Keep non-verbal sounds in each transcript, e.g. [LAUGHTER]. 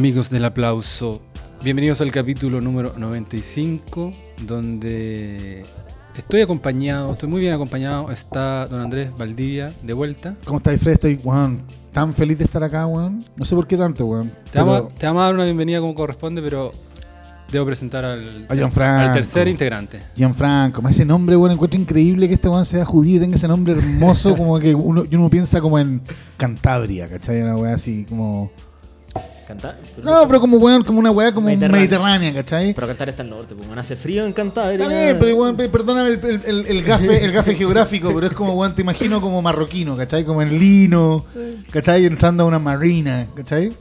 Amigos del aplauso, bienvenidos al capítulo número 95, donde estoy acompañado, estoy muy bien acompañado. Está don Andrés Valdivia de vuelta. ¿Cómo estáis, Fred? Estoy, weón, tan feliz de estar acá, weón. No sé por qué tanto, weón. Te vamos, a- Pero- te vamos a dar una bienvenida como corresponde, pero debo presentar al, A al tercer integrante. Gianfranco, ese nombre, weón, encuentro increíble que este weón sea judío y tenga ese nombre hermoso, [LAUGHS] como que uno piensa como en Cantabria, ¿cachai? Una weá así como. Cantar. No, pero como weón, como una weá como Mediterránea. mediterránea, ¿cachai? Pero cantar está al norte, pues hace frío en Cantabria. Bien, pero pe- perdóname el, el, el- el gafe, el gafe geográfico, pero es como, weón, te imagino como marroquino, ¿cachai? Como en lino, ¿cachai? Entrando a una marina, ¿cachai?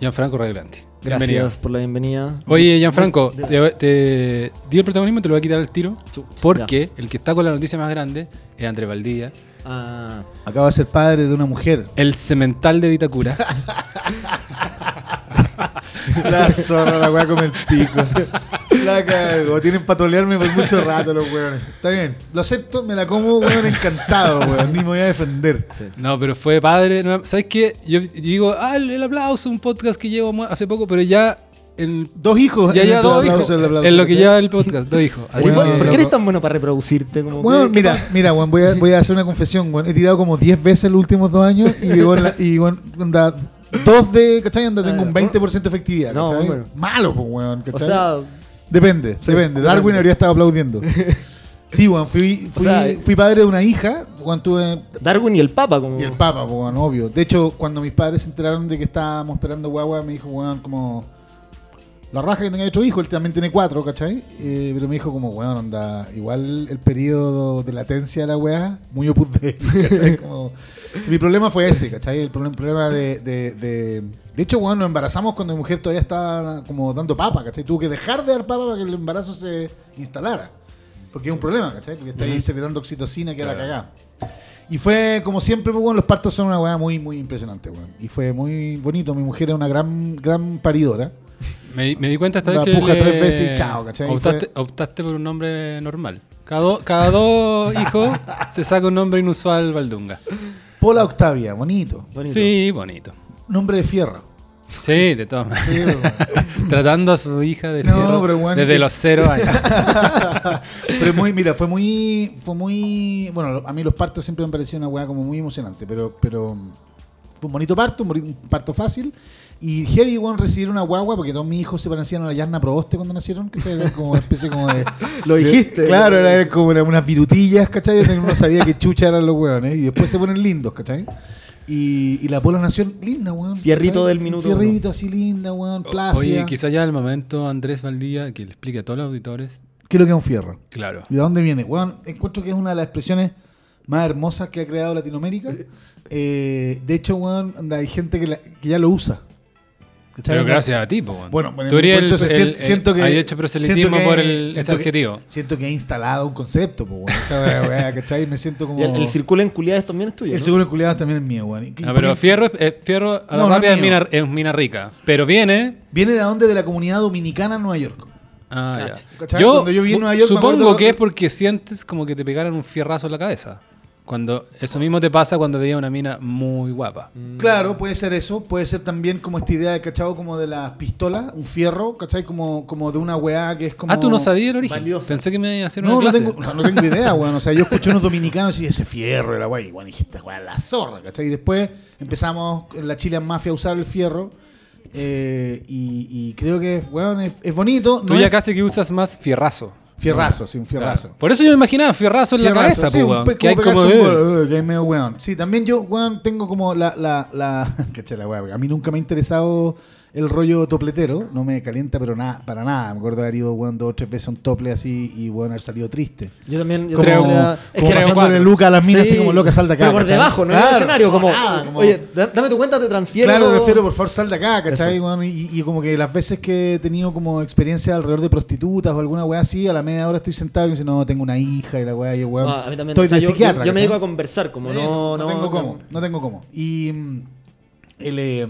Gianfranco Reglante. Gracias Bienvenido. por la bienvenida. Oye, Gianfranco, De- te, te di el protagonismo te lo voy a quitar al tiro. Porque el que está con la noticia más grande es Andrés Valdivia. Ah, Acaba de ser padre de una mujer. el cemental de Vitacura. [LAUGHS] La zorra, la weá come el pico. La cago. Tienen para trolearme por mucho rato los weones. Está bien. Lo acepto, me la como, weón, encantado, weón. Ni me voy a defender. sí. No, pero fue padre. ¿Sabes qué? Yo digo, ah, el, aplauso, un podcast que llevo hace poco, pero ya. En, Dos hijos. ya en lleva el dos hijos. en lo que lleva el podcast, dos hijos. Así Oye, Bueno, que- ¿Por qué eres tan bueno para reproducirte? Como, Weón, ¿qué- qué mira, mira, weón, voy a, voy a hacer una confesión. He tirado como 10 veces los últimos dos años y, dos de, ¿cachai? Onda, tengo un 20% de efectividad, No, ¿cachai? bueno. Malo, pues, weón, O ¿cachai? sea, Depende, Sí, depende. Darwin habría estado aplaudiendo. [LAUGHS] Sí, weón, fui, fui, sea, fui padre de una hija cuando tuve Darwin y el Papa, como. Y el Papa, pues, weón, obvio. De hecho, cuando mis padres se enteraron de que estábamos esperando guagua, me dijo, weón, como. La raja que tenga otro hijo, él también tiene cuatro, ¿cachai? Eh, pero me dijo, como, weón, onda, igual el periodo de latencia de la weá, muy opus dei, [LAUGHS] ¿cachai? Como, mi problema fue ese, ¿cachai? El problema, de, de, de. De hecho, weón, nos embarazamos cuando mi mujer todavía estaba como dando papa, ¿cachai? Tuvo que dejar de dar papa para que el embarazo se instalara. Porque es un problema, ¿cachai? Porque está ahí secretando oxitocina que era la Claro. cagada. Y fue, como siempre, pues, los partos son una weá muy, muy impresionante, weón. Y fue muy bonito. Mi mujer era una gran, gran paridora. Me, me di cuenta esta vez que. puja le- tres veces y chao, ¿cachai? Optaste, optaste por un nombre normal. Cada, do- cada dos [LAUGHS] hijos se saca un nombre inusual Valdunga. Pola Octavia, bonito. Bonito. Sí, bonito. Nombre de fierro. Sí, de todas maneras. Sí. [LAUGHS] Tratando a su hija de No, fierro pero bueno, desde que- los cero años. [LAUGHS] pero muy, mira, fue muy, fue muy, bueno, a mí los partos siempre me pareció una weá como muy emocionante, pero, pero fue un bonito parto, un parto fácil. Y heavy, weón, recibir una guagua, porque todos mis hijos se parecían a la Yarna Proboste cuando nacieron, que era como una especie como de... [LAUGHS] Lo de- dijiste. claro, era, era como una- unas virutillas, ¿cachai? Uno no sabía que chucha eran los weones, y después se ponen lindos, ¿cachai? Y, y la Pola nació linda, weón. Fierrito del minuto Fierrito así linda, weón, plácida. Oye, quizás ya el momento, Andrés Valdivia, que le explique a todos los auditores. ¿Qué es lo que es un fierro? Claro. ¿Y de dónde viene? Weón, encuentro que es una de las expresiones más hermosas que ha creado Latinoamérica. [LAUGHS] Eh, de hecho, weón, anda, hay gente que, la- que ya lo usa. Pero gracias a ti, po. Bueno, bueno, tú eres el, entonces el- sien- siento que hay hecho proselitismo siento que- por el, ese siento que-. Siento que he instalado un concepto, po, weón. Esa weá, weá, ¿cachai? Me siento como. El, el circulo en culiades también es tuyo. El ¿no? seguro de culiados también es mío, weón. No, pero Fierro, es- es- Fierro a la No, no rápida es es mina, es mina rica. Pero viene. ¿Viene de dónde? De la comunidad dominicana en Nueva York. Ah, ya. ¿Cachai? Cuando yo vi en Nueva York, supongo acuerdo- que es porque sientes como que te pegaran un fierrazo en la cabeza. Cuando eso mismo te pasa cuando veías una mina muy guapa. Mm. Claro, puede ser eso. Puede ser también como esta idea de cachado como de las pistolas, un fierro, ¿cachai? Como, como de una weá que es como. Ah, tú no sabías el origen. valiosa. Pensé que me iba a hacer No, una no clase. tengo, no, no tengo idea, [LAUGHS] weón. O sea, yo escuché unos dominicanos y ese fierro era guay. Bueno, dije, esta weá la zorra, ¿cachai? Y después empezamos en la Chilean Mafia a usar el fierro. eh, y, y creo que, weón, es, es bonito. Tú no ya es casi que usas más fierrazo. Fierrazo, sí, un fierrazo. Claro. Por eso yo me imaginaba fierrazo en la Fierrazo, cabeza, sí, po, un weón, que hay como... un que es medio weón. Sí, también yo, weón, tengo como la... la, la caché la porque A mí nunca me ha interesado el rollo topletero. No me calienta, pero nada, para nada. Me acuerdo de haber ido, weón, dos o tres veces a un tople así y, weón, haber salido triste. Yo también. Yo Como, también como, es que pasándole cuatro. Luca a las minas así como loca, sal de acá. Pero por ¿cachai? debajo, no en Claro, el escenario. Como, nada, como- oye, da- dame tu cuenta, te transfiero. Claro, prefiero por favor sal de acá, ¿cachai? Weón? y, y como que las veces que he tenido como experiencia alrededor de prostitutas o alguna weá así, a la media hora estoy sentado y me dice, no, tengo una hija y la weá, y yo, weón, No, a mí también. estoy o sea, de yo, psiquiatra. yo, yo me dedico a conversar, como Sí, no, no, tengo cómo, no tengo cómo. Y mm, el, eh,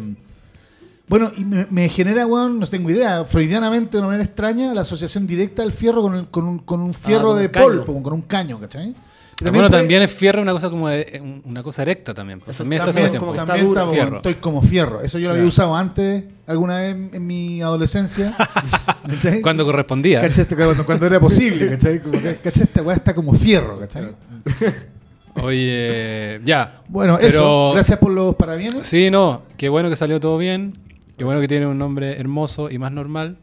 Bueno, y me, me genera, weón, no tengo idea, freudianamente, de una manera extraña, la asociación directa del fierro con, el- con, un, con un fierro con de caño. polvo, con un caño, ¿cachai? Y bueno, puede- también es fierro una cosa como de- una cosa erecta también. pues. Eso También está También, como está también duro, fierro. estoy como fierro. Eso yo lo había Claro. usado antes, alguna vez en, en mi adolescencia. [LAUGHS] ¿cachai? Cuando correspondía. ¿Cachai? Este- Cuando, cuando era posible, [LAUGHS] ¿cachai? Como ¿cachai? Esta weá está como fierro, ¿cachai? Oye, ya. Bueno, Pero- eso. Gracias por los parabienes. Sí, no. Qué bueno que salió todo bien. Qué bueno que tiene un nombre hermoso y más normal.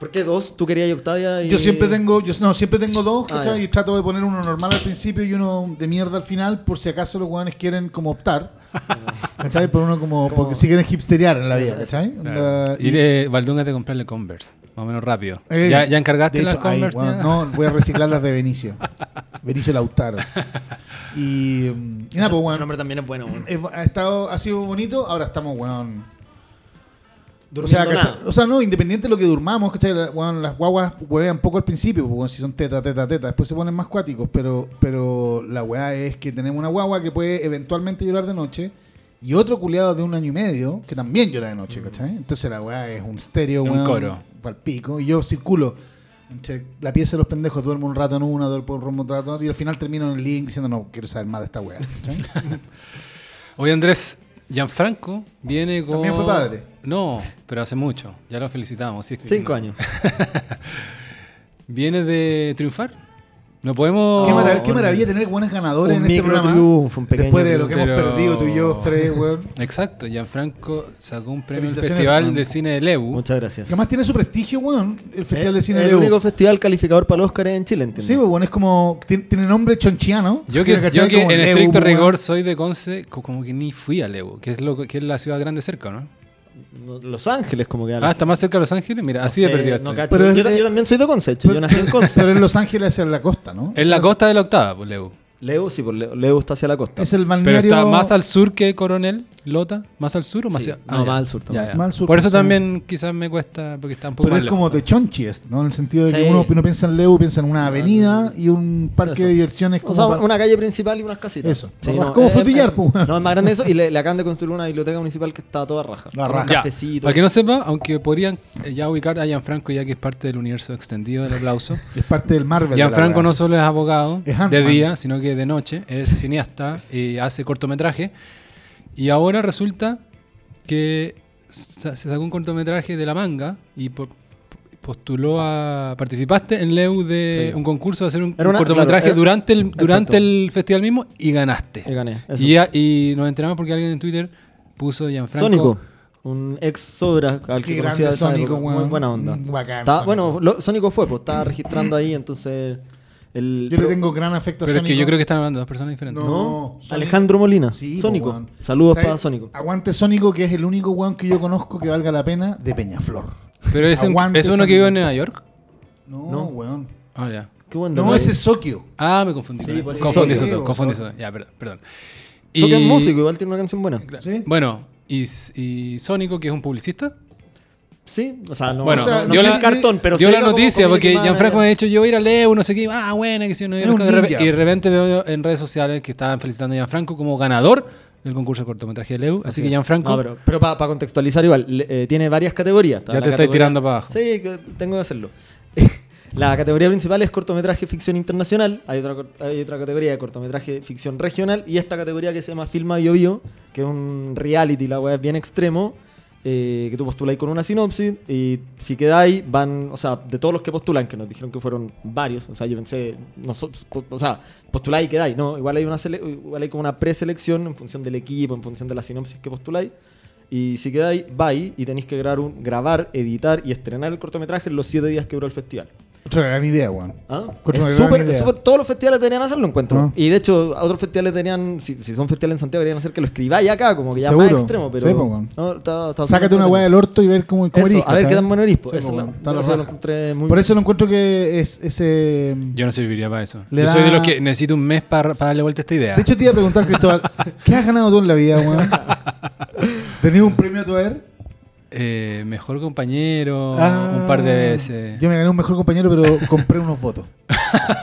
¿Por qué dos? ¿Tú querías y Octavia? Y... Yo siempre tengo, yo no, siempre tengo dos, Ah, ¿cachai? y trato de poner uno normal al principio y uno de mierda al final, por si acaso los weones quieren como optar. [LAUGHS] ¿Cachai? Por uno como, Como- porque si quieren hipsterear en la vida, ¿cachai? Claro. Y de Valdunga de comprarle Converse. Más o menos rápido. Eh, ¿Ya, ya encargaste las hecho, ahí, Converse? ya? no, voy a reciclar las de Benicio. [LAUGHS] Benicio Lautaro. Y, y nada, pues bueno. nombre también es bueno, weón. Ha, estado, ha sido bonito, ahora estamos, weón. O sea, ¿cachai? nada. o sea, no, independiente de lo que durmamos, ¿cachai? Las guaguas huevean poco al principio, weón, si son teta, teta, teta, después se ponen más cuáticos, pero, pero la weá es que tenemos una guagua que puede eventualmente llorar de noche y otro culiado de un año y medio que también llora de noche, ¿cachai? Entonces la weá es un estéreo, Un weón, coro. pa'l pico, y yo circulo entre la pieza de los pendejos, duermo un rato en una, duermo un rato en otra, y al final termino en el link diciendo, no, quiero saber más de esta weá, ¿cachai? [LAUGHS] Oye, Andrés, Gianfranco viene con... También fue padre. No, pero hace mucho. Ya lo felicitamos. sí, Cinco no. años. [LAUGHS] ¿Viene de triunfar? No podemos... Qué, marav- qué maravilla tener buenos ganadores Un en este micro programa. triunfo, un pequeño Después de lo que hemos perdido tú y yo, Fred, weón. Exacto, Gianfranco sacó un premio en el Festival de Cine de Lebu. Muchas gracias. Que además tiene su prestigio, weón. El Festival Eh, de Cine el Leo. único festival calificador para el Oscar en Chile, entiendo. Sí, bueno, es como. Tiene, nombre chonchiano. Yo que, yo que en Lebu, estricto weón. rigor soy de Conce, co- como que ni fui a Lebu, que es, lo, que es la ciudad grande cerca, ¿no? No, Los Ángeles, como que Ah, está más cerca de Los Ángeles. Mira, así de sé, perdido no estoy. cacho. Pero es yo, ta- de- yo también soy de Conce, hecho. yo nací en Conce. Pero en Los Ángeles hacia la costa, ¿no? Es la costa de la octava, pues Lebu. Leo, sí, por Leo, Leo está hacia la costa. Es el Pero balneario. está más al sur que Coronel, Lota. ¿Más al sur o más Sí, hacia- no, ya. más al sur, Ya, más ya. al sur. Más al sur, Por eso sí. también quizás me cuesta, porque está un poco Pero más es lejos. como de Chonchiest, ¿no? En el sentido de que Sí. uno, uno piensa en Leu, piensa en una avenida y un parque Eso. de diversiones como. O sea, para- una calle principal y unas casitas. Eso. Es como es- frutillar, es- pues. No, es más grande eso. [LAUGHS] Y le, le acaban de construir una biblioteca municipal que está toda raja. La raja. Un Ya, cafecito. Para que no sepa, aunque podrían eh, ya ubicar a Gianfranco ya que es parte del universo extendido del aplauso. Es parte del Marvel. Gianfranco no solo es abogado Es de día, sino que de noche es cineasta y hace cortometraje. Y ahora resulta que se sacó un cortometraje de la manga y po- postuló a. Participaste en Leu de Sí. un concurso de hacer un, Era una- un cortometraje claro, era- durante, el, durante exacto. el festival mismo y ganaste. Y gané. Y, ya- y nos enteramos porque alguien en Twitter puso Gianfranco. Sónico. Un ex sobra al que conocía de Sónico. Muy buena onda. Bacán, Sónico. bueno, lo- Sónico fue, pues estaba registrando ahí, entonces. El, Yo le tengo gran afecto a Pero es que Sónico. yo creo que están hablando de dos personas diferentes. No. ¿no? Sónico. Alejandro Molina. Sí, Sónico. Saludos ¿Sabes? para Sónico. Aguante Sónico, que es el único weón que yo conozco que valga la pena de Peñaflor. Pero es, un- es uno Sónico. que vive en Nueva York. No, No. weón. Ah, ya. Qué buen No, ese es Sokio. Ah, me confundí. Sí, pues confundí Sónico. eso confundí Sónico. eso. Ya, perdón. perdón. Sónico es músico, igual tiene una canción buena. ¿Sí? Bueno, y, y Sónico, que es un publicista. Sí, o sea, no, Bueno, o sea, no dio la- el cartón, pero dio sí la como noticia porque. Gianfranco me ha dicho yo voy a ir a Leo, no sé qué. Ah, bueno, que si no, un y de repente veo en redes sociales que estaban felicitando a Gianfranco como ganador del concurso de cortometraje de Leo. Así, que es. Gianfranco. No, pero, pero para contextualizar igual, eh, tiene varias categorías. Ya te estáis categoría- tirando para abajo. Sí, que tengo que hacerlo. [LAUGHS] la categoría principal es cortometraje ficción internacional. Hay otra, hay otra categoría de cortometraje ficción regional. Y esta categoría que se llama Filma Bio Bio, que es un reality, la es bien extremo. Eh, que tú postuláis con una sinopsis y si quedáis van, o sea, de todos los que postulan, que nos dijeron que fueron varios, o sea, yo pensé, po- o sea, postuláis y quedáis, ¿no? Igual hay una sele- igual hay como una preselección en función del equipo, en función de la sinopsis que postuláis. Y si quedáis, vais y tenéis que grabar, un- grabar, editar y estrenar el cortometraje en los siete días que duró el festival. Otra gran idea, weón. ¿Ah? Es una gran súper- idea. es súper- todos los festivales deberían hacerlo, encuentro. Ah. Y de hecho, otros festivales deberían, si, si son festivales en Santiago, deberían hacer que lo escribáis acá, como que ya Seguro. más extremo, pero. Sí, weón. no, está- está Sácate una weá del orto y ver cómo, cómo Eso, a ver qué tan bueno eres, po. Sí, Eso lo- weón, está la eso lo raja. encontré muy Por eso lo encuentro que es ese. Yo no serviría para eso. Le yo da- soy de los que necesito un mes para darle vuelta a esta idea. De hecho, te iba a preguntar, Cristóbal, [LAUGHS] ¿qué has ganado tú en la vida, weón? [LAUGHS] ¿Tenías un premio a tu haber? Eh, mejor compañero, Ah, un par de veces. Yo me gané un mejor compañero, pero [LAUGHS] compré unos votos.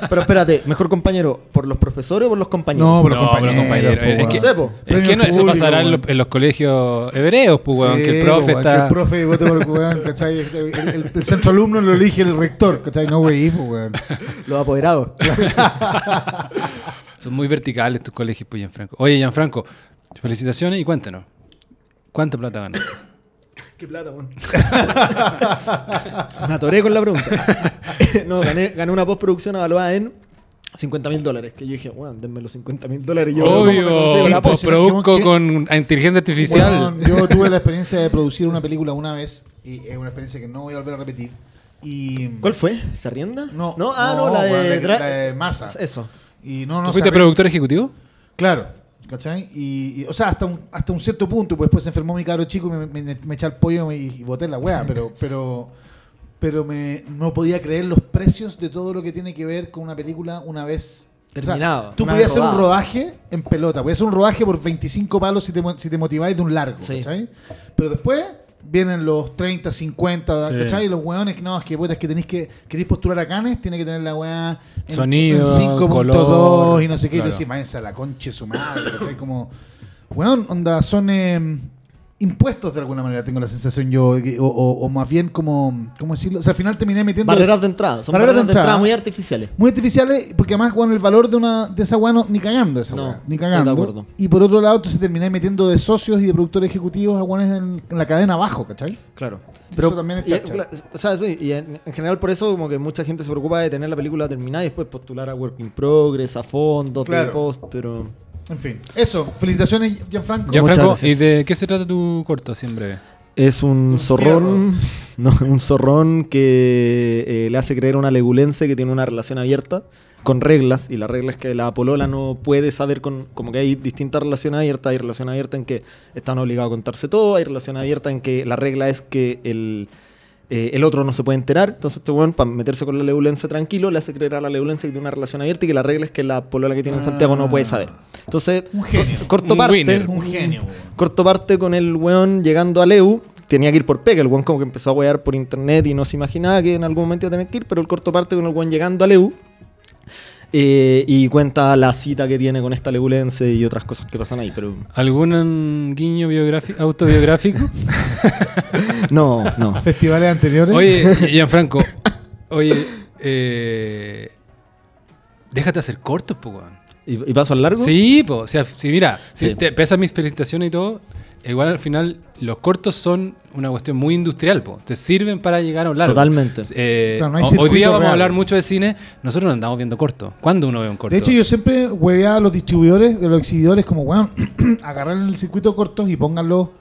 Pero espérate, mejor compañero, ¿por los profesores o por los compañeros? No, por los No, compañeros. es que- No. Es que Premio no, eso público, pasará en, los- weón. en los colegios hebreos, pues, weón, que el Sí, profe weón, está... Que el profe vote por weón, ¿cachai? El, el- el centro alumno lo elige el rector, ¿cachai? No, güey, pues, weón. [LAUGHS] Los apoderados. [LAUGHS] Son muy verticales tus colegios, pues, Gianfranco. Oye, Gianfranco, felicitaciones y cuéntanos. ¿Cuánta plata ganas? ¿Qué plata, weón? [LAUGHS] Me atoré con la pregunta. [LAUGHS] no, gané, gané una postproducción evaluada en 50 mil dólares. Que yo dije, weón, denme los 50 mil dólares. Yo ¿cómo me consigo Obvio, la post? postproduzco ¿Qué- con inteligencia artificial. Yo tuve la experiencia de producir una película una vez y es una experiencia que no voy a volver a repetir. Y, ¿Cuál fue? ¿Se arrienda? No, no, ah, no, no, la, de weón, la- de Marsa. Eso. Y no, ¿Tú no fuiste productor ejecutivo? Claro, ¿cachai? Y, y, o sea, hasta un, hasta un cierto punto, pues después se enfermó mi cabro chico y me, me, me eché al pollo y, y boté la weá, pero, [LAUGHS] pero, pero me, no podía creer los precios de todo lo que tiene que ver con una película una vez. o sea, Terminado, tú podías hacer un rodaje en pelota, podías hacer un rodaje por 25 palos si te, si te motiváis de un largo, Sí. ¿cachai? Pero después vienen los 30, 50, Sí. ¿cachai? Y los weones que no, es que puta, es que tenéis que queréis postular a Canes, tiene que tener la weá Sonido, en 5.2 color, y no sé qué. Y tú claro. decís, váyanse a la concha de su madre. Como, weón, onda, son eh, impuestos de alguna manera, tengo la sensación yo, que- o, o- o más bien como, ¿cómo decirlo? O sea, al final terminé metiendo... Barreras de entrada. Son Barreras barreras, de de entrada entrada. muy artificiales. Muy artificiales, porque además, weón, el valor de una de esa weá no, ni cagando esa No, ni cagando. de acuerdo. Y por otro lado, entonces terminé metiendo de socios y de productores ejecutivos a weones en, en la cadena abajo, ¿cachai? Claro. Eso también es y, chacha. o sea, sí, y en, en general por eso como que mucha gente se preocupa de tener la película terminada y después postular a Work in Progress, a fondos, de Claro. post, pero... En fin, eso. Felicitaciones, Gianfranco. Gianfranco. ¿y de qué se trata tu corto, así en breve? Es un Un zorrón, [LAUGHS] no, un zorrón que eh, le hace creer a una legulense que tiene una relación abierta con reglas y la regla es que la polola no puede saber con como que hay distintas relaciones abiertas, hay relación abierta en que están obligados a contarse todo, hay relación abierta en que la regla es que el eh, el otro no se puede enterar, entonces este weón para meterse con la legulense tranquilo le hace creer a la legulense que tiene una relación abierta y que la regla es que la polola que tiene en Santiago no puede saber. Entonces, Un genio. cor- corto Un parte, winner. Un genio, weón. Corto parte con el weón llegando a Leu. Tenía que ir por pega. El weón como que empezó a wear por internet y no se imaginaba que en algún momento iba a tener que ir. Pero el corto parte con el weón llegando a Leu. Eh, y cuenta la cita que tiene con esta leulense y otras cosas que pasan ahí. Pero ¿Algún guiño biográfico, autobiográfico? [LAUGHS] no, no. Festivales anteriores. Oye, [LAUGHS] Gianfranco, oye, eh, déjate hacer cortos, weón. ¿Y, y paso al largo? Sí, po, o sea, si mira, si Sí. te pesan mis felicitaciones y todo, igual al final los cortos son una cuestión muy industrial, po. Te sirven para llegar a un largo. Totalmente. Eh, no hoy día vamos a hablar mucho de cine, nosotros no andamos viendo cortos. ¿Cuándo uno ve un corto? De hecho, yo siempre hueveaba a los distribuidores, a los exhibidores, como, weón, [CLEARS THROAT] agarran el circuito cortos y pónganlo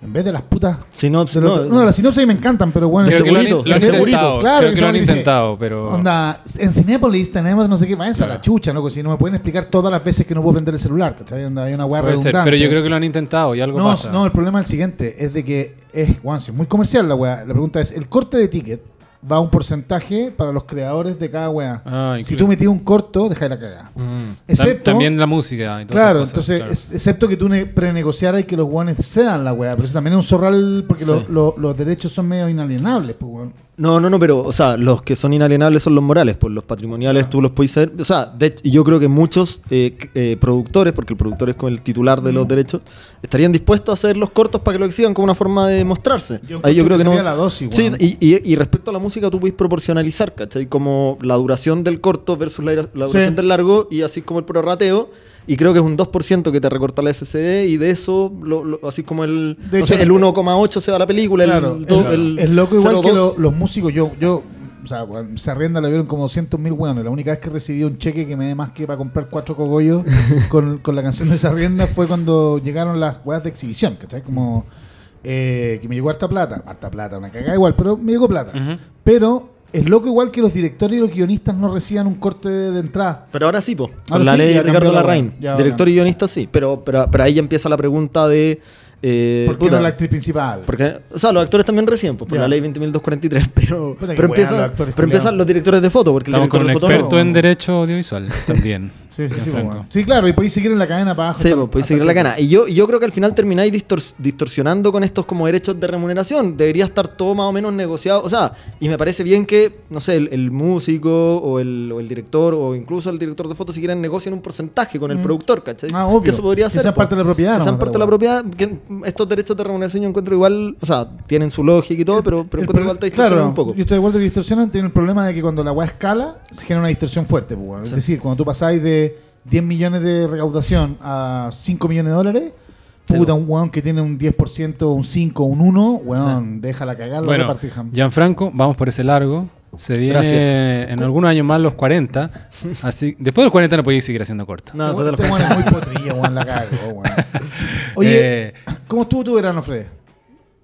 en vez de las putas. Sinopsis, no, no, las sinopsis me encantan, pero bueno, Creo el que lo han, segurito, lo han segurito. Claro, creo que que lo han dice, intentado, pero... Onda, en Cinépolis tenemos no sé qué, váyanse a la Claro. chucha, ¿no? Si no me pueden explicar todas las veces que no puedo prender el celular, ¿cachai? Onda, hay una weá ser, redundante. pero yo creo que lo han intentado y algo no, pasa. no, el problema es el siguiente, es de que es, weón, sí, muy comercial la weá. La pregunta es, ¿el corte de ticket va un porcentaje para los creadores de cada weá? Ah, si tú metías un corto, dejáis la cagada. Mm. Excepto, También la música y todas claro, esas cosas, entonces, claro. es- excepto que tú ne- prenegociaras y que los weones cedan la weá, pero eso también es un zorral porque Sí. lo- lo- los derechos son medio inalienables, pues weón. No, no, no, pero, o sea, los que son inalienables son los morales, pues los patrimoniales tú los puedes hacer. O sea, de yo creo que muchos eh, eh, productores, porque el productor es como el titular de los derechos, estarían dispuestos a hacer los cortos para que lo exhiban como una forma de mostrarse. Yo Ahí yo creo que que no. la dosis, sí, y, y- y respecto a la música, tú puedes proporcionalizar, ¿cachai? Como la duración del corto versus la, la duración Sí. del largo, y así como el prorrateo. Y creo que es un 2% que te recorta la SCD, y de eso, lo- lo- así como el, De no hecho, sé, el 1,8 se va a la película, Claro, el, do- es, el es loco igual que 0,2. lo- los músicos. Yo, yo, o sea, se arrienda la vieron como 200 mil weones. La única vez que recibí un cheque que me dé más que para comprar cuatro cogollos [LAUGHS] con, con la canción de Sarrienda fue cuando llegaron las weas de exhibición, ¿cachai? Como eh, que me llegó harta plata. Harta plata, una cagada igual, pero me llegó plata. Pero es loco igual que los directores y los guionistas no reciban un corte de, de entrada. Pero ahora sí, po. Ahora la sí, ley de Ricardo la Larraín. Ya, Director bacán. y guionista sí. Pero, pero, pero ahí ya empieza la pregunta de. eh, ¿Por qué puta, no la actriz principal? porque, o sea, los actores también recién, pues, por Ya. la ley 20.243, [LAUGHS] pero, pero, weá, empiezan, los actores pero empiezan los directores de foto, porque el Estamos director con un de foto experto no- en derecho audiovisual también. [LAUGHS] Sí, sí, sí. Sí, claro, y podéis seguir en la cadena para abajo. Sí, hasta- pues podéis seguir el la cana. Y yo, yo creo que al final termináis distors- distorsionando con estos como derechos de remuneración. Debería estar todo más o menos negociado. O sea, y me parece bien que, no sé, el, el músico o el, o el director o incluso el director de fotos si quieren negocien un porcentaje con el Mm. productor, ¿cachai? Ah, obvio. Que eso podría ser. sean po. parte de la propiedad, sean de parte de la propiedad. Que estos derechos de remuneración yo encuentro igual, o sea, tienen su lógica y todo, pero, pero El encuentro igual te distorsionan claro, un poco. Yo estoy de acuerdo que distorsionan, tiene el problema de que cuando la weá escala, se genera una distorsión fuerte. pues. Es Sí. decir, cuando tú pasáis de 10 millones de recaudación a 5 millones de dólares, Sí, puta, un weón que tiene un 10%, un 5, un 1, weón, déjala cagar la Bueno. Gianfranco, vamos por ese largo. Se viene Gracias. en algunos años más los 40. Así, después de los 40 no podéis seguir haciendo corto. No, Este después de los weón es muy potrillo, weón, la cago, weón. [LAUGHS] Oye, Eh, ¿cómo estuvo tu verano, Fred?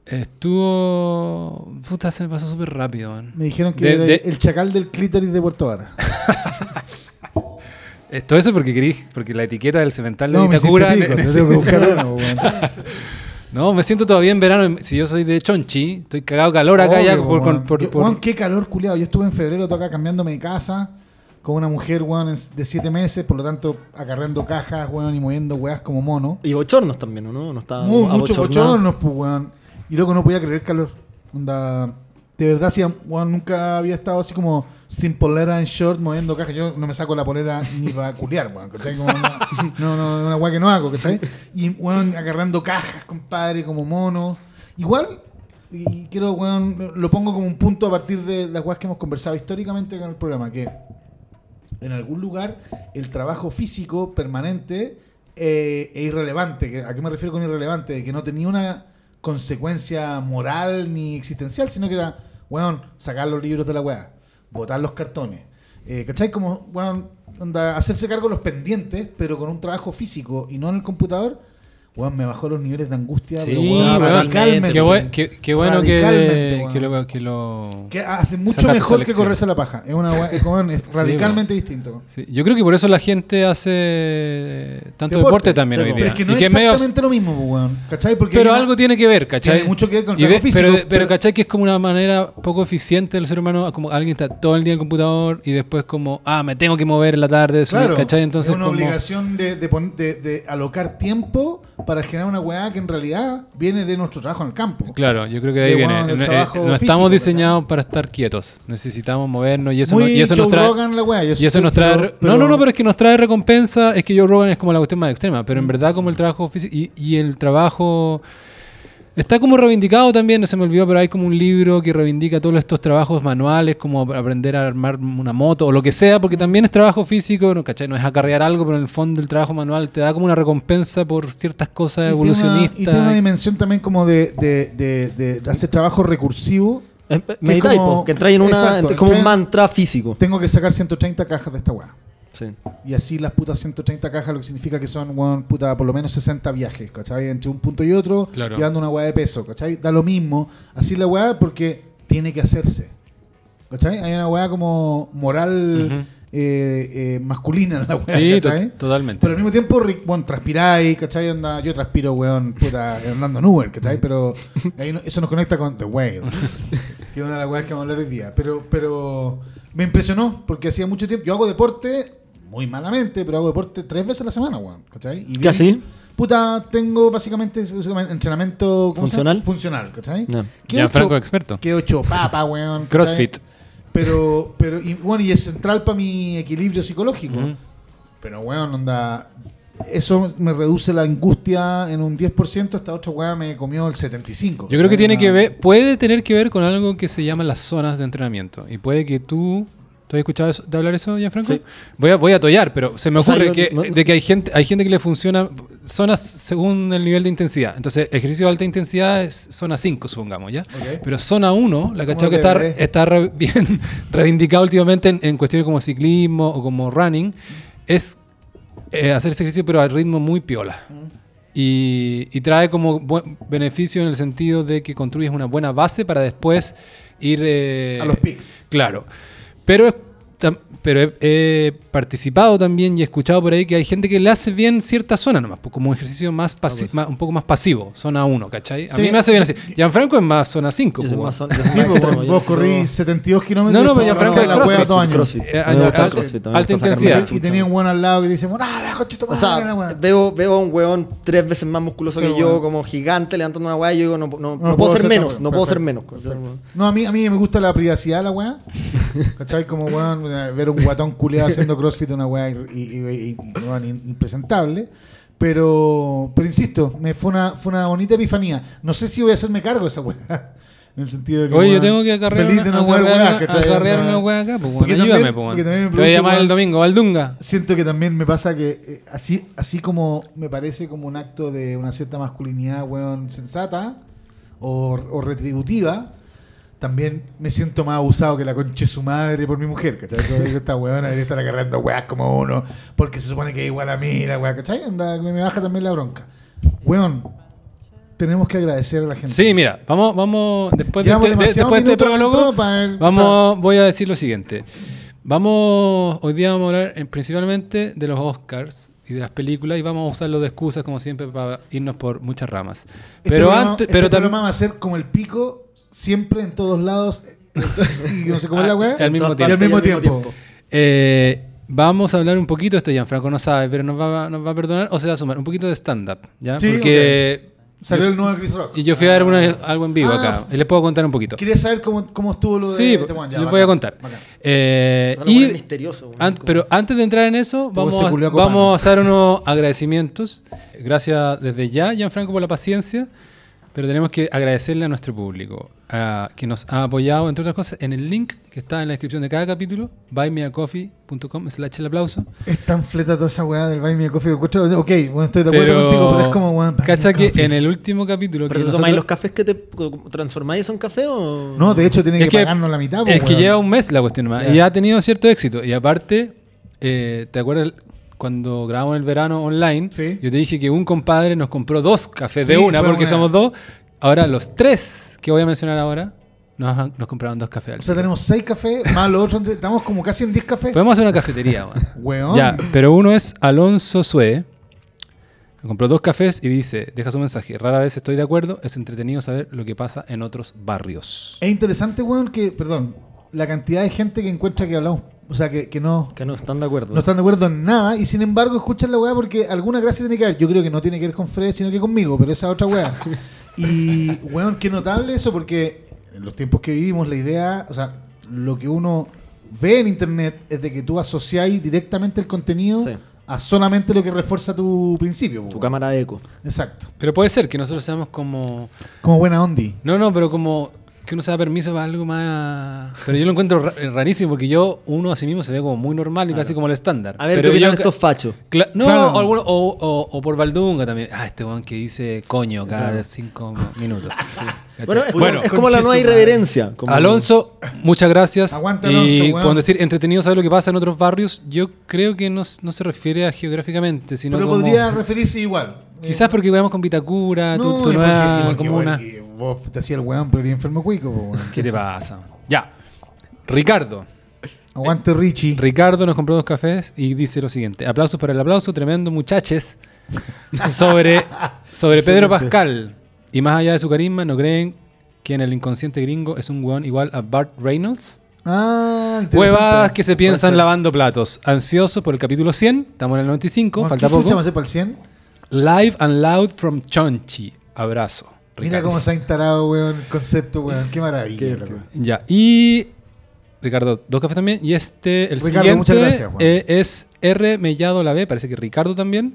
estuvo. Puta, se me pasó súper rápido, man. Me dijeron que De- era de- el chacal del clítoris de Puerto Vara. [LAUGHS] Eh, Todo eso porque querís, porque la etiqueta del cemental de No, me pico, te tengo que buscar uno, weón. [LAUGHS] No, me siento todavía en verano. Si yo soy de Chonchi, estoy cagado de calor acá ya por, por- por- Yo- por- weón, qué calor, culiado. Yo estuve en febrero acá cambiándome de casa con una mujer, weón, de siete meses, por lo tanto, acarreando cajas, weón, y moviendo weas como mono. Y bochornos también, ¿o ¿no? No está Muy, muchos bochornos, pues, weón. Y loco, no podía creer calor. Onda, de verdad, sí, weón, nunca había estado así como sin polera en short moviendo cajas. Yo no me saco la polera ni para culiar, weón, ¿cachai? Como una- no, no, una wea que no hago, ¿cachai? Y, weón, agarrando cajas, compadre, como mono. Igual, y quiero, weón, lo pongo como un punto a partir de las weas que hemos conversado históricamente en el programa, que en algún lugar el trabajo físico permanente eh, e irrelevante. ¿A qué me refiero con irrelevante? De que no tenía una consecuencia moral ni existencial, sino que era, weón, sacar los libros de la weá, botar los cartones. Eh, ¿Cachai? Como, weón, onda, hacerse cargo de los pendientes, pero con un trabajo físico y no en el computador, weón, me bajó los niveles de angustia, Sí, pero, weón, radicalmente. Qué, buen- qué- qué bueno Radicalmente, que, que lo, que lo- Que hace mucho mejor que correrse la paja. Es una [LAUGHS] weón, es radicalmente distinto. Sí, Yo creo que por eso la gente hace tanto deporte, Deporte. también Sí, hoy día. Pero es que no Y es que es medio- exactamente lo mismo, weón. ¿Cachai? Porque pero una- algo tiene que ver, ¿cachai? Tiene mucho que ver con el Y de- trabajo físico, Pero, pero, pero- ¿cachai? Que es como una manera poco eficiente del ser humano, como alguien está todo el día en el computador y después como, ah, me tengo que mover en la tarde, subir, Claro, ¿cachai? Entonces es una como- obligación de, de- de alocar tiempo para generar una weá que en realidad viene de nuestro trabajo en el campo. Claro, yo creo que de ahí viene. No- eh, no estamos diseñados para estar quietos. Necesitamos movernos y eso, Muy no- y eso nos trae. Rogan la weá. yo Y eso nos trae. pero- no, no, no, pero- es que nos trae recompensa. Es que Joe Rogan es como la cuestión más extrema. Pero Mm. en verdad, como el trabajo físico. Y, y el trabajo. Está como reivindicado también, no se me olvidó, pero hay como un libro que reivindica todos estos trabajos manuales, como aprender a armar una moto o lo que sea, porque también es trabajo físico, ¿no? ¿cachai? No es acarrear algo, pero en el fondo el trabajo manual te da como una recompensa por ciertas cosas y tiene una- evolucionistas. Y tiene una dimensión también como de, de, de, de hacer trabajo recursivo. Meditáis, po, que entráis en una. Exacto, es como un mantra físico. Tengo que sacar 130 cajas de esta weá. Sí. Y así las putas 130 cajas, lo que significa que son, weón, puta, por lo menos 60 viajes, ¿cachai? Entre un punto y otro, Claro. llevando una weá de peso, ¿cachai? Da lo mismo. Así la weá porque tiene que hacerse. ¿Cachai? Hay una weá como moral eh, eh, masculina en la weá, Sí, totalmente. Pero al mismo tiempo, bueno, transpiráis, ¿cachai? Onda, yo transpiro, weón, puta, andando en Uber, ¿cachai? Pero ahí no- eso nos conecta con The Whale, [LAUGHS] que es una de las weas que vamos a hablar hoy día. Pero, pero me impresionó, porque hacía mucho tiempo. Yo hago deporte, muy malamente, pero hago deporte tres veces a la semana, weón, ¿cachai? Y ¿Qué así? Puta, tengo básicamente entrenamiento. ¿Funcional? Funcional, ¿cachai? Ya. ¿Qué Gianfranco ocho- experto. qué ocho papa, weón. CrossFit. Pero, pero, y, bueno, y es central para mi equilibrio psicológico. Pero, weón, onda. Eso me reduce la angustia en un 10%. Esta otra weá me comió el 75%. Yo creo que tiene que ver, puede tener que ver con algo que se llama las zonas de entrenamiento. Y puede que tú. ¿Tú has escuchado eso- de hablar eso, Gianfranco? Sí. Voy a, voy a tollar, pero se me O sea, ocurre yo- que, de que hay gente, hay gente que le funciona zonas según el nivel de intensidad. Entonces, ejercicio de alta intensidad es zona 5, supongamos, ¿ya? Pero zona 1, la cachado que está, DVD. está re- bien [LAUGHS] reivindicado últimamente en, en cuestiones como ciclismo o como running, es eh, hacer ese ejercicio pero a ritmo muy piola. Y, y trae como buen beneficio en el sentido de que construyes una buena base para después ir... eh, A los pics. Claro. Pero es pero he, he participado también y he escuchado por ahí que hay gente que le hace bien cierta zona nomás, pues, como un ejercicio más, pasi- pues. más- un poco más pasivo, zona 1, ¿cachai? A Sí. mí me hace bien así. Gianfranco es más zona 5. Yo soy pues, más weón. soy Sí, pues, extremo, vos, corrí 72 kilómetros. No, no, pero Gianfranco la es weá crossfit, todo año. crossfit. Eh, A mí me gusta el alta- intensidad. la Y tenía un buen al lado que dice, ¡ah, la de tu O sea, la weá". veo, veo a un weón tres veces más musculoso que yo, weón. como gigante, levantando una weá y yo digo, no, no, no puedo ser hacer menos, no puedo ser menos. No, a mí, a mí me gusta la privacidad la weá. [LAUGHS] ¿Cachai? Como weón, ver un guatón culeado haciendo crossfit una weá impresentable. Pero, pero insisto, me fue una, fue una bonita epifanía. No sé si voy a hacerme cargo de esa weá. En el sentido de que. Oye, yo tengo que acarrear feliz de no acarrear weá, una- acarrear Onda- una weá acá, pues, también- Ayúdame, pues, Te voy a llamar el domingo, Valdunga. Siento que también me pasa que eh, así, así como me parece como un acto de una cierta masculinidad, weón, sensata o, o retributiva, también me siento más abusado que la concha de su madre por mi mujer, ¿cachai? Yo digo, esta weona debería estar agarrando weas como uno, porque se supone que es igual a mí, la wea, ¿cachai? Anda, me, baja también la bronca. Weón, tenemos que agradecer a la gente. Sí, mira, vamos, vamos, después de, Llevamos este- de- demasiados después de este prólogo, vamos, voy a decir lo siguiente. Vamos, hoy día vamos a hablar eh, principalmente de los Oscars y de las películas y vamos a usarlo de excusas como siempre para irnos por muchas ramas. Este pero programa- antes, este pero también va a ser como el pico, siempre en todos lados, y no sé cómo es la wea. al mismo Todas Y al tiempo. mismo tiempo. Eh, vamos a hablar un poquito, esto Gianfranco no sabe, pero nos va, nos va a perdonar o se va a sumar un poquito de stand-up, ¿ya? Sí, Porque Salió el nuevo Chris Rock. y yo fui a ver una- algo en vivo Ah, acá y les puedo contar un poquito. Quería saber cómo, cómo estuvo lo de Sí, este. Ya, les bacán, voy a contar. Eh, y misterioso. weón, An- como- pero antes de entrar en eso, vamos a, vamos a hacer unos agradecimientos. Gracias desde ya, Gianfranco, por la paciencia. Pero tenemos que agradecerle a nuestro público, a- que nos ha apoyado, entre otras cosas, en el link que está en la descripción de cada capítulo, buymeacoffee.com slash el aplauso. Es tan fleta toda esa weá del Buy Me a Coffee. Ok, bueno, estoy de acuerdo Pero, contigo, pero es como, weón. cacha que coffee. en el último capítulo que ¿Pero nosotros- tomáis los cafés que te transformáis en café o...? No, de hecho, tiene Es que, que- pagarnos la mitad. Es po, que lleva un mes la cuestión más. Ya. Y ha tenido cierto éxito. Y aparte, eh, ¿te acuerdas cuando grabamos el verano online? Sí. Yo te dije que un compadre nos compró dos cafés Sí, de una porque una. somos dos. Ahora los tres que voy a mencionar ahora nos, nos compraron dos cafés. al O sea, tenemos seis cafés, más los otros. Estamos como casi en 10 cafés. Podemos hacer una cafetería. [LAUGHS] Weón. Ya, pero uno es Alonso Sue. Compró dos cafés y dice, deja su mensaje. Rara vez estoy de acuerdo, es entretenido saber lo que pasa en otros barrios. Es interesante, weón, que, perdón, la cantidad de gente que encuentra que hablamos, o sea, que, que no, Que no están de acuerdo. no están de acuerdo en nada y sin embargo escuchan la weá porque alguna gracia tiene que haber. Yo creo que no tiene que ver con Fred, sino que conmigo, pero esa otra weá. [LAUGHS] y, weón, qué notable eso porque en los tiempos que vivimos la idea, o sea, lo que uno ve en internet es de que tú asociáis directamente el contenido Sí. a solamente lo que refuerza tu principio. Tu cámara de eco. Exacto. Pero puede ser que nosotros seamos como... Como buena ondi. No, no, pero como que uno se da permiso para algo más... Pero yo lo encuentro ra- eh, rarísimo porque yo, uno a sí mismo se ve como muy normal y casi como el estándar. A ver, pero ¿qué opinan yo estos fachos? Cla- no, Claro. o, alguno- o- o- o por Valdunga también. Ah, este weón que dice coño cada cinco minutos. [LAUGHS] Bueno, es, Bueno, como, es como la nueva irreverencia. como- Alonso, muchas gracias. Aguanta, y weón. cuando decir entretenido saber lo que pasa en otros barrios, yo creo que no, no se refiere a geográficamente, sino Pero como... podría referirse igual. Quizás porque veamos con Vitacura, porque, comuna. weón, y vos te hacía el weón, pero eres enfermo cuico, weón. ¿Qué te pasa? Ya. Ricardo. Aguante Richie. Ricardo nos compró dos cafés y dice lo siguiente. Aplausos para el aplauso, tremendo muchaches. Sobre, [LAUGHS] sobre Pedro. Pascal. Y más allá de su carisma, ¿no creen que en el inconsciente gringo es un weón igual a Bart Reynolds? Ah. Huevadas que se piensan lavando platos. Ansioso por el capítulo 100. Estamos en el 95, Weón, falta ¿qué poco. hacer para el 100? Live and loud from Chonchi. Abrazo. Mira cómo se ha instalado, weón, el concepto, weón. Qué maravilla, Qué. Ya, y Ricardo, dos cafés también. Y este, el Ricardo, siguiente muchas gracias, Juan. eh, es R Mellado la B, parece que Ricardo también.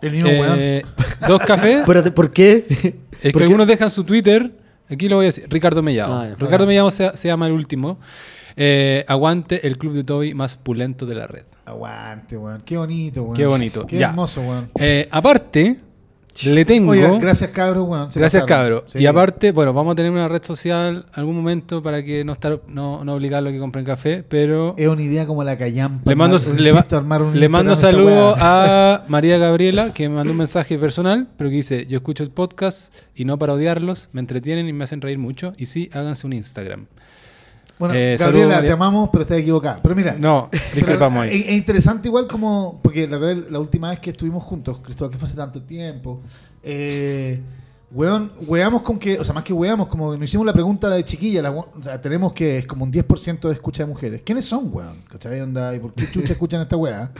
El mismo weón. Eh, [LAUGHS] dos cafés. [LAUGHS] Espérate, ¿por qué? es ¿Por que qué? algunos dejan su Twitter. Aquí lo voy a decir. Ricardo Mellado. Ah, ya. Ricardo Ah. Mellado se, se llama el último. Eh, aguante el club de Toby más pulento de la red. Aguante, weón. Qué bonito, weón. Qué bonito. Qué Ya. hermoso, weón. Eh, aparte, le tengo. Oiga, gracias, cabros, weón. Se Gracias, pasaron. cabro. Sí. Y aparte, bueno, vamos a tener una red social algún momento para que no estar no, no obligarlo a que compren café, pero Es una idea como la callampa. le mando, le, le mando saludos a [LAUGHS] María Gabriela, que me mandó un mensaje personal, pero que dice, yo escucho el podcast y no para odiarlos, me entretienen y me hacen reír mucho, y sí, háganse un Instagram. Bueno, Eh, Gabriela, te amamos, pero estás equivocada. Pero mira, No, discrepamos pero ahí. Es, es interesante igual como, porque la, última vez que estuvimos juntos, Cristóbal, que fue hace tanto tiempo, eh, weón, weamos con que, o sea, más que weamos, como que nos hicimos la pregunta de chiquilla, la we- o sea, tenemos que es como un 10% de escucha de mujeres. ¿Quiénes son, weón? ¿Cachai? Onda, ¿Y por qué chucha escuchan esta weá?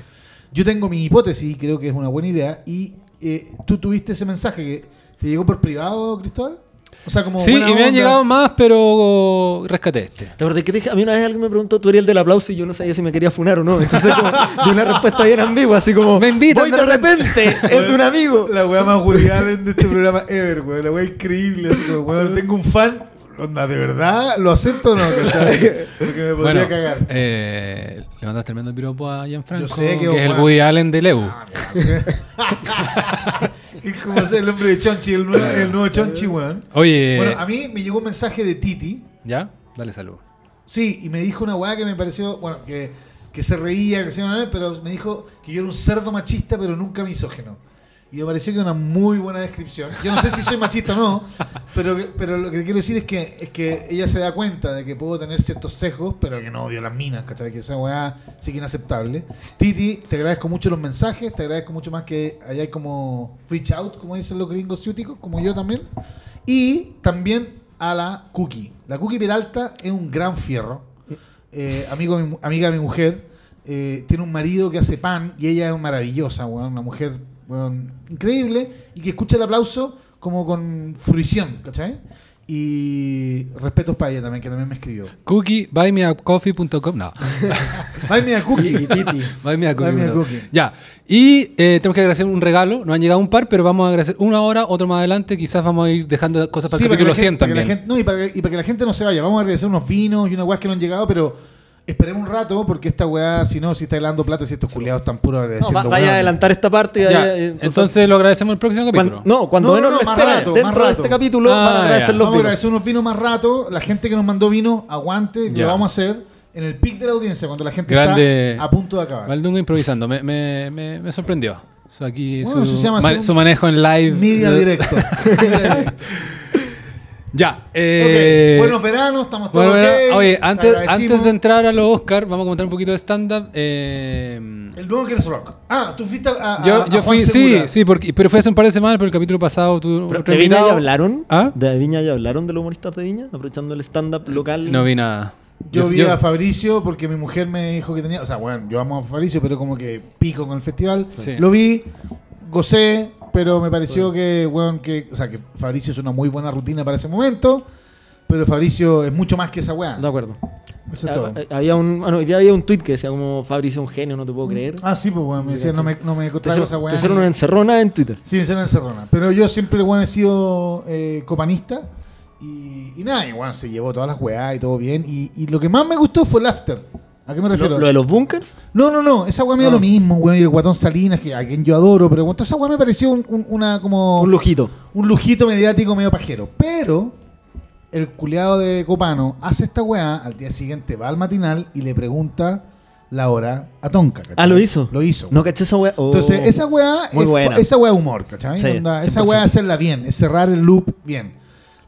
Yo tengo mi hipótesis, creo que es una buena idea, y eh, tú tuviste ese mensaje que te llegó por privado, Cristóbal. O sea, como Sí, y me han llegado más, pero rescaté este. ¿Te acuerdas que te dije? A mí una vez alguien me preguntó, tú eres el del aplauso y yo no sabía si me quería funar o no. Entonces, como, di una respuesta bien ambigua, así como, Me invitan voy de de repente, es de un amigo. La weá más Woody Allen de este programa ever, weón. La weá increíble. Así como, weón, tengo un fan. Onda, ¿de verdad? ¿Lo acepto o no? ¿Cachai? Porque me podría Bueno, cagar. eh, le mandaste tremendo piropo a Gianfranco, Yo sé que es el. Woody Allen de Leu. [LAUGHS] es como el nombre de Chonchi, el nuevo, el nuevo Chonchi, weón. Oye, Bueno, a mí me llegó un mensaje de Titi. ¿ya? Dale salud. Sí, y me dijo una weá que me pareció, bueno, que, que se reía, que se iba a ver, pero me dijo que yo era un cerdo machista, pero nunca misógeno. Y me pareció que una muy buena descripción. Yo no sé si soy machista o no, pero, pero lo que quiero decir es que, es que ella se da cuenta de que puedo tener ciertos sesgos, pero que no odio las minas, ¿cachai? Que esa weá sí que inaceptable. Titi, te agradezco mucho los mensajes, te agradezco mucho más que allá hay como reach out, como dicen los gringos ciúticos, como yo también. Y también a la Cookie. La Cookie Peralta es un gran fierro. Eh, amigo, amiga de mi mujer. eh, tiene un marido que hace pan y ella es maravillosa, weón, una mujer weón, increíble y que escucha el aplauso como con fruición, ¿cachai? Y respetos para ella también, que también me escribió. Cookie, buymeacoffee.com. No, Ay, mira, Cookie. Y Titi. buymeacoffee.com. Buy Me a Cookie. Ya. Y eh, tenemos que agradecer un regalo. Nos han llegado un par, pero vamos a agradecer uno ahora, otro más adelante. Quizás vamos a ir dejando cosas para Sí, el para que, la 100 gente, para que la también. gente- no, y, para que, y para que la gente no se vaya. Vamos a agradecer unos vinos y unas weas que no han llegado, pero esperemos un rato, porque esta weá, si no, si está helando plata, si estos culiados están puros No, agradeciendo. va- vaya a adelantar esta parte. Ya, vaya- eh, entonces lo agradecemos en el próximo capítulo. Cuando- no, cuando No, menos no, lo más esperen, rato, más dentro de rato. este capítulo Ah, van a agradecer ya. los Vamos a vinos. agradecer unos vinos más rato. La gente que nos mandó vino, aguante, Ya. lo vamos a hacer en el pic de la audiencia, cuando la gente Grande. está a punto de acabar. Valdungo improvisando. Me, me, me, me sorprendió. Su, aquí, Bueno, su, eso se llama ma- hacer un- su manejo en live. Media directo. [LAUGHS] Media directo. Ya. eh, Ok, Buenos veranos, estamos todos bueno, oye, antes, de entrar a los Oscar, vamos a comentar un poquito de stand-up. eh, El nuevo Girls Rock. Ah, tú fuiste a, a- yo a yo Juan fui, Segura. sí, sí, porque, pero fue hace un par de semanas, pero el capítulo pasado tuvo Pero, ¿De Viña ya hablaron? ¿Ah? ¿De Viña ya hablaron de los humoristas de Viña? Aprovechando el stand-up local. No vi nada. Yo, vi a Fabricio porque mi mujer me dijo que tenía. O sea, bueno, yo amo a Fabricio, pero como que pico con el festival. Sí. Lo vi, gocé, pero me pareció que, bueno, que. O sea, que Fabricio es una muy buena rutina para ese momento. Pero Fabricio es mucho más que esa weá. De acuerdo. Eso es todo. Ah, Había un, bueno, hoy día había un tweet que decía como Fabricio es un genio, no te puedo creer. Ah, sí, pues, bueno, me decía, no me, no me te traigo esa weá. te hicieron una encerrona en Twitter. Sí, me hicieron encerrona. Pero yo siempre, bueno, he sido eh, copanista. Y, y nada, y bueno, se llevó todas las weá y todo bien. Y, y lo que más me gustó fue el after. ¿A qué me refiero? Lo, lo de los bunkers. No, no, no, esa weá me dio No. lo mismo, weón, y el guatón Salinas, que a quien yo adoro, pero bueno, esa weá me pareció un- un- una como Un lujito. un lujito mediático medio pajero. Pero el culiado de Copano hace esta weá, al día siguiente va al matinal y le pregunta la hora a Tonka. ¿cachai? Ah, lo hizo. Lo hizo. No caché esa wea. Oh. Entonces, esa weá Muy es, buena. esa weá es humor, ¿cachai? Sí, Onda, esa 100%. weá es hacerla bien, es cerrar el loop bien.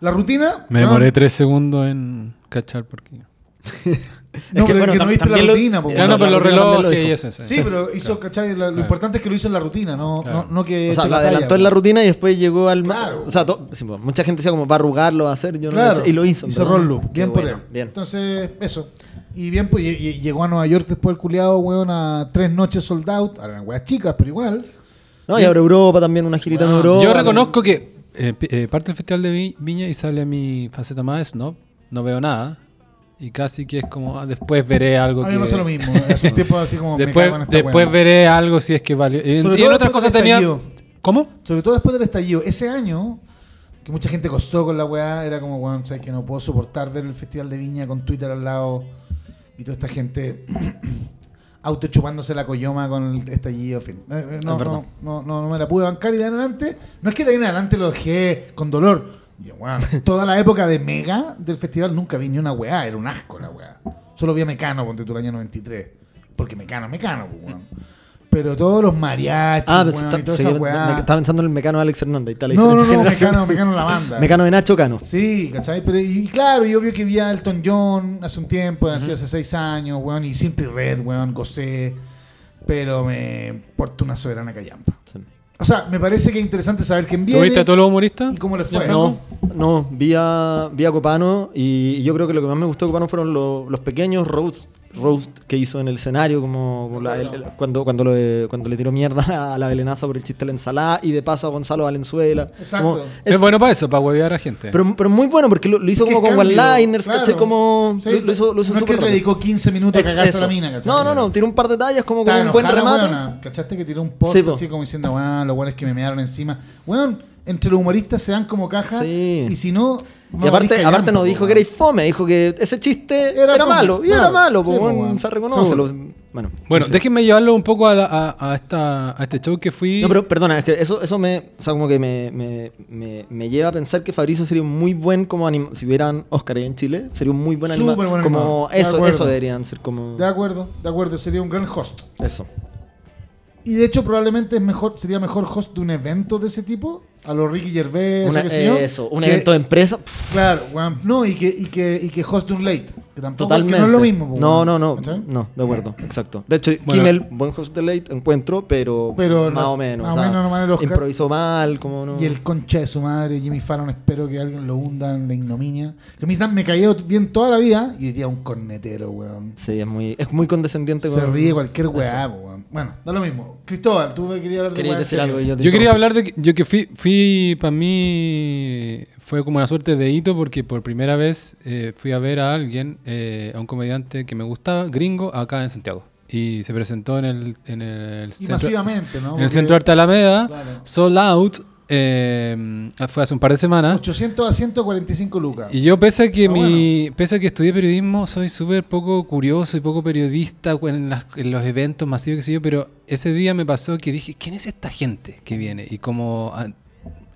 La rutina. Me demoré tres segundos en cachar porque. [LAUGHS] No, que, pero bueno, es que no viste la lo- rutina, Ya weón. no, pero los lo relojes eso. Sí, pero hizo, ¿cachai? Lo Claro. importante es que lo hizo en la rutina, no, Claro. no, no que. O sea, lo adelantó en la rutina y después llegó al. Claro. O sea, to- sí, pues, mucha gente decía como va a arrugarlo, va a hacer. Yo no Claro, y lo hizo. Y en cerró verdad. el loop. Bien por bueno, él. Bien. Entonces, eso. Y bien, pues y- y llegó a Nueva York después el culiado, weón, a tres noches sold out. Ahora eran weas chicas, pero igual. No, y ahora Europa también, una girita en Europa. Yo reconozco que eh, eh, parte del Festival de Vi- Viña y sale mi faceta más snob. No veo nada. Y casi que es como, ah, después veré algo A mí que... me pasa lo mismo. [LAUGHS] Hace un tiempo así como. me Después, esta después veré algo si es que valió. Y, Sobre y en otras cosas tenía... ¿Cómo? Sobre todo después del estallido. Ese año, que mucha gente costó con la weá, era como, weón, sabes que no puedo soportar ver el Festival de Viña con Twitter al lado y toda esta gente [CLEARS THROAT] autochupándose la coyoma con el estallido, en fin. Eh, eh, No, no, no, no, no me la pude bancar y de ahí en adelante, no es que de ahí en adelante lo dejé con dolor. Yo, toda la época de Mega del festival nunca vi ni una weá, era un asco la weá. Solo vi a Mecano, ponte tú el año 93. Porque Mecano, Mecano, pues, weón. Pero todos los mariachis, Ah, weón, y toda sí, esa weá. estaba pensando en el mecano de Alex Hernández. está la No, no. Mecano, Mecano la banda. Mecano de Nacho Cano. Sí, ¿cachai? Pero, y claro, y obvio que vi a Elton John hace un tiempo, hace hace seis años, weón, y Simply Red, weón, gocé, pero me porta una soberana callampa. O sea, me parece que es interesante saber quién ¿Tú viene viste a todos los humoristas? y cómo le fue. No, no, vi a, vi a Copano y yo creo que lo que más me gustó de Copano fueron los, los pequeños roasts roast que hizo en el escenario, como como la- el- el- cuando, cuando, lo- cuando le tiró mierda [LAUGHS] a la Belenaza por el chiste de la ensalada y de paso a Gonzalo Valenzuela. Exacto. Como- Es, es- bueno para eso, para huevear a gente. pero, pero muy bueno porque lo, lo hizo Es como con one-liners, claro. ¿cachai? Como, Sí, lo, lo hizo, lo hizo no es que súper le dedicó 15 minutos a cagarse a la mina, ¿cachai? No, no, no, tiró un par de tallas como con un buen remate. weona, ¿Cachaste que tiró un post Sí, po. así como diciendo, weón, los weones que me mearon encima? Weón, entre los humoristas se dan como caja Sí. y si no... Y aparte, aparte callampa, no po, dijo que era fome, dijo que ese chiste Era malo. Y claro. era malo, pues, weón. se reconoce. Bueno, bueno, déjenme llevarlo un poco a, la- a, a esta, a este show que fui. No, pero perdona, es que eso, eso me, o sea, como que me, me, me, me lleva a pensar que Fabrizio sería un muy buen como anima si hubieran Oscar ahí en Chile, sería un muy buen animador. Como de eso, acuerdo. eso deberían ser como De acuerdo, de acuerdo, sería un gran host. eso. Y de hecho probablemente es mejor, sería mejor host de un evento de ese tipo, a los Ricky Gervais, Una- o qué sé yo, eso, un que- evento de empresa. pff, Claro, weón, no, y que, y que, y que host de un late, que tampoco Totalmente. que no es lo mismo. po, No, no, no. No, de acuerdo, exacto. De hecho, Bueno. Kimmel, buen host de late, encuentro, pero, Pero más o menos. más o o sea, menos improvisó mal, como no. Y el concha de su madre, Jimmy Fallon, espero que alguien lo hunda en la ignominia. Que a mí me cayó bien toda la vida y hoy día un cornetero, weón. Sí, es muy, es muy condescendiente. Se con- ríe cualquier weá, po, weón. Bueno, da lo mismo. Cristóbal, tú querías hablar de Quería decir algo yo te Yo quería hablar de que, yo que fui, fui para mí fue como una suerte de hito porque por primera vez eh, fui a ver a alguien, eh, a un comediante que me gustaba, gringo, acá en Santiago. Y se presentó en el, en el centro, masivamente, ¿no? en el centro Arte Alameda, Claro. Sold Out, eh, fue hace un par de semanas. 800 a 145 lucas. Y yo, pese a que Ah, mi, pese a que estudié periodismo, soy súper poco curioso y poco periodista en, las- en los eventos masivos que sé yo, pero ese día me pasó que dije, ¿quién es esta gente que viene? Y como ah,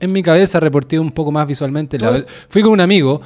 en mi cabeza reporté un poco más visualmente, la es- fui con un amigo.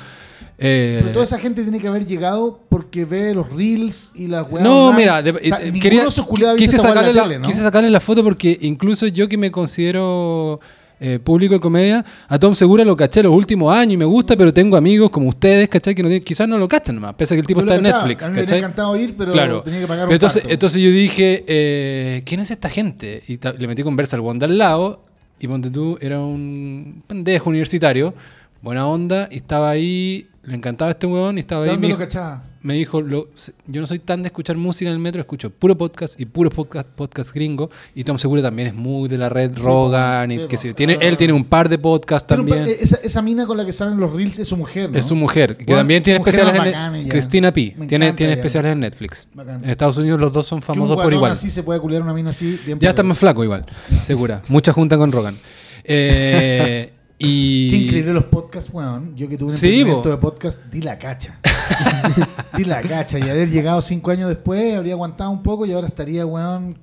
eh, Pero toda esa gente tiene que haber llegado porque ve los reels y las weas. no, online. mira, de- O sea, eh, ninguno quería, quise, sacarle la, tele, ¿no? quise sacarle la foto porque incluso yo que me considero eh, público de comedia, a Tom Segura lo caché los últimos años y me gusta, pero tengo amigos como ustedes, ¿cachai? Que no tienen- quizás no lo cachan nomás, pese a que el tipo Yo está en. Netflix, A mí me encantado ir, pero Claro. tenía que pagar un entonces, entonces yo dije, eh, ¿quién es esta gente? Y le metí conversa al weón de al lado, y ponte tú, era un pendejo universitario, buena onda, y estaba ahí, le encantaba este weón, y estaba ¿De ahí. dónde Me lo dijo, cachaba? Me dijo, lo- yo no soy tan de escuchar música en el metro, escucho puro podcast y puro podcast, podcast gringo, y Tom Seguro también es muy de la red Rogan, y sí, que yo. tiene, él tiene un par de podcasts también. eh, esa, esa mina con la que salen los reels es su mujer, ¿no? Es su mujer, que Bueno, también tiene especiales en ella. Cristina P. Me Tiene, tiene especiales en Netflix. En Estados Unidos los dos son famosos por igual. así se puede culiar una mina así. Bien Ya está más flaco igual, [LAUGHS] segura. Mucha junta con Rogan. Eh, [LAUGHS] y Qué increíble los podcasts, weón. Yo que tuve un Sí, de podcast, di la cacha. [LAUGHS] di la cacha. Y haber llegado cinco años después, habría aguantado un poco y ahora estaría, weón.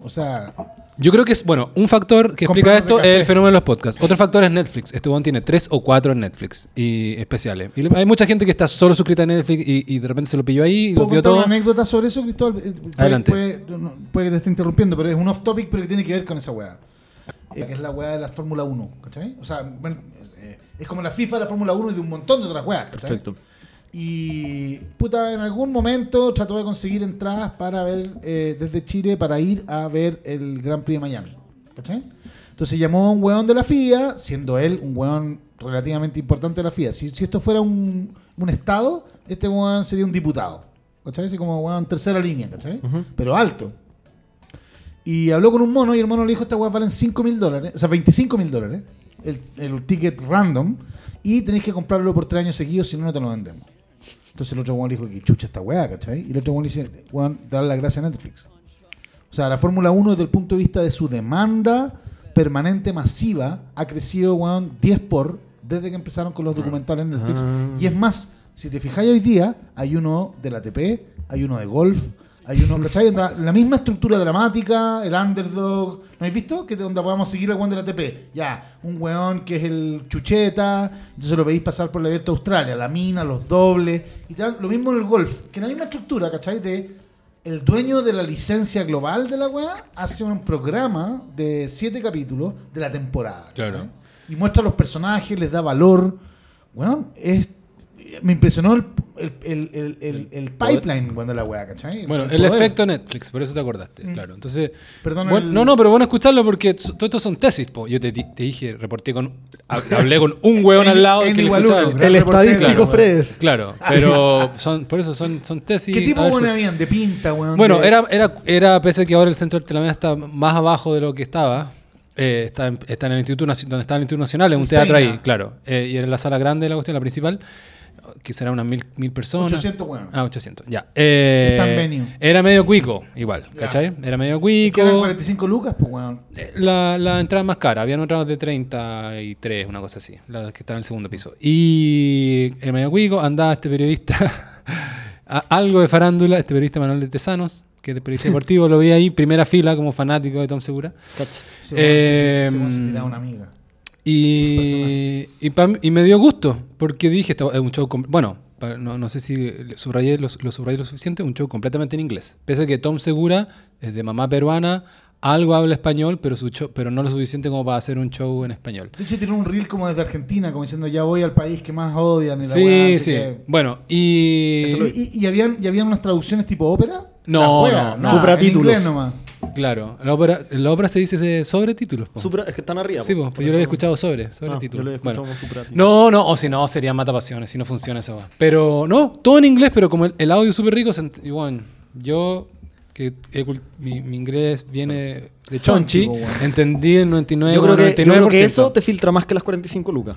O sea, Yo creo que es, bueno, un factor que explica esto es el fenómeno de los podcasts. Otro factor es Netflix. Este one tiene tres o cuatro en Netflix y especiales. Y hay mucha gente que está solo suscrita a Netflix y, y de repente se lo pilló ahí y lo ¿puedo vio todo. una anécdota sobre eso, Cristóbal? Eh, puede- Adelante. Puede, no, puede que te esté interrumpiendo, pero es un off topic, pero que tiene que ver con esa weá. Eh, que es la weá de la Fórmula 1, ¿cachai? O sea, bueno, eh, es como la FIFA de la Fórmula 1 y de un montón de otras weas, ¿cachai? Perfecto. Y puta, en algún momento trató de conseguir entradas para ver eh, desde Chile para ir a ver el Gran Prix de Miami. ¿Cachai? Entonces llamó a un weón de la FIA, siendo él un weón relativamente importante de la FIA. Si, si esto fuera un, un estado, este weón sería un diputado. ¿Cachai? Así como weón tercera línea, ¿cachai? Pero alto. Y habló con un mono y el mono le dijo, estas weas valen 5 mil dólares, o sea, 25 mil dólares, el, el ticket random, y tenéis que comprarlo por tres años seguidos, si no, no te lo vendemos. Entonces el otro weón le dijo que chucha esta weá, ¿cachai? Y el otro weón le dice, weón, dale la gracia a Netflix. O sea, la Fórmula 1 desde el punto de vista de su demanda permanente masiva ha crecido, weón, 10 por desde que empezaron con los documentales en Netflix. Ah. Y es más, si te fijáis hoy día, hay uno de la ATP, hay uno de golf, hay uno, ¿cachai? La misma estructura dramática, el underdog. ¿No habéis visto? Que donde podamos seguir al weón de la ATP. Ya, un weón que es el chucheta, entonces lo veis pasar por la abierta Australia, la mina, los dobles. Y dan lo mismo en el golf, que en la misma estructura, ¿cachai? De el dueño de la licencia global de la weá hace un programa de siete capítulos de la temporada. ¿cachai? Claro. Y muestra a los personajes, les da valor. Weón, es, me impresionó el, el, el, el, el- el pipeline cuando la weá, ¿cachai? Bueno, El efecto Netflix, por eso te acordaste, Mm. claro. Entonces, Perdón, bueno, el- no, no, pero bueno escucharlo porque todo esto son tesis, po. Yo te, di- te dije, reporté con, hab- hablé con un hueón En- al lado en que le igual escuchaba. uno, gran El estadístico weón. Fredes. Claro, pero son, por eso son, son tesis. ¿Qué tipo ver si- buena habían? De pinta, weón. Bueno, de- era, era, era, pese a que ahora el centro de Telameda está más abajo de lo que estaba, eh, está, en, está en el Instituto donde está el Instituto Nacional, en un teatro ahí, claro. Eh, y era la sala grande de la cuestión, la principal, que será unas mil, mil personas. 800 weón. Ah, 800, ya. Eh, Está en venue. Era medio cuico, igual, Ya. ¿cachai? Era medio Que cuico. eran 45 lucas, pues weón. Eh, La, la entrada más cara, habían otras de 33, una cosa así, la que estaba en el segundo piso. Y el medio cuico andaba este periodista, [LAUGHS] a- algo de farándula, este periodista Manuel de Tesanos, que es de periodista deportivo, lo vi ahí, primera fila como fanático de Tom Segura. Cacha. Se- Eh, se tiraba una amiga. Y, y, pa- y me dio gusto, porque dije, es un show, bueno, no, no sé si subrayé lo, lo subrayé lo suficiente, un show completamente en inglés. Pese a que Tom Segura es de mamá peruana, algo habla español, pero, su show- pero no lo suficiente como para hacer un show en español. De hecho, tiene un reel como desde Argentina, como diciendo ya voy al país que más odian. Y la Sí, así sí. que- Bueno, y... Lo- ¿Y, y habían, ¿Y habían unas traducciones tipo ópera? No, juega, no, no. nada, En. Claro, la ópera, la ópera se dice sobre títulos. po. Supra- es que están arriba. Sí, po, pues yo lo había escuchado sobre, sobre Ah, títulos. Yo lo había escuchado Bueno. como supratito. No, no, o si no, sería mata pasiones, si no funciona esa weá. Pero no, todo en inglés, pero como el, el audio es súper rico, y bueno, yo, que mi, mi inglés viene de chonchi, entendí el 99, Yo creo, que, yo 99%. creo que eso te filtra más que las 45 lucas.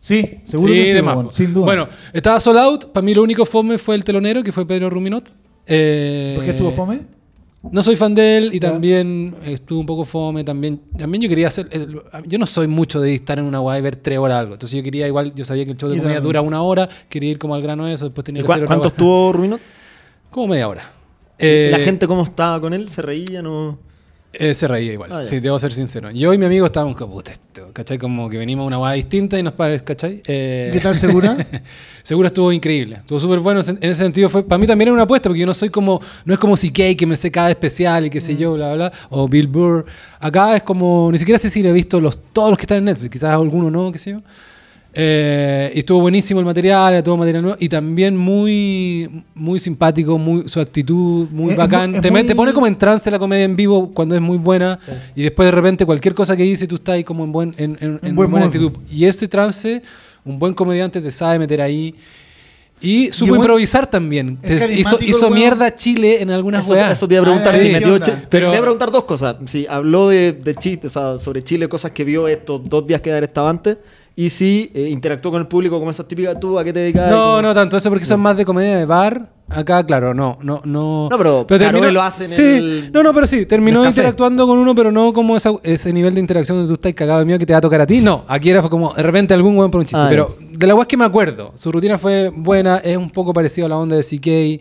Sí, seguro Sí, que sí, de más, po. sin duda. Bueno, estaba sold out, para mí lo único fome fue el telonero, que fue Pedro Ruminot. Eh, ¿por qué estuvo fome? No soy fan de él y Ya. también estuvo un poco fome. También, también yo quería hacer. eh, Yo no soy mucho de estar en una guay y ver tres horas algo. Entonces yo quería, igual, yo sabía que el show de a- comedia dura una hora. Quería ir como al grano de eso. Después tenía ¿Y que hacer ¿Cuánto estuvo Rubinot? Como media hora. ¿Y Eh, ¿La gente cómo estaba con él? ¿Se reía? No? Eh, se reía igual. Ah, sí, debo ser sincero. Yo y mi amigo estábamos como, puta, esto, ¿cachai? Como que venimos a una guay distinta y nos parece, ¿cachai? Eh, ¿Y qué tal Segura? [LAUGHS] Seguro estuvo increíble, estuvo súper bueno. En ese sentido, fue para mí también era una apuesta, porque yo no soy como, no es como CK que me sé cada especial y qué sé yo, bla, bla, o Bill Burr. Acá es como, ni siquiera sé si le he visto los, todos los que están en Netflix, quizás alguno no, qué sé yo. Eh, y estuvo buenísimo el material, era todo material nuevo, y también muy, muy simpático, muy, su actitud muy Es- bacán. es te, muy- te pone como en trance la comedia en vivo cuando es muy buena, y después de repente cualquier cosa que dice tú estás ahí como en, buen, en, en- en buen buena actitud. Y ese trance, un buen comediante te sabe meter ahí. Y supo buen- improvisar también. hizo hizo mierda a Chile en algunas Eso, weas. eso te iba a preguntar. Ah, si sí, metió te- Pero- te iba a preguntar dos cosas. Si habló de, de chistes, o sea, sobre Chile, cosas que vio estos dos días que haber estado antes. Y si eh, interactuó con el público como esas típicas, ¿tú a qué te dedicas? No, Como- no tanto eso porque son más de comedia de bar. Acá, claro, no, no, no. No, pero Caroe lo hace en sí, el- No, no, pero sí, terminó interactuando con uno, pero no como esa- ese nivel de interacción donde tú estás cagado de miedo que te va a tocar a ti. No, aquí era como de repente algún weón por un chiste. Ah, pero de la weas que me acuerdo, su rutina fue buena, es un poco parecido a la onda de CK,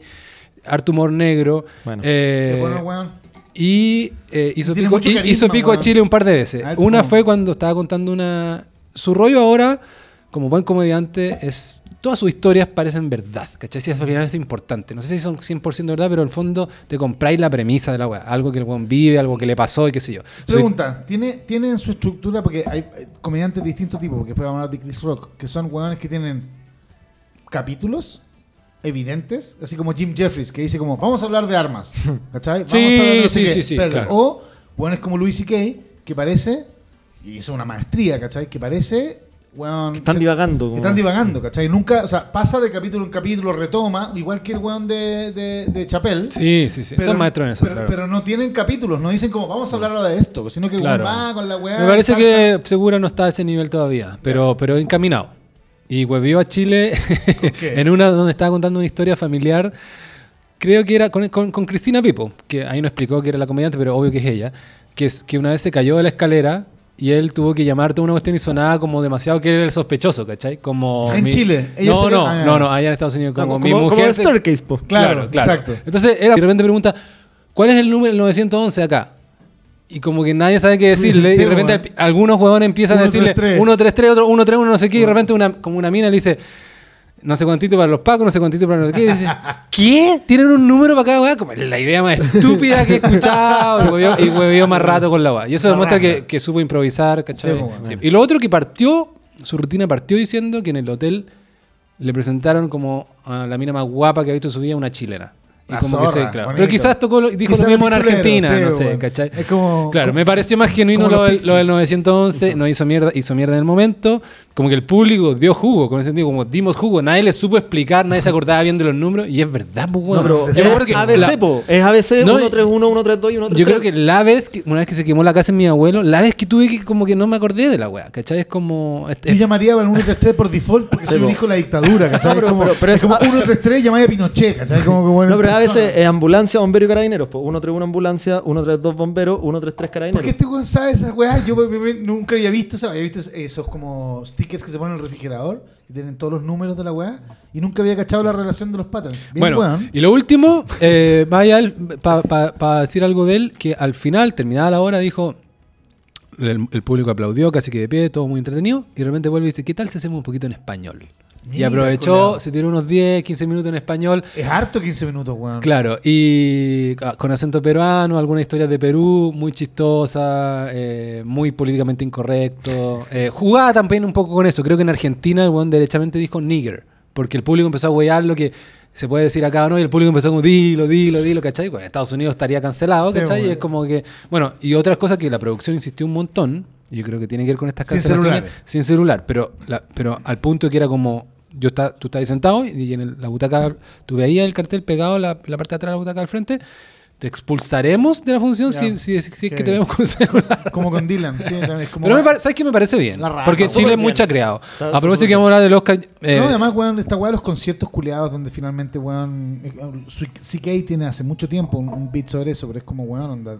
harto humor negro. Bueno. eh, Qué bueno, weón. Y eh, hizo, pico, carisma, hizo pico a. Chile un par de veces. Ver, Una ¿cómo? fue cuando estaba contando una... Su rollo ahora, como buen comediante, es... Todas sus historias parecen verdad, ¿cachai? Si eso es importante. No sé si son 100% verdad, pero en el fondo te compráis la premisa de la weá. Algo que el weón vive, algo que le pasó y qué sé yo. Pregunta, ¿tiene, ¿tiene en su estructura, porque hay eh, comediantes de distintos tipos, porque después vamos a hablar de Chris Rock, que son hueones que tienen capítulos evidentes, así como Jim Jeffries, que dice como, vamos a hablar de armas, [LAUGHS] ¿cachai? Vamos Sí, a hablar de sí, sí, sí, claro. O hueones como Louis C.K., que parece, y hizo una maestría, ¿cachai? Que parece. Están se- divagando. que están divagando, ¿cachai? Nunca, o sea, pasa de capítulo en capítulo, retoma, igual que el weón de, de, de Chapel. Sí, sí, sí. son maestros en eso, pero, claro. pero no tienen capítulos, no dicen como vamos a hablar ahora de esto, sino que el Claro. weón va con la weá. Me parece salta. que Segura no está a ese nivel todavía, pero, pero encaminado. Y huevió a Chile [LAUGHS] [LAUGHS] en una donde estaba contando una historia familiar. Creo que era con, con- con Cristina Pipo, que ahí no explicó que era la comediante, pero obvio que es ella. Que es que una vez se cayó de la escalera y él tuvo que llamarte una cuestión y sonaba como demasiado que era el sospechoso, ¿cachai? Como En mi- Chile. Ella No, no, ah, no, no, allá en Estados Unidos. Como, como, mi como mujer. de se- po. Claro, exacto. Entonces, él de repente pregunta, ¿cuál es el número del 911 acá? Y como que nadie sabe qué decirle, Sí, y de repente bueno. algunos huevones empiezan a decirle 133. 133, otro 131, no sé qué, y de repente una, como una mina le dice no sé cuántito para los pacos, no sé cuántito para los... ¿Qué? Dices, ¿Qué? ¿Tienen un número para cada weá? Como la idea más estúpida que he escuchado. Y hueveó más rato con la weá. Y eso demuestra que, que supo improvisar, ¿cachai? Sí, pues, bueno. Sí. Y lo otro que partió, su rutina partió diciendo que en el hotel le presentaron como a la mina más guapa que ha visto su vida una chilena. Y que se, claro. Pero quizás tocó lo- dijo Quizás lo mismo en Argentina, sí, no sé. ¿cachai? Es como- Claro, como- me pareció más genuino lo del, lo del 911, no hizo mierda, hizo mierda en el momento, como que el público dio jugo, con ese sentido, como dimos jugo, nadie le supo explicar, nadie se acordaba bien de los números, y es verdad, pues, No, weón. pero Yo es que ABC, la- po. Es ABC, No, 131, 132 y 133. yo creo que la vez, que, una vez que se quemó la casa en mi abuelo, la vez que tuve que como que no me acordé de la weá, ¿cachai? Es como... es- Yo llamaría al 133 por default porque soy un hijo de la dictadura, ¿cachai? No, pero- Es como, pero- pero es es- como 133 llamaría a Pinochet, ¿cachai? Como que bueno. No, pero a persona. veces es ambulancia, bombero y carabineros. po. 131 ambulancia, 132 bomberos, 133 carabineros. Porque este weón sabe esas weas. Yo me- me- nunca había visto. Había visto esos como stickers que se ponen en el refrigerador, que tienen todos los números de la wea. Y nunca había cachado la relación de los patterns. Bien, bueno, weón. y lo último, eh, [LAUGHS] vaya para decir algo de él, que al final, terminada la hora, dijo, el, el público aplaudió casi que de pie, todo muy entretenido, y de repente vuelve y dice, ¿qué tal si hacemos un poquito en español? Y aprovechó, culiao. se tiró unos 10, 15 minutos en español, Es harto 15 minutos, weón. Claro, y ah, con acento peruano, algunas historias de Perú, muy chistosa, eh, muy políticamente incorrecto. Eh, jugaba también un poco con eso. Creo que en Argentina el weón derechamente dijo nigger, porque el público empezó a huear lo que se puede decir acá o no, y el público empezó como dilo, dilo, dilo, ¿cachai? Bueno, en Estados Unidos estaría cancelado, Sí, ¿cachai? Y bueno. es como que, bueno, y otras cosas que la producción insistió un montón, y yo creo que tiene que ver con estas Sin cancelaciones, celulares. sin celular, pero, la- pero al punto que era como, yo está, tú estás ahí sentado y en el- la butaca, tú veías el cartel pegado la, la parte de atrás de la butaca al frente, te expulsaremos de la función Ya. si, si- si es que te vemos con celular. Como con Dylan. sí, [LAUGHS] también es como Pero me ¿sabes qué me parece bien? Raja. Porque Chile es muy chacreado. Está A propósito que vamos a hablar del Oscar... eh, no, además, weón, esta weá de los conciertos culiados donde finalmente, weón, eh, CK tiene hace mucho tiempo un, un beat sobre eso, pero es como, weón, onda,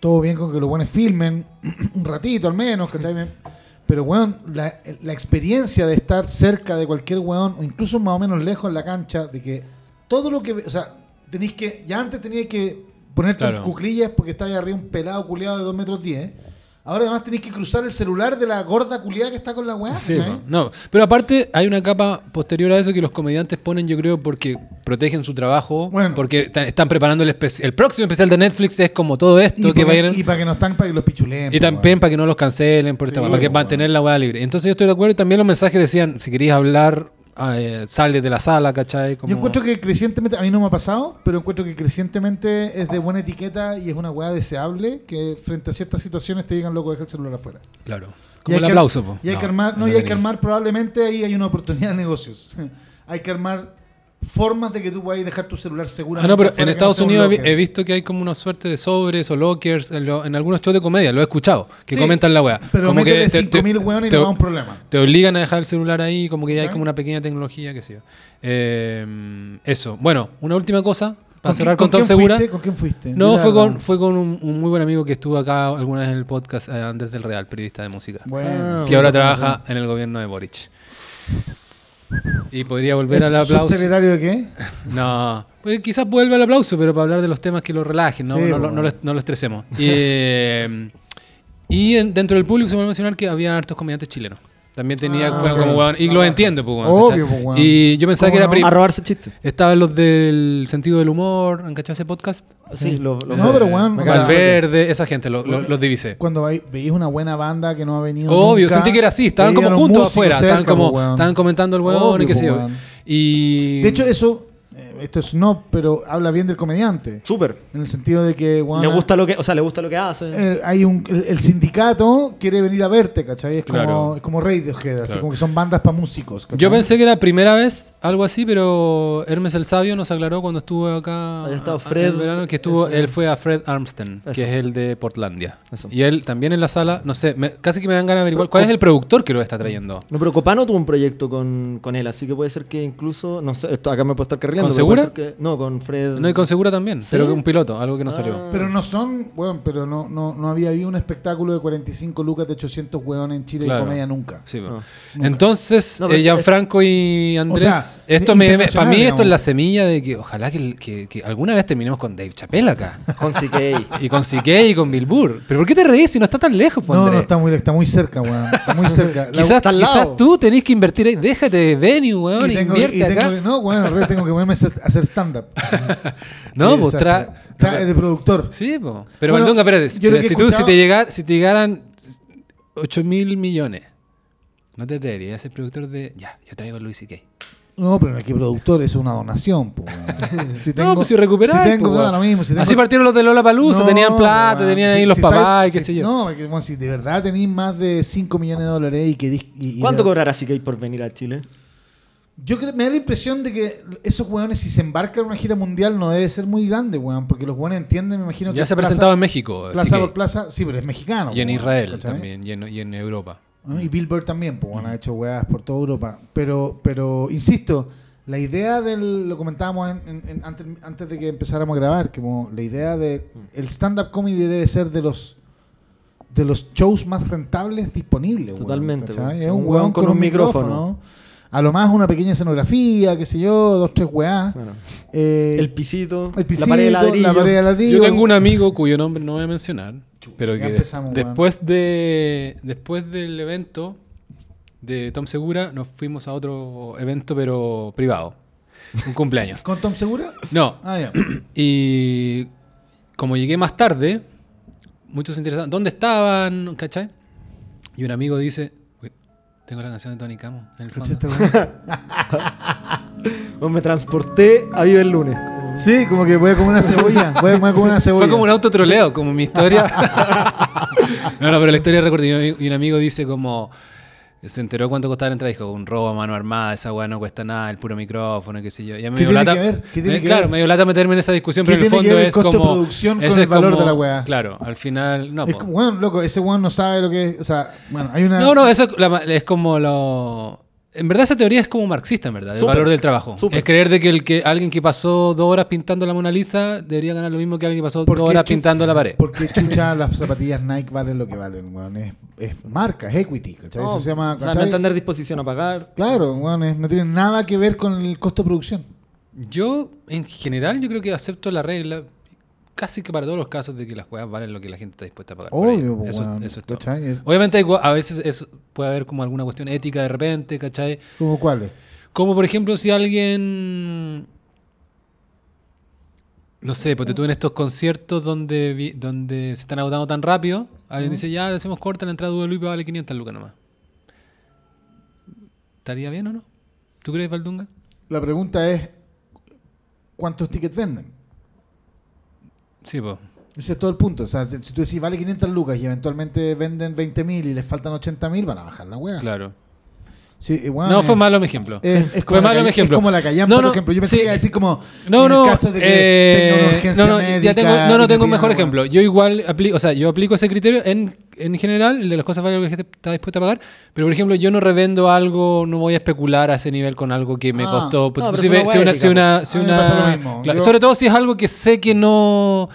todo bien con que los buenos filmen [CLEARS THROAT] un ratito al menos, ¿cachai? [LAUGHS] Pero, weón, la, la experiencia de estar cerca de cualquier weón, o incluso más o menos lejos en la cancha, de que todo lo que, o sea, tenéis que, ya antes tenías que ponerte en cuclillas porque ahí arriba un pelado culiado de 2 metros 10. Ahora además tenéis que cruzar el celular de la gorda culiada que está con la weá. Sí, no, pero aparte hay una capa posterior a eso que los comediantes ponen, yo creo, porque protegen su trabajo, Bueno. porque están preparando el, el próximo especial de Netflix es como todo esto Y, que porque- vayan y para que no están para que los pichuleen. y también para que no los cancelen por Sí, weá, para que mantener la weá libre. Entonces yo estoy de acuerdo y también los mensajes decían, si queréis hablar, eh, sale de la sala, ¿cachai? Como- Yo encuentro que crecientemente, a mí no me ha pasado, pero encuentro que crecientemente es de buena etiqueta y es una weá deseable que frente a ciertas situaciones te digan, loco, deja el celular afuera. Claro. Como el que- aplauso, po. Y hay No, que armar, no, no y hay que armar probablemente ahí hay una oportunidad de negocios. [LAUGHS] hay que armar formas de que tú puedas dejar tu celular seguro. Ah, no, pero en Estados Unidos he, vi- he visto que hay como una suerte de sobres o lockers en, lo- en algunos shows de comedia, lo he escuchado, que Sí, comentan la weá. Pero como te- 5.000 weones y te- no va un problema. Te obligan a dejar el celular ahí, como que ya hay ¿Cachai? como una pequeña tecnología, que sé yo. Eh, eso. Bueno, una última cosa, para ¿Con cerrar con quién Segura. fuiste? ¿Con quién fuiste? No, fue con, fue con un, un muy buen amigo que estuvo acá alguna vez en el podcast, eh, Andrés del Real, periodista de música. Bueno. Que ahora trabaja en el gobierno de Boric. Y podría volver ¿Es al aplauso. ¿Subsecretario de qué? [LAUGHS] No, pues quizás vuelva al aplauso, pero para hablar de los temas que lo relajen, no, Sí, no, bueno. no lo, no lo estresemos. Y, [LAUGHS] eh, y en- dentro del público se me olvidó mencionar que había hartos comediantes chilenos. También tenía, Ah, fueron como weón, y los entiendo, pues, weón, Obvio, pues, weón. Y yo pensaba ¿Cómo que era no? A robarse chiste. Estaban los del sentido del humor, ¿han cachado ese podcast? Sí, lo, lo- No, pero weón, Valverde, esa gente, lo- lo- los divisé. Cuando ve- veis una buena banda que no ha venido Obvio, nunca, sentí que era así, estaban como los juntos afuera, estaban cerca, como, po, estaban comentando el weón Obvio, y qué sé po, yo. Y De hecho, eso, eh, esto es no, pero habla bien del comediante. Súper. En el sentido de que, Le gusta lo que, o sea, le gusta lo que hace. eh, hay un, el, el sindicato quiere venir a verte, ¿cachai? Es como, Claro. es como Rey de Ojeda, así como que son bandas para músicos. ¿cachai? Yo pensé que era primera vez algo así, pero Hermes el Sabio nos aclaró cuando estuvo acá estado en Fred. verano, que estuvo, Ese. él fue a Fred Armsten, Eso. que es el de Portlandia. Eso. Y él también en la sala, no sé, me- casi que me dan ganas de averiguar cuál es el productor que lo está trayendo. No, pero Copano tuvo un proyecto con, con él, así que puede ser que incluso, no sé, esto acá me puedo estar carrilando. pero Segura? que- no, con Fred. No, y con Segura también, ¿Sí? pero que un piloto, algo que no Ah. salió. Pero no son, weón, pero no, no, no había habido un espectáculo de 45 lucas de 800 weón en Chile Claro. de comedia nunca. Sí, po. No. Nunca. Entonces, No, pero eh, Gianfranco y Andrés, O sea, esto me, para mí esto es la semilla de que ojalá que, que- que alguna vez terminemos con Dave Chappelle acá. Con CK. y con CK y con Bill Burr. ¿Pero por qué te reís si no está tan lejos, po, No, no, está muy, está muy cerca, weón. Está muy cerca. [LAUGHS] La- Quizás, está al quizás lado. tú tenés que invertir ahí. Déjate de venue, weón. y tengo, invierte y tengo acá. que- no, weón, al revés, tengo que ponerme a hacer- stand-up. [LAUGHS] no, Sí, pues tra... Tra- de productor. Sí, po. Pero Bueno, he si, tú, si, te llegar, si te llegaran 8 mil millones, no te atreverías a ser productor de. Ya, yo traigo a Luis C.K. No, pero no es que productor es una donación, po, [LAUGHS] no, pues si recuperar. Si tengo, no, lo mismo. Si tengo, Así partieron los de Lola Palusa, No, tenían plata, tenían Si- ahí los si papás y qué si- sé yo. No, porque bueno, si de verdad tenéis más de 5 millones de dólares y queréis. y- y- ¿Cuánto y- cobrará CK por venir a Chile? Yo creo, me da la impresión de que esos weones, si se embarcan en una gira mundial, no debe ser muy grande, weón. Porque los weones entienden, me imagino que. ya se ha presentado en México. Plaza por plaza, sí, pero es mexicano. y en weón, Israel ¿cachai? también, y en, y en Europa. ¿no? Y Billboard también, pues bueno, ha hecho weas por toda Europa. Pero, pero insisto, la idea del. Lo comentábamos en- en- en- antes, antes de que empezáramos a grabar, como la idea de. El stand-up comedy debe ser de los. De los shows más rentables disponibles. weón, Totalmente, weón. Es un weón con, un micrófono. A lo más una pequeña escenografía, qué sé yo, dos, tres. Bueno, Eh, el pisito, el pisito, la pared de ladrillo. la pared de ladrillo. Yo tengo un amigo cuyo nombre no voy a mencionar, pero que empezamos, después de después del evento de Tom Segura nos fuimos a otro evento pero privado, un cumpleaños. [LAUGHS] ¿Con Tom Segura? No, Ah, ya. y como llegué más tarde, muchos se interesaban, ¿dónde estaban? ¿Cachai? Y un amigo dice, "Uy, tengo la canción de Tony Camo en el fondo. [LAUGHS] Bueno, me transporté a Vive el lunes. Sí, como que voy a comer una cebolla. Voy a comer como una cebolla. Fue como un autotroleo, como mi historia. [LAUGHS] no, no, pero la historia recuerdo. Y un amigo dice como. Se enteró cuánto costaba la entrada. Dijo, un robo a mano armada, esa weá no cuesta nada, el puro micrófono, qué sé yo. Ya me ¿Qué dio tiene lata. que ver? ¿Qué tiene que claro, ver? me dio lata meterme en esa discusión, ¿Qué pero en el fondo es como. producción con eso el valor como- de la weá? Claro, al final. No, es como, weón, loco, ese weón no sabe lo que es. O sea, bueno, hay una. no, no, eso es, la- es como lo. En verdad esa teoría es como marxista, en verdad, el Súper, valor del trabajo. súper. Es creer de que, el que alguien que pasó dos horas pintando la Mona Lisa debería ganar lo mismo que alguien que pasó ¿Por dos qué horas chu- pintando la pared. Porque [LAUGHS] chucha, las zapatillas Nike valen lo que valen, weón. Es, es marca, es equity, ¿cachai? No, Eso se llama. o sea, ¿cachai? no entender disposición a pagar. Claro, weón, es- no tiene nada que ver con el costo de producción. Yo, en general, yo creo que acepto la regla casi que para todos los casos de que las juegas valen lo que la gente está dispuesta a pagar. Obvio, eso, es todo. Obviamente hay a veces puede haber como alguna cuestión ética de repente, ¿cachai? ¿Cómo cuáles? Como por ejemplo si alguien... No sé, porque tú en estos conciertos donde, vi- donde se están agotando tan rápido, alguien dice, ya, le hacemos corta la entrada de Luis vale 500 lucas nomás. ¿Estaría bien o no? ¿Tú crees, Valdunga? La pregunta es: ¿cuántos tickets venden? Sí, pues. Ese es todo el punto. O sea, si tú decís vale 500 lucas y eventualmente venden 20.000 y les faltan 80.000, van a bajar la weá. Claro. Sí, weón, No, fue malo mi ejemplo. Es, es fue malo mi ejemplo. Es como la callampa, No, por no, ejemplo. Yo pensé sí. que iba a decir como. No, en no, el caso de que eh, tenga una urgencia no, no, médica. ya tengo, no, no tengo un mejor ejemplo. Yo igual aplico, o sea, yo aplico ese criterio en, en general, de las cosas lo que la gente está dispuesta a pagar, pero por ejemplo, yo no revendo algo, no voy a especular a ese nivel con algo que me Ah, costó. pues, no, si, ve- una si una, si una, si pasa lo mismo. claro, Yo- sobre todo si es algo que sé que no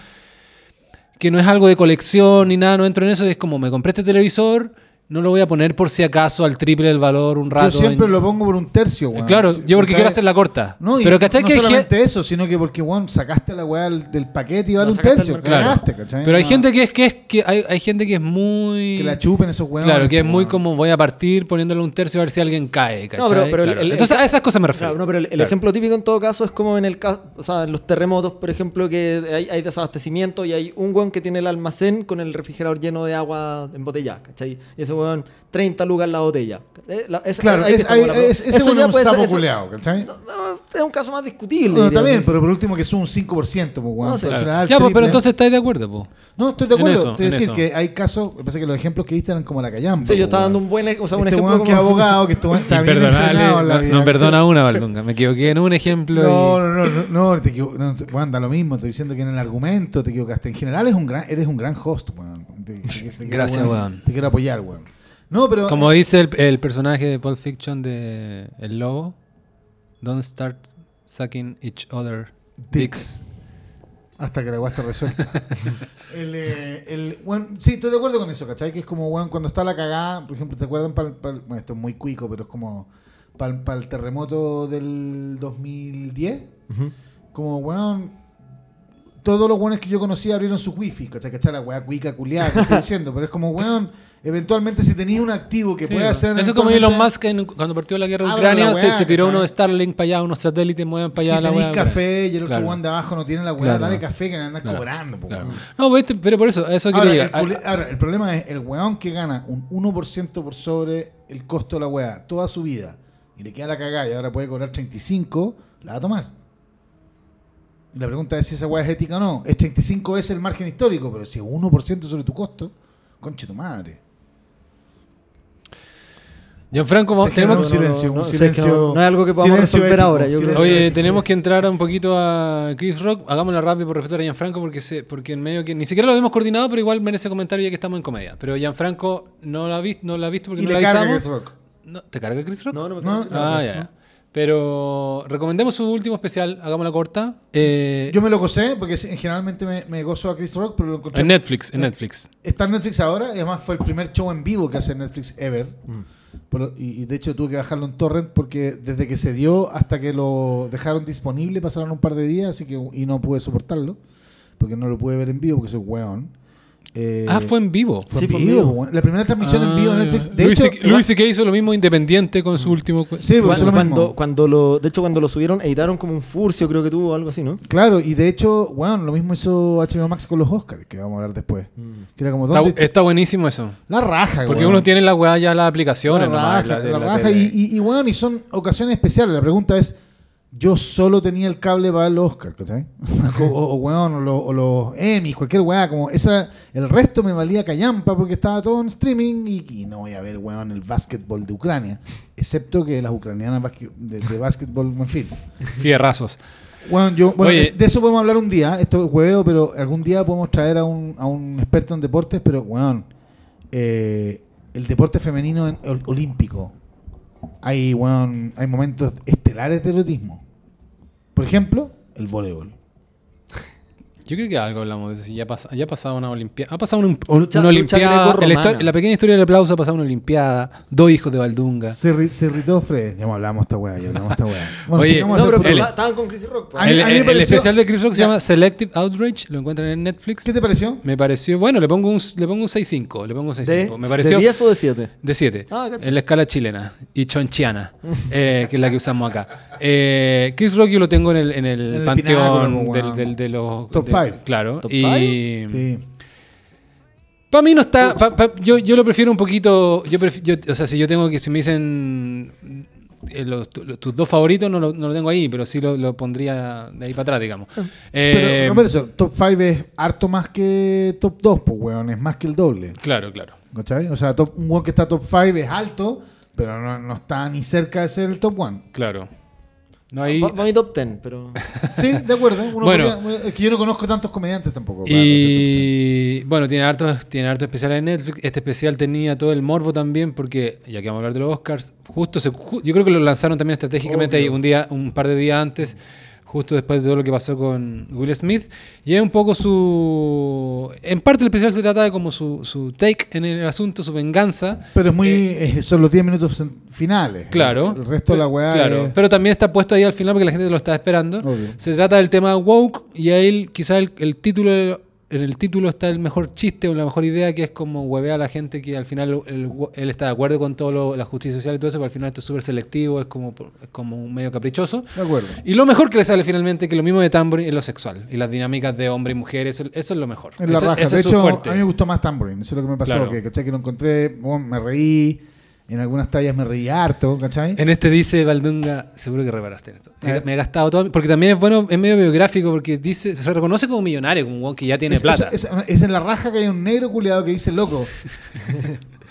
que no es algo de colección ni nada, no entro en eso, es como me compré este televisor, no lo voy a poner por si acaso al triple del valor un rato. Yo siempre en- lo pongo por un tercio, weón. Claro, yo porque ¿Cachai? quiero hacer la corta. No, y pero ¿cachai no que solamente eso, sino que porque, weón, sacaste la weá del, paquete y vale La un tercio. Cagaste, ¿cachai? Pero hay No, gente que es que es que hay, hay gente que es muy Que la chupen esos weones. Claro, que es muy como voy a partir poniéndole un tercio a ver si alguien cae, ¿cachai? No, pero- pero el- Claro. el- Entonces a esas cosas me refiero. Claro, no, pero el, el Claro. ejemplo típico en todo caso es como en el caso, o sea, en los terremotos, por ejemplo, que hay, hay desabastecimiento y hay un weón que tiene el almacén con el refrigerador lleno de agua embotellada, ¿cachai? Y ese weón, 30 lucas la botella. Eh, la- es- Claro, es, hay- es- ese eso weón ya es un puede ser- sapo eso- culeado, ¿cachai? No, no, es un caso más discutible. Diría también, pero por último que es un 5%, pues, weón. No, Claro. Ya, pues, pero entonces estáis de acuerdo, pues. No, estoy de acuerdo. en decir eso. que hay casos, lo que pasa es que los ejemplos que diste eran como la callampa. Sí, yo pues, estaba dando un buen ej- o sea, un este ejemplo que es abogado, que estuvo, está bien entrenado en la No, vida. no perdona una, Valdunga. Me equivoqué en un ejemplo. y- No, no, no, no, no, te equivo- no, te- weón, da lo mismo, estoy diciendo que en el argumento te equivocaste. En general es un gran, eres un gran host, weón. Te- te- te [LAUGHS] quiero, Gracias, weón. Te quiero apoyar, weón. No, pero Como dice el, el personaje de Pulp Fiction de El Lobo, don't start sucking each other Dicks. dicks. Hasta que la está resuelta. [LAUGHS] [LAUGHS] el, eh, el, bueno, sí, estoy de acuerdo con eso, ¿cachai? Que es como, weón, cuando está la cagada, por ejemplo, ¿te acuerdan? Para bueno, esto es muy cuico, pero es como para el terremoto del 2010. Ujú. Como, weón, todos los weones que yo conocía abrieron su wifi, ¿cachai? ¿Cachai? La weá cuica culiada que estoy diciendo, pero es como, weón, eventualmente si tenías un activo que Sí, puede hacer... Eso es como Elon Musk en- cuando partió la guerra de Ucrania, se, weá, se tiró uno de Starlink para allá, unos satélites mueven para allá si la weá. café y el otro weón de abajo no tiene la weá, Claro. dale café que me andan Claro. cobrando. Claro. No, pero por eso, eso Ahora el, ahora, el problema es el weón que gana un 1% por sobre el costo de la weá toda su vida y le queda la cagada y ahora puede cobrar 35, la va a tomar. Y la pregunta es si esa weá es ética o no. Es 35 es el margen histórico, pero si es 1% sobre tu costo, conche tu madre. Gianfranco, vamos- tenemos, un silencio, no, un no, sé que silencio. no- no es algo que podamos resolver ético, ahora, yo creo. silencio Oye, ético. tenemos que entrar un poquito a Chris Rock. Hagámoslo rápido por respeto a Gianfranco porque se, porque en medio que ni siquiera lo habíamos coordinado, pero igual merece comentario ya que estamos en comedia. Pero Gianfranco no lo ha visto, no lo ha visto porque Y no le lo carga avisamos. Chris Rock. No, ¿Te carga Chris Rock? No, no me. Ah, no, ya. no. Pero recomendemos su último especial, hagámosla corta. Eh, Yo me lo gocé porque generalmente me, me gozo a Chris Rock, pero lo encontré. en Netflix, en Netflix. Está en Netflix ahora y además fue el primer show en vivo que hace Netflix ever. Mm. Pero- y, y de hecho tuve que bajarlo en torrent porque desde que se dio hasta que lo dejaron disponible pasaron un par de días así que y no pude soportarlo porque no lo pude ver en vivo porque soy weón. Eh, ah, fue en vivo. fue Sí, en fue en vivo. La primera transmisión en vivo en Ah, Netflix. De Luis hecho, C- Luis C.K. hizo lo mismo independiente con su último. sí, Cuando, lo cuando, lo, de hecho, cuando lo subieron, editaron como un furcio, creo que tuvo algo así, ¿no? Claro, y de hecho, bueno, lo mismo hizo HBO Max con los Oscars, que vamos a hablar después. Que era como, Está, ¿dónde está buenísimo eso. La raja, Porque uno tiene la weá ya las la aplicaciones. nomás, raja, la la raja y, y, y, bueno, y son ocasiones especiales. La pregunta es, yo solo tenía el cable para el Oscar, ¿cachai? [LAUGHS] o, o, weón, o, lo- o los Emmys, cualquier weá, como esa, el resto me valía callampa porque estaba todo en streaming y, y no voy a ver, weón, el básquetbol de Ucrania, excepto que las ucranianas de, de básquetbol, en fin. [LAUGHS] Fierrazos. Bueno, yo, bueno, Oye. de eso podemos hablar un día, esto es hueveo, pero algún día podemos traer a un, a un experto en deportes, pero, weón, eh, el deporte femenino en- ol- olímpico, hay, weón, hay momentos estelares de erotismo. Por ejemplo, el voleibol. Yo creo que algo hablamos de eso. si Ya, ha pasado una Olimpiada. Ha pasado un- un- Lucha- una Olimpiada. La, pequeña historia del aplauso ha pasado una Olimpiada. Dos hijos de Valdunga. Se, ri- se irritó Fred. Ya hablamos esta weá, ya hablamos esta weá. [LAUGHS] Bueno, Oye, No, pero, pero el- estaban con Chris Rock. pues. A mí- el, especial de Chris Rock se Ya. llama Selective Outrage. Lo encuentran en Netflix. ¿Qué te pareció? Me pareció. Bueno, le pongo un, le pongo un 6.5. Le pongo un 6.5. ¿De, Me pareció. ¿De 10 o de 7? De 7. Ah, en la escala chilena y chonchiana, eh, que es la que usamos acá. Eh, Chris Rock yo lo tengo en el, en el En panteón pináculo, del, weón. del- de los... Top Claro. ¿Top y Sí. para mí no está... pa- pa- yo, yo lo prefiero un poquito... Yo pref- yo- o sea, si yo tengo que... Si me dicen... eh, los- tu- los- tus dos favoritos no lo, no lo tengo ahí, pero sí lo, lo pondría de ahí para atrás, digamos. Pero, Eh, pero eso, top 5 es harto más que top 2, pues, weón, es más que el doble. claro, claro. ¿Cachai? O sea, top, un weón que está top 5 es alto, pero no, no está ni cerca de ser el top 1. Claro. No hay... Para mi top 10, pero. [LAUGHS] Sí, de acuerdo. Uno Bueno. podría- es que yo no conozco tantos comediantes tampoco. Y bueno, tiene hartos tiene harto especiales en Netflix. Este especial tenía todo el morbo también, porque ya que vamos a hablar de los Oscars, justo se, ju- yo creo que lo lanzaron también estratégicamente ahí un día, un par de días antes, justo después de todo lo que pasó con Will Smith. Y es un poco su. En parte el especial se trata de como su, su take en el asunto, su venganza. Pero es muy. eh, son los 10 minutos finales. Claro. El resto de la weá. Claro, es- pero también está puesto ahí al final porque la gente lo está esperando. Obvio. Se trata del tema woke y ahí quizás el, el título en el título está el mejor chiste o la mejor idea que es como huevea a la gente que al final el- él está de acuerdo con todo lo- la justicia social y todo eso, pero al final esto es súper selectivo, es como, es como un medio caprichoso. De acuerdo. Y lo mejor que le sale finalmente, que lo mismo de Tambourine, es lo sexual. Y las dinámicas de hombre y mujer, eso, eso es lo mejor. Es la Eso- raja. ese De hecho, fuerte. a mí me gustó más Tambourine. Eso es lo que me pasó. Claro. Que, ¿cachai? Que lo encontré. bueno, me reí. En algunas tallas me reí harto, ¿cachai? En este dice Valdunga, seguro que reparaste en esto. Me he gastado todo, porque también es bueno, es medio biográfico, porque dice, se reconoce como millonario, como un weón que ya tiene Es, plata. es- es- es en la raja que hay un negro culiado que dice, loco.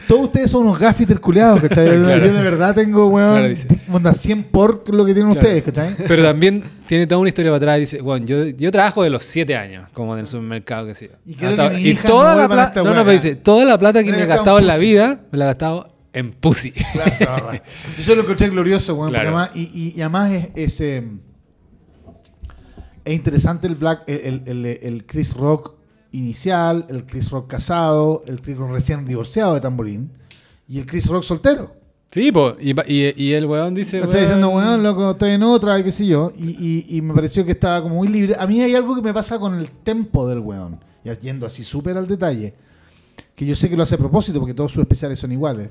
Todos ustedes son unos gaffiters culiados, ¿cachai? [LAUGHS] Claro. Yo de verdad tengo, weón, Claro, dice. di- onda 100 por lo que tienen Claro. ustedes, ¿cachai? Pero también tiene toda una historia para atrás. Dice, bueno, yo, yo trabajo de los 7 años, como en el supermercado que sí. Y creo Hasta- que mi y hija toda no la plata, no, no, pero dice, toda la plata que Me he gastado en la vida, me la he gastado en pussy. La zorra. [LAUGHS] Yo lo encontré glorioso, weón. Claro. porque además- y, y- y además es, es, eh, es interesante el Black, el, el- el- Chris Rock inicial, el Chris Rock casado, el Chris Rock recién divorciado de Tamborín y el Chris Rock soltero. Sí, po, y, y, y el weón dice. Está diciendo, weón, loco, estoy en otra, y qué sé yo. Y, y- y me pareció que estaba como muy libre. A mí hay algo que me pasa con el tempo del weón. Ya yendo así súper al detalle. Que yo sé que lo hace a propósito porque todos sus especiales son iguales.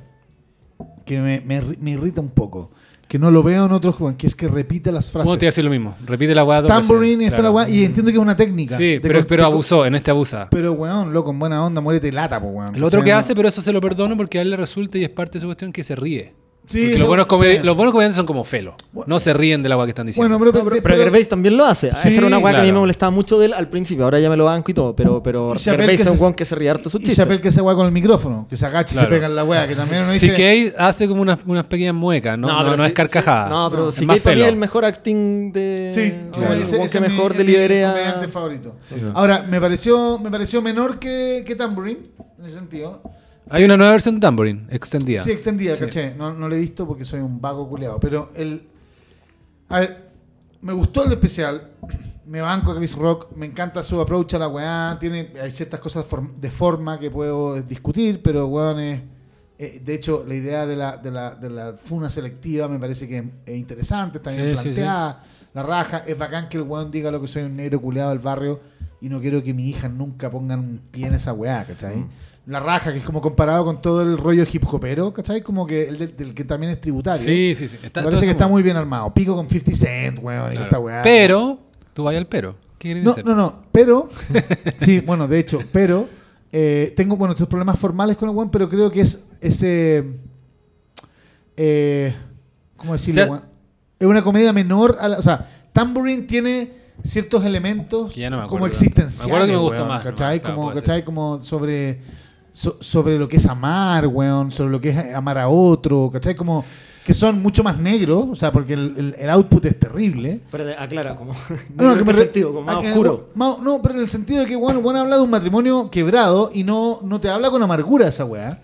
Que me, me me irrita un poco. Que no lo veo en otros que es que repite las frases. ¿Cómo te hace lo mismo? Repite la veces, Tambourine y está claro. la weá. Y entiendo que es una técnica. Sí, pero, pero abusó, en este abusa. Pero weón, loco, en buena onda, muérete lata, po weón. Lo otro que hace, pero eso se lo perdono porque a él le resulta y es parte de su cuestión que se ríe. Sí, los, buenos sí. los buenos comediantes son como felo. No se ríen de la weá que están diciendo. Bueno, pero, No, pero, pero- pero Gervais también lo hace. Sí, Esa era una weá que a mí claro. me molestaba mucho de él al principio. Ahora ya me lo banco y todo. Pero, pero Y Gervais es un se- weón que se ríe harto sus Y chistes. Chappelle que se weá con el micrófono, que se agacha y Claro. se pega en la weá, que también uno Sí dice. que hace como unas, unas pequeñas muecas, ¿no? No, no, pero es sí- carcajada. no, pero es sí más que para mí es el mejor acting de. Sí, como claro. ese, ese que es mi- mejor es mi deliberea. comediante favorito. Sí. Ahora, me pareció, me pareció menor que, que Tambourine, en ese sentido. Hay una nueva versión de Tambourine, extendida. Sí, extendida, Sí. caché. No, no lo he visto porque soy un vago culeado. Pero el. A ver, me gustó el especial. Me banco a Chris Rock. Me encanta su approach a la weá. Tiene, hay ciertas cosas de forma que puedo discutir, pero weón es. eh, de hecho, la idea de la, de, la, de la funa selectiva me parece que es interesante, está bien Sí, sí, planteada. La raja, es bacán que el weón diga lo que soy un negro culeado del barrio y no quiero que mi hija nunca pongan un pie en esa weá, ¿cachai? La raja, que es como comparado con todo el rollo hip hopero, ¿cachai? Como que el del, del que también es tributario. Sí, sí, sí. Está, Me todo parece que está muy bien armado. Pico con 50 Cent, weón, y Claro. esta weá. Pero, tú vayas al pero. ¿Qué No, decir? no, no. Pero, [LAUGHS] sí, bueno, de hecho, pero eh, tengo, bueno, estos problemas formales con el weón, pero creo que es ese. Eh, ¿Cómo decirlo, O sea- weón? Es una comedia menor. a la- o sea, Tambourine tiene ciertos elementos no como existenciales. Me acuerdo que me gustó weón, más, ¿Cachai? claro, como, ser. ¿cachai? Como sobre. So- sobre lo que es amar, weón, sobre lo que es amar a otro, ¿cachai? Como que son mucho más negros, o sea, porque el, el- el output es terrible. Pero aclara, como. No, [LAUGHS] ¿en que sentido? Como más oscuro. no, pero en el sentido de que, bueno, bueno habla de un matrimonio quebrado y no, no te habla con amargura esa weá.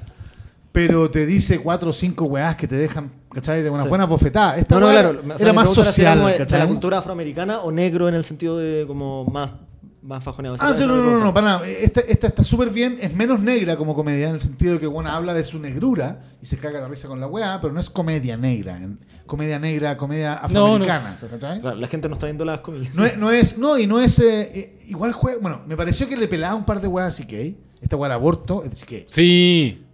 Pero te dice cuatro o cinco weás que te dejan, ¿cachai? De una Sí. buena bofetada. Esta No, no, claro. o sea, era más social, como de- de, ¿cachai? la cultura afroamericana o negro en el sentido de como más, más fajoneado. Ah, no, no, no, no, no, para nada. Esta, esta está súper bien, es menos negra como comedia, en el sentido de que, bueno, habla de su negrura y se caga la risa con la weá, pero no es comedia negra. comedia negra, comedia afroamericana, ¿cachai? Claro, la gente no está viendo las comillas. No es, no es, no, y no es, eh, eh, igual juega, bueno, me pareció que le pelaba un par de weas a CK, esta wea era aborto, es CK, Sí.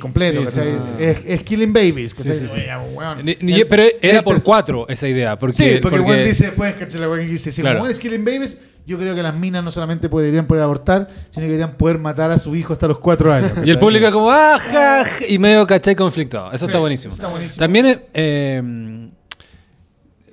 Completo, Sí, ¿cachai? sí, sí, Es, es Killing Babies, ¿cachai? Sí, sí, sí. Oye, weón. Ni- ni- El- pero era el por cuatro esa idea. Porque, Sí, porque, porque- Juan dice después, ¿cachai? La que dice, si Claro. como es Killing Babies, yo creo que las minas no solamente podrían poder abortar, sino que deberían poder matar a su hijo hasta los cuatro años. [LAUGHS] Y el ¿cachai? público como, ah, ja, ja", y medio cachai conflictuado. Eso Sí, está buenísimo. eso está buenísimo. También eh,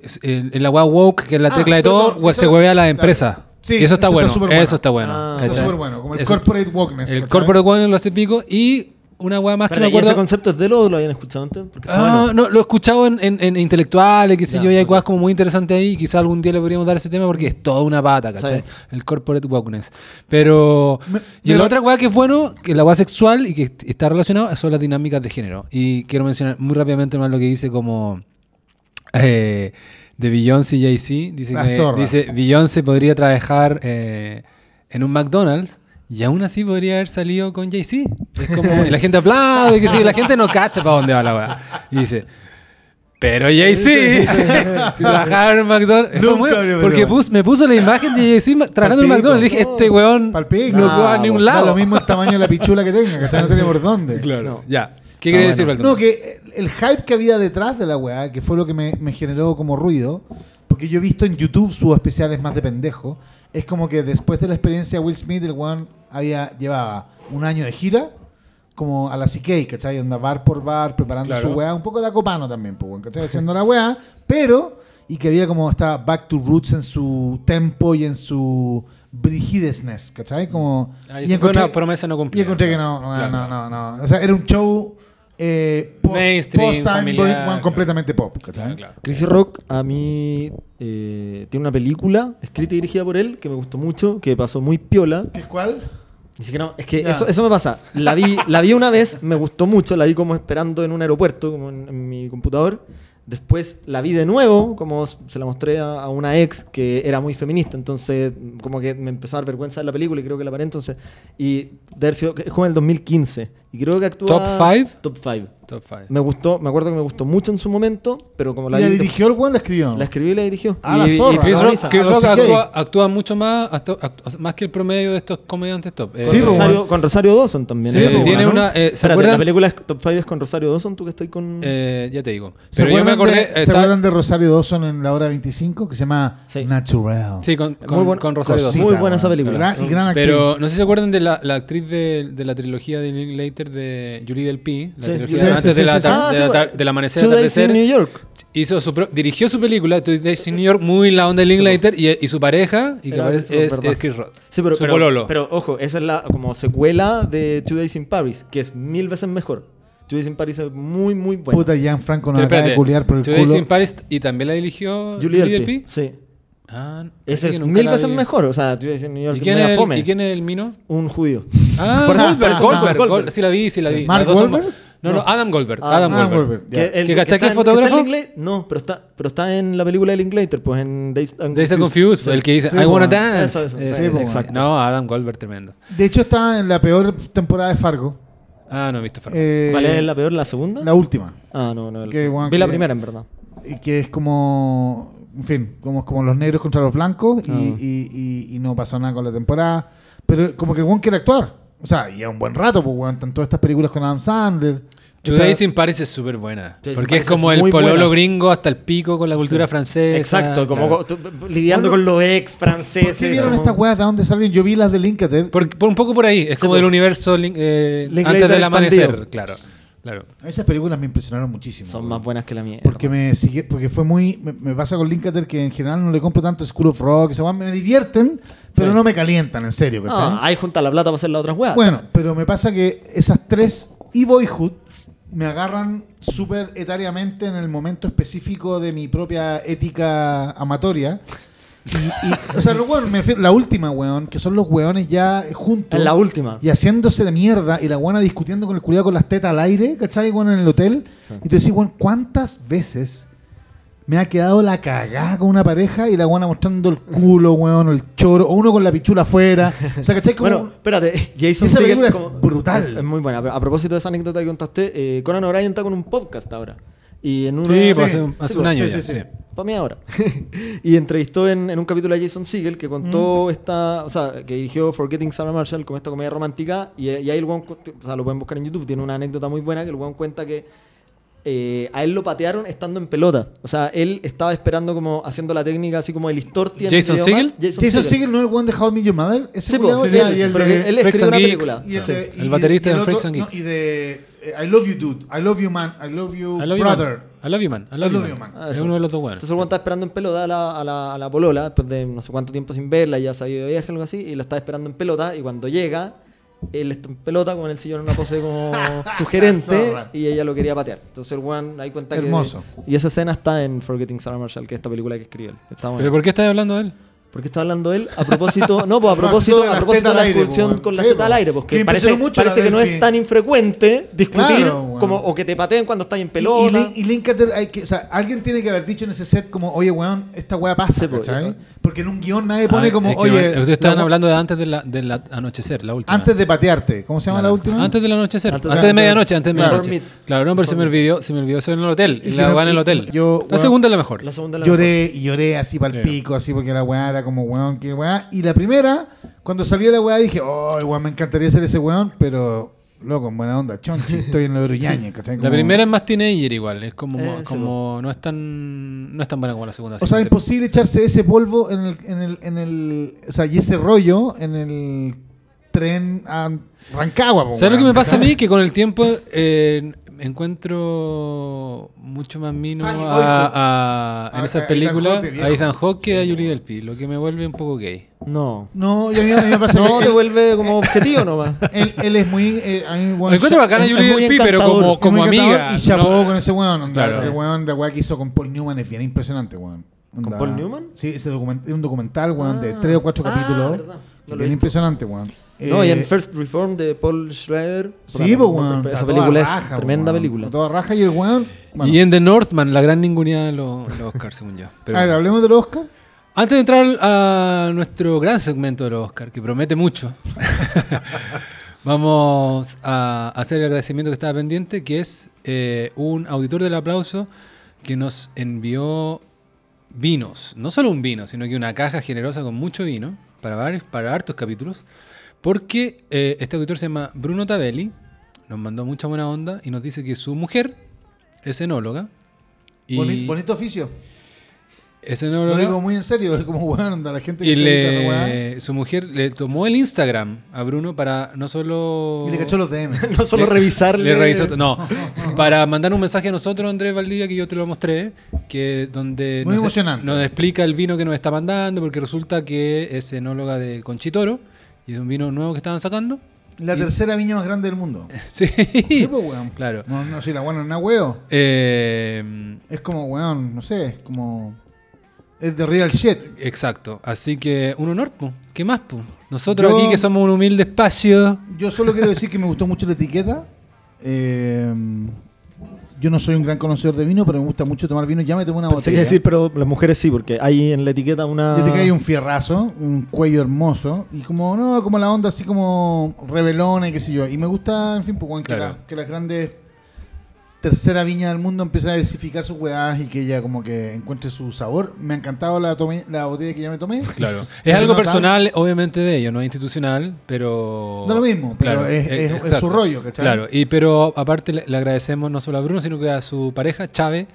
es- en, en la web woke, que es la Ah, tecla de todo, se hueve a la claro. empresa. Sí, y eso está eso está bueno. súper bueno. Eso está bueno. Ah, Está ¿cachai? súper bueno, como el Eso- corporate wokeness. El ¿cachai? corporate wokeness lo hace pico. Y una weá más que me ¿y ese acuerdo. concepto es de él o lo habían escuchado antes? Porque está Ah, bueno. no, lo he escuchado en, en- en intelectuales, qué sé Ya, yo, y hay cosas como muy interesantes ahí. Quizá algún día le podríamos dar ese tema porque es toda una pata, ¿cachai? Sí. El corporate wokeness. Pero. Me- y me la lo- otra weá que es bueno, que la weá sexual y que est- está relacionado, son las dinámicas de género. Y quiero mencionar muy rápidamente más lo que dice como. eh, de Beyoncé y Jay-Z. Dice que dice Beyoncé podría trabajar eh, en un McDonald's. Y aún así podría haber salido con Jay-Z. Es como, y la gente aplaude, que sí, la gente no cacha para dónde va la weá. Y dice, pero Jay-Z, [LAUGHS] si trabajaba en un McDonald's. Nunca porque pus- me puso la imagen de Jay-Z trabajando en un. McDonald's. Dije, este weón Palpico. no Ah, va a ningún Da lado. lo mismo el tamaño de la pichula que tenga, ¿cachai? No tiene por dónde. Claro. Ya. ¿Qué Ah, quería bueno. decir, Baltón? No, que el hype que había detrás de la weá, que fue lo que me, me generó como ruido, porque yo he visto en YouTube sus especiales más de pendejo, es como que después de la experiencia de Will Smith, el weón había, llevaba un año de gira, como a la CK, ¿cachai? Onda bar por bar, preparando Claro. su weá, un poco de la copano también, pues, ¿cachai? Haciendo [LAUGHS] la weá, pero, y que había como estaba back to roots en su tempo y en su brigidesness, ¿cachai? Como... Ah, y fue encontré- una promesa no y cumplida. encontré que no, no, Claro. no, no, no. O sea, era un show eh, post, Mainstream, post-time, familiar, bueno, claro. completamente pop. ¿cachai? Claro, claro. Chrissy Rock a mí eh, tiene una película escrita y dirigida por él que me gustó mucho, que pasó muy piola. ¿Qué es cuál? Ni siquiera, es que eso, eso me pasa. La vi, la vi una vez, me gustó mucho, la vi como esperando en un aeropuerto, como en, en mi computador. Después la vi de nuevo, como se la mostré a, a una ex que era muy feminista, entonces como que me empezó a dar vergüenza de la película y creo que la paré entonces. Y de haber sido, es como en el 2015. Y creo que actúa... ¿Top five? Top 5. Top 5. Me gustó, me acuerdo que me gustó mucho en su momento, pero como la, ¿La vi- dirigió el weón? ¿La escribió? la escribió y la dirigió. Ah, y, la y- zorra. y Chris Ah, Rock, protagoniza. Chris a los Rock CK. actúa, actúa mucho más, actúa- actúa- más que el promedio de estos comediantes top. Eh, Sí, con, pues, Rosario, con Rosario Dawson también. Sí, la eh, película, tiene ¿no? una. eh, ¿Se Espérate, acuerdan? la película es Top 5 es con Rosario Dawson, tú que estás con... Eh, ya te digo. ¿Se, Pero yo me acuerdan acordé. de, ¿Se acuerdan de Rosario Dawson en la hora 25? Que se llama Sí. Natural. Sí, con, Muy con, buena- con Rosario Cosita, Dawson. Muy buena esa película. Gran- y gran actriz. Pero no sé si se acuerdan de la, la actriz de, la trilogía de De Julie Del P. La Sí, trilogía sí, de antes sí, de la Ah, de sí, la pues. del amanecer Two Days in. New York. Hizo su pro- dirigió su película, Two Days in New York, muy la onda de Linklater, y, y su pareja, y que Era es, ¿verdad? es Chris Rock. Sí, pero, Su pero, pololo. pero, ojo, esa es la como secuela de Two Days in Paris, que es mil veces mejor. Two Days in Paris es muy, muy buena. Puta, Gianfranco nos acaba de culiar por el Two Days culo. in Paris, y también la dirigió Julie Julie. Delpy. Sí. Ah, Ese es mil veces vi. mejor. O sea, Days in New York ¿Y quién, es el, fome. ¿Y quién es el Mino? Un judío. Ah, Por eso- Goldberg, por eso- Goldberg, Goldberg. Goldberg. Sí la vi, sí la vi. ¿Mark son- Wahlberg? No, no, Adam Goldberg. Ah, Adam Goldberg. Goldberg, Que el- ¿Que es fotógrafo? está en Linklater- No, pero está, pero está en la película de Linklater, pues en Days and Confused. Confused, Sí. el que dice Sí, I wanna dance. Eso, eso, Ese, sí, ese. exacto. No, Adam Goldberg, tremendo. De hecho, está en la peor temporada de Fargo. Ah, no he visto Fargo. Eh, ¿Vale es la peor la segunda? la última. Ah, no, no. el- Vi la primera, en verdad. Y que es como. En fin, como, como los negros contra los blancos. Y, Ah. y- y- y no pasó nada con la temporada. Pero como que el quiere actuar. O sea, y a un buen rato, pues, weón. Están todas estas películas con Adam Sandler. Paris es súper buena. Days in Porque es como es el pololo buena. gringo hasta el pico con la cultura francesa. Exacto, como claro. tú- lidiando Bueno, con los ex ¿Por franceses. qué vieron como- estas weas de dónde salieron? Yo vi las de Linklater. Por, por un poco por ahí. Es como pues. del universo eh, antes del expandido. amanecer. Claro, claro. Esas películas me impresionaron muchísimo. Son más buenas que la mía. Porque me sigue, porque fue muy. Me, me pasa con Linklater que en general no le compro tanto School of Rock. Esa weá me divierten, pero Sí. no me calientan, en serio. ¿cachai? No, hay junta la plata para hacer las otras weas. Bueno, pero me pasa que esas tres y Boyhood me agarran súper etariamente en el momento específico de mi propia ética amatoria. Y, y- o sea, lo bueno, me refiero- la última, weón, que son los weones ya juntos. en la última. Y haciéndose de mierda y la buena discutiendo con el culiado con las tetas al aire, ¿cachai? Bueno, en el hotel. Sí. Y tú decís, weón, ¿cuántas veces me ha quedado la cagada con una pareja y la buena mostrando el culo, weón, o el choro, o uno con la pichula afuera? O sea, ¿cachai? Como, Bueno, espérate, Jason Esa película es como- brutal. Es, muy buena. Pero a propósito de esa anécdota que contaste, eh, Conan O'Brien está con un podcast ahora. Y en una... Sí, pues sí, hace, un- hace sí, un pues, año sí, ya. Para mí ahora. [LAUGHS] y entrevistó en, en un capítulo a Jason Segel que contó Mm. esta, o sea, que dirigió Forgetting Sarah Marshall como esta comedia romántica y, y ahí el weón, o sea, lo pueden buscar en YouTube, tiene una anécdota muy buena que el weón cuenta que eh, a él lo patearon estando en pelota. O sea, él estaba esperando como haciendo la técnica así como el Istorti en ¿Jason. Segel? Jason Segel no es el weón de How I Met Your Mother. Ese Sí, sí, sí, sí, sí, el pero él escribió and una película. y el Sí. de- El baterista y de el Freaks and no, Geeks. y de I Love You Dude, I Love You Man, I Love You I love you, Brother. man. I love you, man. I love, I love you, you, man. man. Ah, Es uno de los dos buenos. Entonces el estaba esperando en pelota a la, a la, a la polola, después de no sé cuánto tiempo sin verla, ya se había ido de viaje o algo así, y la estaba esperando en pelota, y cuando llega, él está en pelota con el sillón en una pose como [LAUGHS] sugerente, y ella lo quería patear. Entonces el weón ahí cuenta Hermoso. que... Y esa escena está en Forgetting Sarah Marshall, que es esta película que escribió él. Está. ¿Pero por qué estás hablando de él? ¿Por qué está hablando él? A propósito, no, pues a [LAUGHS] propósito, a propósito de la discusión con las sí, tetas al aire, porque Que parece, impresionó mucho parece la que no es tan infrecuente discutir Claro, como o que te pateen cuando estás en Y, y, pelota. Lin- y Linklater, hay que, o sea, alguien tiene que haber dicho en ese set como, oye, weón, esta weá pasa, Sí, ¿cachai? Porque en un guion nadie pone Ah, como, es que, oye... Ustedes estaban la- hablando de antes del de la anochecer, la última. Antes de patearte. ¿Cómo se llama Claro. la última? Antes del anochecer. Antes Antes, de- de medianoche, antes de Claro. medianoche. Before Claro, no, pero se me olvidó, se me olvidó eso en el hotel. Y- y la que- van en el hotel. yo, la bueno, segunda es la mejor. La segunda la Lloré y lloré así para el Sí. pico, así porque la weá era como weón, que weá. Y la primera, cuando salió la weá dije, oh, weón, me encantaría ser ese weón, pero loco, en buena onda, chonchi, estoy en lo de Uruñaña, [LAUGHS] ¿cachai? La primera es más teenager igual, es como, Eh, sí, como no es tan no es tan buena como la segunda. O sea, siempre. imposible echarse ese polvo en el, en el, en el, o sea, y ese rollo en el tren a Rancagua. ¿Sabes lo que me pasa a mí? Que con el tiempo eh, encuentro mucho más mino Ah, a, a- A- en a esas Ethan películas a Ethan Hawke que a Julie Delpy, lo que me vuelve un poco gay. No. No, y a mí, a mí me pasa No, te vuelve como objetivo nomás. [LAUGHS] él, él es muy... eh, a mí, Me encuentro bacana a Julie Delpy, pero como, como amiga. Y chapó no- con ese weón. Claro. El weón de weá que hizo con Paul Newman es bien impresionante, weón. Onda- Paul Newman? Sí, ese document- es un documental, weón, de Ah. tres o cuatro Ah, capítulos. verdad. No lo visto. impresionante, weón. No, y en Eh, First Reform de Paul Schrader. Sí, pues, weón. Esa película es raja, tremenda weón. película. Toda raja y el weón. bueno. Y en The Northman, la gran ninguneada de los, los Oscars, según yo. Pero a ver, hablemos de los Oscar. Antes de entrar a nuestro gran segmento de los Oscar, que promete mucho, [LAUGHS] vamos a hacer el agradecimiento que estaba pendiente, que es eh, un auditor del aplauso que nos envió vinos. No solo un vino, sino que una caja generosa con mucho vino para, varios, para hartos capítulos. Porque eh, este auditor se llama Bruno Tavelli, nos mandó mucha buena onda y nos dice que su mujer es enóloga. Y Boni- bonito oficio. Lo digo muy en serio, es como weón, anda la gente que Y se le, su mujer le tomó el Instagram a Bruno para no solo. Y le cachó los DM. [LAUGHS] No solo revisarle. Le revisó- no, para mandar un mensaje a nosotros, Andrés Valdivia, que yo te lo mostré, que donde Muy nos, emocionante. nos explica el vino que nos está mandando, porque resulta que es enóloga de Conchitoro y es un vino nuevo que estaban sacando. La Y- tercera viña más grande del mundo. [LAUGHS] Sí, Sí, pues, weón. claro. No, no, si la weón no es una weo. Eh, Es como, weón, no sé, es como. Es de real shit. exacto. Así que un honor, pu. ¿Qué más, pu? Nosotros Yo- aquí que somos un humilde espacio. Yo solo quiero decir que me gustó mucho la etiqueta. Eh, yo no soy un gran conocedor de vino, pero me gusta mucho tomar vino. Ya me tomé una Pensé que botella. decir, pero las mujeres sí, porque hay en la etiqueta una. Ya te cae un fierrazo, un cuello hermoso. Y como, no, como la onda así como rebelona y qué sé yo. Y me gusta, en fin, pues, weón, que, la- que las grandes tercera viña del mundo empiecen a diversificar sus weás y que ella como que encuentre su sabor. Me ha encantado la, tomé- la botella que ya me tomé. Claro. Es algo personal, obviamente, de ellos, no es institucional, pero. Da lo mismo, pero es- es- es exacto. su rollo, ¿cachai? Claro, y pero aparte le, le agradecemos no solo a Bruno, sino que a su pareja, Chávez,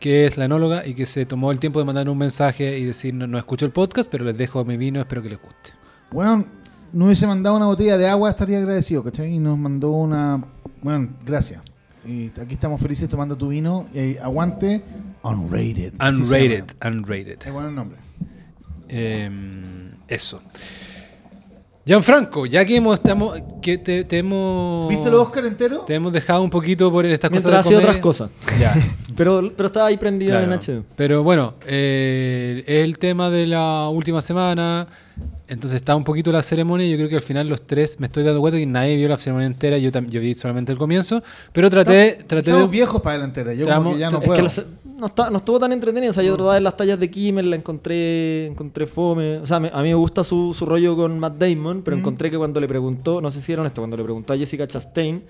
que es la enóloga y que se tomó el tiempo de mandar un mensaje y decir: No, no escucho el podcast, pero les dejo mi vino, espero que les guste. Bueno, no hubiese mandado una botella de agua, estaría agradecido, ¿cachai? Y nos mandó una. Bueno, gracias. Y aquí estamos felices tomando tu vino. Y aguante. Unrated. Unrated, unrated. Es bueno el nombre. Eh, eso. Gianfranco, ya que hemos, estamos, que te, te hemos. ¿Viste los Oscar entero? Te hemos dejado un poquito por estas Mientras cosas. de hacía otras cosas. Ya. [LAUGHS] Pero, pero estaba ahí prendido Claro. en HBO. Pero bueno, eh, es el tema de la última semana. Entonces está un poquito la ceremonia. y Yo creo que al final los tres me estoy dando cuenta que nadie vio la ceremonia entera. Yo, yo vi solamente el comienzo. Pero traté, traté Estamos de. viejos para delantera. Yo Tramo- como que ya no es puedo. que la- no, está- no estuvo tan entretenido. O sea, yo trataba de las tallas de Kimmel, la encontré, encontré fome. O sea, me- a mí me gusta su, su rollo con Matt Damon, pero Mm. encontré que cuando le preguntó, no sé si era esto, cuando le preguntó a Jessica Chastain,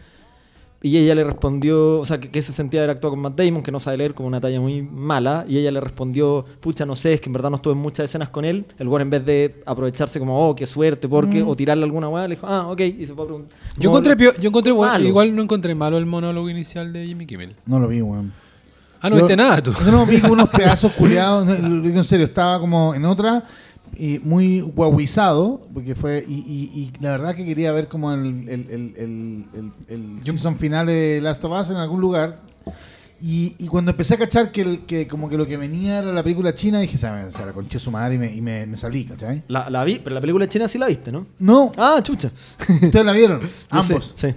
y ella le respondió, o sea, que, que se sentía haber actuado con Matt Damon, que no sabe leer como una talla muy mala, y ella le respondió, pucha, no sé, es que en verdad no estuve en muchas escenas con él. El bueno, en vez de aprovecharse como, oh, qué suerte, porque, Mm. o tirarle alguna weá, le dijo, ah, ok, y se fue a preguntar. Yo encontré, pio- yo encontré bueno, Malo. igual no encontré malo el monólogo inicial de Jimmy Kimmel. No lo vi, weón. Ah, no Yo- viste nada tú. Yo no vi [LAUGHS] unos pedazos culiados. no, Lo en serio, estaba como en otra y muy guauizado. Porque fue. Y, y- y la verdad que quería ver como el, el, el, el, el- season final de Last of Us en algún lugar. Y, y cuando empecé a cachar que, el, que como que lo que venía era la película china, dije, se la conché su madre y me, y me, me salí, ¿cachai? La, la vi, pero la película china sí la viste, ¿no? No, Ah, chucha. ustedes la vieron, [LAUGHS] ambos. sé, sí.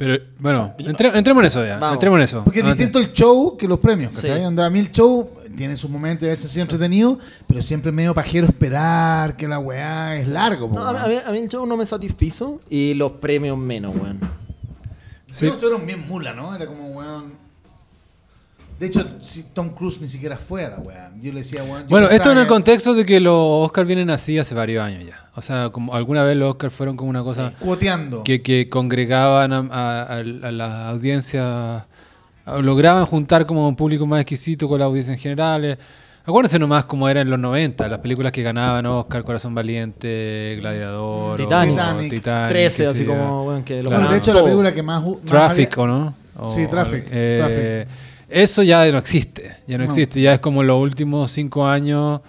Pero bueno, entre- entremos en eso ya. Vamos. Entremos en eso. Porque es Adelante. distinto el show que los premios, ¿cachai? Sí. Onda, a mí el show tiene sus momentos y a veces ha sido entretenido, pero siempre es medio pajero esperar que la weá es largo. No, a, mí, a mí- a mí el show no me satisfizo y los premios menos, weón. Sí. Pero estuvieron bien mula, ¿no? Era como, weón. De hecho, si Tom Cruise ni siquiera fue a la weá. Yo le decía, weón. Bueno, esto en el contexto de que los Oscars vienen así hace varios años ya. O sea, como alguna vez los Oscars fueron como una cosa Cuoteando. que, que congregaban a, a- a- a la audiencia, a- lograban juntar como un público más exquisito con la audiencia en general. Acuérdense nomás como era en los 90, las películas que ganaban Oscar, Corazón Valiente, Gladiador, Titanic. o Titanic, 13, qué así como, weón, que lo Claro. Bueno, de hecho, todo. la película que más. más Traffic, había- ¿o no? O- Sí, Traffic, eh, Eso ya no existe, ya no, No. existe, ya es como los últimos cinco años.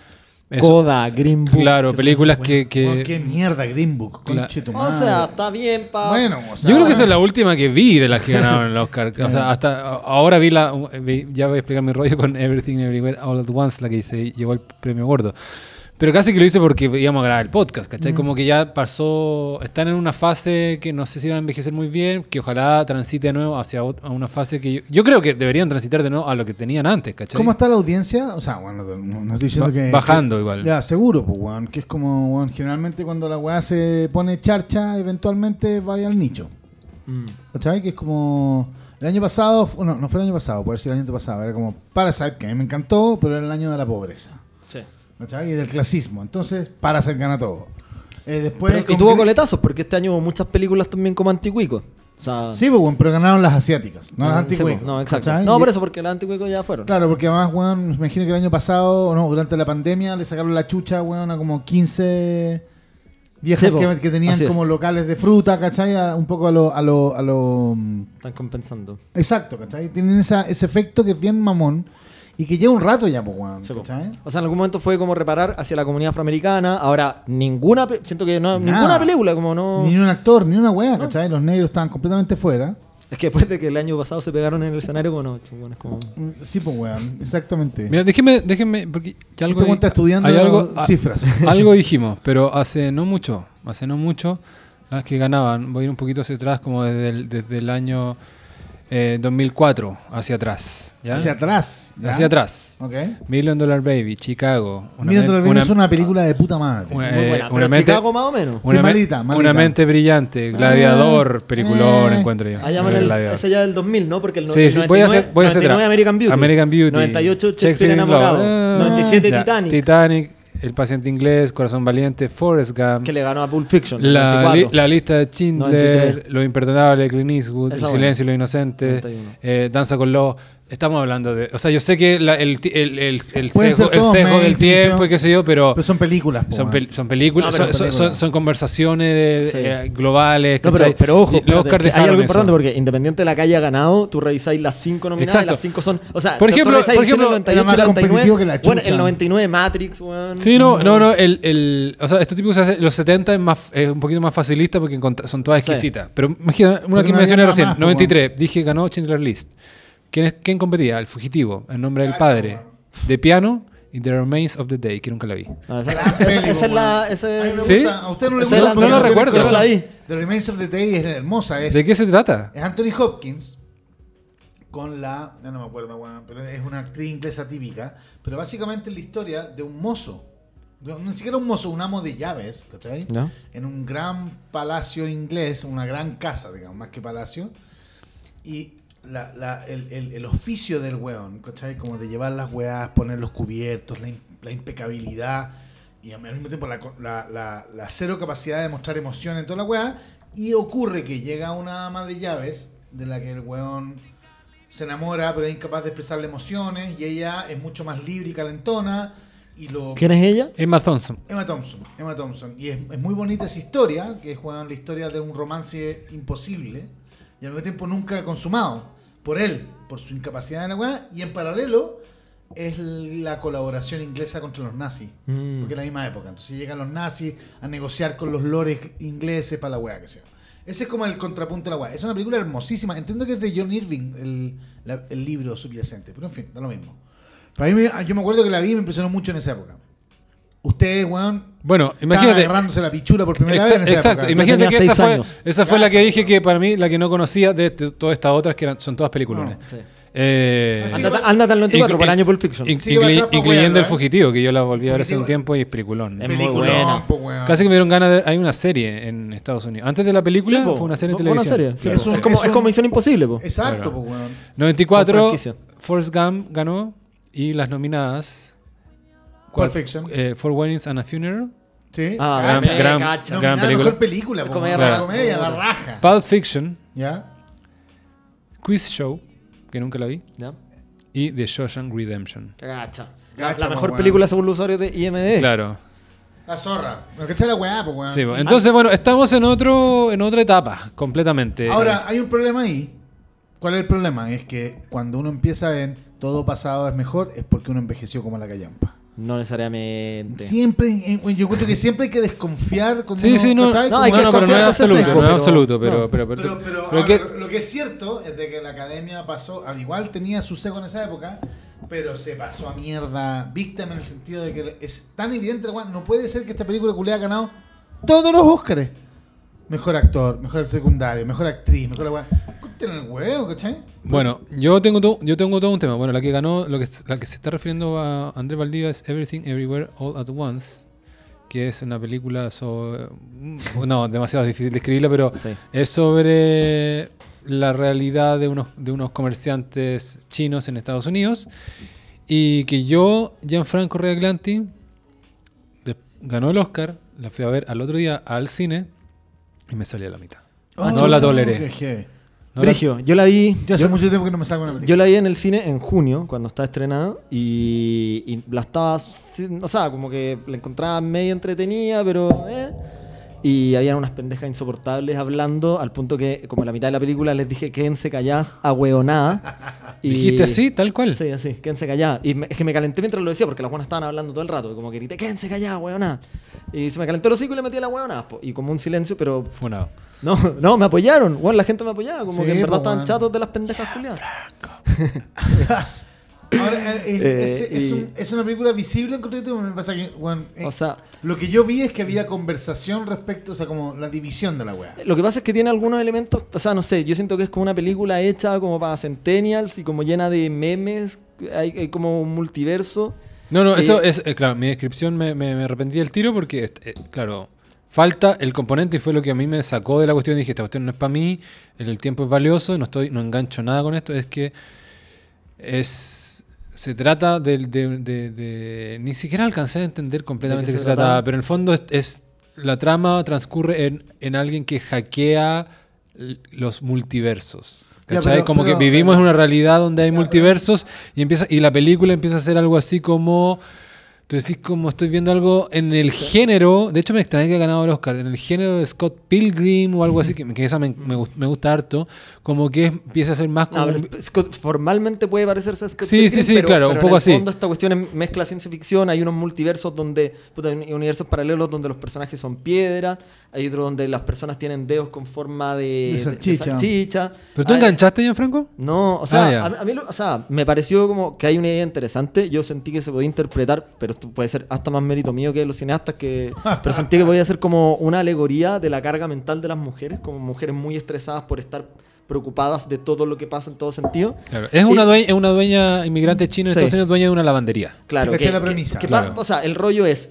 eso- Coda, Green Book. claro, que películas que... que- Oh, qué mierda, Green Book. Cla- conche tu O sea, está bien, pa. bueno, o sea, yo creo que esa es la última que vi de las que ganaron el Oscar. O Claro. sea, hasta ahora vi la. vi- ya voy a explicar mi rollo con Everything Everywhere All at Once, la que se llevó el premio gordo. Pero casi que lo hice porque íbamos a grabar el podcast, Mm. ¿cachai? Como que ya pasó, están en una fase que no sé si va a envejecer muy bien, que ojalá transite de nuevo hacia ot- a una fase que yo, yo creo que deberían transitar de nuevo a lo que tenían antes, ¿cachai? ¿Cómo está la audiencia? O sea, bueno, no, no estoy diciendo Ba- que. bajando que- igual. Ya, seguro, pues, weón. Que es como, weón, generalmente cuando la weá se pone charcha, eventualmente vaya al nicho. Mm. ¿Cachai? Que es como. El año pasado, no, no fue el año pasado, puede ser el año pasado, era como Parasite, que a mí me encantó, pero era el año de la pobreza. Y del clasismo. Entonces, Parasite gana todo. Eh, después. Pero- y tuvo coletazos, porque este año hubo muchas películas también como anticuicos. O sea, Sí, pues, pero ganaron las asiáticas, no las sí, anticuicos. pues, no, exacto. ¿cachai? No, por eso, porque las anticuicos ya fueron. Claro, porque además, weón, me imagino que el año pasado, o no, durante la pandemia, le sacaron la chucha, weón, a como 15 viejas Sí, po. que, que tenían como locales de fruta, ¿cachai? A- un poco a lo, a lo, a lo... mm, Están compensando. Exacto, ¿cachai? Tienen esa, ese efecto que es bien mamón y que lleva un rato ya, pues, weón, Sí. O sea, en algún momento fue como reparar hacia la comunidad afroamericana. Ahora, ninguna. Siento que no, Nada. ninguna película, como no. Ni un actor, ni una weá, ¿cachai? Los negros estaban completamente fuera. Es que después de que el año pasado se pegaron en el escenario, bueno, bueno, es como. Mm, Sí, pues, weón, exactamente. Mira, déjenme, déjenme, porque ya algo, Este estudiando hay algo, [LAUGHS] a- cifras. algo dijimos, pero hace no mucho, hace no mucho, las que ganaban, voy a ir un poquito hacia atrás, como desde el, desde el año eh, 2004 hacia atrás. ¿ya? Hacia atrás. ¿ya? Hacia atrás. Ok. Million Dollar Baby, Chicago. Men- Dollar es una película de puta madre. una- Muy eh, buena. una Pero mente- Chicago más o menos. una, malita, malita. una mente brillante, gladiador, Ah, peliculón, eh. encuentro yo. Ah, llaman El el, gladiador. ese ya del 2000, ¿no? Porque el, Sí, el sí, voy a 99, hacer- voy a hacer 99. American Beauty. American Beauty. 98 Shakespeare, Shakespeare enamorado. Ah, 97 ya, Titanic. Titanic, El paciente inglés, Corazón valiente, Forrest Gump. Que le ganó a Pulp Fiction. La, 94. li- la lista de Schindler, 93. Lo imperdonable de Clint Eastwood, Esa El silencio y lo inocente, 91. eh, Danza con Lobos. Estamos hablando de. O sea, yo sé que la- el, el, el, el sesgo, el sesgo del tiempo y qué sé yo, pero. Pero son películas, po, son, weón. pel- son películas, No, pero son, son- películas. son- son conversaciones de- Sí. eh, globales. No, pero, pero ojo, que hay algo eso. importante porque independiente de la que haya ganado, tú revisáis las cinco nominadas Exacto. y las cinco son. O sea, Por tú ejemplo- por el ejemplo, del 98, era más el 99. competitivo que la Bueno, el 99 Matrix, weón. Sí, no, no, no. El, el, o sea, estos tipos se hace- los 70 es, más, es un poquito más facilista porque son todas Sí. exquisitas. Pero imagina, una Porque que no mencioné recién, más, po, 93. Dije ganó Schindler List. ¿Quién, es, ¿Quién competía? El fugitivo, El nombre del Cacho, padre, de piano y The Remains of the Day, que nunca la vi. No, esa, esa- esa es la. weón. ese- A mí me ¿Sí? ¿A usted no le Esa gusta? la- no la recuerdo. Yo la vi. The Remains of the Day es hermosa. Es, ¿De qué se trata? es Anthony Hopkins con la. No, no me acuerdo, pero es una actriz inglesa típica. Pero básicamente es la historia de un mozo. No, ni siquiera un mozo, un amo de llaves, ¿cachai? ¿Ya? En un gran palacio inglés, una gran casa, digamos, más que palacio. Y la- la- el, el- el oficio del weón, ¿cachai? Como de llevar las weas, poner los cubiertos, la, la impecabilidad y al mismo tiempo la, co- la- la- la cero capacidad de mostrar emoción en toda la wea. Y ocurre que llega una ama de llaves de la que el weón se enamora, pero es incapaz de expresarle emociones y ella es mucho más libre y calentona. Y lo, ¿Quién es ella? Emma Thompson. Emma Thompson, Emma Thompson. Y es, es muy bonita esa historia, que es la historia de un romance imposible y al mismo tiempo nunca consumado por él, por su incapacidad en la weá. Y en paralelo es la colaboración inglesa contra los nazis, Mm. porque es la misma época. Entonces llegan los nazis a negociar con los lores ingleses para la weá, que sea. Ese es como el contrapunto de la weá. Es una película hermosísima. Entiendo que es de John Irving, el, la- el libro subyacente, pero en fin, da lo mismo. Para mí, yo me acuerdo que la vi y me impresionó mucho en esa época. Ustedes, weón, Bueno, imagínate. agarrándose la pichula por primera vez en esa exacto, época. imagínate que esa fue, esa fue la que dije que para mí la que no conocía de, de todas estas otras que eran, son todas películas. No. Sí. Eh, ándate al 94, por el año Pulp Fiction. incluyendo El ¿eh? Fugitivo, que yo la volví a ver hace un tiempo y es peliculón. Es muy Peliculón, buena. po, weón. Casi que me dieron ganas de... Hay una serie en Estados Unidos. Antes de la película Sí, po. fue una serie en Fue una televisión. serie, sí, Es po. un- es, como, es como Misión Imposible, po. Exacto, pues, weón. 94, Son franquicias. Forrest Gump ganó y las nominadas... Pulp Fiction. eh, Four Weddings and a Funeral. Sí. Ah, Gran- Cacha. gran- cacha. gran película. mejor película, po, comedia. La comedia, la raja. Pulp Fiction, ¿Ya? Quiz Show, que nunca la vi, ¿Ya? y The Shawshank Redemption. Gacha. La, Gacha, la mejor película según los usuarios de IMD. Claro. La zorra. Lo que la weá, pues, weón. Sí, bueno, entonces, bueno, estamos en otro en otra etapa, completamente. Ahora, hay un problema ahí. ¿Cuál es el problema? Es que cuando uno empieza en todo pasado es mejor, es porque uno envejeció como la callampa. No necesariamente. Siempre, eh, yo encuentro que siempre hay que desconfiar cuando Sí, uno, sí, no, no, hay no, que no, pero no es absoluto, ese seco, no es pero- absoluto, pero, no. pero, pero, Pero, pero pero ahora, que- lo que es cierto es de que la academia pasó, al igual tenía su seco en esa época, Pero se pasó a mierda. Víctima en el sentido de que es tan evidente, no puede ser que esta película culiada ha ganado todos los Óscares. Mejor actor, mejor secundario, mejor actriz, mejor Corten el huevo, ¿cachai? Bueno, yo tengo, todo, yo tengo todo un tema. Bueno, la que ganó, lo que, la que se está refiriendo a Andrés Valdivia es Everything Everywhere All at Once, que es una película sobre... No, demasiado difícil de escribirla, pero Sí. es sobre la realidad de unos, de unos comerciantes chinos en Estados Unidos y que yo, Gianfranco Reaglanti, de- ganó el Oscar, la fui a ver al otro día al cine y me salí a la mitad. Ah, no la toleré. No la- Brigio, yo la vi. Yo hace yo- mucho tiempo que no me salgo una película. Yo la vi en el cine en junio, cuando estaba estrenada, y, y la estaba, o sea, como que la encontraba medio entretenida, pero... eh. Y habían unas pendejas insoportables hablando, al punto que, como en la mitad de la película, les dije, quédense calladas, ahueonada. Y- [LAUGHS] ¿Dijiste así, tal cual? Sí, así, quédense calladas. Y me- es que me calenté mientras lo decía, porque las buenas estaban hablando todo el rato, y como que grité, quédense calladas, hueonada. Y se me calentó el hocico y le metí a la hueonada, y como un silencio, pero Funado. no, [LAUGHS] no, me apoyaron. Bueno, la gente me apoyaba, como Sí, que en verdad estaban chatos de las pendejas culiadas. [LAUGHS] Ahora, eh, es, Eh, es- es y- un- es una película visible en concreto. Me pasa que, bueno, eh, O sea, lo que yo vi es que había conversación respecto, o sea, como la división de la weá. lo que pasa es que tiene algunos elementos, o sea, no sé, yo siento que es como una película hecha como para centennials y como llena de memes, hay, hay como un multiverso. No, no, eso Eh, es, eh, claro, mi descripción me, me, me arrepentí del tiro porque, eh, claro, falta el componente y fue lo que a mí me sacó de la cuestión. Dije, esta cuestión no es para mí, el, el tiempo es valioso, no estoy, no engancho nada con esto, es que es se trata de, de- de- de- ni siquiera alcancé a entender completamente ¿De qué se trataba, trataba? pero en el fondo es, es- la trama transcurre en, en alguien que hackea los multiversos. Ya, ¿Cachai? pero- como pero- que vivimos en una realidad donde hay multiversos y empieza y la película empieza a ser algo así como tú decís como estoy viendo algo en el género, de hecho me extraña que haya ganado el Oscar, en el género de Scott Pilgrim o algo así, que, que esa me, me gust- me gusta harto, como que empieza a ser más como... No, pero Scott- formalmente puede parecerse a Scott Sí, Pilgrim, sí, sí, pero- claro, pero un poco en el así. fondo esta cuestión es- mezcla ciencia ficción, hay unos multiversos donde, puta, hay universos paralelos donde los personajes son piedra, hay otro donde las personas tienen dedos con forma de, salchicha. de salchicha. ¿Pero tú Hay- enganchaste, Gianfranco? No, o sea, Ah, a, a mí lo- o sea, me pareció como que hay una idea interesante. Yo sentí que se podía interpretar, pero puede ser hasta más mérito mío que los cineastas, que, pero sentí que podía ser como una alegoría de la carga mental de las mujeres, como mujeres muy estresadas por estar preocupadas de todo lo que pasa en todo sentido. Claro. Es una, dueña, es una dueña inmigrante china en Sí. Estados Unidos, dueña de una lavandería. Claro, que, la premisa. que pa- Claro. o sea, el rollo es,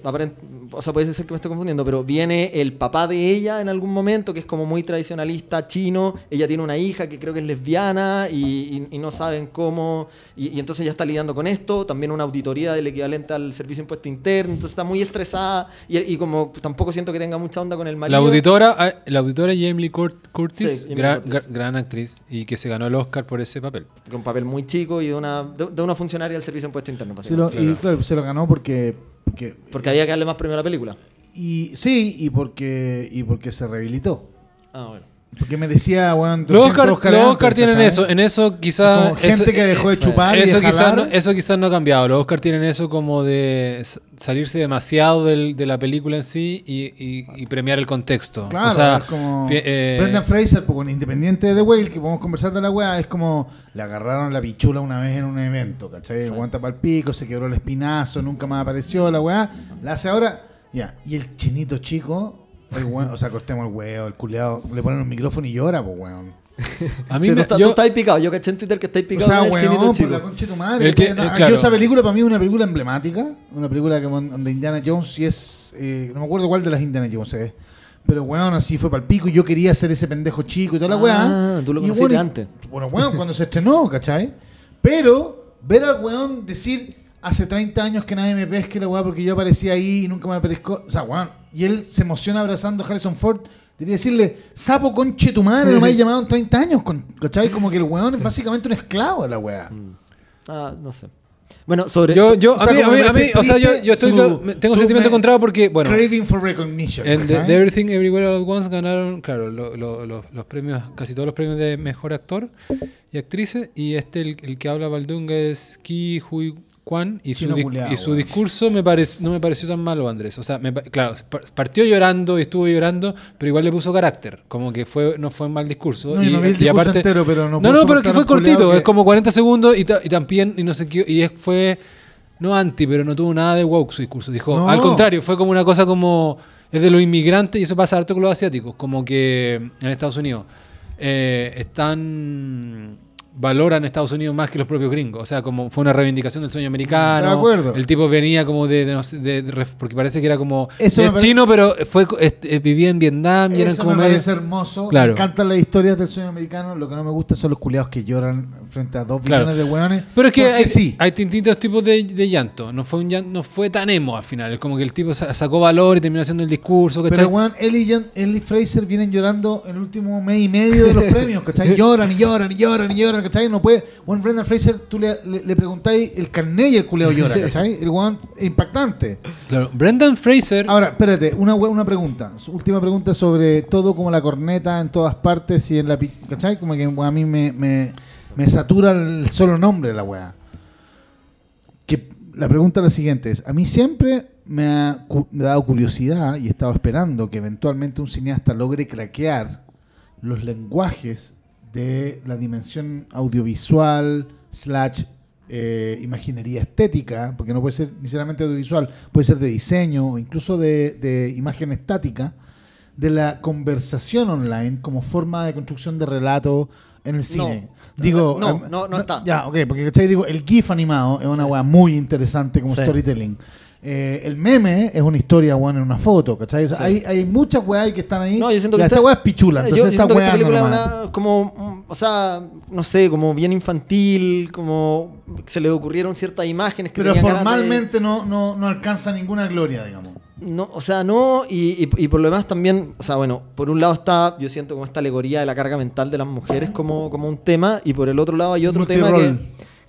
o sea, puede ser que me esté confundiendo, pero viene el papá de ella en algún momento, que es como muy tradicionalista chino, ella tiene una hija que creo que es lesbiana y, y- y no saben cómo, y, y entonces ella está lidiando con esto, también una auditoría del equivalente al servicio de impuesto interno, entonces está muy estresada y, y como tampoco siento que tenga mucha onda con el La marido. auditora, ah, la auditora Jamie Lee Cur- Curtis, Sí, Jamie gran, Curtis. gra- gran actriz, y que se ganó el Oscar por ese papel. Con un papel muy chico y de una, de, de una funcionaria del servicio de impuesto interno. Se lo. Y claro, se lo ganó porque, porque Porque había que darle más premio a la película. y sí, y porque y porque se rehabilitó. Ah, bueno. Porque merecía, weón, Los 200 Oscar, Oscar los antes, Oscar tienen eso, en eso quizás... Gente que dejó de chupar y de quizás, no, eso quizás no ha cambiado. Los Oscar tienen eso como de salirse demasiado del- de la película en sí y, y- y premiar el contexto. Claro, o sea, es como eh, Brendan Fraser, pues, con independiente de The Whale, que podemos conversar de la weá, es como le agarraron la pichula una vez en un evento, ¿cachai? Aguanta para el pico, se quebró el espinazo, nunca más apareció la weá, la hace ahora, ya. Y el chinito chico, el weón, o sea, cortemos el weón, el culeado, le ponen un micrófono y llora, pues weón. a mí Sí, me- tú, yo- tú estás picado. Yo caché en Twitter que estáis O picado sea, el chinito weón, por chico. la concha de tu madre. El que- eh, Yo claro. esa película para mí es una película emblemática, una película que, donde Indiana Jones sí es, eh, no me acuerdo cuál de las Indiana Jones es. Pero weón, así fue para el pico y yo quería ser ese pendejo chico y toda la Ah, weá. tú lo Y, conociste bueno, y- antes. Bueno, weón, cuando se estrenó, ¿cachai? Pero ver al weón decir hace 30 años que nadie me pesque la weá porque yo aparecí ahí y nunca me pescó. O sea, weón. Y él se emociona abrazando a Harrison Ford. Debería decirle, sapo conche tu madre, no me has llamado en 30 años, con, ¿cachai? Como que el weón es básicamente un esclavo de la weá. Ah, no sé. Bueno, sobre. yo, yo, o sea, a mí, a mí, a o sea, yo, yo estoy, su- tengo su sentimiento encontrado porque, bueno, Craving for recognition. en The, Everything Everywhere All at Once ganaron, claro, lo- lo- lo- los premios, casi todos los premios de mejor actor y actrices, y este, el, el que habla Baldunga es Ki Hui Juan y su, y su discurso me parec- no me pareció tan malo, Andrés. O sea, me pa- claro, par- partió llorando y estuvo llorando, pero igual le puso carácter. Como que fue no fue un mal discurso. No, yo no vi el discurso entero, pero no No, no, pero que fue cortito, que- es como 40 segundos y, ta- y también, y no sé qué, y fue, no anti, pero no tuvo nada de woke su discurso. Dijo, No. al contrario, fue como una cosa como, es de los inmigrantes y eso pasa harto con los asiáticos, como que en Estados Unidos eh, están valoran Estados Unidos más que los propios gringos. O sea, como fue una reivindicación del sueño americano. De acuerdo. El tipo venía como de, de de- porque parece que era como Eso es chino, pero fue este, vivía en Vietnam y eran Eso como me medio- parece hermoso. Claro. Me encantan las historias del sueño americano. Lo que no me gusta son los culiados que lloran frente a dos Claro. billones de hueones. Pero es que hay, sí. hay distintos tipos de, de llanto. No fue un llan- no fue tan emo al final. Es como que el tipo sa- sacó valor y terminó haciendo el discurso, ¿cachai? Pero, weón, él y, Jan- él y Fraser vienen llorando el último mes y medio de los [LAUGHS] premios, ¿cachai? Lloran y lloran y lloran y lloran, ¿cachai? No puede. Bueno, Brendan Fraser, tú le, le, le preguntáis el carnet y el culeo llora, [LAUGHS] ¿cachai? El weón impactante. Claro, Brendan Fraser. Ahora, espérate, una, una pregunta. Última pregunta sobre todo como la corneta en todas partes y en la... ¿Cachai? Como que a mí me, me, me satura el solo nombre de la weá. Que la pregunta es la siguiente. Es, a mí siempre me ha, me ha dado curiosidad y he estado esperando que eventualmente un cineasta logre craquear los lenguajes de la dimensión audiovisual slash eh, imaginería estética, porque no puede ser necesariamente audiovisual, puede ser de diseño o incluso de, de imagen estática, de la conversación online como forma de construcción de relato en el cine. Digo, No, no, no está. Ya, ok, porque ¿cachai? Digo, el GIF animado es una weá muy interesante como Sí. storytelling. Eh, el meme es una historia, weón, en una foto, ¿cachai? O sea, Sí. hay, hay muchas weas que están ahí. No, yo siento que esta esta- weá es pichula, entonces yo esta siento que esta película es una, como, mm, o sea, no sé, como bien infantil, como se le ocurrieron ciertas imágenes que Pero de- formalmente no, no, no alcanza ninguna gloria, digamos. No, o sea, no, y, y- y por lo demás también, o sea, bueno, por un lado está, yo siento como esta alegoría de la carga mental de las mujeres como, como un tema, y por el otro lado hay otro tema que.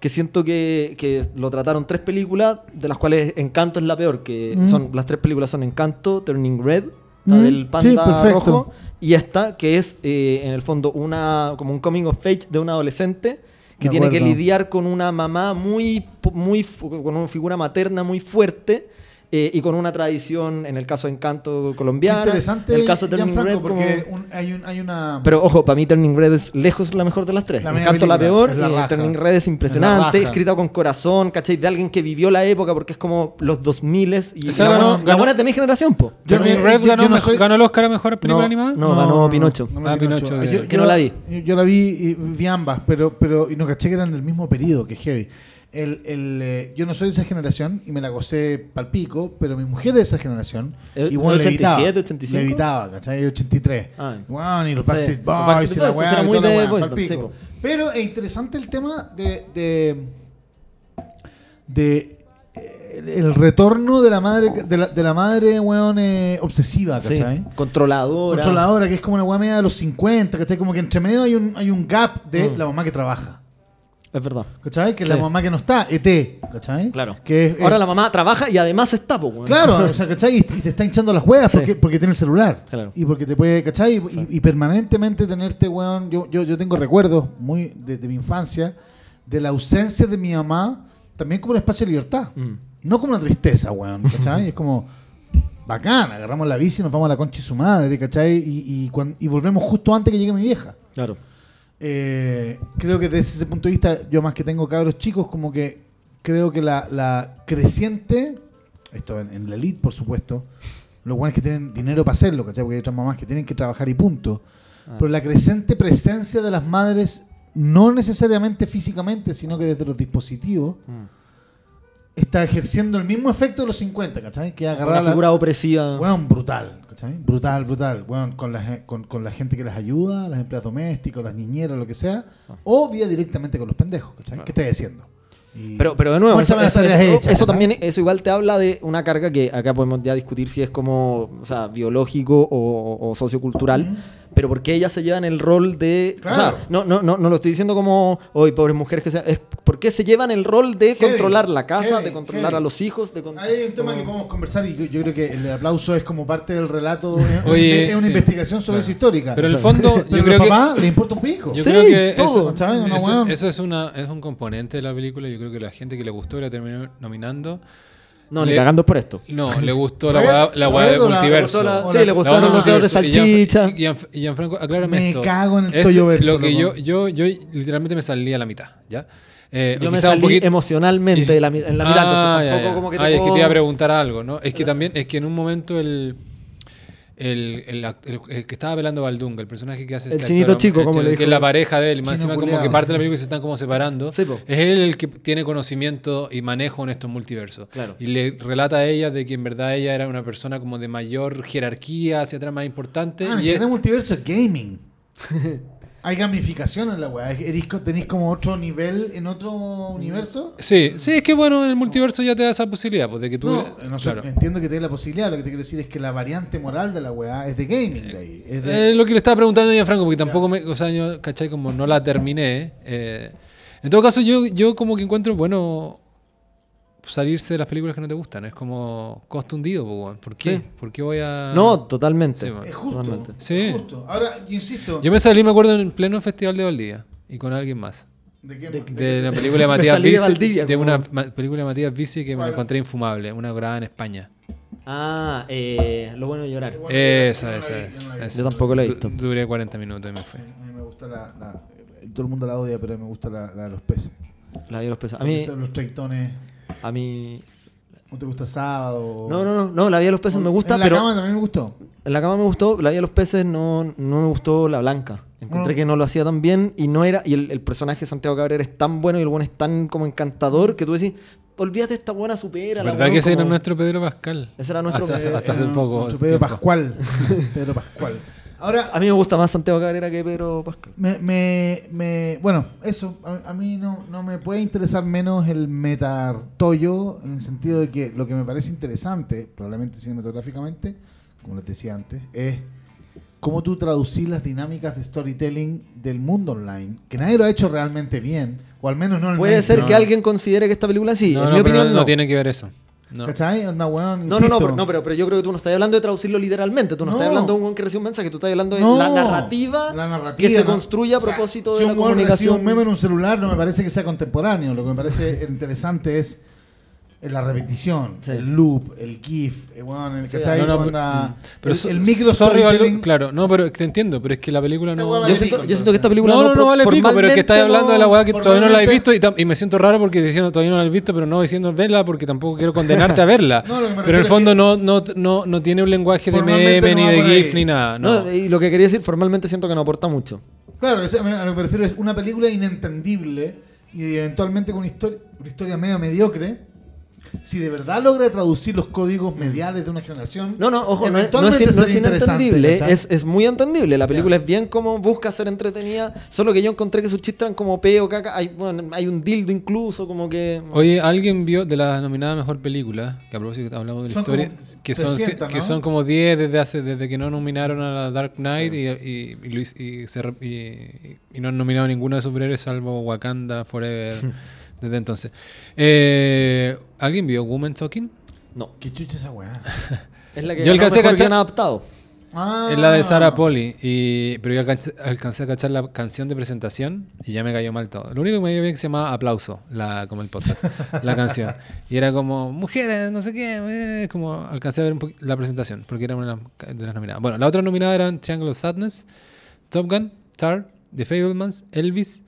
Que siento que, que lo trataron tres películas, de las cuales Encanto es la peor, que Mm. son las tres películas son Encanto, Turning Red, la Mm, del panda rojo, y esta, que es eh, en el fondo una como un coming of age de una adolescente que tiene que lidiar con una mamá muy, muy con una figura materna muy fuerte eh, y con una tradición, en el caso de Encanto Qué colombiana, interesante, en el caso de Turning Red como- porque un- hay, un- hay una... Pero ojo, para mí Turning Red es lejos la mejor de las tres. La Encanto la peor, es la y. Turning Red es impresionante, Es la escrita con corazón, ¿cachai? De alguien que vivió la época porque es como los 2000 y Esa la, ganó- buena- la buena es de mi generación, po. Turning eh, Red yo- ganó, yo no mejor- soy- ganó el Oscar a mejor película No, animada. no. ganó Pinocho. no, Ah, Pinocho. Pinocho, Yo, ya. yo Que no la vi. Yo, yo la vi y vi ambas, pero, pero y no caché que eran del mismo periodo, que heavy. El, el, eh, yo no soy de esa generación y me la gocé palpico, pero mi mujer de esa generación. ¿Es y bueno, 87, 85? Le evitaba, ¿cachai? 83. Ah. Bueno, y los. Backstreet Boys y la weá. muy de palpico. Pero es interesante el tema de. de, de eh, el retorno de la madre de la, de la madre weón eh, obsesiva, Sí, ¿cachai? controladora. controladora, que es como una weá media de los 50, ¿cachai? Como que entre medio hay un, hay un gap de Mm. la mamá que trabaja, Es verdad. ¿cachai? Que Sí. la mamá que no está, ET, ¿cachai? Claro. Que es, Ahora la mamá trabaja y además está, po, weón. Claro, o sea, ¿cachai? Y, y te está hinchando las juegas Sí. porque, porque tiene el celular. Claro. Y porque te puede, ¿cachai? Y, y permanentemente tenerte, weón. Yo, yo, yo tengo recuerdos muy desde mi infancia de la ausencia de mi mamá también como un espacio de libertad. Mm. No como una tristeza, weón, ¿cachai? es como bacán, agarramos la bici y nos vamos a la concha de su madre, ¿cachai? Y, y, y volvemos justo antes que llegue mi vieja. Claro. Eh, creo que desde ese punto de vista, yo más que tengo cabros chicos, como que creo que la, la creciente, esto en, en la elite, por supuesto, los buenos que tienen dinero para hacerlo, ¿cachai? Porque hay otras mamás que tienen que trabajar y punto. Ah. Pero la creciente presencia de las madres, no necesariamente físicamente, sino que desde los dispositivos, Mm. Está ejerciendo el mismo efecto de los 50, ¿cachai? Que agarrar la- figura opresiva. Weón, brutal, ¿cachai? Brutal, brutal. Weón, con la, con, con la gente que las ayuda, las empleadas domésticas, las niñeras, lo que sea. O vía directamente con los pendejos, ¿cachai? ¿Qué estás diciendo? Y- Pero, pero de nuevo, eso, también, eso igual te habla de una carga que acá podemos ya discutir si es como, o sea, biológico o, o sociocultural. Pero porque ellas se llevan el rol de, o Claro. sea, no, no, no, no lo estoy diciendo como, hoy pobres mujeres que sea, es por- qué se llevan el rol de Heavy, controlar la casa, heavy, de controlar heavy. a los hijos, de con- Hay un tema como- que podemos conversar y yo, yo creo que el aplauso es como parte del relato, es, [LAUGHS] Oye, es una sí, investigación sobre claro. su histórica. Pero en el fondo, [LAUGHS] Pero yo creo los que. papás le importa un pico. Yo Sí, creo que todo. eso, eso- eso es, una, es un componente de la película. Yo creo que la gente que le gustó la terminó nominando. No, ni Le- cagando por esto. No, le gustó la [LAUGHS] weá la weá ¿Red del o la- multiverso. la- sí, le gustaron los dedos de. Y salchicha. Y, Gian- y Gianfranco, aclárame Me esto. cago en el Es Lo que yo, yo, yo literalmente me salí a la mitad, ¿ya? Eh, Yo me un salí poquito- emocionalmente de la mi- en la mitad, Ah, entonces tampoco ya. como que te Ah, es que puedo- te iba a preguntar algo, ¿no? Es que también, es que en un momento el. El, el act- el- el que estaba velando Baldunga, el personaje que hace El este chinito actor, chico, el como le que dijo. es la pareja de él, más encima como que parte de la película se están como separando. Sí, es él el que tiene conocimiento y manejo en estos multiversos. Claro. Y le relata a ella de que en verdad ella era una persona como de mayor jerarquía, hacia atrás más importante. Ah, y es- multiverso es gaming. [LAUGHS] Hay gamificación en la weá. ¿Tenéis como otro nivel en otro universo? Sí, sí, es que bueno, el multiverso ya te da esa posibilidad, pues de que tú... No, no sé, claro. entiendo que te dé la posibilidad. Lo que te quiero decir es que la variante moral de la weá es de gaming. De ahí. Es de- Eh, lo que le estaba preguntando a Franco, porque tampoco me, o sea, yo, ¿cachai? Como no la terminé. eh, en todo caso, yo, yo como que encuentro, bueno, salirse de las películas que no te gustan. Es como costo hundido. ¿por qué? Sí. ¿Por qué voy a...? No, totalmente. Sí, es justo. Totalmente. Sí. Es justo. Ahora, insisto. Yo me salí, me acuerdo, en pleno festival de Valdivia y con alguien más. ¿De qué? de- De la [LAUGHS] película de Matías salí de. Valdivia, de una película de Matías Vici que me encontré infumable, una grabada en España. Ah, eh, lo bueno de llorar. Bueno, Esa, esa, vi, esa, vi. esa. Yo tampoco la he Du- visto. Duré 40 minutos y me fui. A mí me gusta la, la- Todo el mundo la odia, pero me gusta la, la de los peces. La a los peces. A mí, Los treitones. A mí. ¿No te gusta sábado? No, no, no, no, la vida de los peces me gusta, en la pero cama también me gustó. en la cama me gustó, la vida de los peces no, no me gustó la blanca. Encontré No. que no lo hacía tan bien y no era y el, el personaje de Santiago Cabrera es tan bueno y el bueno es tan como encantador que tú decís, olvídate esta buena supera. ¿Verdad que ese era nuestro Pedro Pascal? Ese era nuestro Hasta, Pedro- hasta hace Eh, poco. nuestro Pedro tiempo. Pascual. [LAUGHS] Pedro Pascual. Ahora, A mí me gusta más Santiago Cabrera que Pedro Pascal. me, me, me- bueno, eso, a, a mí no, no me puede interesar menos el metartoyo en el sentido de que lo que me parece interesante, probablemente cinematográficamente, como les decía antes, es cómo tú traducís las dinámicas de storytelling del mundo online, que nadie lo ha hecho realmente bien, o al menos no en el Puede ser No. que alguien considere que esta película sí, No, en no, mi opinión no, no. tiene que ver eso. No. ¿Cachai? Onda, weón, No, no, no, pero, no pero, pero yo creo que tú no estás hablando de traducirlo literalmente, tú no, No. estás hablando de un weón que recibe un mensaje, tú estás hablando de No, la narrativa, la narrativa, que se construye a O sea, propósito si de la un weón recibe comunicación. un meme en un celular no me parece que sea contemporáneo. Lo que me parece [LAUGHS] interesante es la repetición, Sí. el loop, el GIF, eh, weón, el, Sí. No, no, Onda- pero el, micro sorry. Claro, no, pero te entiendo, pero es que la película Esta no. hueá Yo vale siento, pico, yo siento que esta película No, no, no vale pico, pero es que estás hablando de la weá que todavía no la he visto y, me siento raro porque diciendo todavía no la he visto, pero no diciendo verla porque tampoco quiero condenarte a verla. [LAUGHS] No, lo que me pero en el fondo es no, no, no, no tiene un lenguaje de meme no ni de. GIF ni nada. No. No, y lo que quería decir, formalmente siento que no aporta mucho. Claro, a lo que me refiero es una película inentendible y eventualmente con una historia, una historia medio mediocre. Si de verdad logra traducir los códigos mediales de una generación, No, no, ojo, no es, no es, eventualmente no es sería interesante, inentendible, es, es muy entendible. La película es bien como busca ser entretenida, solo que yo encontré que sus chistes eran como peo, caca. Hay, bueno, hay un dildo incluso, como que. Oye, ¿alguien vio de la nominada Mejor Película? Que a propósito hablamos de la Son historia. como Que son, 300, que ¿no? son como 10 desde hace desde que no nominaron a la Dark Knight y, y, y, Luis- y se y no han nominado a ninguno de superhéroes salvo Wakanda Forever [LAUGHS] desde entonces. Eh, ¿Alguien vio Woman Talking? No. ¿Qué chucha esa weá? [LAUGHS] Es la que Yo alcancé a cachar- adaptado. Ah. Es la de Sarah Poli, y, pero yo alcancé, alcancé a cachar la canción de presentación y ya me cayó mal todo. Lo único que me dio bien que se llamaba Aplauso, la, como el podcast, [LAUGHS] la canción. Y era como, mujeres, no sé qué, eh, como alcancé a ver un la presentación, porque era una de las nominadas. Bueno, la otra nominada eran Triangle of Sadness, Top Gun, Tar, The Fablemans, Elvis,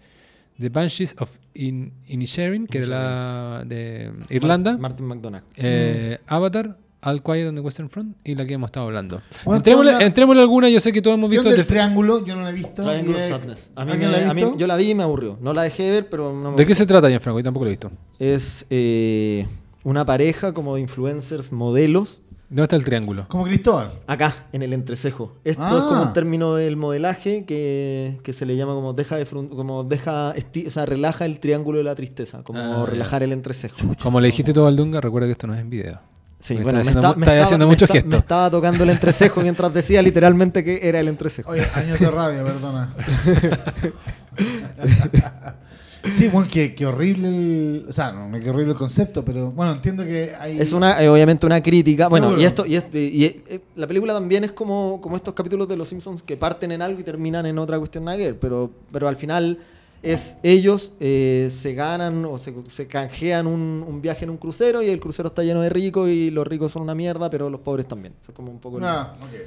The Banshees of In Inisherin, que era la de Irlanda, Mar- Martin McDonagh. eh, Avatar, All Quiet on the Western Front y la que hemos estado hablando. Bueno, entrémosle, alguna, yo sé que todos hemos ¿Qué visto el triángulo? Yo no la he visto. Triangle eh, Sadness. A mí, ¿alguien me- la a mí- yo la vi y me aburrió. No la dejé de ver, pero no me ¿De qué se trata, Gianfranco? Yo tampoco lo he visto. Es eh, una pareja como de influencers, modelos, ¿Dónde está el triángulo? Como Cristóbal. acá, en el entrecejo. Esto Ah. es como un término del modelaje que, que se le llama como deja de frun- como deja esti- o sea, relaja el triángulo de la tristeza, como Ah, relajar el entrecejo. Como le dijiste tú, Valdunga, recuerda que esto no es en video. Sí, Me bueno, está me, haciendo está- mu- me está estaba, haciendo me está- me estaba tocando el entrecejo mientras decía literalmente que era el entrecejo. Oye, años de radio, perdona. [LAUGHS] Sí, bueno, qué, qué horrible el. O sea, no, qué horrible el concepto, pero bueno, entiendo que hay. Es una, eh, obviamente una crítica. Bueno, Seguro. y esto, y, este, y eh, la película también es como, como estos capítulos de Los Simpsons que parten en algo y terminan en otra cuestión nada pero, pero al final es ellos eh, se ganan o se, se canjean un, un viaje en un crucero y el crucero está lleno de ricos y los ricos son una mierda, pero los pobres también. Eso es como un poco. el- Ah, ok.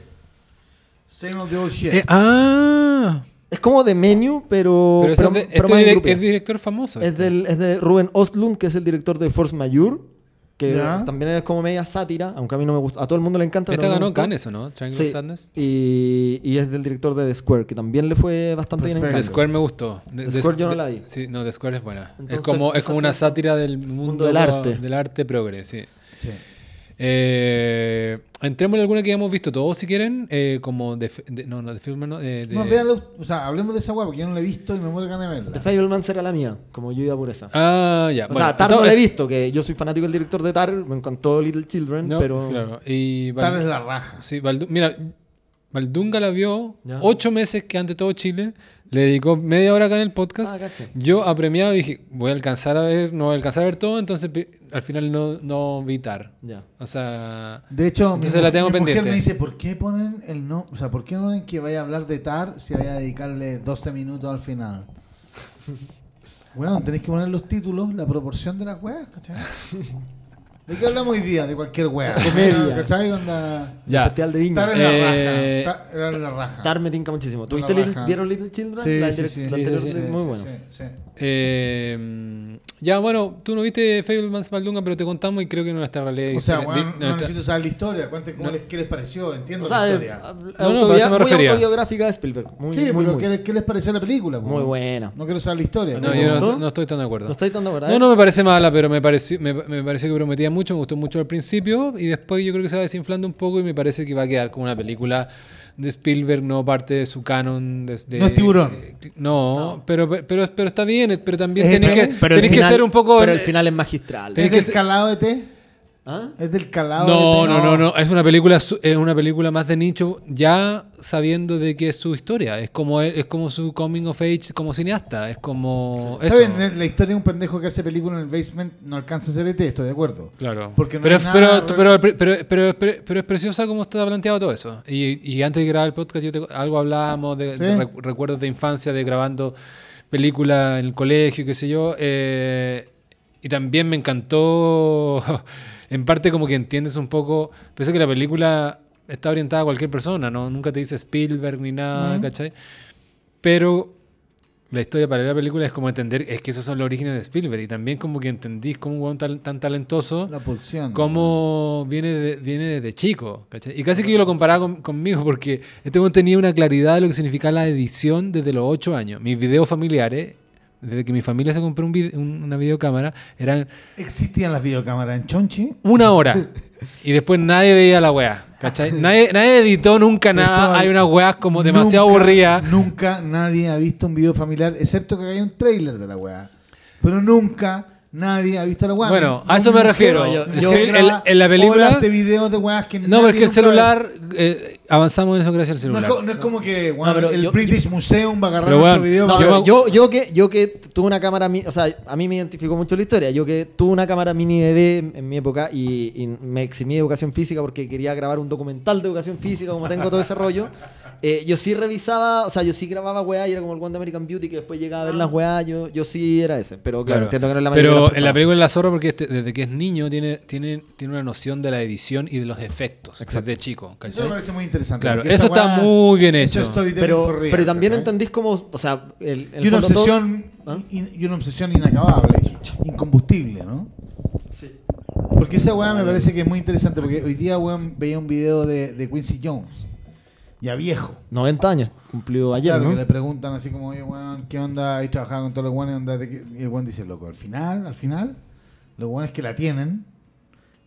Same of the old shit. Eh, ah, Es como de menú, pero, pero, ese pero, es, de- pero este direc- es director famoso. Es, este. del, es de Ruben Ostlund, que es el director de Force Majeure, que también es como media sátira, aunque a mí no me gusta. A todo el mundo le encanta. Esta ganó. Cannes, ¿o no? Triangle Sí, Sadness. y, y es del director de The Square, que también le fue bastante bien en. The. Square me gustó. The, The The Square Squ- yo no la vi. Sí, no, The Square es buena. es como, es como una sátira del mundo, del arte. Del arte progre, sí. Sí. Eh, entremos en alguna que hayamos visto todos, si quieren. eh, como de, de- no, no, de film, no. De, de- No, véanlo, o sea, hablemos de esa weá porque yo no la he visto y me muero de ganas de The verla. Fableman será la mía, como yo iba por esa. Ah, ya. o bueno, sea, Tar no la he visto, que yo soy fanático del director de Tar, me encantó Little Children, No, pero... claro. Y Val- es la raja. Sí, mira, Valdunga la vio Ya. ocho meses que ante todo Chile le dedicó media hora acá en el podcast. Ah, caché. Yo apremiado dije, voy a alcanzar a ver, no voy a alcanzar a ver todo, entonces al final no, no vi Tar. Ya. O sea, De hecho, Entonces mi, la mu- tengo mi pendiente. mujer me dice, ¿por qué ponen el no? O sea, ¿por qué no ponen que vaya a hablar de TAR si vaya a dedicarle 12 minutos al final? [LAUGHS] Bueno, tenéis que poner los títulos, la proporción de las weas, ¿cachai? [LAUGHS] ¿De qué hablamos hoy día? De cualquier wea. Comedia. ¿Cachai? Onda... ya. Festival de Viña. Tar es la Eh, raja. Tar era la raja. Tar me tinca muchísimo. ¿Tuviste Little-. ¿Vieron Little Children? Sí, la sí, sí. la Sí, anterior sí, sí. de- muy Sí, bueno. sí, sí. Eh, ya, bueno, tú no viste Fablemans Valdunga, pero te contamos y creo que nuestra realidad O sea, di- no necesito saber la historia. Cuenten cómo No. les, qué les pareció. Entiendo O sea, la eh, historia. No, no, eso me muy refería. autobiográfica de Spielberg. Muy, sí, muy, pero muy, ¿qué, les- qué les pareció la película? muy buena. No quiero saber la historia. No, yo no, no estoy tan de acuerdo. ¿No estáis dando verdad? No, no me parece mala, pero me pareció, me, me pareció que prometía mucho, me gustó mucho al principio y después yo creo que se va desinflando un poco y me parece que va a quedar como una película de Spielberg, no parte de su canon. desde- No es Tiburón. eh, no, Pero, pero, pero está bien, pero también Es tenés que, el tenés que ser un poco... Pero el final es magistral. Tenés ¿Es que calado de té? ¿Ah? ¿Es del calado No, de no, no, no, es una película su- es una película más de nicho ya sabiendo de qué es su historia, es como es como su coming of age como cineasta, es como Está eso. bien, eh, la historia de un pendejo que hace película en el basement no alcanza a ser ET, estoy de acuerdo. Claro. Porque no pero, nada pero, pero, pero, pero- pero es preciosa como está planteado todo eso. Y, y antes de grabar el podcast, yo te- algo hablábamos de, Sí. de recu- recuerdos de infancia, de grabando películas en el colegio, qué sé yo. eh, y también me encantó, [LAUGHS] en parte como que entiendes un poco, pensé que la película está orientada a cualquier persona, ¿no? Nunca te dice Spielberg ni nada, Ujú. ¿cachai? Pero la historia para la película es como entender, es que esos son los orígenes de Spielberg y también como que entendís cómo un weón tan, tan talentoso, La pulsión. cómo viene, de- viene desde chico. ¿cachai? Y casi que yo lo comparaba con- conmigo porque este weón tenía una claridad de lo que significa la edición desde los 8 años. Mis videos familiares, desde que mi familia se compró un una videocámara, eran ¿Existían las videocámaras en Chonchi? una hora. [LAUGHS] Y después nadie veía la weá. ¿cachai? Nadie, nadie editó nunca nada. Hay unas weas como demasiado Nunca- aburridas. Nunca nadie ha visto un video familiar, excepto que hay un trailer de la weá. Pero nunca nadie ha visto la weá. Bueno, a eso me refiero. yo- yo- en- graba en la película- horas de videos de weas que No, nadie porque el nunca celular, eh, avanzamos en eso gracias al ve. No es, celular. co- no es como que pero el yo- British Museum va a agarrar Pero, nuestro video. Pero yo, yo, que, yo que tuve una cámara, o sea, a mí me identificó mucho la historia. Yo que tuve una cámara mini DV en, en mi época y, y me eximí de educación física porque quería grabar un documental de educación física, como tengo todo ese rollo. Eh, yo sí revisaba, o sea, yo sí grababa weá y era como el One de American Beauty que después llegaba a ver las weá. Yo, yo sí era ese, pero claro, Claro. entiendo que no es la mayoría de Pero las en la película La Zorra, porque este- desde que es niño tiene, tiene, tiene una noción de la edición y de los efectos Exacto. desde chico. Eso me parece muy interesante. Claro, eso está muy bien eso hecho. Pero, real, pero también entendís como, o sea, el, el Y una todo- obsesión ¿Ah? in- y una obsesión inacabable, incombustible, ¿no? Sí. Porque esa weá me parece que es muy interesante porque hoy día weón veía un video de, de Quincy Jones, ya viejo. 90 años cumplió ayer, Claro, ¿no? que le preguntan así como, oye, weón, ¿qué onda? Ahí trabajaba con todos los weones, onda de qué?" Y el weón dice, loco, al final, al final, los weones que la tienen,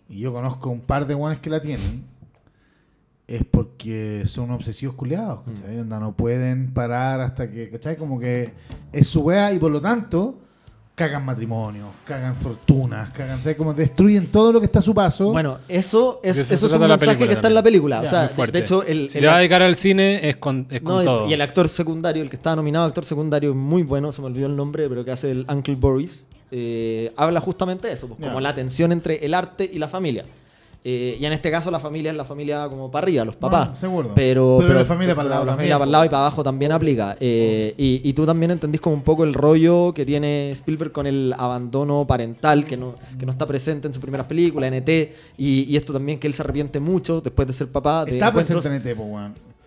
y yo conozco un par de weones que la tienen, es porque son obsesivos culiados, ¿cachai? Onda, no pueden parar hasta que, ¿cachai? Como que es su weá y por lo tanto cagan matrimonio, cagan fortunas, cagan, ¿sabes? Como destruyen todo lo que está a su paso. Bueno, eso es, eso es un mensaje película que está en la película. Ya, o sea, de, hecho, el, si el- le va a dedicar al cine es con, es con no, y- todo. y el actor secundario, el que estaba nominado actor secundario, muy bueno, se me olvidó el nombre, pero que hace el Uncle Boris, eh, habla justamente de eso, pues, como la tensión entre el arte y la familia. Eh, y en este caso la familia es la familia como para arriba, los papás. No, seguro. Pero, Pero la familia para el lado La también, familia para el po. lado y para abajo también aplica. Eh, y, y tú también entendís como un poco el rollo que tiene Spielberg con el abandono parental, que no, que no está presente en sus primeras películas, NT, y, y esto también que él se arrepiente mucho después de ser papá. De está presente en ET,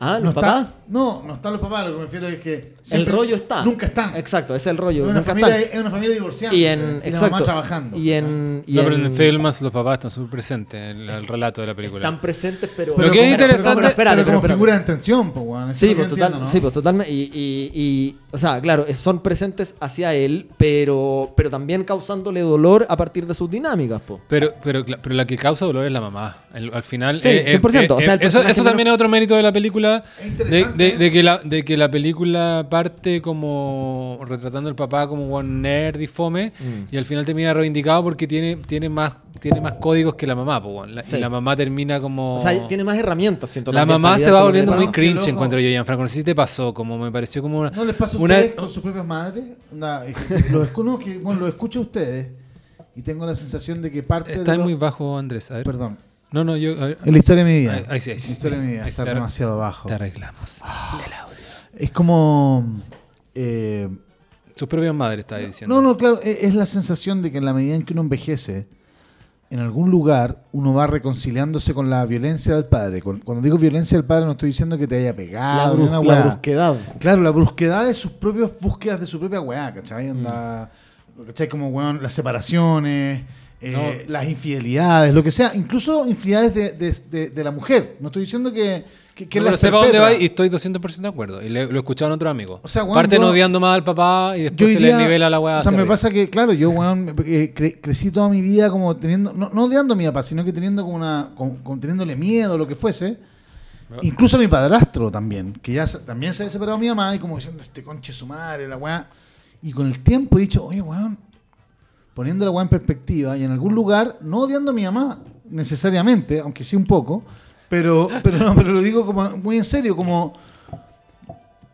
Ah, no ¿los está, papás? No, no están los papás, lo que me refiero es que. El rollo está. Nunca están. Exacto, ese es el rollo. Es una, nunca familia, están. es una familia divorciada. Y en, exacto. mamá trabajando. Y en, y no, pero en los papás están súper presentes en el, el relato de la película. están presentes, pero. Lo que es pero- interesante- pero pero pero como espérate. figura de tensión, po, weón. Eso es Sí, pues, total, ¿no? sí, pues totalmente. Y, y- y, o sea, claro, son presentes hacia él, pero, pero también causándole dolor a partir de sus dinámicas, po. Pero, pero, cla- pero la que causa dolor es la mamá. El- al final. Sí, 100%, o sea, el eso eso también es otro mérito de la película. Es De, interesante. de- de que la, de que la película parte como retratando al papá como un nerd y fome. Mm. Y al final termina reivindicado porque tiene, tiene, más, tiene más códigos que la mamá. po. La- Sí. Y la mamá termina como. O sea, tiene más herramientas, siento la mamá se va volviendo muy cringe, encuentro yo, Gianfranco. No sé si te pasó, como me pareció como una. ¿No les pasa a una- con sus propias madres? Onda, lo, escu- no, que, bueno, lo escucho a ustedes y tengo la sensación de que parte Está de lo- muy bajo, Andrés. A ver. Perdón. No, no, yo. ver. En la historia de mi vida. Ahí- sí, ahí sí, La historia ahí de mi vida está demasiado bajo. Te arreglamos. El audio. Es como... eh, Sus propias madres, estaba diciendo. no, no, claro, e- es la sensación de que en la medida en que uno envejece, en algún lugar uno va reconciliándose con la violencia del padre. Cuando digo violencia del padre no estoy diciendo que te haya pegado, brus- la brusquedad. Claro, la brusquedad de sus propias búsquedas de su propia weá, ¿cachai? Onda, ¿cachai? Como, weón, las separaciones, eh, las infidelidades, lo que sea, incluso infidelidades de, de- de- de la mujer. No estoy diciendo que, que, que No, pero sepa dónde va y estoy 200% de acuerdo. Y le- lo he escuchado en otro amigo. O sea, Parten yo- odiando más al papá y después se les nivela la weá. O sea, me arriba. pasa que, claro, yo, weón, cre- crecí toda mi vida como teniendo, no, no odiando a mi papá, sino que teniendo como una, con- teniéndole miedo, lo que fuese. Incluso a mi padrastro también, que ya también se había separado de mi mamá y como diciendo, este conche su madre, la weá. Y con el tiempo he dicho, oye, weón, poniendo la weá en perspectiva y en algún lugar, no odiando a mi mamá necesariamente, aunque sí un poco, pero, pero, no, pero lo digo como muy en serio, como,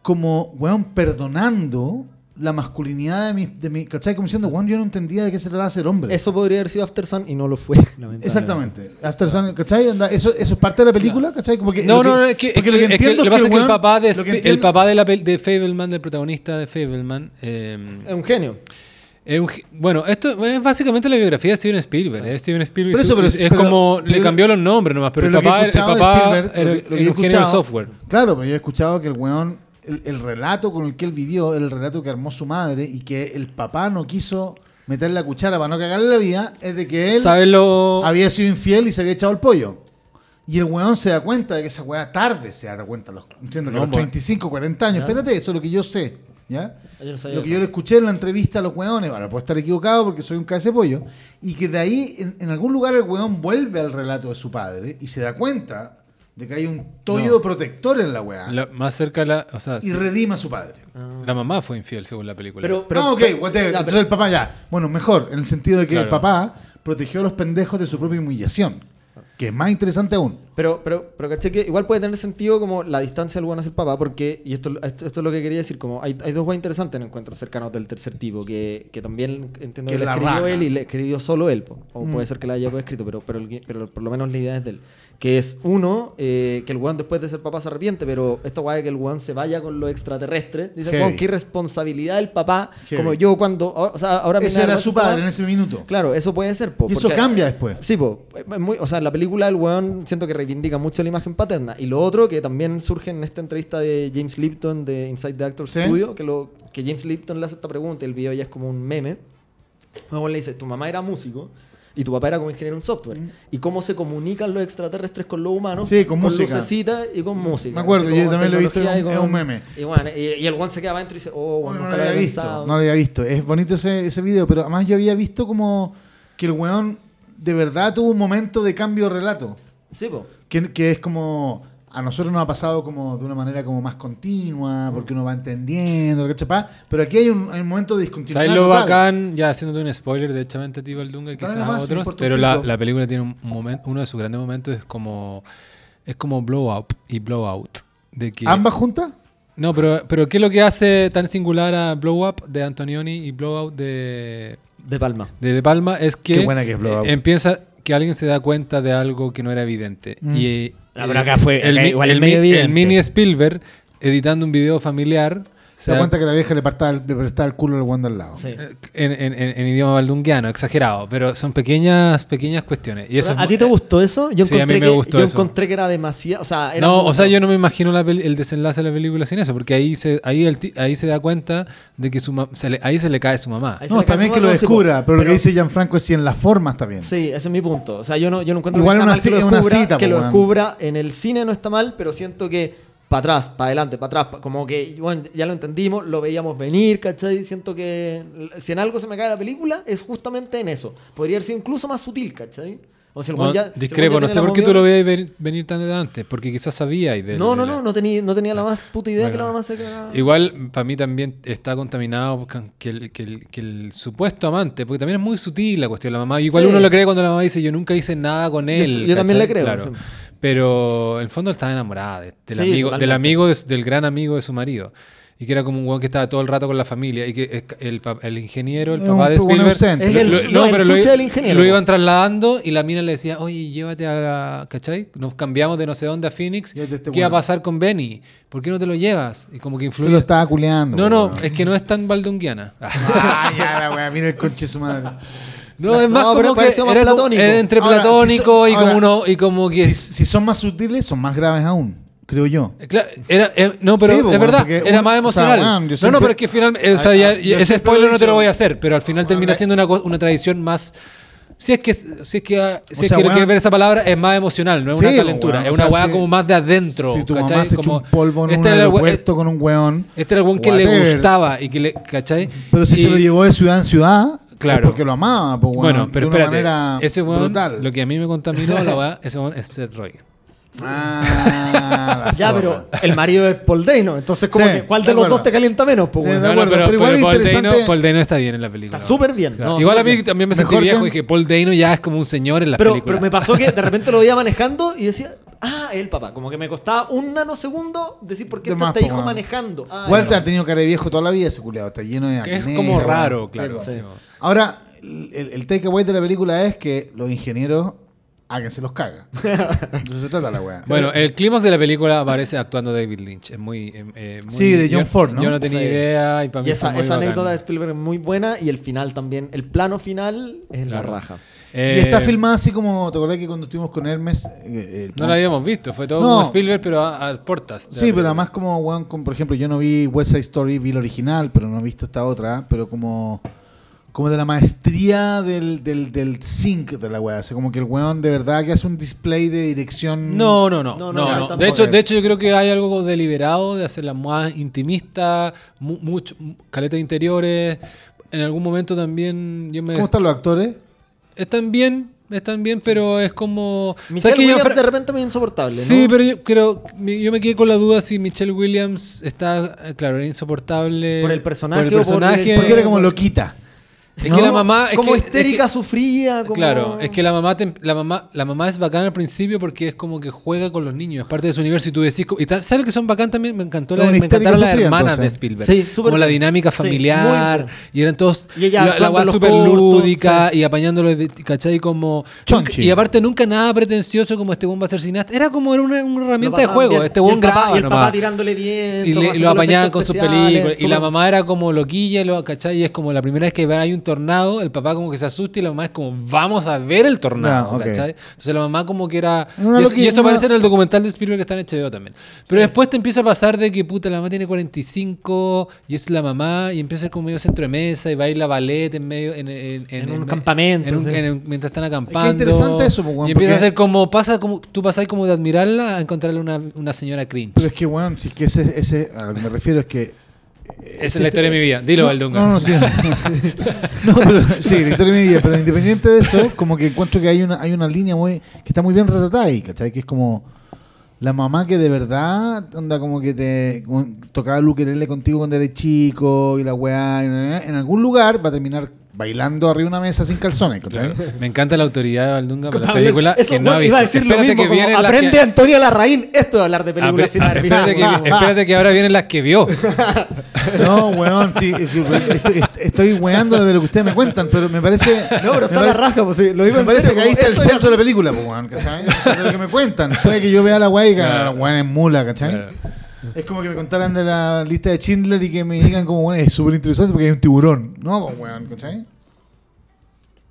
como, weón, perdonando la masculinidad de mi, de mi ¿cachai? Como diciendo, weón, yo no entendía de qué se trataba ser hombre. Eso podría haber sido After Sun y no lo fue. lamentablemente. Exactamente. After Sun, ¿cachai? Eso, eso es parte de la película, ¿cachai? Porque No, no, no, es que, es lo que- que es que entiendo lo que pasa es que el weón- papá de, el entiendo- papá de, la, de Fableman, del protagonista de Fableman, eh, Es un genio. Bueno, esto es básicamente la biografía de Steven Spielberg. ¿eh? Steven Spielberg eso, es, pero- es pero- como le cambió los nombres nomás, pero, el papá, el papá era, lo que- que genio de software. Claro, pero yo he escuchado que el weón, el, el relato con el que él vivió, el relato que armó su madre y que el papá no quiso meter la cuchara para no cagarle la vida, es de que él ¿Sabes lo...? había sido infiel y se había echado el pollo. Y el weón se da cuenta de que esa weá tarde se da cuenta. Los, entiendo que No, a los bueno. 35, 40 años. Espérate, eso es lo que yo sé. ¿Ya? Yo no sabía Lo que eso. yo le escuché en la entrevista a los weones, ahora puedo estar equivocado porque soy un pollo, y que de ahí, en, en algún lugar, el weón vuelve al relato de su padre y se da cuenta de que hay un tollo No. protector en la weá La- más cerca la... O sea, y sí, redima a su padre. la mamá fue infiel según la película. Pero, pero, ah, ok, pero- whatever. ya, Entonces pero- el papá ya. Bueno, mejor, en el sentido de que el papá protegió a los pendejos de su propia humillación, que es más interesante aún. Pero, pero, pero caché que igual puede tener sentido como la distancia del bueno hacia el papá, porque, y esto, esto, esto es lo que quería decir, como hay, hay dos weas interesantes en encuentros cercanos del tercer tipo, que, que también entiendo Que que, le la escribió raja. él y le escribió solo él, po. o Mm. puede ser que la haya escrito, pero, pero, pero por lo menos la idea es de él. Que es uno, eh, que el weón después de ser papá se arrepiente, pero esta weá de que el weón se vaya con lo extraterrestre, dice, Heavy. weón, qué irresponsabilidad del papá, Heavy. como yo cuando, o sea, ahora Ese era su padre en ese minuto. Claro, eso puede ser, po, Y eso porque- cambia después. Sí, po, muy, o sea, en la película el weón siento que reivindica mucho la imagen paterna. Y lo otro que también surge en esta entrevista de James Lipton de Inside the Actors Sí. Studio, que, lo, que James Lipton le hace esta pregunta y el video ya es como un meme. Luego le dice, tu mamá era músico y tu papá era como ingeniero en software. ¿Y cómo se comunican los extraterrestres con los humanos? Sí, con música. lucecitas y con música. Me acuerdo, yo también lo he visto, es un- con- es un meme. Y, bueno, y, y el weón se queda adentro y dice, oh, bueno, no nunca lo lo había había visto, pensado. no lo había visto. Es bonito ese, ese video, pero además yo había visto como que el weón de verdad tuvo un momento de cambio de relato. Sí, po. Que, que es como a nosotros nos ha pasado como de una manera como más continua, porque uno va entendiendo, ¿cachai? Pa? Pero aquí hay un, hay un momento de discontinuidad. ¿Sabes lo total. bacán? Ya haciéndote un spoiler, de echamente tipo el Dunga y quizás nomás, otros, pero la, la película tiene un momento, uno de sus grandes momentos es como es como blowout y blowout. De que, ¿Ambas juntas? No, pero, pero ¿qué es lo que hace tan singular a Blow Up de Antonioni y Blowout de, De Palma. de De Palma? Es que Qué buena que es Blow Out. eh, empieza que alguien se da cuenta de algo que no era evidente. Mm. Y, No, pero acá fue- el, acá igual el medio el mini Spielberg editando un video familiar Se da cuenta que la vieja le prestaba el, le prestaba el culo al de al lado. Sí. en, en- en- en idioma valdunguiano, exagerado, pero son pequeñas pequeñas cuestiones. Y eso ¿A ti te gustó eso? Yo Sí, a mí encontré, me que, gustó yo eso. encontré que era demasiado. O sea, era No, o sea, yo no me imagino la peli- el desenlace de la película sin eso, porque ahí se, ahí el ahí se da cuenta de que su ma- se le- ahí se le cae su mamá. Ahí No, también que lo descubra, po. pero, lo que dice Gianfranco es si en la forma está bien. Sí, ese es mi punto. O sea, yo no, yo no encuentro Igual que, una mal que lo una cita, que po, lo descubra en el cine no está mal, pero siento que para atrás, para adelante, para atrás, como que bueno, ya lo entendimos, lo veíamos venir, ¿cachai? Siento que si en algo se me cae la película es justamente en eso. Podría haber sido incluso más sutil, ¿cachai? O sea, el Bueno, weón ya- si el weón discrepo, ya no sé por qué tú lo veías ven- venir tan de antes, porque quizás sabía y de No, no, de la- no, no tenía, no tenía la más puta idea Bueno. que la mamá se cagaba. Igual, para mí también está contaminado con que el, que, el, que el supuesto amante, porque también es muy sutil la cuestión de la mamá. Igual Sí. uno lo cree cuando la mamá dice, yo nunca hice nada con él. yo también le creo, Claro. sí. Pero en el fondo él estaba enamorada de- del, Sí, amigo, del amigo, de- del gran amigo de su marido. Y que era como un weón que estaba todo el rato con la familia. Y que el, el ingeniero, el papá un de Spielberg. Es el- lo- no, el lo, del ingeniero, lo iban trasladando y la mina le decía, oye, llévate a, ¿cachai? Nos cambiamos de no sé dónde a Phoenix. Este ¿Qué va a pasar con Benny? ¿Por qué no te lo llevas? Y como que Se influye. lo estaba culeando. No, no, weón. es que no es tan valdunguiana. [LAUGHS] Ah, ya la weá, mira el conche su madre. [LAUGHS] No, es más No, como que más era, platónico. era entre Ahora, platónico y como ahora, uno y como que Si, si son más sutiles, son más graves aún, creo yo. Eh, era, eh, no, pero Sí, pues, es bueno, verdad, era un- más o sea, emocional. no, no, pero es que finalmente, o sea, ya- ese spoiler no te lo voy a hacer, pero al final termina siendo una, una tradición más. Si es que, si es que, si es sea, que ver esa palabra, es más emocional, no es una Sí, calentura, es una weá si- como más de adentro. Si tu ¿cachai? mamá se echó Como, un polvo en este un era el aeropuerto con un weón. Este era el weón que le gustaba y que le, ¿cachai? Pero si Y- se lo llevó de ciudad en ciudad, Claro. porque lo amaba, pues, weón, Bueno, pero de una espérate, manera ese weón, brutal. lo que a mí me contaminó la weá, ese weón es Seth Rogen. [LAUGHS] Ah, Ya, pero el marido es Paul Dano, entonces como Sí, que, ¿cuál de de los dos te calienta menos? Pues, Sí, weón? de No, no, acuerdo, pero, pero igual pero es Paul, interesante- Dano, Paul Dano está bien en la película. Está súper bien, Claro. no, Igual a mí bien. también me sentí Mejor viejo y que Paul Dano ya es como un señor en la Pero, película. pero me pasó que de repente lo veía manejando y decía, [LAUGHS] ah, el papá. Como que me costaba un nanosegundo decir por qué De está este hijo manejando. Ah, Walter no. ha tenido cara de viejo toda la vida ese culiado, está lleno de Que es acné, como raro, claro. Ahora, el, el takeaway de la película es que los ingenieros hagan se los caga. [LAUGHS] Eso se trata la weá. Bueno, el clímax de la película aparece actuando David Lynch. Es muy. eh, eh, muy- Sí, de John yo- Ford, ¿no? Yo no tenía Sí. idea y para mí Y esa, esa anécdota de Spielberg es muy buena y el final también. El plano final es la Claro. raja. Eh, y está filmada así como, ¿te acordás que cuando estuvimos con Hermes? eh, el- No la habíamos visto, fue todo No. como Spielberg, pero a, a portas. la Sí, pero además como, weón, como, por ejemplo, yo no vi West Side Story, vi la original, pero no he visto esta otra, pero como como de la maestría del, del, del sync de la weá. O sea, como que el weón de verdad que hace un display de dirección. No, no, no. No, no, no, no. tampoco. De, hecho, de hecho, yo creo que hay algo deliberado de hacerla más intimista, mu- mucho, caleta de interiores. En algún momento también yo me. ¿Cómo están los actores? Están bien, están bien, pero es como. Michelle ¿Sabes que yo Williams de repente me insoportable, ¿no? Sí, pero yo creo, yo me quedé con la duda si Michelle Williams está, eh, claro, era insoportable. ¿Por el personaje por o el por el- personaje. Porque era como loquita. Es ¿no? que la mamá. Es como que- es histérica que- sufría. Como... Claro, es que la mamá, te- la mamá la mamá es bacán al principio porque es como que juega con los niños, es parte de su universo y tú decís, y ¿sabes lo que son bacán también? Me encantó la, me encantaron las hermanas entonces. de Spielberg. Sí, como la dinámica Sí, familiar y eran todos Y ella la, súper lúdica y apañándolo ¿cachai? Como Chonchi. y aparte nunca nada pretencioso como este buen va a ser cineasta, era como era una, herramienta de juego, bien. este buen Y el papá tirándole bien. Y, lo apañaban con sus películas. Y la mamá era como loquilla, lo, ¿cachai? Y es como la primera vez que hay un tornado, el papá como que se asusta y la mamá es como, vamos a ver el tornado. ¿cachai? Entonces la mamá como que era... Y eso, loqui- y eso una- aparece en el documental de Spielberg que está en HBO también. Pero después te empieza a pasar de que, puta, la mamá tiene 45 y es la mamá y empieza a como medio centro de mesa y baila ballet en medio... En, en- En un en- campamento, un- sí. un- mientras están acampando. interesante eso, pues, weón, Y empieza a ser como, pasa como, tú pasas como de admirarla a encontrarle una, una señora cringe. Pero es que, weón, si es que ese, ese, a lo que me refiero es que. Esa es la historia de mi vida. Dilo, no. No, no, sí. [LAUGHS] no, pero, sí, la historia de mi vida. Pero independiente de eso, como que encuentro que hay una, hay una línea muy que está muy bien retratada ahí, ¿cachai? Que es como. La mamá que de verdad, onda como que te como tocaba el ukelele contigo cuando eres chico y la weá, y en algún lugar va a terminar bailando arriba de una mesa sin calzones, ¿cachai? Me encanta la autoridad de Valdunga para la película eso, que no ha bueno, visto. iba a decir lo Espérate mismo, que como, vienen las aprende que- Antonio Larraín esto de hablar de películas Apre- sin espérate, que, espérate que ahora vienen las que vio. [LAUGHS] No, weón, sí, estoy, estoy weando de lo que ustedes me cuentan, pero me parece... No, pero está la raja, pues sí, lo digo Me parece serio, que ahí como está el centro de la película, pues, weón, ¿cachai? O sea, de lo que me cuentan. Puede que yo vea la weá y que Claro. la weá es mula, ¿cachai? Claro. Es como que me contaran de la lista de Schindler y que me digan como, bueno, es súper interesante porque hay un tiburón. No, pues, weón, ¿cachai?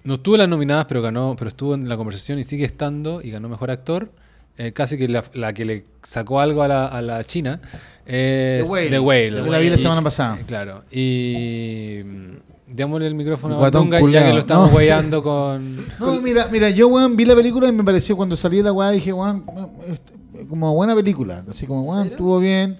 No estuvo en las nominadas, pero ganó, pero estuvo en la conversación y sigue estando y ganó mejor actor. Eh, casi que la, la que le sacó algo a la, a la China es The Whale. The Whale. La vi la semana pasada. Claro. Y mm, démosle el micrófono a Valdunga ya que lo estamos ¿no? weyando con... [LAUGHS] No, mira, mira, yo, weón, vi la película y me pareció cuando salí de la weá, dije, weón, como buena película. Así como, weón, estuvo bien.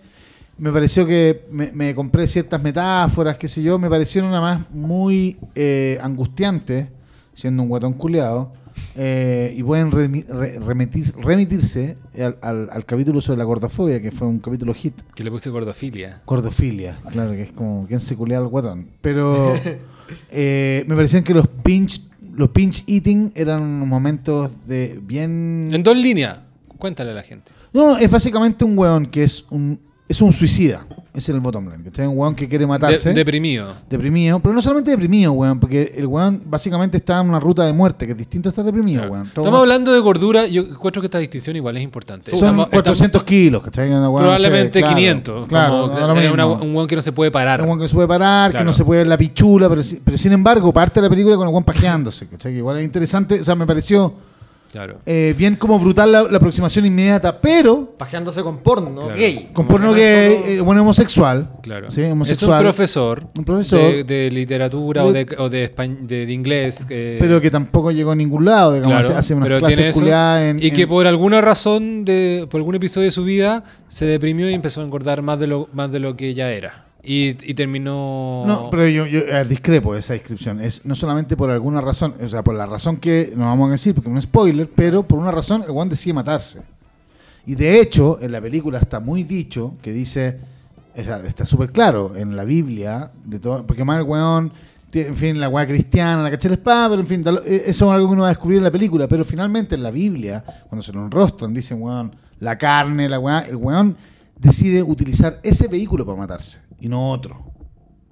Me pareció que me, me compré ciertas metáforas, qué sé yo. Me parecieron una más muy eh, angustiantes, siendo un guatón culeado. eh, y pueden remi- re- remitir- remitirse al, al- al capítulo sobre la gordofobia, que fue un capítulo hit. Que le puse gordofilia. Gordofilia, claro, que es como quien se culea al guatón. Pero [LAUGHS] eh, me parecían que los pinch, los pinch eating eran unos momentos de bien. En dos líneas. Cuéntale a la gente. No, es básicamente un weón que es un es un suicida. Ese es el bottom line. Que es un weón que quiere matarse. De- deprimido. deprimido, pero no solamente deprimido, weón, porque el weón básicamente está en una ruta de muerte, que es distinto a estar deprimido, Claro. weón. Todo Estamos weón- hablando de gordura. Yo encuentro que esta distinción igual es importante. Son Estamos- 400 kilos, ¿cachai? No sé, Probablemente claro, 500. Claro, como una- un weón que no se puede parar. Un weón que no se puede parar, que no se puede ver la pichula, pero, si- pero sin embargo, parte de la película con el weón pajeándose, ¿cachai? Que igual es interesante, o sea, me pareció Claro. eh, bien como brutal la, la aproximación inmediata, pero Pajeándose con porno, Claro. gay. con Como porno no gay, solo- eh, bueno, homosexual. Claro. Sí, es un homosexual. profesor. Un profesor. De, de literatura o, de, o de, españ- de, de inglés. que- Pero que tampoco llegó a ningún lado, digamos, Claro, hace, unas clases en, y que por alguna razón, de, por algún episodio de su vida, se deprimió y empezó a engordar más de lo, más de lo que ya era. Y, y terminó... No, pero yo, ver, discrepo de esa descripción. Es no solamente por alguna razón, o sea, por la razón que no vamos a decir, porque es un spoiler, pero por una razón el weón decide matarse. Y de hecho, en la película está muy dicho que dice, está súper claro en la Biblia, de todo, porque más el weón, en fin, la weá cristiana, la caché la espada, pero en fin, eh, eso es algo que uno va a descubrir en la película, pero finalmente en la Biblia, cuando se lo enrostran, dicen, weón, la carne, la weá, el weón decide utilizar ese vehículo para matarse y no otro.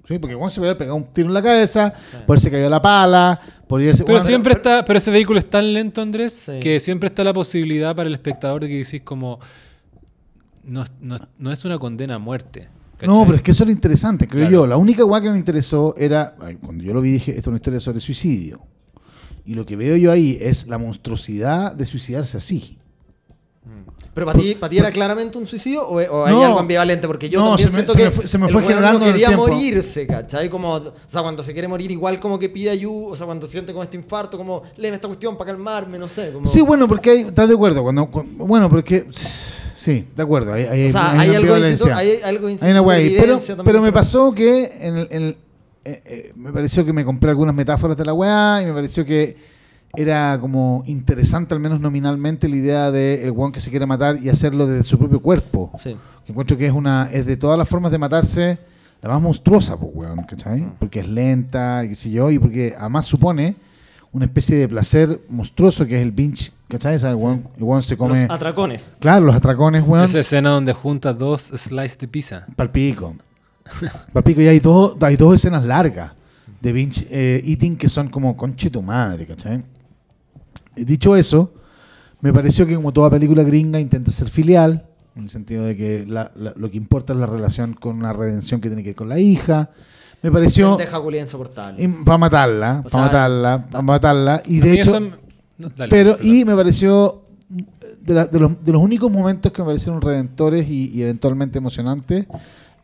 ¿Sí? Porque weón se puede haber pegado un tiro en la cabeza, por se cayó la pala, por irse. Pero siempre está, pero ese vehículo es tan lento, Andrés, Sí. que siempre está la posibilidad para el espectador de que decís como no, no, no es una condena a muerte. ¿cachai? No, pero es que eso es lo interesante, creo Claro. yo. La única weá que me interesó era, cuando yo lo vi dije, esto es una historia sobre suicidio. Y lo que veo yo ahí es la monstruosidad de suicidarse así. Pero para ti, para ti era claramente un suicidio o, o hay No. algo ambivalente porque yo No, también se me- siento se que me fue- se me el fue weón generando no el quería morirse, ¿cachai? Como, o sea, cuando se quiere morir igual como que pide ayuda, o sea, cuando siente como este infarto, como léeme esta cuestión para calmarme, no sé, como Sí, bueno, porque hay, estás de acuerdo. Cuando, cu- bueno, porque sí, de acuerdo. Hay, hay, o sea, hay hay, algo ambivalencia. hay, algo Hay una ahí. Pero, pero me pasó que en el- en el- eh, eh, me pareció que me compré algunas metáforas de la weá y me pareció que era como interesante, al menos nominalmente, la idea de el weón que se quiere matar y hacerlo desde su propio cuerpo. Sí. Que encuentro que es una es de todas las formas de matarse la más monstruosa, pues, weón, ¿cachai? Porque es lenta, y qué sé yo, y porque además supone una especie de placer monstruoso que es el binge, ¿cachai? O sea, el weón, el weón se come... Los atracones. Claro, los atracones, weón. Esa escena donde junta dos slices de pizza. Palpico. Palpico. Y hay dos, hay dos escenas largas de binge eh, eating que son como conche tu madre, ¿cachai? Dicho eso, me pareció que como toda película gringa intenta ser filial, en el sentido de que la- la- lo que importa es la relación con una redención que tiene que ver con la hija. Me pareció Deja culia insoportable. para matarla, para matarla, para matarla. Y A de hecho, no, dale, pero, y me pareció de, la- de los, de los únicos momentos que me parecieron redentores y, y eventualmente emocionantes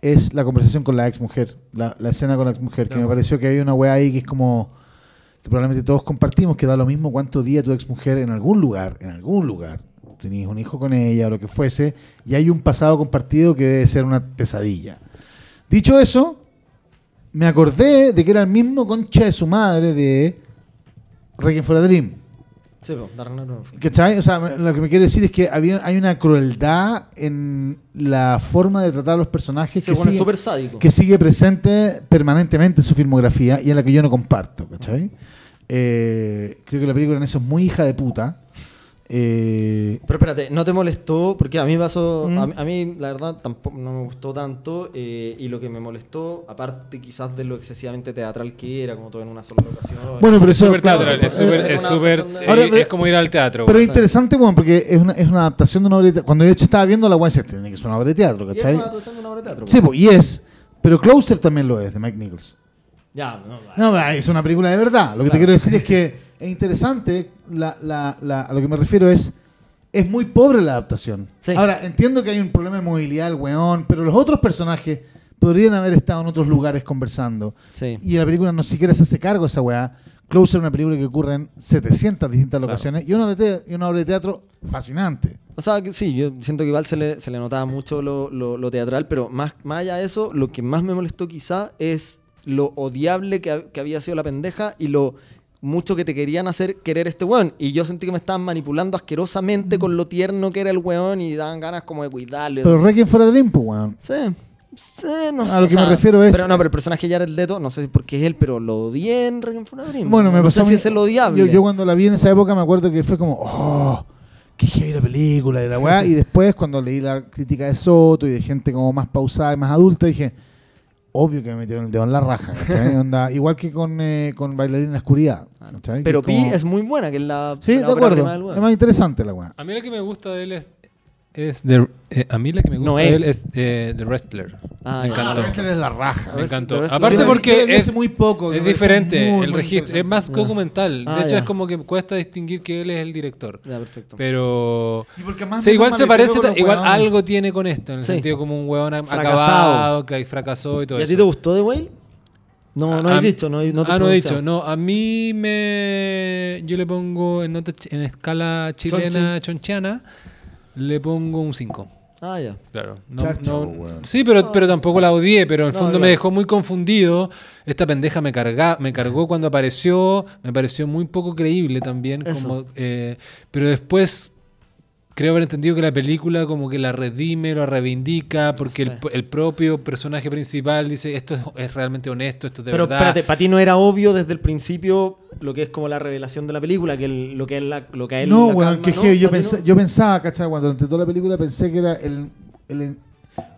es la conversación con la ex mujer, la, la escena con la ex mujer, que me pareció que había una weá ahí que es como que probablemente todos compartimos, que da lo mismo cuánto día tu ex mujer en algún lugar, en algún lugar, tenías un hijo con ella o lo que fuese, y hay un pasado compartido que debe ser una pesadilla. Dicho eso, me acordé de que era el mismo concha de su madre de Requiem for a Dream. Sí, pues. ¿Cachai? O sea, lo que me quiere decir es que había, hay una crueldad en la forma de tratar a los personajes que sigue, que sigue presente permanentemente en su filmografía y en la que yo no comparto, ¿cachai? Eh, creo que la película en eso es muy hija de puta. Eh, Pero espérate, ¿no te molestó? Porque a mí pasó, Mm. a, mí- a mí la verdad tampoco no me gustó tanto eh, y lo que me molestó, aparte quizás de lo excesivamente teatral que era, como todo en una sola locación. bueno, pero eso... Súper teatral, es súper, es de- eh, Ahora, pero- es como ir al teatro. Pero es interesante, bueno, porque es una, es una adaptación de una obra de teatro. Cuando hecho estaba viendo la decía, tiene que ser una obra de teatro, Y es ¿cachai? una adaptación de una obra de teatro. Sí, pues. y es. Pero Closer también lo es, de Mike Nichols. Ya, no, es una película de verdad. Lo que te quiero decir es que es interesante. La, la- la- a lo que me refiero es. Es muy pobre la adaptación. Sí. Ahora, entiendo que hay un problema de movilidad del weón, pero los otros personajes podrían haber estado en otros lugares conversando. Sí. Y la película no siquiera se hace cargo de esa weá. Closer es una película que ocurre en 700 distintas locaciones y, una obra de te- y una obra de teatro fascinante. O sea, que sí, yo siento que igual se le, se le notaba mucho lo, lo- lo teatral, pero más, más allá de eso, lo que más me molestó quizá es lo odiable que, ha- que había sido la pendeja y lo mucho que te querían hacer querer este weón. Y yo sentí que me estaban manipulando asquerosamente con lo tierno que era el weón y daban ganas como de cuidarlo. y Pero Requiem for a Dream, pues, weón. Sí. Sí, no A sé. lo que me refiero es- Pero no, pero el personaje Jared Leto, no sé si porque es él, pero lo odié en Requiem for a Dream. Bueno, me no pasó sé a si es el odiable. Yo, yo cuando la vi en esa época me acuerdo que fue como, oh, qué heavy la película de la weá. [LAUGHS] y después cuando leí la crítica de Soto y de gente como más pausada y más adulta, dije, obvio que me metieron el dedo en la raja. ¿cachai? [LAUGHS] Onda, igual que con, eh, con Bailarín en la Oscuridad. Pero Pi como- es muy buena, que es la. Sí, la de acuerdo. Es más interesante la weá. A mí la que me gusta de él es, es de- eh, a mí la que me gusta de él es eh, The Wrestler. Ah, me encantó. Ah, Wrestler es la raja. Me encantó. Aparte porque es, muy poco, es diferente muy, el muy registro. Es más documental. Ah, de hecho, ya. es como que cuesta distinguir que él es el director. Ya, perfecto. Pero... Y porque más Sí, menos igual se parece, igual algo tiene con esto, en el Sí. sentido como un hueón acabado, que fracasó y todo ¿Y a ti te gustó The Whale? No, no he dicho, no, no te ah, no he dicho. No, a mí me... Yo le pongo en, nota ch- en escala chilena chonchiana, le pongo un 5. Ah, ya. Claro. No, Charcha, no- weón. sí, pero, pero tampoco la odié, pero en el No, fondo me dejó muy confundido. Esta pendeja me, carga, me cargó cuando apareció, me pareció muy poco creíble también. Eso. Como, eh, pero después creo haber entendido que la película como que la redime, lo reivindica, porque Sí. el, el propio personaje principal dice, esto es, es realmente honesto, esto es de Pero verdad. espérate, para ti no era obvio desde el principio lo que es como la revelación de la película, que el- lo que es la, lo que a él No, la weón, calma, que ¿no? Yo, ¿Pa' ti pensé- no? yo pensaba, ¿cachai? Cuando durante toda la película pensé que era el, el-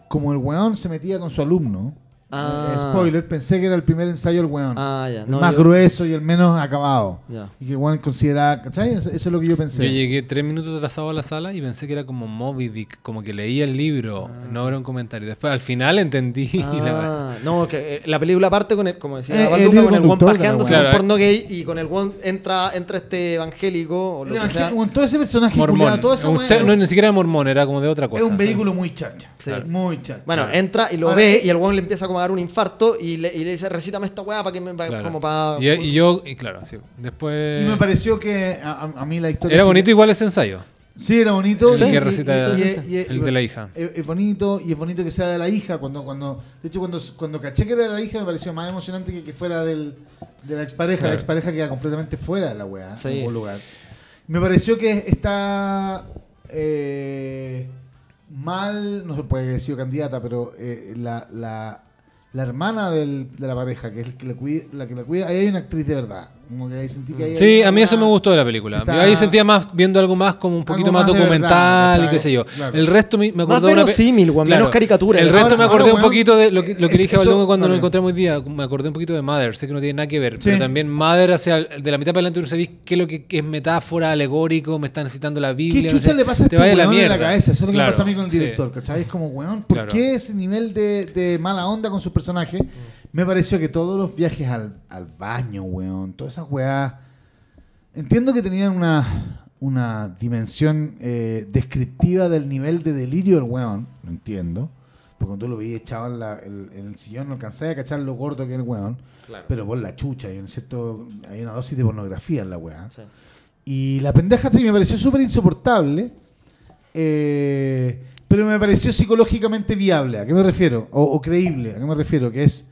Como el weón se metía con su alumno. Ah. eh, spoiler, pensé que era el primer ensayo del weón. Ah, ya. el No, más yo- grueso y el menos acabado. Ya. Y que el weón consideraba, ¿cachai? Eso, eso es lo que yo pensé. Yo llegué tres minutos atrasado a la sala y pensé que era como Moby Dick, como que leía el libro, no era un comentario. Después al final entendí. [LAUGHS] la- Ah, no, que eh, la película parte con el, como decía Eh, Balduca, el con el la pajeándose en un Claro, porno gay y con el one entra, entra este evangélico o lo El que sea. weón, todo ese personaje mormón. culiado, toda esa Un se- no, ni siquiera era mormón, era como de otra cosa. es un vehículo muy chacha. Sí. Muy chacha. Bueno, entra y lo Ahora, ve eh, y el weón le empieza como a dar un infarto y le, y le dice, recítame esta weá para que me... pa- Claro. Como para... y, y yo, y claro, sí. Después. Y me pareció que a, mí la historia. Era bonito igual ese ensayo. Sí, era bonito. El y- que recita y- el- y- y- el de la hija. Es, es bonito y es bonito que sea de la hija. Cuando, cuando, de hecho, cuando, cuando caché que era de la hija me pareció más emocionante que que fuera del, de la expareja. Claro. La expareja queda completamente fuera de la weá. Sí. En algún lugar. Me pareció que está eh, mal, no se puede haber sido candidata, pero eh, la, la, la hermana de la pareja, que es el que cuida, la que la cuida, ahí hay una actriz de verdad. Como que ahí sentí que ahí Sí, a mí eso me gustó de la película. Está- Yo ahí sentía más viendo algo más como un poquito más, más documental verdad, y qué sé yo. Claro. El resto me, me Más acordó de una pe- verosímil, menos caricatura. El resto me acordé un poquito de lo que, lo que es- dije a eso- Balduco cuando nos encontramos hoy día. Me acordé un poquito de Mother. Sé que no tiene nada que ver, Sí. pero también Mother hacia el- de la mitad para adelante no sabéis qué es lo que, es metáfora, alegórico, me están citando la Biblia. ¿Qué chucha le pasa a Te este weón en la cabeza? Eso es lo que me Claro, pasa a mí con el sí. director, ¿cachai? Es como, weón, ¿por Claro. qué ese nivel de, de mala onda con sus personajes? Me pareció que todos los viajes al, al baño, weón, todas esas weas... Entiendo que tenían una, una dimensión eh, descriptiva del nivel de delirio del weón, lo entiendo. Porque cuando tú lo veías echado en, la- en- en el sillón, no alcanzaba a cachar lo gordo que era el weón. Pero por la chucha, hay, un cierto, hay una dosis de pornografía en la weá. Sí. Y la pendeja sí me pareció súper insoportable, eh, pero me pareció psicológicamente viable. ¿A qué me refiero? O, o creíble. ¿A qué me refiero? Que es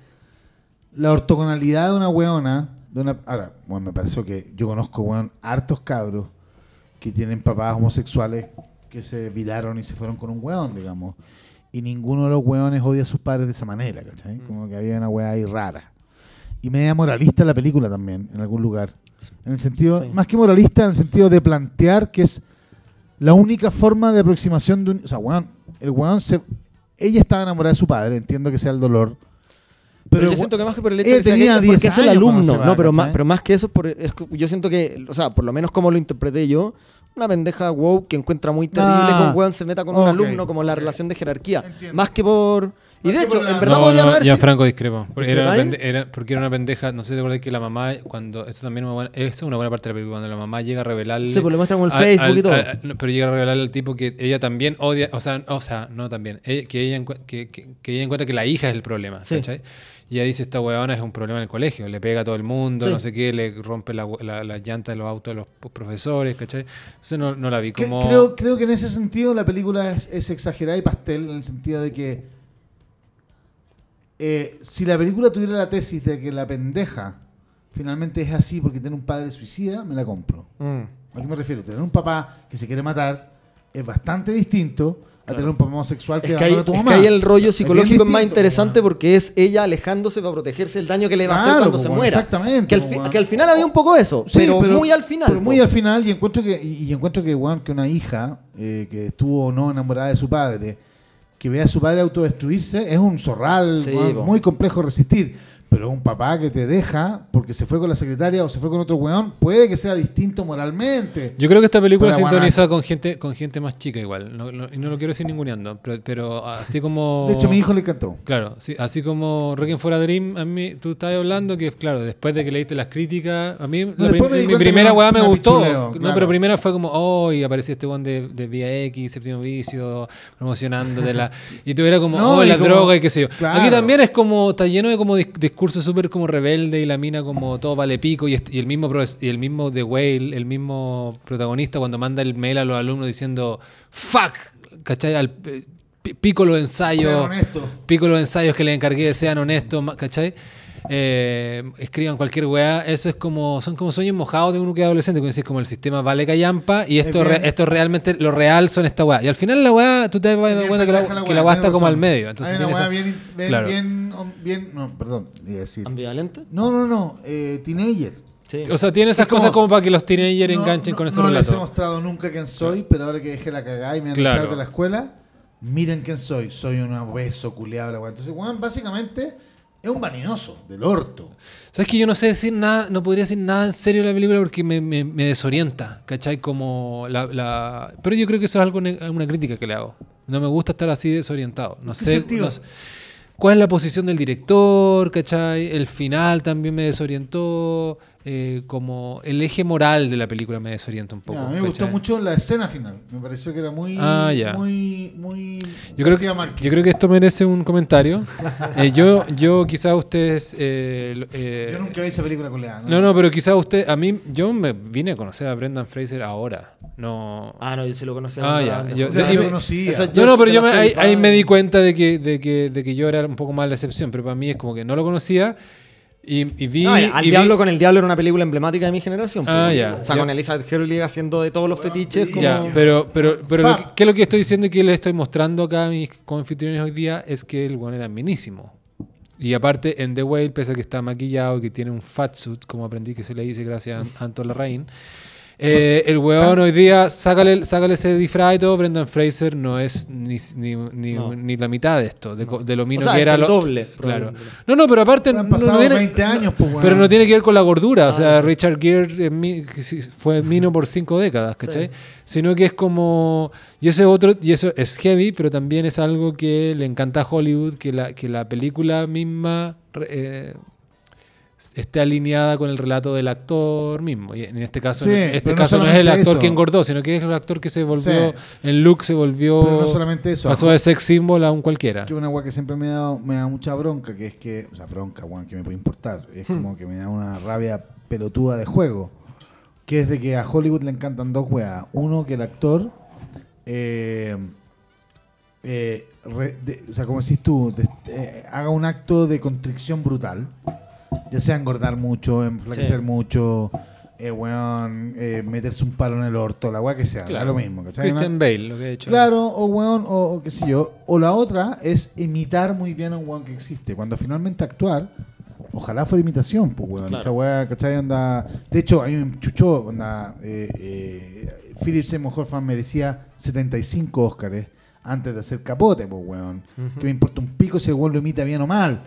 la ortogonalidad de una weona. De una, ahora, bueno, me pareció que yo conozco, weón, hartos cabros que tienen papás homosexuales que se viraron y se fueron con un weón, digamos. Y ninguno de los weones odia a sus padres de esa manera, ¿cachai? Como que había una weá ahí rara. Y media moralista la película también, en algún lugar. En el sentido, Sí. más que moralista, en el sentido de plantear que es la única forma de aproximación de un. O sea, weón, el weón se. Ella estaba enamorada de su padre, entiendo que sea el dolor. Pero, yo el siento que más que por el hecho de que sea tenía gay, porque 10 es el alumno. va, no, pero más, pero más que eso, es por, es yo siento que, o sea, por lo menos como lo interpreté yo, una pendeja wow que encuentra muy terrible Ah, que un weón se meta con un ok, alumno, como la ok. relación de jerarquía. Entiendo. Más que por. Y Más de hecho, en verdad no, podrían no, haber ya sido- Franco discrepo. Porque era, era- porque era una pendeja, no sé si te acuerdas que la mamá, cuando, eso también es una buena, esa es una buena parte de la película, cuando la mamá llega a revelarle... Sí, pues le muestran como el al- Facebook al- y todo. al- pero llega a revelarle al tipo que ella también odia, o sea, o sea no también, ella- que, ella que, que- que ella encuentra que la hija es el problema, Sí. ¿cachai? Y ella dice, esta huevona es un problema en el colegio, le pega a todo el mundo, Sí. no sé qué, le rompe la, la, la llanta de los autos de los profesores, ¿cachai? Entonces no, no la vi como... Creo, creo que en ese sentido la película es, es exagerada y pastel, en el sentido de que eh, si la película tuviera la tesis de que la pendeja finalmente es así porque tiene un padre suicida, me la compro. Mm. ¿A qué me refiero? Tener un papá que se quiere matar es bastante distinto a tener un papá homosexual que Es que, abandona a tu es que mamá. ahí el rollo psicológico es, más distinto, interesante porque es ella alejándose para protegerse del daño que le va a hacer Claro, cuando po, se muera. exactamente, Que al, po, weón. que al final había un poco eso, Sí, pero, muy al final. pero muy po. al final, y encuentro que, y, y encuentro que, weón, que una hija eh, que estuvo o no enamorada de su padre, que vea a su padre autodestruirse, es un zorral Sí, po. muy complejo de resistir. Pero un papá que te deja porque se fue con la secretaria o se fue con otro weón, puede que sea distinto moralmente. Yo creo que esta película sintoniza con gente con gente más chica igual. No, no- y no lo quiero decir ninguneando, pero, pero así como... De hecho, a mi hijo le encantó. Claro, sí, así como Requiem for a Dream, a mí, tú estabas hablando que, claro, después de que leíste las críticas, a mí la después prim- mi primera weá me gustó. pichuleo, No, pero primera fue como, oh, y apareció este one de, de Vía X, Séptimo Vicio, promocionando de la... Y tú era como, [LAUGHS] No, oh, la como- droga y qué sé yo. claro. Aquí también es como, está lleno de como dis- discurso súper como rebelde y la mina como todo vale pico y, y el mismo y el mismo The Whale, el mismo protagonista cuando manda el mail a los alumnos diciendo, fuck, ¿cachai? Al, eh, pi- pico los ensayos. Pico los ensayos que le encargué sean honestos, ¿cachai? Eh, escriban cualquier weá, eso es como, son como sueños mojados de uno que es adolescente, como decís, como el sistema vale callampa y esto, Es re- esto realmente, lo real son esta weá. Y al final la weá, tú te vas dando cuenta que la, pendeja que la weá está como al medio. Entonces Hay una tiene weá bien, bien, Claro. bien, bien- no, perdón, iba a decir. ¿Ambivalente? No, no, no, eh, teenager. Sí. O sea, tiene esas Es como- cosas como para que los teenagers No, enganchen no- con ese No les he relato. mostrado nunca quién soy, pero ahora que dejé la cagada y me han Claro. echado de la escuela, miren quién soy. Soy un hueso culiado. weón. Entonces, weón, básicamente es un vanidoso del orto. ¿Sabes que yo no sé decir nada, no podría decir nada en serio de la película porque me, me- me desorienta, ¿cachai? Como la, la- Pero yo creo que eso es algo, una crítica que le hago. No me gusta estar así desorientado. No ¿En qué sé, no sé. ¿Cuál es la posición del director, cachai? El final también me desorientó. Eh, como el eje moral de la película me desorienta un poco. Ya, a mí me gustó ¿cachai? mucho la escena final. Me pareció que era muy. Ah, ya. Muy. muy Yo creo, que, yo creo que esto merece un comentario. [LAUGHS] Eh, yo, yo quizás ustedes... eh, lo- eh, Yo nunca vi esa película culiada. No, no, pero quizás usted, a mí, yo me vine a conocer a Brendan Fraser ahora. No. Ah, no, yo sí lo conocía. Ah, ya, yo- O sea, y yo me- conocía. No, no, pero yo me- ahí, ahí me di cuenta de que, de, que, de que yo era un poco más la excepción, pero para mí es como que no lo conocía y, y vi... No, y Al vi- Diablo con el Diablo era una película emblemática de mi generación. Ah, pues. ya. O sea, Ya. con Elizabeth Hurley haciendo de todos los fetiches. Como... Ya, pero, pero, pero lo que, ¿qué es lo que estoy diciendo y que les estoy mostrando acá a mis confitriones hoy día? Es que el one era minísimo. Y aparte, en The Whale, pese a que está maquillado y que tiene un fat suit, como aprendí que se le dice gracias a Anton Larraín, eh, el weón hoy día, sácale, sácale ese disfraz y todo, Brendan Fraser no es ni, ni, ni, No. ni la mitad de esto, de, de lo mino sea, que es era el lo doble, Claro. No, no, pero aparte Han no- no pasado tiene- 20 años, pues, weón. pero no tiene que ver con la gordura. o Ah, sea, sí. Richard Gere sí fue [LAUGHS] mino por cinco décadas, ¿cachai? Sino que es como. Y eso es otro. Y eso es heavy, pero también es algo que le encanta a Hollywood, que la, que la película misma eh, esté alineada con el relato del actor mismo. Y en este caso, Sí, en este no caso no, es el actor eso. que engordó, sino que es el actor que se volvió. Sí. En look se volvió. Pero no solamente eso. pasó de sex symbol a un cualquiera. Que una weá que siempre me da, me da mucha bronca, que es que, o sea, bronca, weón, que me puede importar. Es Hmm. como que me da una rabia pelotuda de juego. Que es de que a Hollywood le encantan dos weas. Uno, que el actor, eh, eh, re- de- o sea, como decís tú, de- eh, haga un acto de constricción brutal. Ya sea engordar mucho, enflaquecer Sí. mucho, eh, weón, eh, meterse un palo en el orto, la weá que sea, da lo mismo, ¿cachai? Christian Bale, lo que ha hecho. Claro, o weón, o, o qué sé yo. O la otra es imitar muy bien a un weón que existe. Cuando finalmente actuar, ojalá fuera imitación, pues weón. Claro. Esa weá, ¿cachai? Anda. De hecho, a mí me chuchó, anda. Eh, eh, Philip Seymour Hoffman merecía 75 Óscares antes de hacer capote, pues weón. Que me importa un pico si el weón lo imita bien o mal.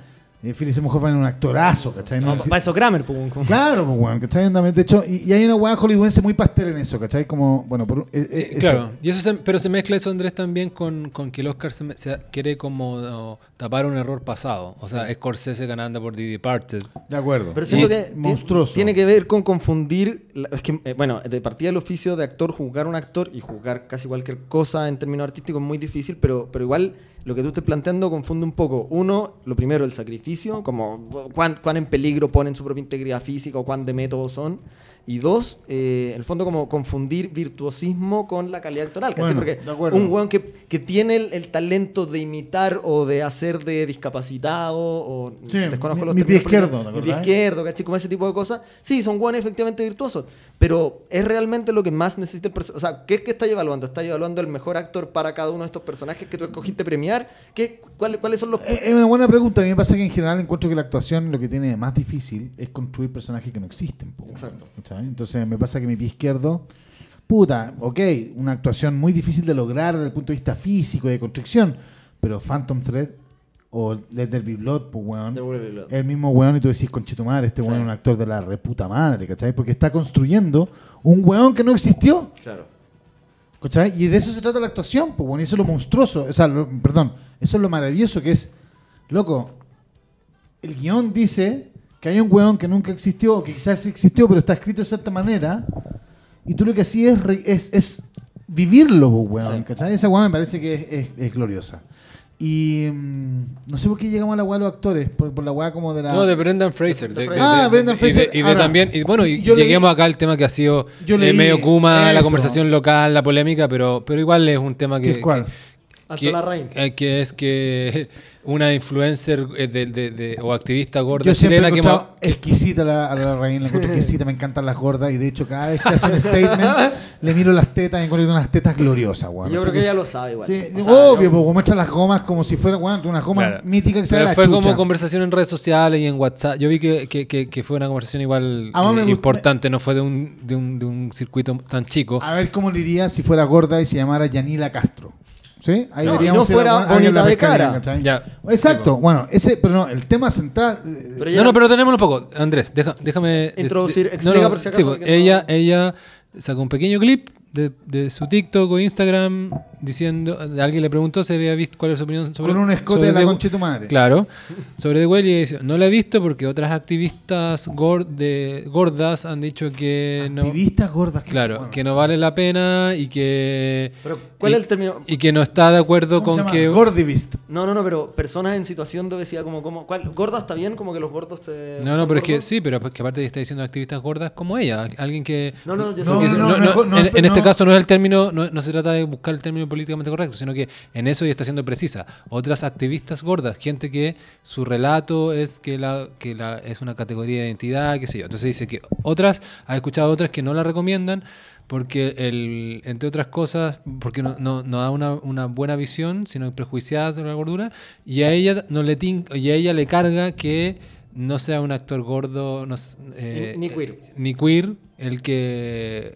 Eh, Philip Seymour Hoffman es un actorazo, ¿cachai? No No, para eso Kramer, pues, weón, como- Claro, pues, weón, ¿cachai? De hecho, y, y hay una weá hollywoodense muy pastel en eso, ¿cachai? Como, bueno, por, eh, eh, eso. Claro, y eso se- pero se mezcla eso, Andrés, también con, con que el Oscar se, se quiere como no, tapar un error pasado. O sea, Scorsese ganando por The Departed. De acuerdo. Pero siento que monstruoso. tiene que ver con confundir. la- es que, eh, bueno, de partida el oficio de actor, juzgar a un actor y juzgar casi cualquier cosa en términos artísticos es muy difícil, pero, pero igual lo que tú estés planteando confunde un poco. Uno, lo primero, el sacrificio, como cuán, cuán en peligro ponen su propia integridad física o cuán de método son. Y dos, eh, en el fondo, como confundir virtuosismo con la calidad actoral. ¿cachai? Bueno, Porque un weón que, que tiene el, el talento de imitar o de hacer de discapacitado o Sí, desconozco mi- los mi pie izquierdo, ¿te mi pie izquierdo, ¿cachai? Como ese tipo de cosas. Sí, son buenos efectivamente virtuosos, pero es realmente lo que más necesita el personaje. O sea, ¿qué es que estáis evaluando? ¿Estás evaluando el mejor actor para cada uno de estos personajes que tú escogiste premiar? ¿Qué, cuáles, ¿Cuáles son los Eh, Es una buena pregunta. A mí me pasa que en general encuentro que la actuación lo que tiene de más difícil es construir personajes que no existen. po, Exacto. ¿cachai? Entonces me pasa que mi pie izquierdo, puta, ok, una actuación muy difícil de lograr desde el punto de vista físico y de construcción, pero Phantom Thread o Let There Be Blood, pues weón. Be Blood. El mismo weón y tú decís, conchetumar, este Sí. weón es un actor de la reputa madre, ¿cachai? Porque está construyendo un weón que no existió. Claro. ¿Cachai? Y de eso se trata la actuación, pues, bueno, y eso es lo monstruoso, o sea, lo- perdón, eso es lo maravilloso que es, loco, el guion dice que hay un weón que nunca existió, o que quizás sí existió, pero está escrito de cierta manera, y tú lo que hacías es, re- es, es vivirlo, pues, weón, Sí. ¿cachai? Esa weón me parece que es, es- es gloriosa. Y mm, no sé por qué llegamos a la weá de los actores, por, por la weá como de la... No, de Brendan Fraser. De de- Fraser. de- Ah, de- Brendan y de- Fraser. Y de, Ahora, también, y bueno, y yo leí- lleguemos acá al tema que ha sido Yo eh, medio Kuma, la conversación local, la polémica, pero, pero igual es un tema ¿Qué que, es cuál? Hasta que, la raíz. eh, que es que [LAUGHS] una influencer eh, de, de- de- o activista gorda Yo siempre he que exquisita la, a la reina, la encuentro [LAUGHS] exquisita, me encantan las gordas y de hecho cada vez que hace un statement [LAUGHS] le miro las tetas y encuentro unas tetas gloriosas, weón. Yo creo que que ella es- lo sabe igual. Sí, O sea, obvio, yo- porque muestra las gomas como si fuera weón, una goma Claro. mítica que se ve Pero la fue chucha. como conversación en redes sociales y en WhatsApp. Yo vi que, que- que- que fue una conversación igual A eh, importante, no fue de un, de, un, de un circuito tan chico. A ver cómo le iría si fuera gorda y se llamara Yanila Castro. ¿Sí? Ahí No, y no fuera la- bonita de cara. Ya. Exacto, bueno, ese, pero no, el tema central. eh, Pero No, no, pero tenemos un poco. Andrés, deja- déjame. Introducir, de- explica por si acaso sí, no- ella, ella sacó un pequeño clip de, de su TikTok o Instagram diciendo. Alguien le preguntó si había visto cuál es su opinión sobre. con un escote sobre de la The- concha de tu madre. Claro, sobre The Whale y dice, no la he visto porque otras activistas de, gordas han dicho que no, Activistas gordas. que- claro, bueno, que no vale la pena y que Pero, ¿cuál y- es el término? y que no está de acuerdo ¿cómo se con llama? que Gordivist. No, no, no, pero personas en situación de obesidad, como, como ¿cuál? ¿Gorda está bien? Como que los gordos te. No, no, pero es que sí, pero que aparte está diciendo activistas gordas como ella, alguien que No, no, yo No, sé que que- no, no- no, no- no, en, en este caso no es el término, no, no se trata de buscar el término políticamente correcto, sino que en eso ella está siendo precisa. Otras activistas gordas, gente que su relato es que la que la es una categoría de identidad, qué sé yo. Entonces dice que otras, ha escuchado otras que no la recomiendan porque el, entre otras cosas, porque no, no, no da una, una buena visión, sino prejuiciada sobre la gordura, y a ella no le tin- y a ella le carga que no sea un actor gordo, no eh, ni queer. ni queer el que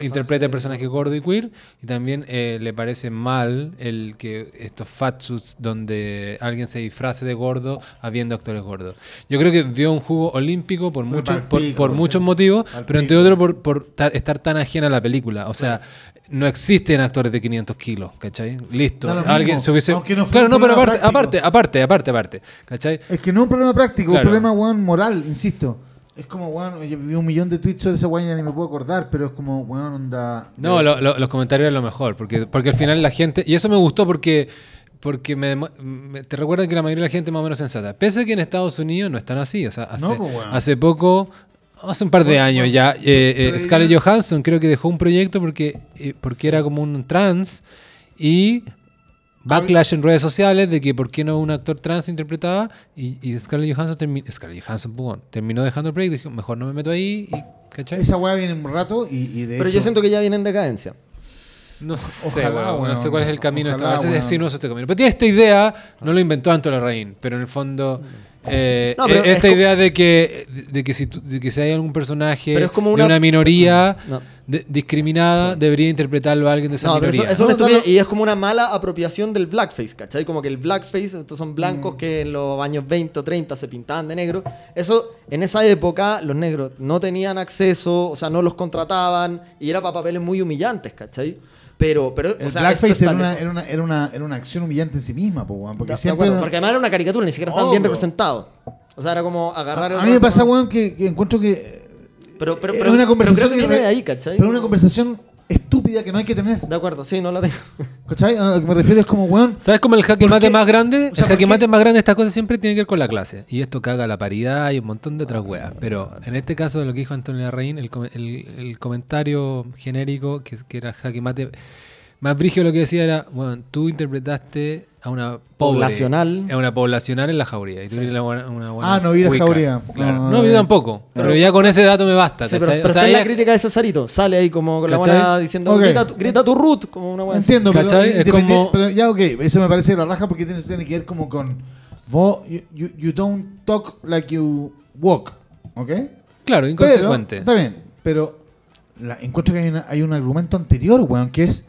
Interpreta el personaje gordo y queer y también eh, le parece mal el que estos fatsuits donde alguien se disfrace de gordo habiendo actores gordos. Yo creo que dio un jugo olímpico por muchos por, muchos motivos, pero entre otros por, por ta- estar tan ajena a la película. O sea, no existen actores de 500 kilos, ¿cachai? Listo. Alguien se hubiese... no claro, no, pero aparte, aparte, aparte, aparte, aparte, ¿cachai? Es que no es un problema práctico, Claro. un problema, weón, moral, insisto. Es como, weón, yo vi un millón de tweets sobre esa weón y ni me puedo acordar, pero es como, weón, onda. No, lo- lo- los comentarios eran lo mejor, porque, porque al final la gente, y eso me gustó porque, porque me, me- te recuerdan que la mayoría de la gente es más o menos sensata. Pese a que en Estados Unidos no están así, o sea, hace, No, pues, bueno. hace poco, hace un par de Bueno, años bueno, ya, eh, eh, Scarlett Johansson creo que dejó un proyecto porque, eh, porque era como un trans y backlash en redes sociales de que por qué no un actor trans interpretaba y, y Scarlett Johansson, termi- Scarlett Johansson perdón, terminó dejando el proyecto y dijo, mejor no me meto ahí y ¿Cachai? Esa weá viene un rato y, y de Pero hecho- yo siento que ya viene en decadencia. No sé, Ojalá, weón, no sé cuál es el camino. Ojalá, a veces weón. es sinuoso este camino. Pero tiene esta idea, no lo inventó Antonio Larraín, pero en el fondo... eh, No, pero eh, esta es como- idea de que, de que si, de que si hay algún personaje Pero es como de una- una minoría No. de- discriminada, debería interpretarlo a alguien de esa No, pero eso, minoría. eso una y es como una mala apropiación del blackface, ¿cachai? Como que el blackface, estos son blancos Mm. que en los años 20 o 30 se pintaban de negro. Eso, en esa época, los negros no tenían acceso, o sea, no los contrataban y era para papeles muy humillantes, ¿cachai? Pero, pero, El o sea, esto blackface era una, era, una, era, una, era una acción humillante en sí misma, po, porque de siempre... acuerdo, porque además era una caricatura, ni siquiera estaban bien Obvio. representados. O sea, era como agarrar el a mí me pasa, weón, que, que encuentro que... Pero, pero, pero, una pero conversación creo que viene de ahí, ¿cachai? Pero una conversación estúpida que no hay que tener. De acuerdo, sí, no la tengo. ¿Cachai? A lo que me refiero es como, weón... ¿Sabes cómo el jaque ¿Por mate qué? más grande? O sea, el ¿por jaque mate más grande de estas cosas siempre tiene que ver con la clase. Y esto caga la paridad y un montón de otras weas. Pero en este caso de lo que dijo Antonio Larraín, el, el- el comentario genérico, que, que era jaque mate, más brígido lo que decía era, bueno, tú interpretaste a una pobre, Poblacional. A una poblacional en la jauría. Y tú eres la buena- una buena Ah, no vi la jauría. Claro. No, No, no, vi tampoco. Pero, Pero- ya con ese dato me basta. Sí, pero, ¿cachai? pero O sea, está en la crítica de Cesarito. Sale ahí como con la buena diciendo, Ok. grita, tu- grita tu root, como una buena. Entiendo, pero, ¿Cachai? Es como- pero ya, ok, eso me parece la raja porque tiene, tiene que ver como con vos, you, you- you don't talk like you walk, ¿ok? Claro, Pero, inconsecuente. está bien, pero la- encuentro que hay, una- hay un argumento anterior, weón, que es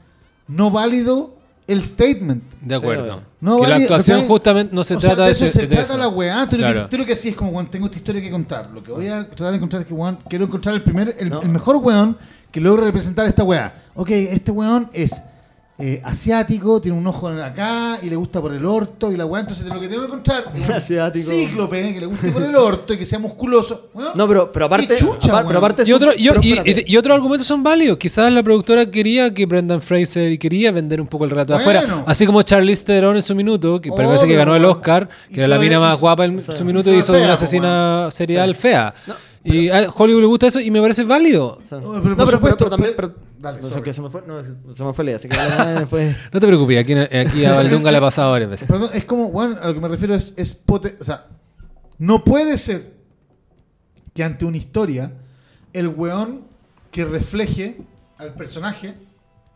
no válido el statement. De acuerdo. No que la válido, actuación justamente no se O sea, trata de de, eso ese- se de trata eso. la weá. Tú, lo Claro. que, tú lo que sí es como, weón, tengo esta historia que contar. Lo que voy a tratar de encontrar es que, weón, quiero encontrar el primer, el, No. el mejor weón que logre representar esta weá. Ok, este weón es eh, asiático, tiene un ojo acá y le gusta por el orto y la weá. Entonces, de lo que tengo que encontrar [LAUGHS] es un Asiático. cíclope que le guste por el orto y que sea musculoso. weón. No, pero, pero aparte, Qué chucha, apar- pero weón. aparte Y, otro, y, pero y- espérate. y- y otros argumentos son válidos. Quizás la productora quería que Brendan Fraser y quería vender un poco el relato de Bueno. afuera. Así como Charlize Theron en su minuto, que parece que ganó el. Oscar, que era la mina más hizo- guapa en su minuto hizo y de hizo fea, una po, asesina serial fea. Y a Hollywood le gusta eso y me parece válido. No, no, pero pero, por supuesto, pero también. pero- Dale, no sé qué se me fue, no, se me fue la idea, así que. [LAUGHS] No te preocupes, aquí, aquí a Valdunga le ha pasado varias veces. Perdón, es como, weón, a lo que me refiero es, es pote- o sea, no puede ser que ante una historia el weón que refleje al personaje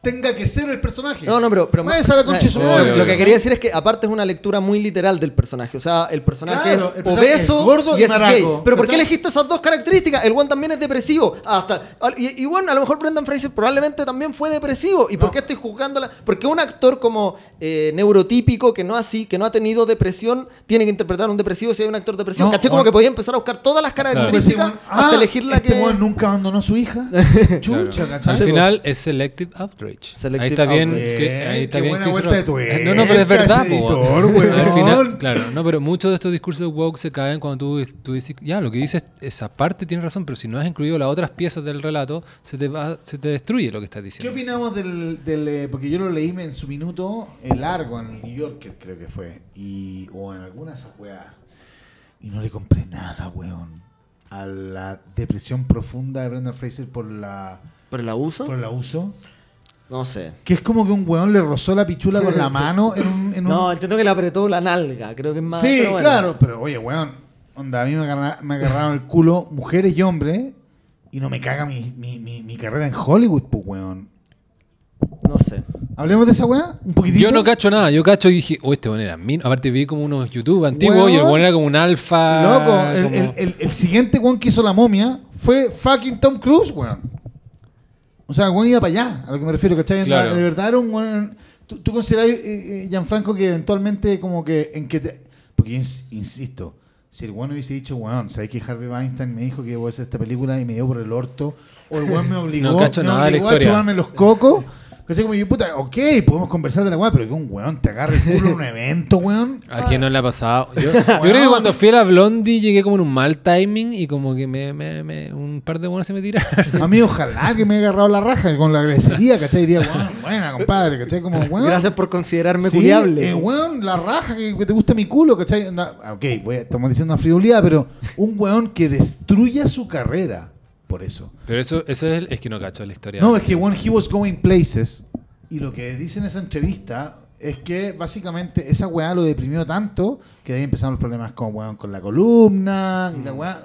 tenga que ser el personaje. No, no, pero. pero Váyase a la concha eh, madre, lo, que quería decir es que, aparte, es una lectura muy literal del personaje. O sea, el personaje Claro, el es personaje obeso es gordo y y es maraco, gay. Pero ¿por qué elegiste esas dos características? El one también es depresivo. Hasta, y, y bueno, a lo mejor Brendan Fraser probablemente también fue depresivo. ¿Y por No. qué estoy juzgándola? Porque un actor como eh, neurotípico que no así, que no ha tenido depresión, tiene que interpretar a un depresivo si hay un actor depresivo. No, ¿Caché? Como que podía empezar a buscar todas las características hasta ah, elegir la este que. nunca abandonó a su hija. [LAUGHS] Chucha, Claro. Al final es Selective Outrage. Selective ahí está bien. outrage. que- ahí está Qué bien buena vuelta de tuerca, No, no, pero es verdad, editor. Al final, claro, no, pero muchos de estos discursos woke se caen cuando tú, tú dices, ya, lo que dices, esa parte tiene razón, pero si no has incluido las otras piezas del relato, se te va, se te destruye lo que estás ¿Qué diciendo. opinamos del, del, eh, porque yo lo leí en su minuto, el largo en el New Yorker creo que fue, y, o en alguna de esas weas, y no le compré nada, weón, a la depresión profunda de Brendan Fraser por la ¿Por el abuso? por el abuso, No sé. que es como que un weón le rozó la pichula con la [LAUGHS] mano en un... en un- No, entiendo que le apretó la nalga. Creo que es más. sí, pero bueno. claro, pero oye, weón, onda, a mí me, agarra- me agarraron el culo mujeres y hombres, y no me caga mi, mi, mi, mi carrera en Hollywood, pues, weón. No sé. Hablemos de esa weá, un poquitito. Yo no cacho nada, yo cacho y dije, oh, este bueno era min. Aparte vi como unos YouTube antiguos y el Weón. era como un alfa. Loco, el, el- el- el siguiente weón que hizo la momia fue fucking Tom Cruise, weón. O sea, el iba para allá, a lo que me refiero, ¿cachai? Claro. De verdad era un weón. ¿Tú, tú considerás, eh, eh, Gianfranco, que eventualmente como que en que te- Porque insisto, si el weón hubiese dicho, weón, ¿sabes que Harvey Weinstein me dijo que voy a hacer esta película y me dio por el orto? O el weón me [LAUGHS] obligó, No cacho me obligó a chuparme los cocos. ¿Cachai? Como yo, puta, ok, podemos conversar de la weá, pero que un weón te agarre el culo en un evento, weón. ¿A quién no le ha pasado? Yo, [LAUGHS] yo creo que cuando fui a la Blondie llegué como en un mal timing y como que me, me- me- un par de buenos se me tiraron. A mí ojalá que me haya agarrado la raja con la agradecería, ¿cachai? Diría, weón, buena, compadre, ¿cachai? Como, weón. Gracias por considerarme sí, culiable. eh, weón, la raja que, que te gusta mi culo, ¿cachai? Anda- ok, voy a- estamos diciendo una frivolidad, pero un weón que destruya su carrera por eso. Pero eso, eso es, el- es que no cacho la historia. No, es que weón, he was going places. Y lo que dice en esa entrevista es que básicamente esa weá lo deprimió tanto que de ahí empezaron los problemas con, weón, con la columna y la weá.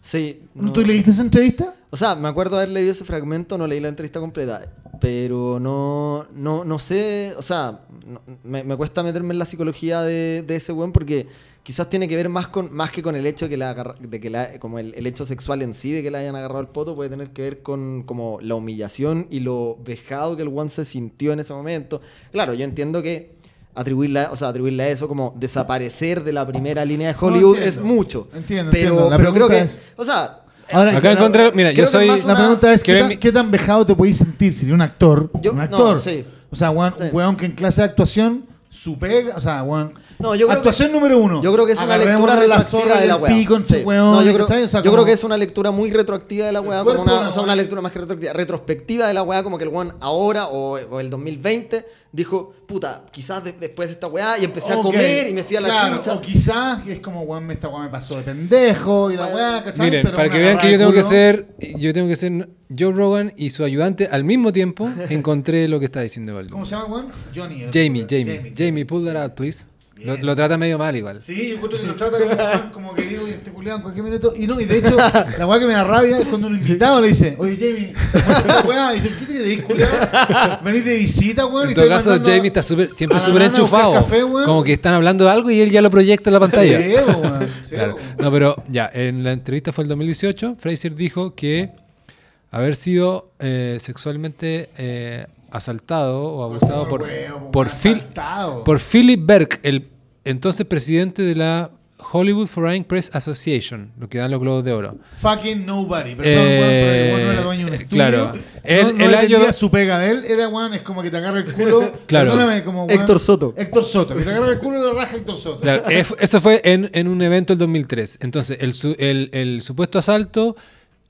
Sí. ¿Tú leíste esa entrevista? O sea, me acuerdo haber leído ese fragmento, no leí la entrevista completa, pero no, no, no sé, o sea, no- me, me cuesta meterme en la psicología de, de ese weón porque quizás tiene que ver más con más que con el hecho de que la agarra- de que la, como el, el hecho sexual en sí de que le hayan agarrado el poto puede tener que ver con como la humillación y lo vejado que el weón se sintió en ese momento. Claro, yo entiendo que atribuirle, a- o sea, atribuirle a eso como desaparecer de la primera línea de No, Hollywood entiendo. es mucho. Entiendo, pero, entiendo. La pero creo que, es- o sea, Ahora, Acá encontré, mira, yo soy... La pregunta es, ¿qué tan, mi- qué tan vejado te podéis sentir si eres un actor? Yo- un no, actor. sí. O sea, weón, Sí. un weón que en clase de actuación su pega, o sea, weón. No, yo creo actuación número uno. Yo creo que es una lectura retroactiva de la weá. Sí. No, yo creo. O sea, yo creo que es una lectura muy retroactiva de la weá, como una, o sea, una lectura más que retroactiva, retrospectiva de la weá, como que el weón ahora o, o el 2020 dijo, puta, quizás de- después de esta weá y empecé a comer y me fui a la claro, chucha. O quizás es como, weón, esta weá me pasó de pendejo y la weá, ¿cachai? Miren, Pero para que vean que yo tengo que ser, yo tengo que ser Joe Rogan y su ayudante al mismo tiempo. [LAUGHS] Encontré lo que está diciendo Baldur. ¿Cómo se llama, weón? Johnny. Jamie, Jamie, Jamie, pull that out, please. Lo, trata medio mal igual. Sí, yo encuentro que lo trata como, [LAUGHS] que digo, "Oye, este culiado en cualquier minuto. Y no, y de hecho, la weá que me da rabia es cuando un invitado le dice, oye Jamie, ¿cómo está esta weá? Y dice, ¿qué te querés, culiado? Venís de visita, weón. En todo caso, Jamie está súper- siempre súper enchufado. café, como que están hablando de algo y él ya lo proyecta en la pantalla. Sí, weón, [LAUGHS] sí, Claro. No, pero ya, en la entrevista fue el 2018, Fraser dijo que haber sido eh, sexualmente eh, asaltado o abusado por, por, Phil- por Philip Berg, el entonces presidente de la Hollywood Foreign Press Association, lo que dan los globos de oro. Fucking nobody. Perdón, Eh, weón, no era dueño de un eh, estudio. claro. No, El- no el dependía año- su pega de él era, weón, es como que te agarra el culo. [LAUGHS] Claro. Perdóname, como, weón, Héctor Soto. Héctor Soto. Que te agarra el culo y lo raja Héctor Soto. Claro, eh, eso fue en, en un evento del 2003. Entonces, el, su- el- el supuesto asalto,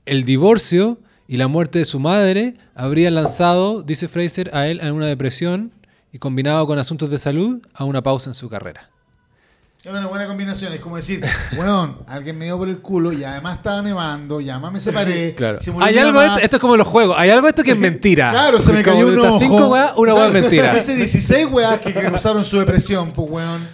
el divorcio y la muerte de su madre habrían lanzado, dice Fraser, a él a una depresión y combinado con asuntos de salud a una pausa en su carrera. Es una buena combinación. Es como decir, weón, alguien me dio por el culo y además estaba nevando y además me separé. [LAUGHS] Claro. se Hay algo, esto, esto es como los juegos, hay algo esto que es [LAUGHS] mentira. Claro, se me cayó un ojo. cinco weas, una wea es mentira. [LAUGHS] Dice 16 weas que causaron su depresión, pues weón.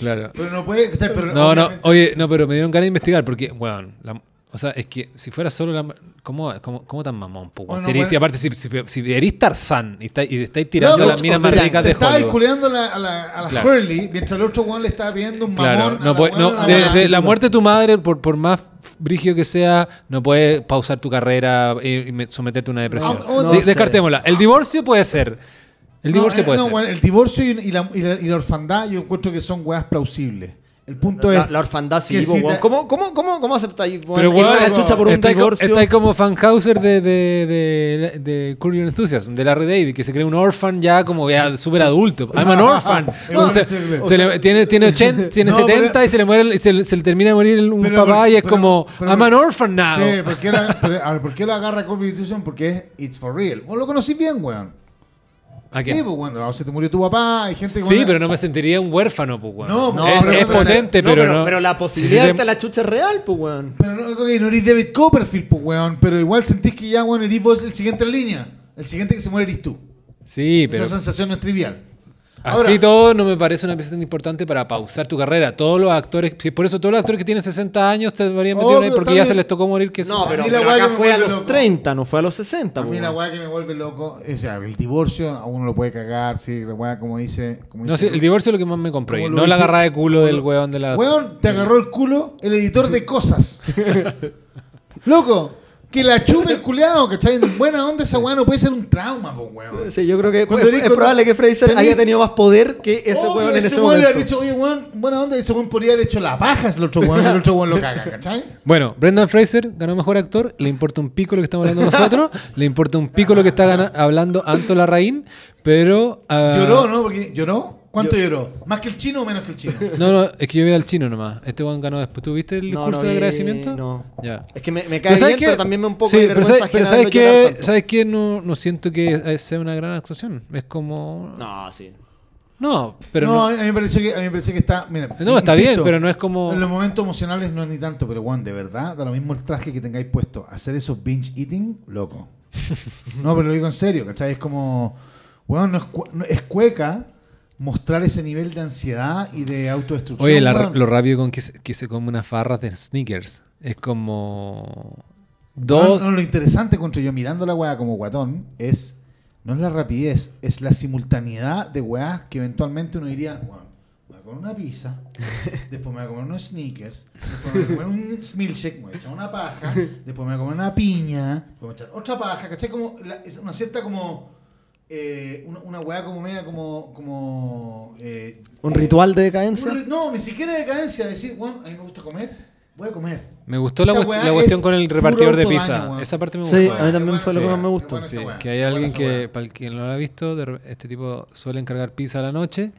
Claro. Pero no puede. o sea, pero No, no, oye, no, pero me dieron ganas de investigar porque, weón, la- o sea, es que si fuera solo la... ¿Cómo, cómo, cómo tan mamón, po? Bueno, Si eres- bueno. y aparte, si, si, si eres Tarzán y, está- y estáis tirando las minas más ricas de estaba Hollywood. culeando a la, a la, a la Claro. Hurley mientras el otro weón le estaba pidiendo un mamón. Claro, a no la puede, no, de, la- de la muerte de tu madre, por, por más brigio que sea, no puede pausar tu carrera y, y me- someterte a una depresión. No, o- no De- sé. descartémosla. El divorcio puede ser. El divorcio eh, puede ser. bueno, el divorcio y, y la, y, la, y la orfandad yo encuentro que son weas plausibles. El punto La, es. la orfandad sí, si te- ¿Cómo, cómo, cómo, cómo aceptáis Pero, weón, la chucha por un divorcio? está ahí como Fanhauser de, de, de, de Your Enthusiasm, de Larry David, que se cree un orphan ya como ya súper adulto. I'm an orphan. [LAUGHS] No, Entonces, no sé, se le- tiene, tiene, 80, tiene No, 70 pero- y se le, muere, el- se, le- se le termina de morir el- un Pero- papá y es pero- como pero- I'm an orphan now. Sí, ¿por qué, la- pero, a ver, ¿por qué lo agarra Constitution? Porque es It's for real. Vos lo conocí bien, weón. ¿A qué? Sí, pues bueno, o se te murió tu papá, hay gente que. Sí, bueno, pero no me sentiría un huérfano, pues, weón. No, No, es, pero- es pero- potente, No, pero, no. pero la Si posibilidad de te- a la chucha es real, pues, weón. Pero no, ok, no eres David Copperfield, pues weón. Pero igual sentís que ya, weón, eres vos el siguiente en línea. El siguiente que se muere eres tú. Sí, pero Esa sensación no es trivial. Así todo no me parece una pieza tan importante para pausar tu carrera. Todos los actores, si por eso todos los actores que tienen 60 años te deberían meter Obvio, ahí porque ya bien. se les tocó morir. Que No, se- pero, pero weá acá fue a los loco. 30, no fue a los 60, A mí la weá que me vuelve loco, o sea, el divorcio a uno lo puede cagar, sí, la weá como dice... Como No, dice sí, el divorcio es lo que más me como No la agarrada de culo del weón de la. Weón, te agarró el culo el editor de cosas. [LAUGHS] Loco, que la chupe el [LAUGHS] culeado, ¿cachai? En buena onda esa weá no puede ser un trauma, pues weón. Sí, yo creo que Cuando es, eres- es cuando- probable que Fraser tenés- haya tenido más poder que ese Obvio, weón en ese, weón le momento. habría dicho, oye, weón, buena onda, ese weón podría haber hecho la paja si el otro weón, el otro weón lo caga, ¿cachai? Bueno, Brendan Fraser ganó mejor actor. Le importa un pico lo que estamos hablando nosotros. [LAUGHS] le importa un pico lo que está hablando Anto Larraín. Pero. ah, Lloró, ¿no? Porque lloró. ¿Cuánto lloró? ¿Más que el chino o menos que el chino? [LAUGHS] No, no, es que yo vi al chino nomás. Este weón ganó después. ¿Tú viste el No, discurso no de vi- agradecimiento? no. Ya. Es que me, me cae Pero ¿sabes bien, pero también me un poco Sí, de pero vergüenza ¿sabes, pero ajena ¿sabes verlo llorar qué? tanto. ¿Sabes qué? No, no siento que eh, sea una gran actuación. Es como. No, sí. No, pero no, no. a mí me pareció que a mí me pareció que está, mira, No, está bien, pero no es como- En los momentos emocionales no es ni tanto, pero weón, de verdad, da lo mismo el traje que tengáis puesto. Hacer esos binge eating, loco. [LAUGHS] no, pero lo digo en serio, ¿cachai? Es como, weón, no es, cu- no- es cueca mostrar ese nivel de ansiedad y de autodestrucción. Oye, la- lo rápido con que se, que se come unas farras de sneakers. Es como. Dos. No, lo interesante, contra yo mirando la weá como guatón, es. No es la rapidez, es la simultaneidad de weás que eventualmente uno diría, bueno, voy a comer una pizza, [LAUGHS] después me voy a comer unos sneakers, después me voy a comer un milkshake, me voy a echar una paja, después me voy a comer una piña, me voy a echar otra paja, ¿cachai? Como la- es una cierta como. Eh, una, una weá como media como. como eh, ¿Un eh, ritual de decadencia? un No, ni siquiera decadencia, decir, bueno, a mí me gusta comer, voy a comer. Me gustó la, la cuestión es con el repartidor de pizza. weón. Esa parte me Sí, gustó. a mí también fue lo que más me gustó. Sí, que hay alguien que, para el que no lo ha visto, de re- este tipo suele encargar pizza a la noche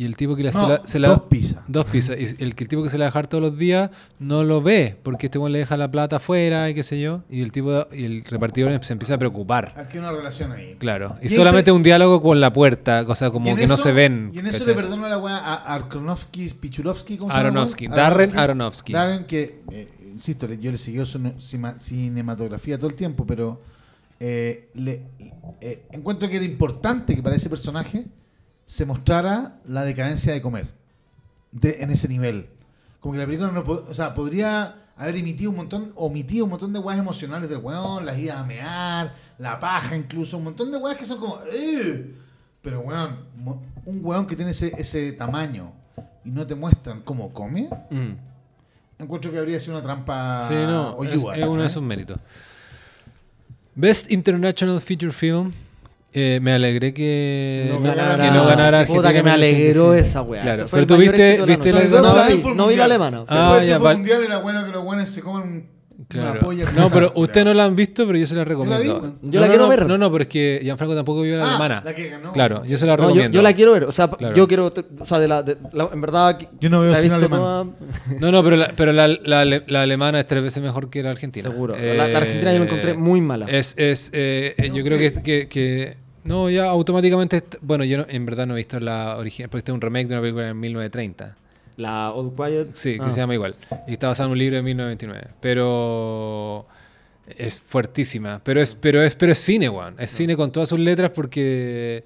y el tipo que le No, se la, se la- dos pizzas. dos pizzas y el, el tipo que se la va a dejar todos los días no lo ve porque este weón le deja la plata afuera y qué sé yo y el tipo y el repartidor se empieza a preocupar. Hay que una relación ahí. Claro, y Y solamente un diálogo con la puerta, o sea, como que no se ven. Y en eso ¿cachai? le perdono la weá a Arkonovsky, Pichurovsky, ¿cómo se Aronofsky, llama? Darren Aronofsky. Darren, que, eh, insisto, yo le seguí su cinematografía todo el tiempo, pero eh, le, eh, encuentro que era importante que para ese personaje se mostrara la decadencia de comer de- en ese nivel. Como que la película no o sea, podría haber emitido un montón, omitido un montón de weas emocionales del weón, las idas a mear, la paja incluso, un montón de weas que son como, "Ugh". pero weón, un weón que tiene ese, ese tamaño y no te muestran cómo come, Mm. encuentro que habría sido una trampa Sí, no, es, hoyúa, es uno de esos méritos. Best International Feature Film. Eh, me alegré que No que ganara, no ganara Puta que me alegró 85. esa weá. Claro, fue pero tú viste, viste la No la después vi, fue el no vi la alemana. Ah, Después del ya, val- mundial era bueno que los buenos se coman Claro. No, pero ustedes no la han visto, pero yo se la la recomiendo. vi, Yo No, la no, quiero no, ver. No, no, pero es que Gianfranco tampoco vio la Ah, alemana. la que ganó. Claro, yo se la yo, recomiendo. yo la quiero ver. O sea, Claro. yo quiero. O sea, de la, de- la- en verdad. Yo no veo cine visto alemán. toda- No, no, pero, la, pero la, la, ale- la alemana es tres veces mejor que la argentina. Seguro. La- la Argentina yo la encontré muy mala. Es, es, eh, eh, yo creo que, que, que- No, ya automáticamente. Bueno, yo no- en verdad no he visto la original, porque este es un remake de una película de 1930. La Old Quiet. Sí, que Ah. se llama igual. Y está basado en un libro de 1929. Pero. Es fuertísima. Pero es, pero es, pero es cine, weón. Es cine con todas sus letras porque.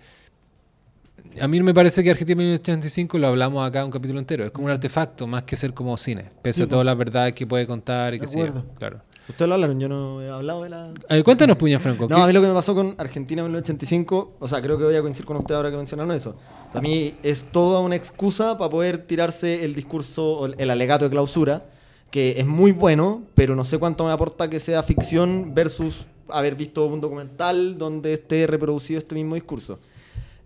A mí me parece que Argentina 1985 lo hablamos acá un capítulo entero. Es como un artefacto más que ser como cine. Pese Sí, a todas las verdades que puede contar y De que acuerdo. Claro. Ustedes lo hablaron, yo no he hablado de la. A ver, cuéntanos, Puña Franco. No, ¿qué- a mí lo que me pasó con Argentina en 1985, o sea, creo que voy a coincidir con usted ahora que mencionaron eso. A mí es toda una excusa para poder tirarse el discurso, el, el alegato de clausura, que es muy bueno, pero no sé cuánto me aporta que sea ficción versus haber visto un documental donde esté reproducido este mismo discurso.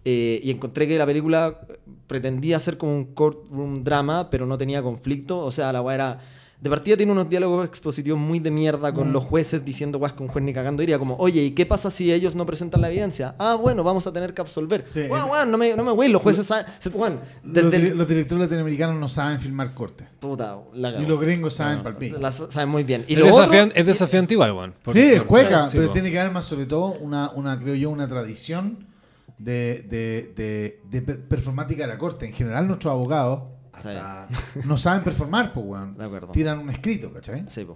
Eh, y encontré que la película pretendía ser como un courtroom drama, pero no tenía conflicto. O sea, la weá era. De partida tiene unos diálogos expositivos muy de mierda con Mm. los jueces diciendo weas que un juez ni cagando diría como, oye, ¿y qué pasa si ellos no presentan la evidencia? Ah, bueno, vamos a tener que absolver. Sí, weón, no me, no me wey, los jueces saben. Los, di- directores latinoamericanos no saben filmar cortes. Puta, la Y los gringos saben No. palpico. La saben muy bien. Y es, lo otro- desafiante, es desafiante igual. Por- Sí, es cueca, sí, pero tiene que haber más sobre todo una, una creo yo, una tradición de, de, de, de per- performática de la corte. En general nuestros abogados hasta [LAUGHS] no saben performar, pues weón. De acuerdo. Tiran un escrito, ¿cachai? Sí.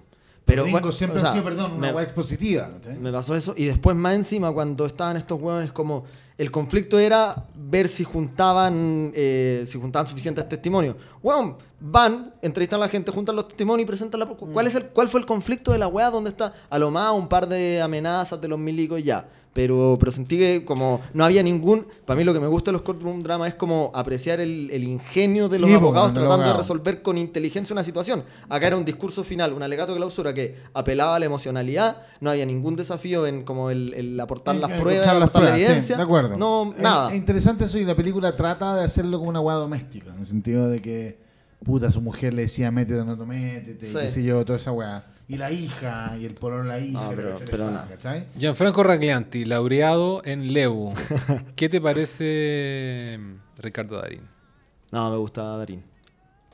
Pero bueno, siempre o sea, han sido, perdón, una me- expositiva, ¿cachai? Me pasó eso. Y después, más encima, cuando estaban estos hueones, como el conflicto era ver si juntaban eh, si juntaban suficientes testimonios. Hueón, van, entrevistan a la gente, juntan los testimonios y presentan la. ¿Cuál, es el, ¿Cuál fue el conflicto de la weá? ¿Dónde está? A lo más un par de amenazas de los milicos y ya. Pero, pero sentí que como no había ningún... Para mí lo que me gusta de los courtroom drama es como apreciar el, el ingenio de los Sí, abogados tratando de resolver con inteligencia una situación. Acá era un discurso final, un alegato de clausura que apelaba a la emocionalidad, no había ningún desafío en como el, el aportar las pruebas, las aportar la pruebas, sí, evidencia. de acuerdo. No, Es- nada. Es interesante eso y la película trata de hacerlo como una weá doméstica, en el sentido de que, puta, su mujer le decía métete o no te métete, Sí. qué sé yo, toda esa weá. Y la hija, y el porón la hija, No, pero- pero no. ¿cachai? Gianfranco Raglianti, laureado en Lebu. [LAUGHS] ¿Qué te parece mm, Ricardo Darín? No, me gusta Darín.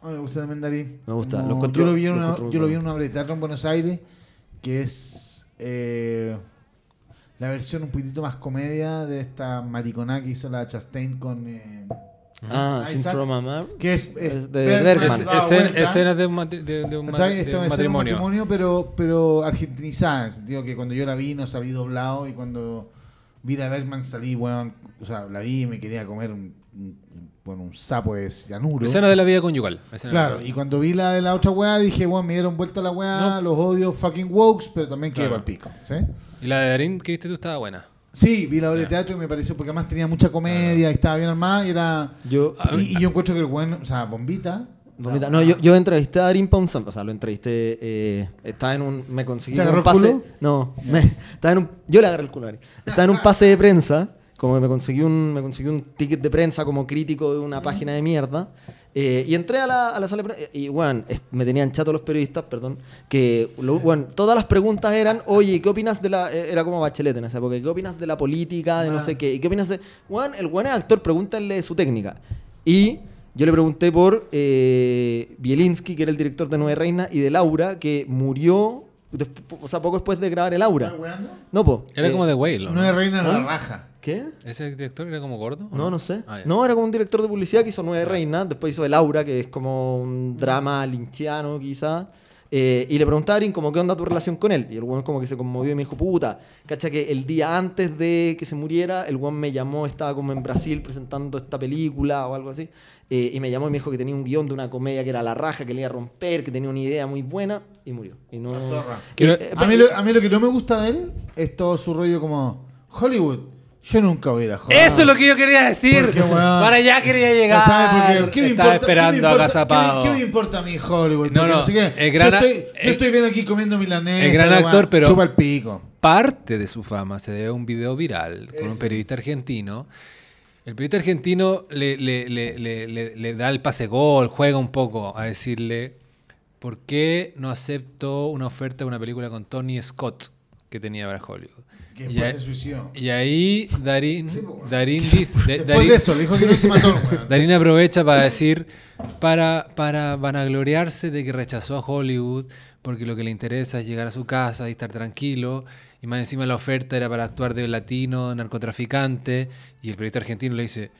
Mí me gusta también Darín. Me gusta, Como- yo lo vi en lo una, yo lo vi en bueno. una obra de teatro en Buenos Aires, que es eh, la versión un poquitito más comedia de esta mariconá que hizo la Chastain con... eh, Ah, Isaac, Since from a Mar. que es, es de Bergman. Es- dado escena- de un, de, de un, matrimonio. matrimonio, pero, pero argentinizada, en el sentido que cuando yo la vi no salí doblado y cuando vi a Bergman salí, bueno, o sea, la vi y me quería comer un, un- bueno, un sapo de cianuro. Escena de la vida conyugal. Claro, y cuando vi la de la otra weá, dije, bueno, me dieron vuelta la weá, los odio fucking wokes, pero también quedé Claro. para el pico. ¿sí? Y la de Darín que viste tú estaba buena. Sí, vi la obra de teatro y me pareció, porque además tenía mucha comedia y estaba bien armada y era... Yo, Y, y yo encuentro que el bueno, o sea, Bombita... Vomita. No, yo, yo entrevisté a Darín Ponzan, o sea, lo entrevisté, eh, estaba en un, me conseguí ¿Te un el pase, culo? no, me- estaba en un, yo le agarré el culo a Darín, estaba en un pase de prensa, como que me conseguí un, me conseguí un ticket de prensa como crítico de una página de mierda, eh, y entré a la, a la sala de prensa, y bueno, me tenían chato los periodistas, perdón, que, lo- bueno, todas las preguntas eran, oye, ¿qué opinas de la, eh, era como Bachelet en esa época, ¿qué opinas de la política, de no Ah. sé qué, y qué opinas de, bueno, el buen actor, pregúntenle su técnica, y... Yo le pregunté por eh, Bielinski, que era el director de Nueve Reinas, y de Laura, que murió, o sea, poco después de grabar el Aura. ¿Estás weando? No, po. Era eh, como de Whale, ¿no? No es reina de la ¿Ah? raja. ¿Qué? ¿Ese director era como gordo? No, no sé. Ah, no, era como un director de publicidad que hizo Nueve Reinas, después hizo El Aura, que es como un drama linchiano, quizás. Eh, y le pregunté a Darín como qué onda tu relación con él. Y el weón como que se conmovió y me dijo, puta, cacha que el día antes de que se muriera, el weón me llamó, estaba como en Brasil presentando esta película o algo así. eh, y me llamó y me dijo que tenía un guion de una comedia que era La Raja, que le iba a romper, que tenía una idea muy buena, y murió. Y no... zorra. Eh, eh, A mí, lo, a mí lo que no me gusta de él es todo su rollo como Hollywood. Yo nunca voy a ir a Hollywood. Eso es lo que yo quería decir. Porque, weón, Para allá quería llegar. Porque, ¿qué me Estaba importa- esperando qué me a importa- Gazapado. ¿qué, me- qué me importa a mí Hollywood? No, Porque no, sé qué. el gran yo, estoy, a- yo estoy bien aquí comiendo milanesa. el gran actor, pero- Chupa el pico. Parte de su fama se debe a un video viral con un Ese. periodista argentino. El periodista argentino le, le- le- le- le- le da el pase gol, juega un poco a decirle por qué no aceptó una oferta de una película con Tony Scott que tenía para Hollywood. Que Y ahí- se suicidó. Y ahí Darín, Sí, pues, Darín, dice- de- Después Darín- de eso, le dijo que no se mató weón. [LAUGHS] Darín aprovecha para decir, para, para vanagloriarse de que rechazó a Hollywood porque lo que le interesa es llegar a su casa y estar tranquilo. Y más encima la oferta era para actuar de latino, narcotraficante. Y el periodista argentino le dice,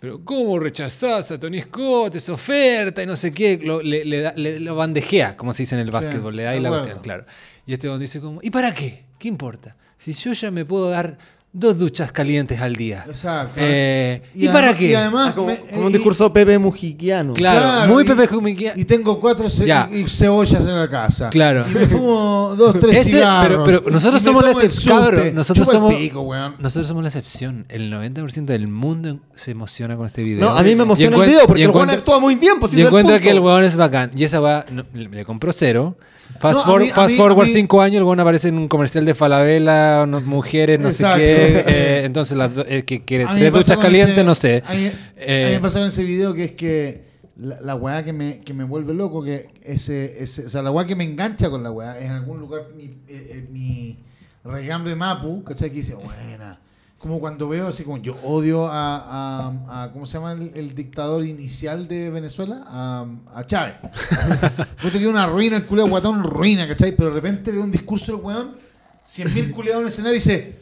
pero ¿cómo rechazás a Tony Scott esa oferta? Y no sé qué. Lo, le, le da- le- lo bandejea, como se dice en el básquetbol. le da ahí la cuestión, claro. Y este hombre dice como, ¿y para qué? ¿Qué importa? Si yo ya me puedo dar dos duchas calientes al día. Exacto. Eh, ¿Y, además- para qué? Y además, Ah, como, me- como un y- discurso Pepe Mujiquiano. Claro. muy y- Pepe Jumiquia- Y tengo cuatro ce- Ya. y cebollas en la casa. Claro. Y me fumo dos, tres Ese- cigarros. pero, pero nosotros somos la excepción. Cabrón, nosotros Chupa somos, pico, nosotros somos la excepción. El 90% del mundo se emociona con este video. No, a mí me emociona el video porque el weón actúa muy bien. Pues, Y encuentra que el weón es bacán. Y esa weá no, le, le compró cero. Fast, No, a for- mí- a fast mí- forward mí- 5 años, el weón aparece en un comercial de Falabella, no- mujeres, no Exacto, sé qué. sí. eh, entonces, las do- eh, que me tres duchas calientes, ese- no sé. A mí, Eh, a me pasó en ese video que es que la, la weá que me, que me vuelve loco, que ese, ese, o sea, la weá que me engancha con la weá, es en algún lugar mi, eh, mi regambre mapu, ¿cachai? Que dice, buena. Como cuando veo así como yo odio a, a, a- ¿cómo se llama el, el dictador inicial de Venezuela? A, a Chávez. [LAUGHS] Puta que una ruina, el culeo guatón ruina, ¿cachai? Pero de repente veo un discurso del weón, 100.000 culeados en el escenario y dice,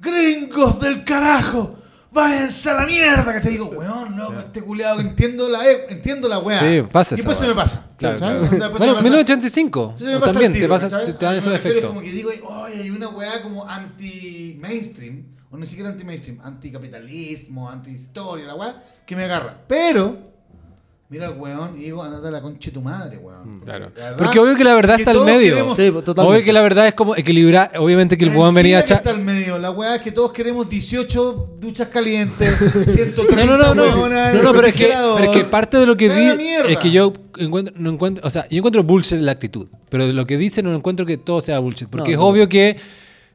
gringos del carajo, váyanse a la mierda, ¿cachai? Digo, weón, loco, este culeado, entiendo la, e- entiendo la weá. Sí, pasa Y después se me pasa. Claro, claro. Después Bueno, me pasa. 1985. Se me pasa también el tiro, te, te, te dan esos efectos. como que digo, oye, hay una weá como anti-mainstream, o ni siquiera anti-mainstream, anticapitalismo, anti-historia, la weá, que me agarra. Pero, mira al weón y digo, andate a la concha de tu madre, weón. Mm, Claro. La verdad Porque obvio que la verdad que está al medio. queremos- Sí, pues, totalmente. Obvio que la verdad es como equilibrar. Obviamente que el weón venía a echar. está al medio. La weá es que todos queremos 18 duchas calientes, [LAUGHS] 130 No, no, no, en No, el no, pero es que, pero es que parte de lo que ¡Se vi va a la mierda! es que yo encuentro, no encuentro, o sea, yo encuentro bullshit la actitud, pero de lo que dice no encuentro que todo sea bullshit, porque No, es no. obvio que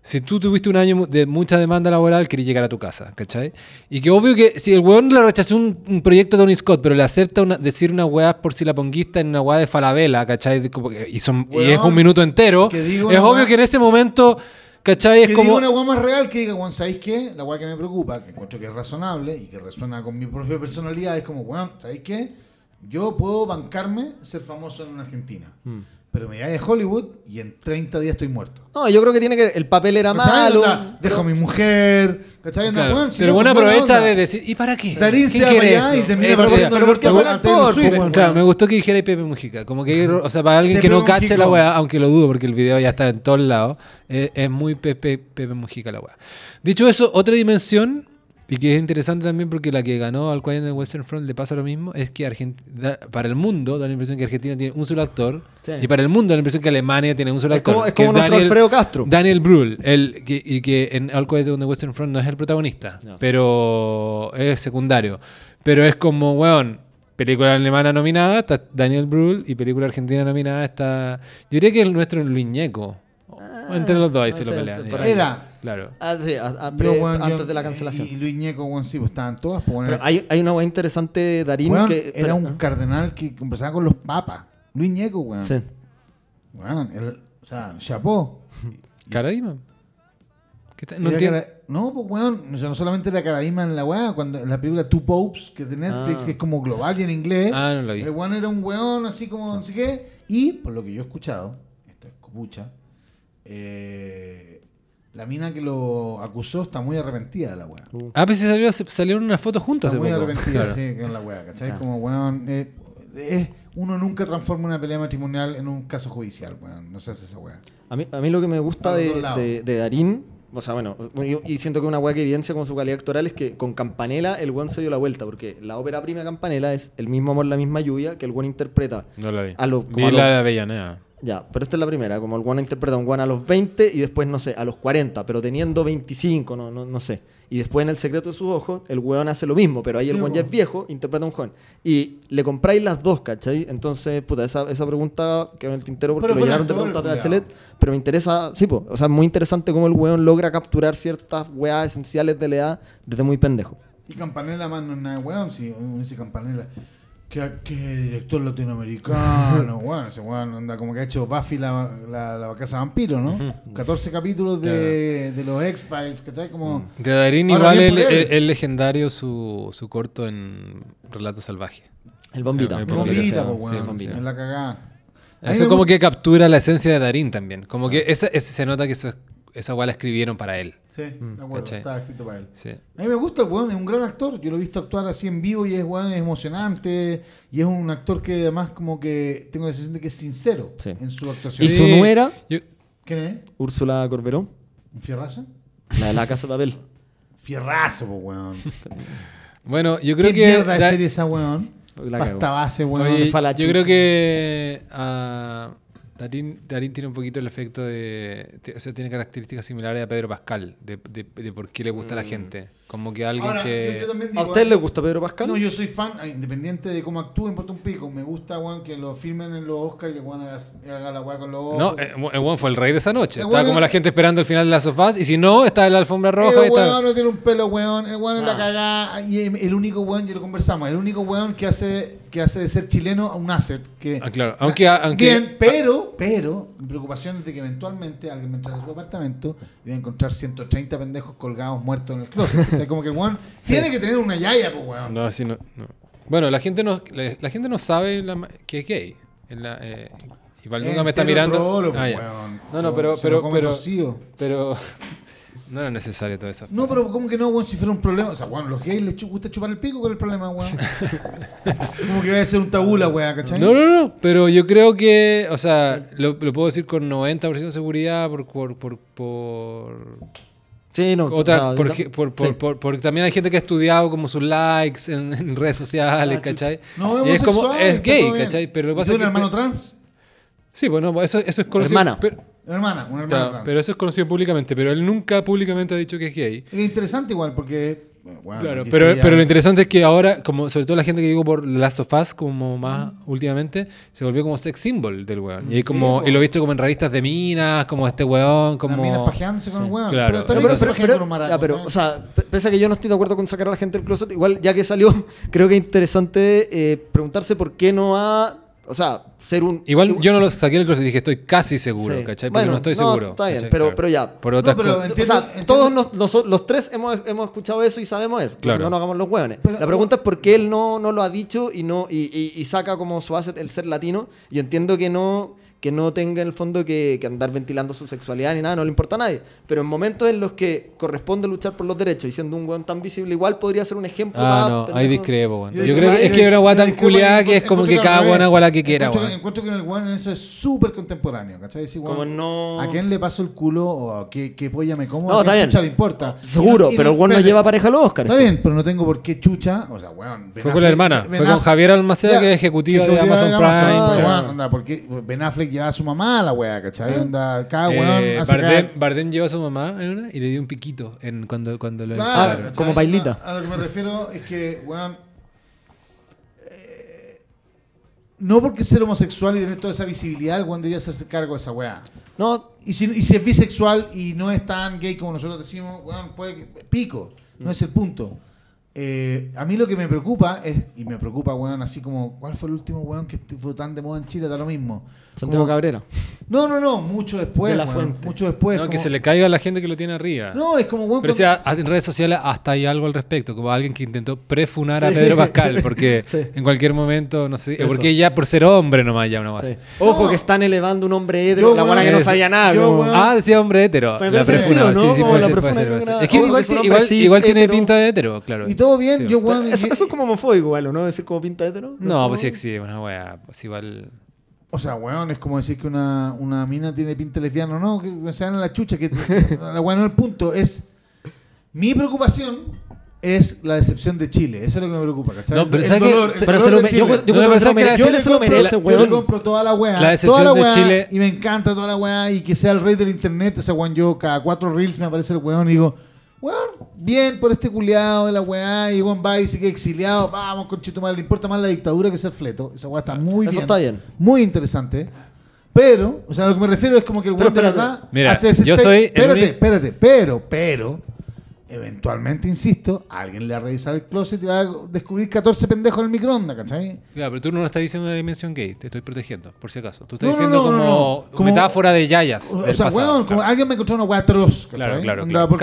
si tú tuviste un año de mucha demanda laboral, querías llegar a tu casa, ¿cachai? Y que obvio que si el weón le rechazó un, un proyecto de Tony Scott, pero le acepta una- decir una weá por si la ponguista en una weá de Falabella, ¿cachai? Y, son, y es Weón, un minuto entero, es obvio weá- que en ese momento, ¿cachai? Es que como... diga una weá más real que diga, weón, ¿sabéis qué? La weá que me preocupa, que encuentro que es razonable y que resuena con mi propia personalidad, es como, weón, ¿sabéis qué? Yo puedo bancarme ser famoso en Argentina. Mm. Pero me voy a Hollywood y en 30 días estoy muerto. No, yo creo que tiene que. El papel era ¿Cachai? malo. Onda, dejo a mi mujer. ¿Cachai? Onda, Claro, weón, si pero no, bueno pues, buena aprovecha de decir, ¿y para qué? Darín se ¿Quién va quiere para allá eso? y termina Eh, porque- perdiendo pero el ¿por qué a- buen a actor, Taylor Swift, pues. Claro, me gustó que dijera Pepe Mujica. Como que, o sea, para alguien que no Pepe cache Mujica. la weá, aunque lo dudo porque el video ya está en todos lados, eh, es muy Pepe, Pepe Mujica la weá. Dicho eso, otra dimensión Y que es interesante también porque la que ganó al Quiet en Western Front le pasa lo mismo, es que Argent- da- para el mundo da la impresión que Argentina tiene un solo actor, Sí. y para el mundo da la impresión que Alemania tiene un solo Es actor. como, es que como nuestro Daniel- Alfredo Castro. Daniel Brühl, el, que- y que en All Quiet on the Western Front no es el protagonista, No. pero es secundario. Pero es como, weón, película alemana nominada está Daniel Brühl y película argentina nominada está... Yo diría que el nuestro es Luis Ñeco. Ah, Entre los dos ahí no se lo pelean. Era. Claro. Ah, sí, a- a- Yo, pre- weón, yo- antes de la cancelación. Y, Luis Ñeco, weón, sí, pues estaban todas. Pues, Pero hay, hay una weá interesante de Darín que. era pero- un ¿ah? cardenal que conversaba con los papas. Luis Ñeco, weón. Sí. Weón, el- o sea, chapó. [LAUGHS] Caraíma. ¿Qué está- No cara- No, pues weón, o sea, no solamente era Caraíma en la weá, cuando en la película Two Popes, que es de Netflix, Ah. que es como global y en inglés. Ah, no lo vi. El weón era un weón así como no sé qué. Y por lo que yo he escuchado, esta es copucha, eh, la mina que lo acusó está muy arrepentida de la weá. Ah, pues salió, salieron unas fotos juntos Está muy poco. arrepentida, Claro. sí, con la weá, ¿cachai? Ah. Como weón. eh, es- uno nunca transforma una pelea matrimonial en un caso judicial, weón. No se hace esa weá. A mí, a mí lo que me gusta de, de, de Darín, o sea, bueno, y, y siento que una weá que evidencia con su calidad actoral es que con Campanella el weón se dio la vuelta, porque la ópera prima de Campanella es El mismo amor, la misma lluvia, que el weón interpreta. No la vi. A lo- vi como a lo- la de Avellaneda. Ya, pero esta es la primera, como el weón interpreta a un weón a los 20 y después, no sé, a los 40, pero teniendo 25, no, no, no sé. Y después en El secreto de sus ojos, el weón hace lo mismo, pero ahí el weón ya es viejo, interpreta a un joven. Y le compráis las dos, ¿cachai? Entonces, puta, esa, esa pregunta quedó en el tintero porque Pero lo llenaron de preguntas de. Bachelet, pero me interesa, sí, po, o sea, es muy interesante cómo el weón logra capturar ciertas weas esenciales de la edad desde muy pendejo. Y Campanella más no es nada de weón, si uno dice Campanella. ¿Qué, qué director latinoamericano? [LAUGHS] weón, ese weón anda como que ha hecho Buffy la, la, la casa vampiro, ¿no? 14 capítulos de, de los X-Files, ¿cachai? Como. De Darín igual es, es- es legendario su, su corto en Relato Salvaje. El bombita. El El Bombita, Sí, pues, weón. bombita. es la cagada. Eso como que captura la esencia de Darín también. Como que esa, ese- se nota que eso- esa weá la escribieron para él. Sí, de acuerdo, ¿cachai? estaba escrito para él. Sí. A mí me gusta el weón, es un gran actor. Yo lo he visto actuar así en vivo y es weón, es emocionante. Y es un actor que además como que tengo la sensación de que es sincero Sí. en su actuación. Y su nuera, Yo- ¿Quién es? Úrsula Corberó, ¿Un fierrazo? la de la casa de papel. Fierrazo, pues weón. bueno, yo creo ¿Qué que. mierda de serie esa weón? La Pasta base, weón. Oye, yo chucha. creo que ah, Darín, Darín tiene un poquito el efecto de. O sea, tiene características similares a Pedro Pascal, de, de- de por qué le gusta a la gente. Como que alguien Ahora, que. yo- yo también ¿A digo, usted ¿eh? le gusta Pedro Pascal? No, yo soy fan, ah, independiente de cómo actúe, importa un pico. Me gusta, weón, que lo firmen en los Oscars y que weón haga, haga la weá con los ojos. No, eh, el weón fue el rey de esa noche. El Estaba como es- la gente esperando el final de las sofás. Y si no, está en la alfombra roja. y El está- weón no tiene un pelo, weón. El weón es la Ah. cagada. Y el único weón, ya lo conversamos, el único weón que hace, que hace de ser chileno a un asset. Que, Ah, claro. Aunque- aunque- Bien, pero, pero, mi preocupación es de que eventualmente alguien va a entrar a su apartamento y va a encontrar 130 pendejos colgados muertos en el closet. [LAUGHS] como que el weón tiene que tener una yaya, pues, weón. No, así no, no. Bueno, la gente no, la, la gente no sabe la que es gay. En la, eh, igual nunca me está mirando. trolo, Ah, pues, weón. No, no, pero- se pero- lo pero- torcido. Pero [LAUGHS] no era necesario todo eso. No, pero ¿cómo que no, weón? Si fuera un problema. O sea, weón, los gays les gusta chupar el pico, ¿cuál es el problema, weón? [LAUGHS] como que va a ser un tabú la weá, ¿cachai? No, no, no, pero yo creo que, o sea, lo, lo puedo decir con 90% de seguridad por, por, por, por, Sí, no. otra, o sea, por, yo- ge- por- por- sí. por- porque también hay gente que ha estudiado como sus likes en, en redes sociales, Ah. ¿cachai? No, y es como, es gay. ¿cachai? Pero lo que ¿Y pasa tú es un que... hermano trans? Sí, bueno, eso, eso es conocido. Hermana. Pero, Una hermana, una hermana claro, trans. pero eso es conocido públicamente, pero él nunca públicamente ha dicho que es gay. Es interesante igual, porque... bueno, Claro, pero, ya- pero lo interesante es que ahora, como sobre todo la gente que llegó por Last of Us, como más últimamente, se volvió como sex symbol del weón. Y, Sí, como, y lo he visto como en revistas de minas, como este weón, como... Las minas pajeándose con el weón. Claro. Pero pero, pero- pero- maraco, ya, pero, ¿no? o sea, pese a que yo no estoy de acuerdo con sacar a la gente del closet, igual ya que salió, [LAUGHS] creo que es interesante eh, preguntarse por qué no ha, o sea, ser un... Igual yo no lo saqué del closet y dije, estoy casi seguro, Sí. ¿cachai? Porque Bueno, no estoy no, seguro. está bien, ¿cachai? pero- Claro. pero ya. Por otras No, pero cosas. entiendo- o sea, entiendo- todos nos- nos- los tres hemos, hemos escuchado eso y sabemos eso. Claro. no nos hagamos los hueones. Pero- la pregunta es por qué él no, no lo ha dicho y no y, y- y saca como su asset el ser latino. Yo entiendo que no que no tenga en el fondo que, que andar ventilando su sexualidad ni nada, no le importa a nadie. Pero en momentos en los que corresponde luchar por los derechos y siendo un weón tan visible, igual podría ser un ejemplo. Ah, no, ahí discrepo, weón. Yo creo que es que hay una guata tan culiada que es como que cada weón haga la que quiera, encuentro, weón. que- encuentro que en el weón eso es súper contemporáneo, ¿cachai? Weón, Como no- ¿A quién le paso el culo o a qué, qué polla me como? No, ¿A está quién bien. chucha le importa? Seguro, Y pero el weón no lleva pareja a los Oscars. Está bien, pero no tengo por qué chucha. O sea, weón. Ben Fue con la hermana, Ben fue con Javier Almaceda, que es ejecutiva de Amazon Prime, porque Ben Affleck lleva a su mamá a la wea, ¿cachai? Onda, cada Eh, weón hace Bardem, cada- Bardem llevó a su mamá en una y le dio un piquito en cuando, cuando lo Claro, como bailita. A, a lo que me refiero es que, weón. eh, no porque ser homosexual y tener toda esa visibilidad, el weón debería hacerse cargo de esa weá. No, Y si, y si es bisexual y no es tan gay como nosotros decimos, weón, puede que- pico. No es el punto. Eh, a mí lo que me preocupa es, y me preocupa, weón, así como, ¿cuál fue el último weón que fue tan de moda en Chile? Da lo mismo. Santiago Como- Cabrera. No, no, no, mucho después. De la weón, Fuente. Mucho después. No, que se le caiga a la gente que lo tiene arriba. No, es como, weón, Pero si a- a- en redes sociales hasta hay algo al respecto, como alguien que intentó prefunar a Sí. Pedro Pascal, porque [LAUGHS] Sí. en cualquier momento, no sé, Eso. porque ya por ser hombre nomás ya una base. Sí. Ojo No. que están elevando un hombre hetero, Yo, la buena que no sabía nada. Yo, como- weón, Ah, decía hombre hetero. Me La prefunaba, sí, sí, puede ser, puede ser, Es que igual, tiene pinta de hetero, claro. Todo bien, Sí. yo, weón. Eso, eso es como homofóbico igual, ¿o ¿no? Decir como pinta hetero. No, pues sí existe una wea, pues igual... O sea, weón, es como decir que una, una mina tiene pinta lesbiana o no, que se dan a la chucha, que [LAUGHS] la weón no es el punto. Es mi preocupación es la decepción de Chile. Eso es lo que me preocupa, ¿cachai? No, pero ¿sabes Pero se lo de yo, yo No, pero que se lo ¿sabes qué? merece, Yo Chile le se lo compro- merece, yo le compro toda la weá. La decepción toda la de weá, Chile- Y me encanta toda la weá. Y que sea el rey del internet. Ese weón, yo cada cuatro reels me aparece el weón y digo, weón, bien por este culiado de la weá. Y weón va y queda exiliado. Vamos, con madre. Le importa más la dictadura que ser fleto. Esa weá está muy Eso bien. está bien. Muy interesante. Pero, o sea, a lo que me refiero es como que el Pero weón de espérate. verdad Mira, hace ese yo step- soy el Espérate, único- espérate, pero, pero, eventualmente, insisto, alguien le va a revisar el closet y va a descubrir 14 pendejos en el microondas, ¿cachai? Ya, pero tú no lo estás diciendo en la dimensión gay, te estoy protegiendo, por si acaso. Tú estás No, diciendo no, no, como, no. Como- metáfora de yayas. O, del sea, pasado, weón, como claro. alguien me encontró una weá atroz, ¿cachai? Claro, claro, claro.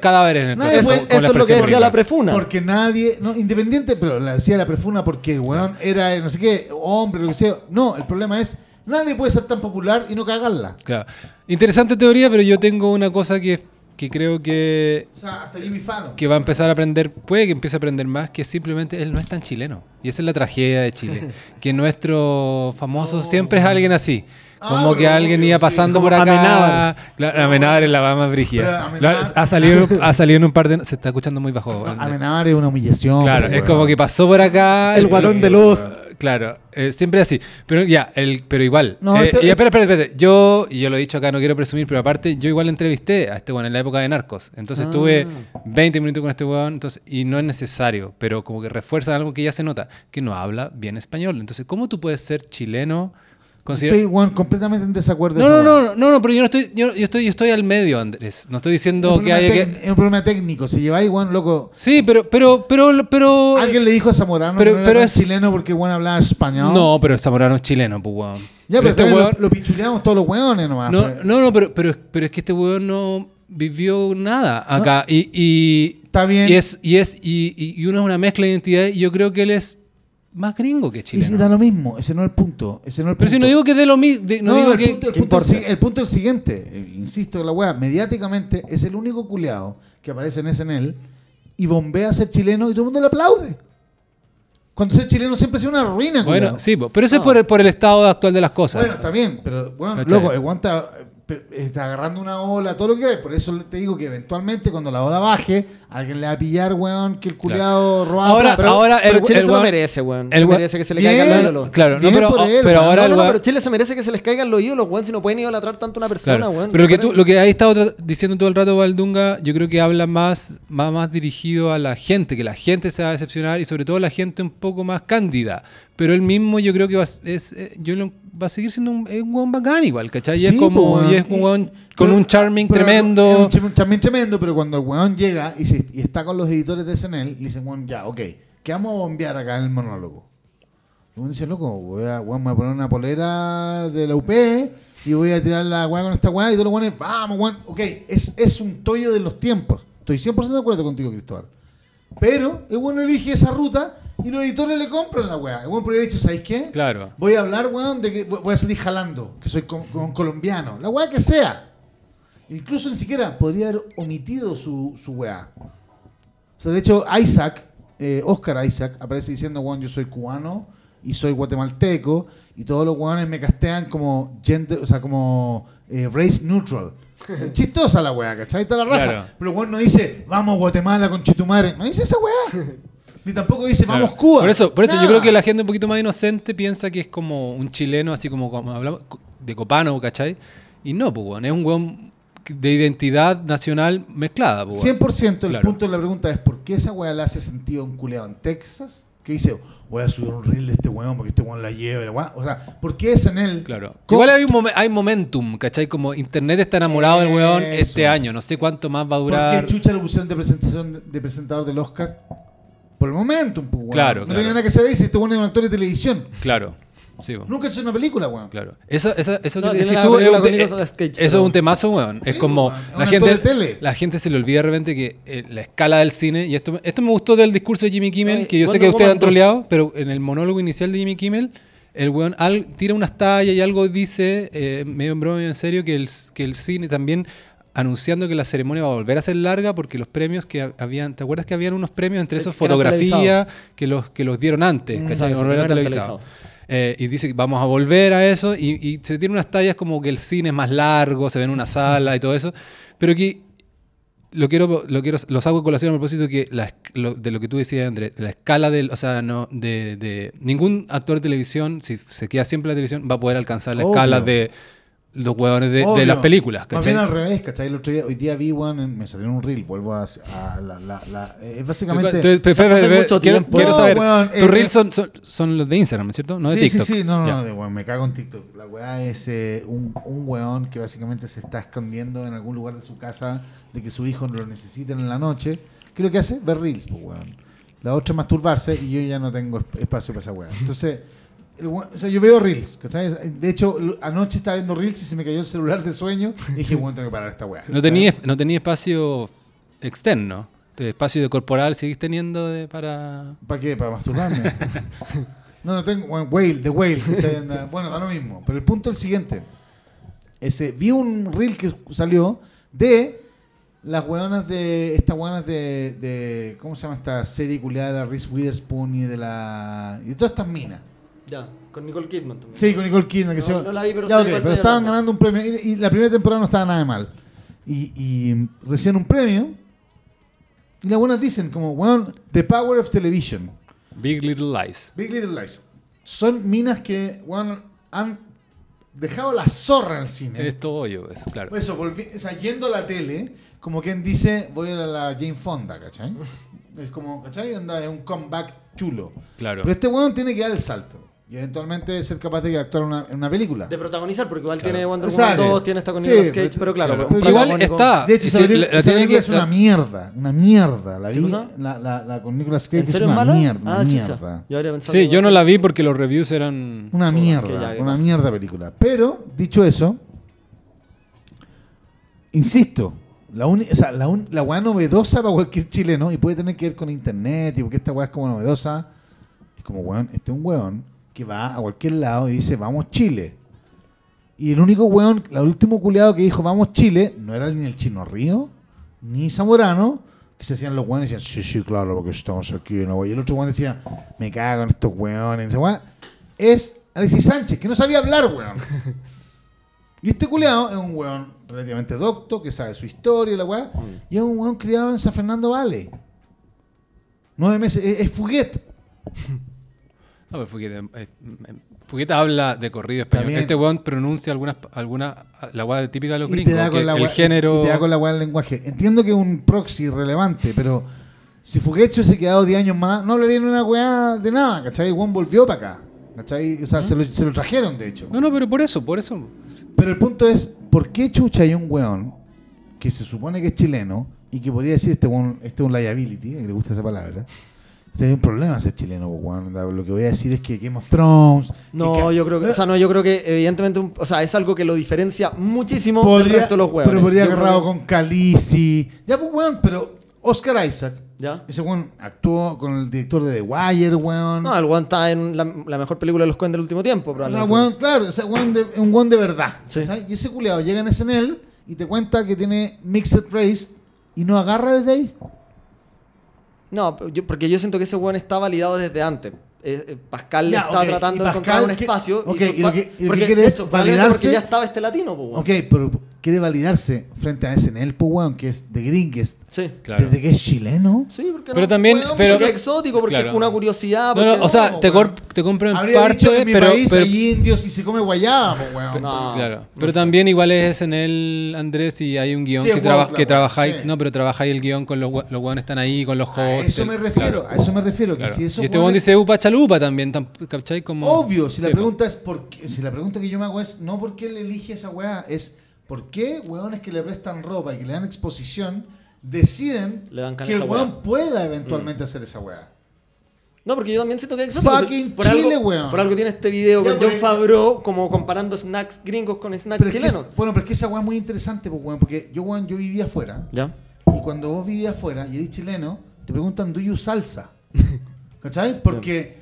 Cadáveres, en el nadie proceso, eso la es lo que decía la prefuna. Porque nadie, no, independiente, pero la decía la prefuna porque el weón era eh, no sé qué, hombre, lo que sea. No, el problema es, nadie puede ser tan popular y no cagarla. Claro. Interesante teoría, pero yo tengo una cosa que, que creo que, O sea, hasta Jimmy Fallon. que va a empezar a aprender, puede que empiece a aprender más, que simplemente él no es tan chileno. Y esa es la tragedia de Chile. [LAUGHS] que nuestro famoso siempre es alguien así. Ah, Como que pero alguien iba pasando por acá. Amenábar. Amenábar es la. Amenábar- Lo- Ha salido, [LAUGHS] ha salido en un par de... Se está escuchando muy bajo. Amenábar es una humillación. Claro, es como que pasó por acá. El guatón de luz. Claro, eh, siempre así. Pero ya, el, pero igual. No, Eh, este- y espera, espera, espera. Yo, y yo lo he dicho acá, no quiero presumir, pero aparte, yo igual entrevisté a este weón en la época de Narcos. Entonces Ah. tuve 20 minutos con este weón, entonces, y no es necesario, pero como que refuerzan algo que ya se nota, que no habla bien español. Entonces, ¿cómo tú puedes ser chileno? Considera- Estoy completamente en desacuerdo. No, no, no, no, no, pero yo no estoy, yo, yo estoy, yo estoy al medio, Andrés. No estoy Es diciendo que haya que. Es un problema técnico. Si lleváis, weón, loco. Sí, pero, pero, pero, pero. Alguien le dijo a Zamorano pero- que no era pero es- chileno porque weón hablaba español. No, pero Zamorano es chileno, pues, weón. Ya, pero, este weón- lo, lo pichuleamos todos los weones nomás. no, pues. no, no, pero, pero, pero es que este weón no vivió nada acá. Y, y, Está bien. y es, y es, y, y- y uno es una mezcla de identidad, y yo creo que él es más gringo que Y si chileno. da lo mismo. Ese no es el punto. Ese no es el pero si no digo que de lo mismo. No, No, digo el, que. punto, el, ¿qué punto es el punto es el siguiente. Insisto, la weá, mediáticamente es el único culeado que aparece en SNL y bombea a ser chileno y todo el mundo le aplaude. Cuando ser chileno siempre ha sido una ruina, Bueno, culiao. sí, pero eso es por el, por el estado actual de las cosas. Bueno, está bien, pero bueno, loco, weón está, eh, está agarrando una ola, todo lo que hay. Por eso te digo que eventualmente, cuando la ola baje, alguien le va a pillar, weón, que el Ahora- plata. Pero, ahora pero el- Chile el se lo merece, weón. el Se merece que se le Bien. caigan los ídolos. Claro, no, pero, él, ahora No, no, weón- pero Chile se merece que se les caigan los ídolos, weón. Si no pueden idolatrar tanto a una persona, Claro. weón. Pero lo que, tú, lo que ahí otra- diciendo todo el rato Valdunga, yo creo que habla más, más, más dirigido a la gente, que la gente se va a decepcionar y sobre todo la gente un poco más cándida. Pero él mismo yo creo que va, a es, eh, yo lo- va a seguir siendo un, es un hueón bacán igual, ¿cachai? Y es Sí, como, po, y es weón. un hueón Y- con pero- un charming pero tremendo. es Un charming tremendo, pero cuando el weón llega y, se- y está con los editores de SNL, le dicen, weón, ya, ok, ¿qué vamos a bombear acá en el monólogo? Y uno dice, loco, voy a, weón, me voy a poner una polera de la UP y voy a tirar la weá con esta weá y todos los weones, vamos, weón. Ok, es, es un tollo de los tiempos. Estoy 100% de acuerdo contigo, Cristóbal. Pero el weón elige esa ruta Y los editores le compran la weá. El weón podría haber dicho, ¿sabéis qué? Claro. Voy a hablar, weón, de que voy a salir jalando, que soy con, con colombiano. La weá que sea. Incluso ni siquiera podría haber omitido su, su weá. O sea, de hecho, Isaac, eh, Oscar Isaac, aparece diciendo, weón, yo soy cubano y soy guatemalteco. Y todos los weones me castean como gender, o sea, como eh, race neutral. [LAUGHS] Chistosa la weá, ¿cachai? Está la raja. Claro. Pero el weón no dice, vamos Guatemala con Chitumare. No dice esa weá. [LAUGHS] Ni tampoco dice, vamos. Cuba. Por eso, por eso yo creo que la gente un poquito más inocente piensa que es como un chileno, así como, como hablamos de Copano, ¿cachai? Y no, pues, weón, es un weón de identidad nacional mezclada, pues, weón. 100% el Claro. punto de la pregunta es ¿por qué esa weá le hace sentido a un culeado en Texas? Que dice, voy a subir un reel de este weón porque este weón la lleva. weá. O sea, ¿por qué es en él? Claro. Igual hay, un momen- hay momentum, ¿cachai? Como Internet está enamorado del weón este año. No sé cuánto más va a ¿Por durar. qué Chucha lo pusieron de, presentación, de presentador del Oscar? Por el momento, pues, weón. Claro, No claro. tenía nada que hacer ahí si este weón es un actor de televisión. Claro. Sí, weón. Nunca hizo una película, weón. Claro. Eso, eso, eso No, que tiene decís la tú es película un, con te- Nicolas Cage, eso pero- es un temazo, weón. Es Sí, como weón. Es un la actor gente, de tele. la gente se le olvida de repente que eh, la escala del cine, y esto, esto me gustó del discurso de Jimmy Kimmel, Ay, que yo sé que ustedes han 2. troleado, pero en el monólogo inicial de Jimmy Kimmel, el weón al- tira unas tallas y algo dice, eh, medio en broma, medio en serio, que el, que el cine también anunciando que la ceremonia va a volver a ser larga porque los premios que ha- habían, ¿te acuerdas que habían unos premios entre Sí, esos fotografía que los que los dieron antes, Mm, No eran televisados. Eh, y dice que vamos a volver a eso y, y se tiene unas tallas como que el cine es más largo, se ve en una sala y todo eso, pero que lo quiero, lo quiero, lo saco a colación a propósito que la esc- lo- de lo que tú decías, Andrés, la escala del, o sea, no, de, de ningún actor de televisión, si se queda siempre en la televisión, va a poder alcanzar la Obvio. escala de los huevones de, de las películas, Más ¿cachai? bien al revés, ¿cachai? El otro día, hoy día vi, en- me salió en un reel, vuelvo a, a la, la, la- eh, básicamente... Entonces, Pepe, hace Pepe, mucho quiero, tiempo. quiero No, saber, weón, tus eh, reels son, son, son los de Instagram, ¿cierto? No de sí, TikTok. sí, sí, no, no, no, de weón, me cago en TikTok. La weá es eh, un, un weón que básicamente se está escondiendo en algún lugar de su casa de que su hijo lo necesiten en la noche. ¿Qué es lo que hace? Ver reels, pues weón. La otra es masturbarse y yo ya no tengo esp- espacio para esa weá. Entonces, el o sea, yo veo reels, ¿cachai? De hecho, anoche estaba viendo reels y se me cayó el celular de sueño y dije, bueno, tengo que parar esta weá. No tenía, no tenía espacio externo. De espacio de corporal seguís teniendo de, para... ¿Para qué? ¿Para masturbarme? [LAUGHS] no, no tengo. Bueno, whale, the whale. Bueno, da lo mismo. Pero el punto es el siguiente. Ese, vi un reel que salió de las hueonas de. Estas hueonas de, de. ¿Cómo se llama esta serie culiada de la Reese Witherspoon y de la. y de todas estas minas? Ya, con Nicole Kidman también. Sí, con Nicole Kidman. Que No, se- no la vi, pero Ya, sé ok, cuál pero estaban ganando un premio. Y, y la primera temporada no estaba nada de mal. Y, y recién un premio. Y las buenas dicen, como, weón, The Power of Television. Big Little Lies. Big Little Lies. Son minas que weón, han dejado la zorra en el cine. Es todo yo, es, claro. Por eso, volvi- o sea, yendo a la tele, como quien dice, voy a ir a la Jane Fonda, ¿cachai? Es como, ¿cachai? Onda, es un comeback chulo. Claro. Pero este weón tiene que dar el salto. Y eventualmente ser capaz de actuar en una, en una película. De protagonizar, porque igual Claro. tiene Wonder. Woman 2, tiene esta con Sí, Nicolas Cage, pero- pero claro, claro. un Igual está. De hecho, si la- la tiene que- es una la- mierda. Una mierda. La ¿Qué vi. La, la, la con Nicolas Cage ¿En es una mala? mierda. ah, una mierda. Yo Sí, yo no la vi porque los reviews eran... Una mierda, que ya, que una mierda película. Pero, dicho eso, insisto, la, uni- o sea, la, un- la weá novedosa para cualquier chileno, y puede tener que ver con internet, y porque esta weá es como novedosa, es como, weón, este es un weón que va a cualquier lado y dice, vamos Chile. Y el único weón, el último culeado que dijo, vamos Chile, no era ni el Chino Río, ni Zamorano, que se hacían los weones y decían, sí, sí, claro, porque estamos aquí. ¿no? Y el otro weón decía, me cago en estos weones. Es Alexis Sánchez, que no sabía hablar, weón. [LAUGHS] Y este culeado es un weón relativamente docto, que sabe su historia y la weá, y es un weón criado en San Fernando Vale. Nueve meses, es, es Fuguet. [LAUGHS] No, pero Fugueta, eh, eh, Fugueta habla de corrido español. También. Este weón pronuncia algunas, alguna, la weá típica de los gringos. el género... y te da con la weá del lenguaje. Entiendo que es un proxy relevante, pero si Fuguet se hubiese quedado 10 años más, no hablaría ni una weá de nada, ¿cachai? El weón volvió para acá. ¿Cachai? O sea, se, lo, se lo trajeron, de hecho. No, no, pero por eso, por eso. Pero el punto es, ¿por qué chucha hay un weón que se supone que es chileno y que podría decir este weón, este es un liability, que le gusta esa palabra? Hay un problema ser chileno, weón. Lo que voy a decir es que Game of Thrones... No, que- yo creo que, o sea, no, yo creo que evidentemente, un- o sea, es algo que lo diferencia muchísimo del podría, resto de los huevos. pero podría agarrado con Khaleesi. Ya, pues, weón, pero Oscar Isaac ¿Ya? Ese weón actuó con el director de The Wire, weón. No, el weón está en la, la mejor película de los Coen del último tiempo, sea, probablemente. weón, claro, ese weón de, un weón de verdad. Sí. ¿sabes? Y ese culiado llega en SNL y te cuenta que tiene Mixed Race y no agarra desde ahí. No, yo- porque yo siento que ese weón está validado desde antes. Eh, eh, Pascal Ya, está tratando y de encontrar un ¿qué- espacio. ok, su- y lo que- y lo que porque, quiere es eso, probablemente validarse- porque ya estaba este latino, pues, weón. Ok, pero quiere validarse frente a SNL, pues weón, que es de Gringest. Sí. Claro. Desde que es chileno. Sí, porque Pero también- weón, pero- música exótico, porque Claro. es una curiosidad. No, no, o sea, no, te, weón. te compro en Habría parte, dicho que en mi pero, país pero- hay indios y se come guayaba, pues weón. No. claro. no Pero sé. también igual es en el Andrés y hay un guion Sí, que, traba- que trabajáis, sí. no, pero trabajáis el guion con los los hueones están ahí, con los hosts. A eso me refiero, claro, a eso me refiero. Que claro. si eso y este hueón dice upa chalupa también, tam- ¿cachai? Como, Obvio, si la pregunta es si la pregunta que yo me hago es no por qué él elige esa weá, es por qué weones que le prestan ropa y que le dan exposición deciden Le dan cana que el weá. pueda eventualmente hacer esa weá. No, porque yo también siento que es exótico. Fucking por Chile, algo, weón. Por algo tiene este video con John Favreau como comparando snacks gringos con snacks Pero es que es- chilenos. bueno, pero es que esa weá es muy interesante, pues, weón, porque yo, weón, yo vivía afuera ¿Ya? y cuando vos vivías afuera y eres chileno, te preguntan, ¿do you salsa? [LAUGHS] ¿Cachai? Porque,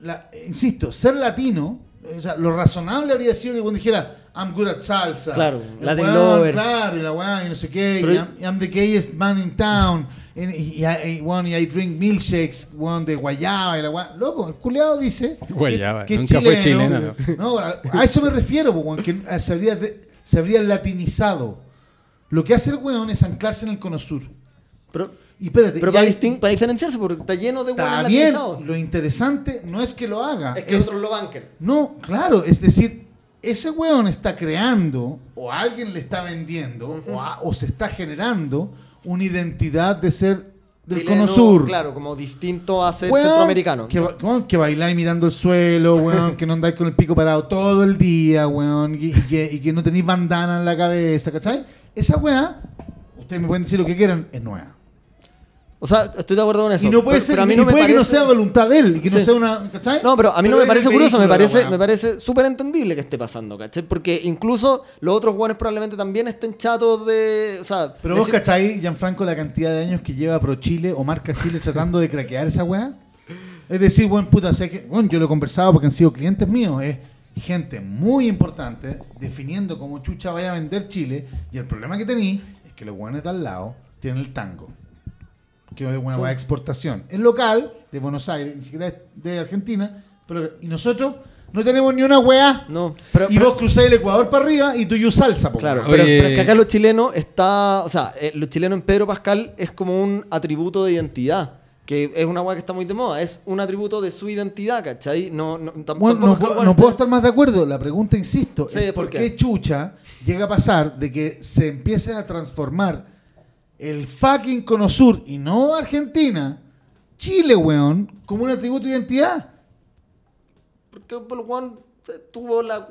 la- insisto, ser latino, o sea, lo razonable habría sido que cuando dijera, I'm good at salsa. Claro, El Latin weón, lover. Claro, y la weá, y no sé qué, Pero- y I'm, I'm the gayest man in town. Y, y, y- y, weón, y I drink milkshakes, weón, de guayaba y la weá. Loco, el culeado dice que- Guayaba, que, es nunca fue chileno. chileno, No, a, a eso me refiero, weón, que eh, se habría, de- se habría latinizado. Lo que hace el weón es anclarse en el cono sur. Pero, Y espérate, pero y para, hay- distin- para diferenciarse, porque está lleno de está buenos. Lo interesante no es que lo haga. Es que es- otros lo banquen. No, claro, es decir, ese weón está creando, o alguien le está vendiendo, o, a- o se está generando una identidad de ser del Chileno, cono sur. Claro, como distinto a ser Weón, centroamericano. Que, weón, que bailáis mirando el suelo, weón, que no andáis con el pico parado todo el día, weón, y, y que, y que no tenéis bandana en la cabeza, ¿cachai? Esa weá, ustedes me pueden decir lo que quieran, es nueva. O sea, estoy de acuerdo con eso. y no puede pero, ser, pero a mí no me puede que no parece- sea voluntad de él, y que no sea una, ¿cachai? No, pero a mí no me parece curioso, me parece, me parece súper entendible que esté pasando, ¿cachai? Porque incluso los otros guanes probablemente también estén chatos de. O sea, Pero vos decir- cachai, Gianfranco, la cantidad de años que lleva Pro Chile o Marca Chile tratando de craquear esa weá. Es decir, buen puta, sé que, bueno, yo lo he conversado porque han sido clientes míos, es gente muy importante definiendo cómo chucha vaya a vender Chile. Y el problema que tení es que los weones de al lado tienen el tango, que es una Sí. weá de exportación. Es local, de Buenos Aires, ni siquiera es de Argentina, pero y nosotros no tenemos ni una weá. No, pero, y pero- vos cruzáis el Ecuador para arriba y tú y salsa, po, Claro, pero, es que acá lo chileno está. O sea, eh, lo chileno en Pedro Pascal es como un atributo de identidad. Que es una weá que está muy de moda. Es un atributo de su identidad, ¿cachai? No, no, tam- Bueno, tampoco no, puedo- no puedo estar más de acuerdo. La pregunta, insisto, Sí, es ¿por por qué? qué chucha llega a pasar de que se empiece a transformar el fucking Cono Sur y no Argentina, Chile, weón, como un atributo de identidad. Porque el weón tuvo la.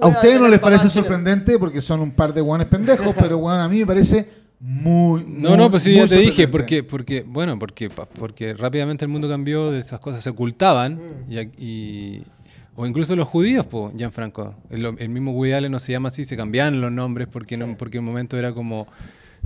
A ustedes no les parece sorprendente porque son un par de weones pendejos, [LAUGHS] pero weón, a mí me parece muy. No, muy, no, pues sí, ya te dije, porque, porque, bueno, porque, porque rápidamente el mundo cambió, de esas cosas se ocultaban, Mm. y, o incluso los judíos, pues, Gianfranco, el, el mismo Woody Allen no se llama así, se cambiaban los nombres porque, no, porque el momento era como...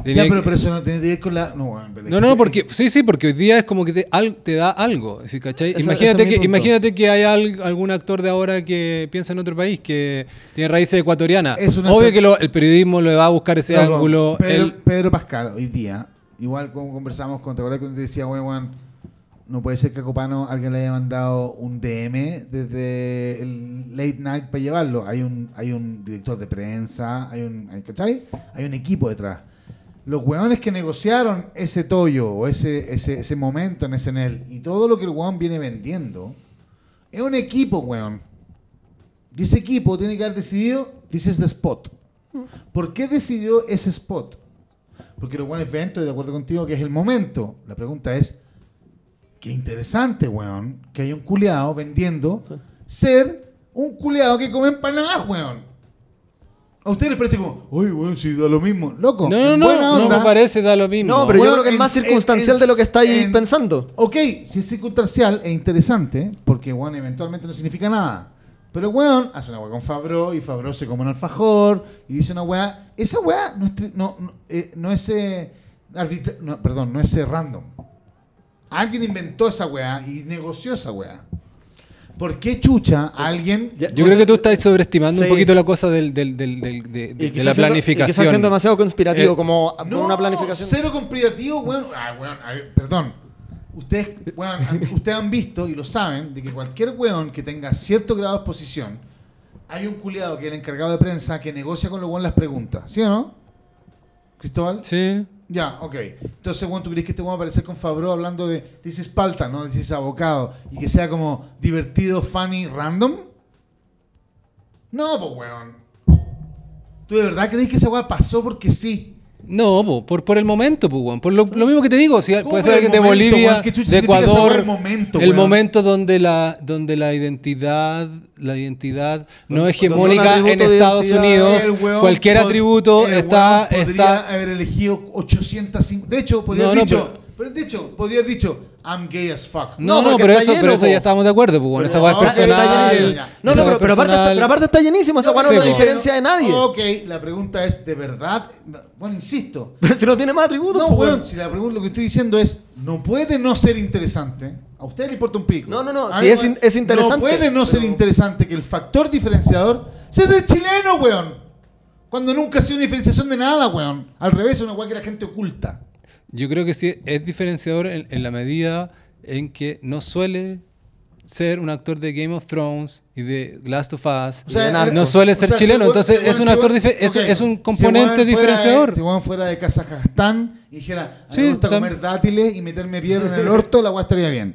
tenía Ya, pero, que- pero eso no tiene que ver con la. No, pero no, que- no, porque sí, sí, porque hoy día es como que te, al- te da algo, ¿sí, ¿cachai? Ese- imagínate, que, imagínate que hay al- algún actor de ahora que piensa en otro país, que tiene raíces ecuatorianas. Es Obvio que lo- el periodismo le va a buscar ese ángulo. Pedro, Pedro Pascal, hoy día, igual como conversamos con, ¿te acuerdas cuando te decía, weón, no puede ser que a Copano alguien le haya mandado un DM desde el late night para llevarlo? Hay un, hay un director de prensa, hay un, hay, ¿cachai? Hay un equipo detrás. Los weones que negociaron ese tollo o ese, ese, ese momento en SNL y todo lo que el weón viene vendiendo, es un equipo, weón. Y ese equipo tiene que haber decidido, this is the spot. ¿Por qué decidió ese spot? Porque los buenos ven, estoy de acuerdo contigo, que es el momento. La pregunta es, qué interesante, weón, que hay un culeado vendiendo ser un culeado que come empanadas, weón. ¿A ustedes les parece como, uy, weón, si da lo mismo? Loco, No, no, no, buena no me parece, da lo mismo. No, pero yo creo que es más circunstancial en- de lo que estáis en- pensando. Ok, si es circunstancial e interesante, porque weón eventualmente no significa nada. Pero weón hace una weá con Fabro y Fabro se come un alfajor y dice una weá. Esa weá no es, no, no, eh, no es eh, arbitra- no, perdón, no es eh, random. Alguien inventó esa weá y negoció esa weá. ¿Por qué chucha alguien... Ya- Yo creo que tú estás sobreestimando Sí. un poquito la cosa del, del- del- del- de, de- Y de quizás la siendo- y planificación. quizás siendo demasiado conspirativo, Eh, como No, una planificación. cero conspirativo, weón. Ah, weón, a ver, perdón. Ustedes, weón, han- ustedes han visto y lo saben de que cualquier weón que tenga cierto grado de exposición, hay un culiado que es el encargado de prensa que negocia con los weón las preguntas. ¿Sí o no? Cristóbal? Sí. Ya, ok. Entonces, weón, ¿tú crees que este va a aparecer con Fabro hablando de dices palta, no dices abocado? Y que sea como divertido, funny, random? No, pues weón. ¿Tú de verdad crees que esa weá pasó porque sí? No, po, por, por el momento, weón. Por lo, lo mismo que te digo, si ¿Cómo puede ser alguien de Bolivia, de Ecuador, el momento, el momento donde la, donde la identidad, la identidad no hegemónica en Estados Unidos, weón cualquier atributo el está, podría está, haber elegido 805. De hecho, podría No, haber no, dicho. pero- Pero, de hecho, podría haber dicho, I'm gay as fuck. no, No, no, pero eso, lleno, pero eso ya estábamos de acuerdo, pues, bueno, Pero esa weá es personal. No, no, pero, pero aparte, está, pero aparte está llenísimo. Esa weá no Sí, es la po. diferencia de nadie. Ok, la pregunta es, ¿de verdad? Bueno, insisto. [LAUGHS] si no tiene más atributos, No, pues, weón, weón. si la pregunta, lo que estoy diciendo es, no puede no ser interesante. A usted le importa un pico. No, no, no, mí, es es interesante, No puede no ser pero- interesante que el factor diferenciador sea ser chileno, weón. Cuando nunca ha sido una diferenciación de nada, weón. Al revés, es una weá que la gente oculta. Yo creo que sí es diferenciador en, en la medida en que no suele ser un actor de Game of Thrones y de Last of Us. O sea, Narcos. no suele o ser sea, si chileno, entonces si es un si actor dife- es, ok, es un si componente diferenciador. Si weón fuera de Kazajstán y dijera, a mí Sí, me gusta comer dátiles y meterme piedra en el [LAUGHS] orto, la weá estaría bien.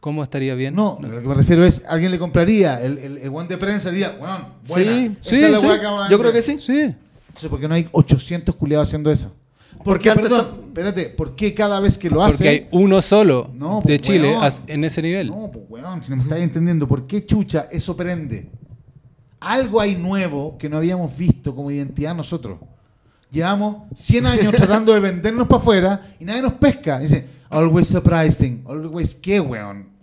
¿Cómo estaría bien? No, lo que me refiero es, alguien le compraría, el, el, el guante de prensa diría, weón, buena. Sí, Esa sí, es la Yo creo que vender". sí. Sí. Entonces, ¿por qué no hay 800 culiados haciendo eso? Porque antes perdón, espérate, ¿por qué cada vez que lo hace... Porque hay uno solo No, de pues, Chile weón. en ese nivel. No, pues weón, si no me estáis entendiendo, ¿por qué chucha eso prende? Algo hay nuevo que no habíamos visto como identidad nosotros. Llevamos 100 años [LAUGHS] tratando de vendernos para afuera y nadie nos pesca. Dice, always surprising. Always, ¿qué, weón?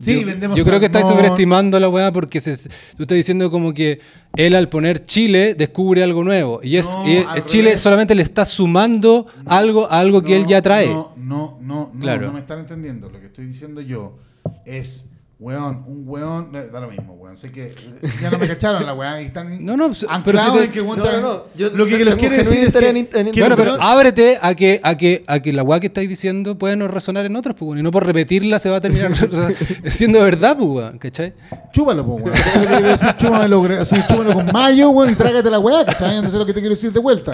Sí, yo, vendemos Yo creo que estáis sobreestimando la weá porque se- tú estás diciendo como que él al poner Chile descubre algo nuevo. Y es, No, y es- al Chile revés. solamente le está sumando algo a algo que él ya trae. No, no, no, no, Claro. no me están entendiendo. Lo que estoy diciendo yo es, weón, un weón, eh, da lo mismo, weón. Sé que eh, ya no me cacharon la weón y están [LAUGHS] No, no, pero si te- en que No, no, no, yo lo que tengo les quiero genuino decir es que, en- en- que Bueno, pero ábrete a que, a que, a que la weá que estáis diciendo puede no resonar en otros, pues, weón, y no por repetirla se va a terminar [LAUGHS] [LAUGHS] siendo verdad, pues, weón, ¿cachai? Chúpalo, po, weón. Eso es lo que quiero decir, chúpamelo, gre- así, chúpamelo con mayo, weón, y trágate la weá, ¿cachai? Entonces lo que te quiero decir de vuelta.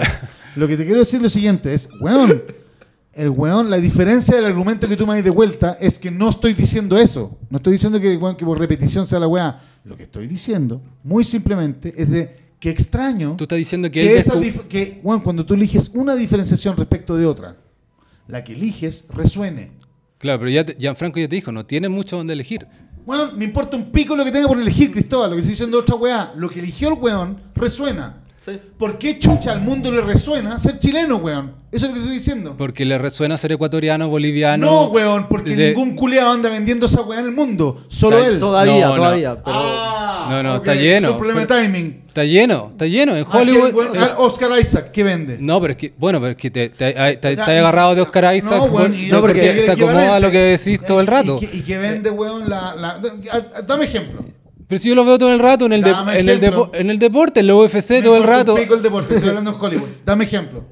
Lo que te quiero decir es lo siguiente, es, weón, el weón, la diferencia del argumento que tú me das de vuelta es que no estoy diciendo eso. No estoy diciendo que, weón, que por repetición sea la weá. Lo que estoy diciendo, muy simplemente, es de que extraño Tú estás diciendo que, que, esa que, weón, cuando tú eliges una diferenciación respecto de otra, la que eliges resuene. Claro, pero ya te- Gianfranco ya te dijo, no tiene mucho donde elegir. Weón, me importa un pico lo que tenga por elegir, Cristóbal. Lo que estoy diciendo otra weá. Lo que eligió el weón resuena. Sí. ¿Por qué chucha al mundo le resuena ser chileno, weón? Eso es lo que estoy diciendo. Porque le resuena ser ecuatoriano, boliviano. no, weón, porque de- ningún culeado anda vendiendo esa weá en el mundo. Solo Está- él. Todavía, No, no. todavía. Pero Ah, No, no, ok, está lleno. Es un problema de timing. Está lleno, está lleno. En Ah, Hollywood. ¿qué, weón? o sea, Ah, Oscar Isaac, ¿qué vende? no, pero es que, bueno, pero es que te, te, te- te- y- agarrado de Oscar Isaac No, weón, no, porque, el se acomoda a lo que decís todo el ¿Y- rato. ¿Y, qué- y qué vende, weón? La, la- da- dame ejemplo. Pero si yo lo veo todo el rato en el, de- en el, depo- en el deporte, en la UFC Me todo el rato. pico el deporte, estoy hablando en [LAUGHS] Hollywood. Dame ejemplo.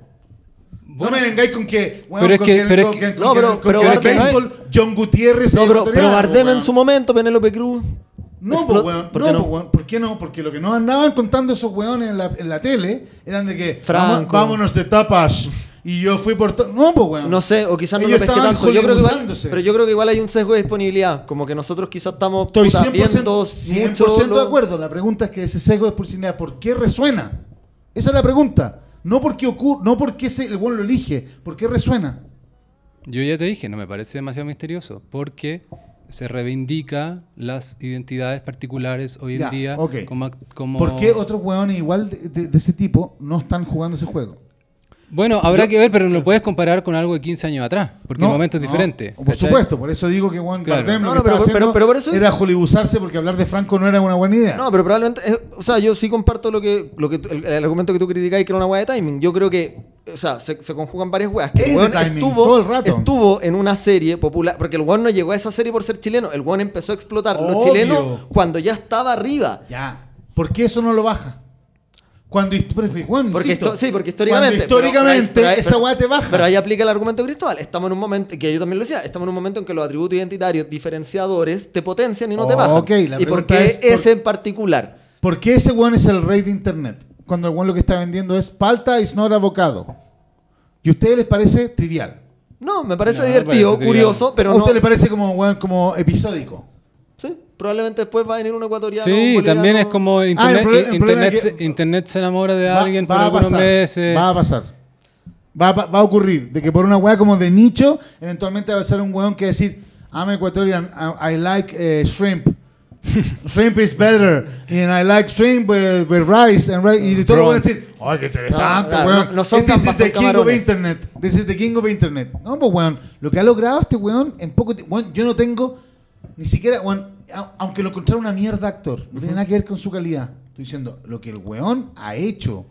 No me vengáis con que. weón, Pero es que- pero es que- con No, pero- pero Bardem- béisbol, John Gutiérrez. No, pero, pero Bardem en weón. su momento, Penélope Cruz. No, pues, weón. ¿Por no, qué no? weón. ¿Por qué no? Porque lo que nos andaban contando esos weones en la, en la tele eran de que. Franco. "Vamos- vámonos de tapas. Y yo fui por. to-". No, pues, weón. No sé, o quizás no Ellos lo pesqué estaban tanto. Yo creo que igual, pero yo creo que igual hay un sesgo de disponibilidad. Como que nosotros quizás estamos Estoy puta, 100%, viendo 100% mucho. de lo- acuerdo. La pregunta es que ese sesgo de proximidad, ¿por qué resuena? Esa es la pregunta. No porque ocurre, no porque se, el weón lo elige, ¿por qué resuena? Yo ya te dije, no me parece demasiado misterioso, porque se reivindica las identidades particulares hoy en Ya, día ok. como, ¿Por qué otros hueones igual de, de- de ese tipo no están jugando ese juego? Bueno, habrá Yo- que ver, pero no lo puedes comparar con algo de 15 años atrás, porque el momento es no, diferente. Por supuesto, por eso digo que Juan Claro. Bardem No, lo no, que pero- estaba pero- haciendo pero por eso- era hollywoodizarse porque hablar de Franco no era una buena idea. No, pero probablemente, eh, o sea, yo sí comparto lo que, lo que el, el argumento que tú criticáis que era una weá de timing. Yo creo que, o sea, se, se conjugan varias weas. Que Es el weón timing, estuvo, todo el rato. estuvo en una serie popular, porque el weón no llegó a esa serie por ser chileno, el weón empezó a explotar los chilenos cuando ya estaba arriba. Ya. ¿Por qué eso no lo baja? Cuando Juan, Porque insisto, esto- sí, porque históricamente. Cuando históricamente pero- pero- esa weá te baja. Pero ahí aplica el argumento de Cristóbal. Estamos en un momento, que yo también lo decía, estamos en un momento en que los atributos identitarios diferenciadores te potencian y no te Oh, bajan. ok, la ¿Y por qué es por- ese en particular? ¿Por qué ese weón es el rey de internet? Cuando el weón lo que está vendiendo es palta is not avocado. ¿Y a ustedes les parece trivial? No, me parece No, me divertido, parece curioso, pero ¿A no. usted le parece como, como episódico? Probablemente después va a venir un ecuatoriano. Sí, un también es como internet, el proble- el problema internet, es se, que- internet se enamora de Va- alguien va por a algunos pasar, meses. Va a pasar. Va, va a ocurrir. De que por una weá como de nicho, eventualmente va a ser un weón que decir, I'm Ecuadorian, I, I like eh, shrimp. [LAUGHS] shrimp is better. And I like shrimp with, with rice. And rice. Y todos van a decir, ay, qué interesante, No, weón. no- no son This is the king of internet. This is the king of internet. No, pues weón, lo que ha logrado este weón en poco tiempo, yo no tengo ni siquiera, weón, a- aunque lo encontrara una mierda actor, no tiene nada que ver con su calidad. Estoy diciendo, lo que el weón ha hecho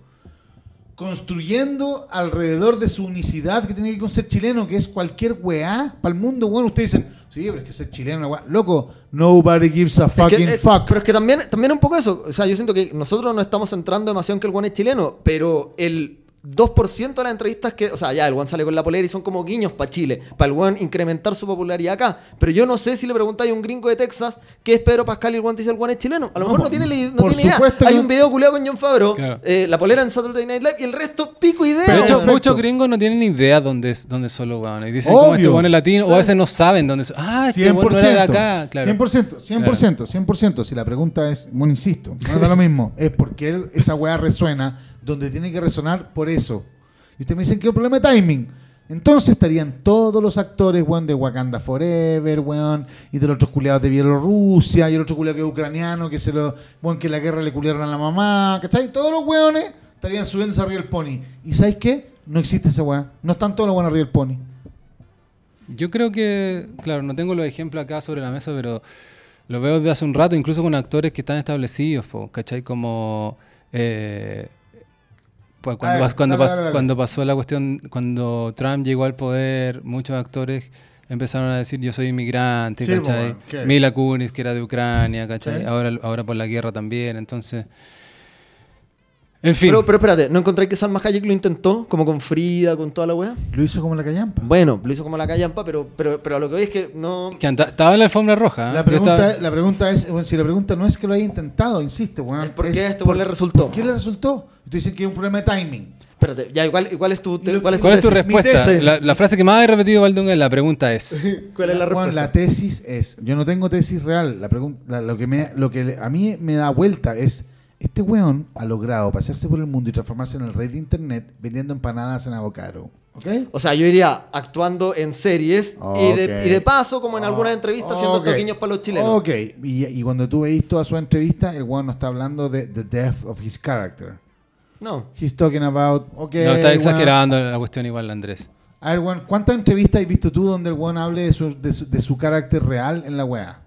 construyendo alrededor de su unicidad que tiene que ver con ser chileno, que es cualquier weá para el mundo, weón. Ustedes dicen, sí, pero es que ser chileno, weá. Loco, nobody gives a Es que, fucking eh, fuck. Pero es que también, también un poco eso. O sea, yo siento que nosotros no estamos centrando demasiado en que el one es chileno, pero el 2% de las entrevistas que. O sea, ya, el one sale con la polera y son como guiños para Chile, para el one incrementar su popularidad acá. Pero yo no sé si le preguntáis a un gringo de Texas qué es Pedro Pascal y el te dice el one es chileno. A lo No, mejor no tiene, no tiene idea. Hay que- un video culeado con John Favreau, Claro. eh, la polera en Saturday Night Live y el resto pico idea. de hecho, perfecto. muchos gringos no tienen idea dónde, es- dónde son los hueones. Y dicen como este Obvio. hueón es latino, o a veces no saben dónde son. Ah, este 100%, hueón no era de acá. Claro. 100%, 100%, 100%. Si la pregunta es, bueno, insisto, no da lo mismo, es porque él- esa weá resuena donde tiene que resonar por eso. Y ustedes me dicen que es un problema de timing. Entonces estarían todos los actores, weón, de Wakanda Forever, weón, y de los otros culiados de Bielorrusia, y el otro culiado que es ucraniano, que se lo, weón, que la guerra le culiaron a la mamá, ¿cachai? Todos los weones estarían subiéndose arriba del pony. ¿Y sabes qué? No existe esa weá. No están todos los buenos arriba del pony. Yo creo que, claro, no tengo los ejemplos acá sobre la mesa, pero lo veo desde hace un rato, incluso con actores que están establecidos, po, ¿cachai? Como... eh, pues cuando, A ver, pas- cuando, dale, dale, cuando pasó la cuestión, cuando Trump llegó al poder, muchos actores empezaron a decir yo soy inmigrante, Sí, ¿cachai? Mila Kunis, que era de Ucrania, ¿cachai? Ahora por la guerra también, entonces... En fin. Pero, pero espérate, ¿no encontráis que Salma Hayek lo intentó? Como con Frida, con toda la weá. Lo hizo como la callampa. Bueno, lo hizo como la callampa, pero, pero, pero a lo que voy es que no. que anda- estaba en la alfombra roja. ¿eh? La pregunta, estaba- la pregunta es, bueno, si la pregunta no es que lo haya intentado, insisto, weón. Es por qué a este por- le resultó. ¿Por qué le resultó? Y tú dices que es un problema de timing. Espérate, ya, igual, igual es tu. Lo- ¿Cuál es tu, ¿Cuál es tu respuesta? La, la frase que más he repetido, Valdunga, la pregunta es... [LAUGHS] ¿Cuál es la respuesta? la tesis es, yo no tengo tesis real, la pregunta, la- lo que, me, lo que a mí me da vuelta es, este weón ha logrado pasearse por el mundo y transformarse en el rey de internet vendiendo empanadas en Avocado. ¿Ok? O sea, yo iría actuando en series y, de, Ok. y de paso, como en algunas Ah, entrevistas, haciendo ok. toquiños para los chilenos. Ok, y, y cuando tú veis toda su entrevista, el weón no está hablando de the death of his character. No. He's talking about, ok. no, está weón. exagerando la cuestión igual, Andrés. A ver, weón, ¿cuántas entrevistas has visto tú donde el weón hable de su, de su, de su carácter real en la weá?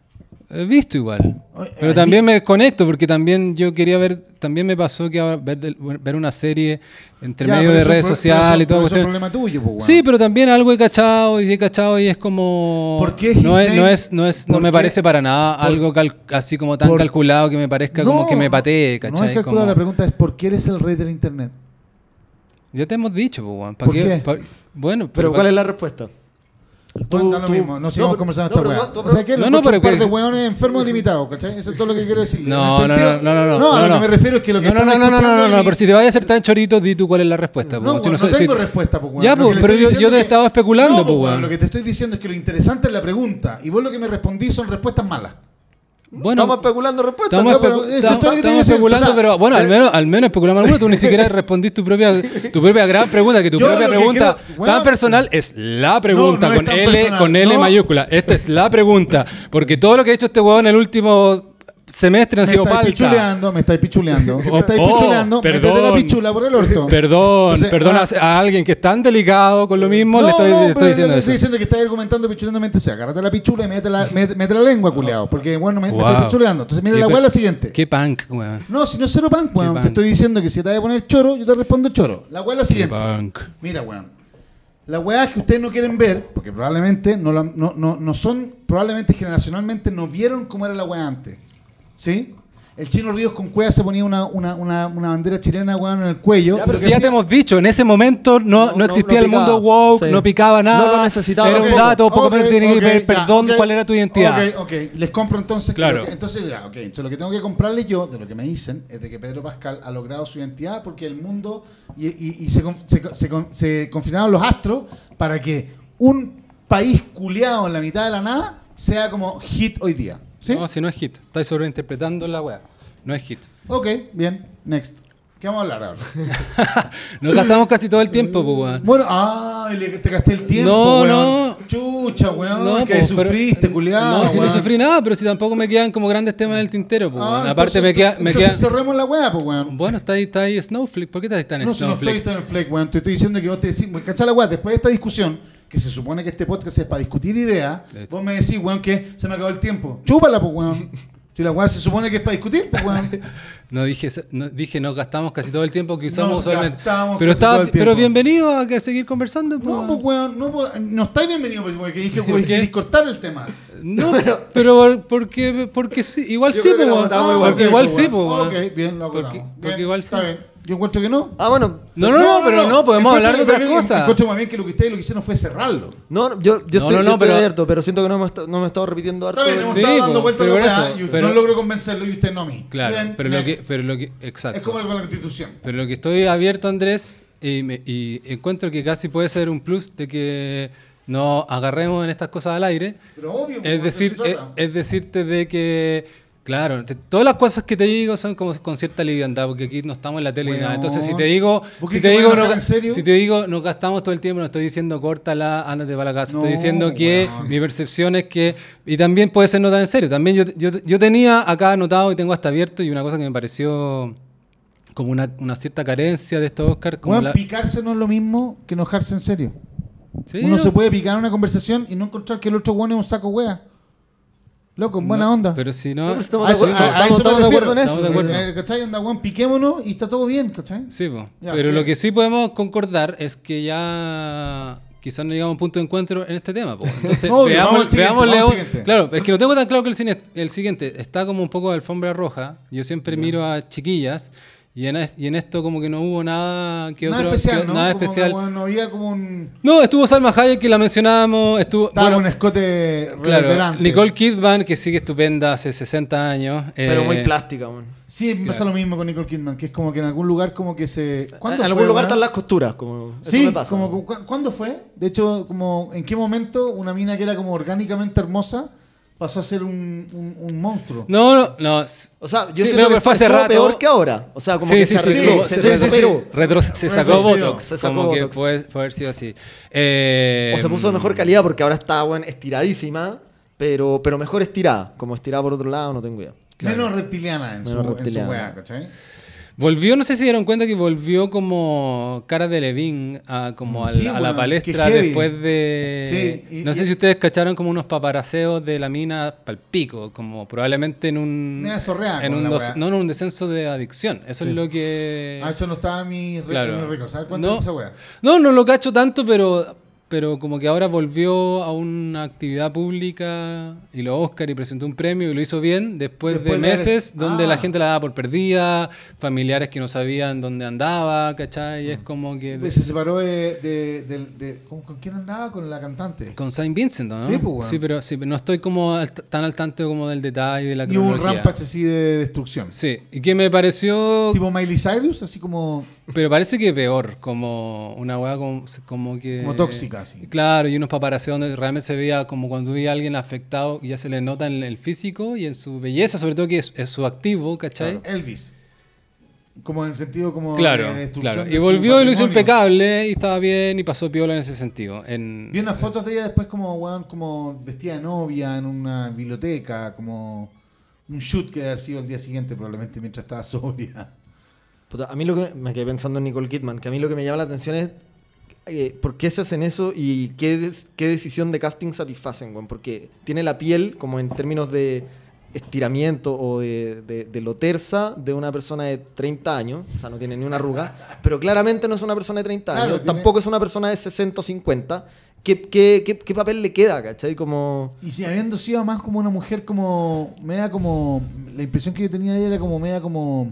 He visto igual. Pero también me desconecto porque también yo quería ver, también me pasó que ahora ver, una serie entre Ya, medio de redes sociales y todo. es problema tuyo, pues, weón. Sí, pero también algo he cachado y he cachado y es como ¿Por qué no es, no es, no es, no me qué- parece para nada por- algo cal- así como tan por- calculado que me parezca como que me patee, No es ¿cachai? calculado, Como- la pregunta es ¿por qué eres el rey del internet? Ya te hemos dicho, pues, weón. ¿pa' ¿Por qué? bueno, Pero pero ¿cuál es la respuesta? Da lo mismo, no sigamos conversando no, esta weá. O sea, que No, no, pero un par de weones enfermos limitados, ¿cachai? Eso es todo lo que quiero decir. [LAUGHS] No, no, no, no, no, No, a no, lo no. que me refiero es que lo que no, no, están no, no, no, no, pero si te vayas a ser tan chorito, di tú cuál es la respuesta. No, no tengo si- respuesta, pues, weón. Ya, pues, pero yo, te estaba especulando, No, pues. Lo que te estoy diciendo es que lo interesante es la pregunta. Y vos lo que me respondís son respuestas malas. Bueno, Estamos especulando respuestas. Estamos, digo, especulando, o sea, pero bueno, al eh, menos, al menos especulamos alguno. Tú ni [LAUGHS] siquiera respondiste tu propia, tu propia gran pregunta, que tu propia pregunta creo- tan personal es la pregunta, no con L, personal, con L no. mayúscula. Esta es la pregunta. Porque todo lo que ha hecho este huevón en el último semestres han Me sido estáis palta. pichuleando, me estáis pichuleando. [LAUGHS] Me estáis oh, pichuleando, métete la perdón. pichula por el orto. Perdón, Entonces, perdón ah, a, alguien que es tan delicado con lo mismo, No, le estoy, no, estoy diciendo eso. estoy diciendo que estás argumentando pichuleandamente. sea, agárrate la pichula y mete la, mete, mete la lengua, culiao. Porque, bueno, me, me Wow. estás pichuleando. Entonces, mira Qué la weá es la siguiente. Qué punk, weón. No, si no es cero punk, weón. punk. Te estoy diciendo que si te vas a poner choro, yo te respondo choro. La weá es la Qué siguiente. punk. Mira, weón. La weá es que ustedes no quieren ver, porque probablemente no, la- no, no, no son, probablemente generacionalmente no vieron cómo era la weá antes. ¿Sí? El chino Ríos con cueva se ponía una, una, una, una bandera chilena, weón, en el cuello. Ya, pero si ya te hemos dicho, en ese momento no, No, existía no el mundo woke, sí. no picaba nada. No lo necesitaba Era un dato, poco Ok, menos tiene que pedir perdón cuál era tu identidad. Ok, ok. Les compro entonces. Claro. que- entonces, ya, ok. Entonces, lo que tengo que comprarles yo, de lo que me dicen, es de que Pedro Pascal ha logrado su identidad porque el mundo. Y, y- y se, se, se con- se confinaron los astros para que un país culeado en la mitad de la nada sea como hit hoy día. ¿Sí? No, si no es hit. Estáis sobreinterpretando la weá. No es hit. Ok, bien. Next. ¿Qué vamos a hablar ahora? [LAUGHS] Nos gastamos casi todo el tiempo, pues, weón. Bueno, ah, te gasté el tiempo, No, weón. no. Chucha, weón. No, que pero- sufriste, culiado. No, si no sufrí nada, pero si tampoco me quedan como grandes temas en el tintero, pues, Ah, weón. Aparte entonces- me queda, me entonces queda... cerremos la weá, pues, weón. Bueno, está ahí, está ahí Snowflake. ¿Por qué estás tan en No, si no estoy, Snowflake? estoy en Fleck, weón. Te estoy diciendo que vos te decís, ¿cachai la weá? Después de esta discusión, que se supone que este podcast es para discutir ideas, vos me decís, weón, que se me acabó el tiempo. Chúpala, pues, weón. [LAUGHS] Si la weá se supone que es para discutir, pues, weón. [LAUGHS] No dije, no, dije nos gastamos casi todo el tiempo que Nos usamos usualmente. gastamos Pero, casi está, todo el tiempo. pero bienvenido a que seguir conversando. pues, No, pues, weón, no, pues, no estáis bienvenido, pues, porque queréis [LAUGHS] que queréis cortar el tema. No, pero porque, porque sí, igual Yo sí, pues, igual. porque ok, igual sí, pues, weón. Ok, bien, lo Porque- igual sí. Yo encuentro que no. Ah, bueno. No, no, no, pero no, podemos hablar de otras que- cosas. Encuentro más bien que lo que ustedes lo que hicieron fue cerrarlo. No, no, yo, yo No, estoy, no, no, yo estoy pero- abierto, pero siento que no me, está- no me he estado repitiendo harto. Está bien, hemos Sí, estado dando vueltas a la y pero- no logro convencerlo y usted no a mí. Claro, Bien, pero lo, que, pero lo que. Exacto. Es como con la constitución. Pero lo que estoy abierto, Andrés, y, me- y encuentro que casi puede ser un plus de que no agarremos en estas cosas al aire. Pero obvio, Es pues, de decir, es, es decirte de que, claro, te- todas las cosas que te digo son como con cierta liviandad, porque aquí no estamos en la tele ni nada. Entonces, si te digo, ¿Por si te digo, no, si te digo, nos gastamos todo el tiempo, no estoy diciendo córtala, ándate para la casa. No, estoy diciendo que mi percepción es que, y también puede ser no tan en serio. También yo, yo, yo tenía acá anotado y tengo hasta abierto y una cosa que me pareció como una, una cierta carencia de estos Oscar, como la- picarse no es lo mismo que enojarse en serio. Sí, Uno no, se puede picar en una conversación y no encontrar que el otro weón es un saco wea. Loco, en buena no, onda. Pero si No, estamos A de eso- acuerdo, a- a estamos- eso me estamos de acuerdo en eso. Estamos de acuerdo. Eh, ¿Cachai? Onda, weón, piquémonos y está todo bien, ¿cachai? Sí, po. Ya, pero bien. lo que sí podemos concordar es que ya quizás no llegamos a un punto de encuentro en este tema. po. Entonces, [LAUGHS] Obvio, veamos, vamos al siguiente, veámosle. Claro, es que no tengo tan claro que el, cine, el siguiente está como un poco de alfombra roja. Yo siempre miro a chiquillas y en, es- y en esto como que no hubo nada que nada otro especial, que- ¿no? nada Como que, especial. no había como un. No, estuvo Salma Hayek que la mencionábamos, estuvo Estaba bueno, un escote claro, reverberante. Nicole Kidman que sigue estupenda hace 60 años. Pero eh, muy plástica, man. Sí, pasa lo mismo con Nicole Kidman, que es como que en algún lugar como que se. ¿Cuándo En fue, algún lugar están las costuras, como. Eso Sí, me pasa. como, cu- ¿cuándo fue? De hecho, como ¿en qué momento una mina que era como orgánicamente hermosa pasó a ser un, un, un monstruo? No, no, no. O sea, yo Sí, siento que fue hace rato. peor que ahora. O sea, como Sí, que sí, se arregló, sí, se, superó. Retro- se sacó. Botox. Se sacó como que puede, puede haber sido así. Eh, O se puso de mejor calidad porque ahora está, bueno, estiradísima, pero, pero mejor estirada. Como estirada por otro lado, no tengo idea. Claro. Menos reptiliana en, Menos su, en su reptiliana. weá, ¿cachai? Volvió, no sé si dieron cuenta que volvió como cara de Levin a, como al- Sí, a la palestra después de... Sí, y- no sé y- si ustedes cacharon como unos paparaseos de la mina pal pico, como probablemente en un... En un dos- no, en un descenso de adicción. Eso Sí. es lo que... Ah, eso no estaba en mi, Claro. mi récord. ¿Sabes cuánto No. es esa weá? No, no lo cacho tanto, pero, pero como que ahora volvió a una actividad pública y lo Oscar y presentó un premio y lo hizo bien después, Después de meses donde Ah. la gente la daba por perdida, familiares que no sabían dónde andaba, ¿cachai? Y es como que... Pues se separó de. de, de- ¿con, con quién andaba? Con la cantante. con Saint Vincent, ¿no? Sí, pues, weón. sí, pero, sí, pero no estoy como al- tan al tanto como del detalle de la Y hubo un cronología. rampage así de destrucción. Sí, y que me pareció... Tipo Miley Cyrus, así como. Pero parece que peor, como una weá como, como que... Como tóxica, sí. Claro, y unos paparaseos donde realmente se veía como cuando veía a alguien afectado y ya se le nota en el físico y en su belleza, sobre todo que es, es su activo, ¿cachai? Elvis. Como en el sentido como Claro, de destrucción claro. de Y volvió y lo hizo impecable y estaba bien y pasó piola en ese sentido. En, Vi unas fotos de ella después como, weón, como vestida de novia en una biblioteca, como un shoot que debe haber sido el día siguiente, probablemente mientras estaba [LAUGHS] sobria. Puta, a mí lo que me quedé pensando en Nicole Kidman, que a mí lo que me llama la atención es eh, por qué se hacen eso y qué, des- qué decisión de casting satisfacen, weón. Porque tiene la piel, como en términos de estiramiento o de, de- de lo tersa de una persona de 30 años, o sea, no tiene ni una arruga, [LAUGHS] pero claramente no es una persona de 30 Claro, años, tiene- tampoco es una persona de 60 o 50. ¿Qué, qué, qué- qué papel le queda, cachai? Como... Y si habiendo sido más como una mujer como, media como, la impresión que yo tenía de ella era como media como,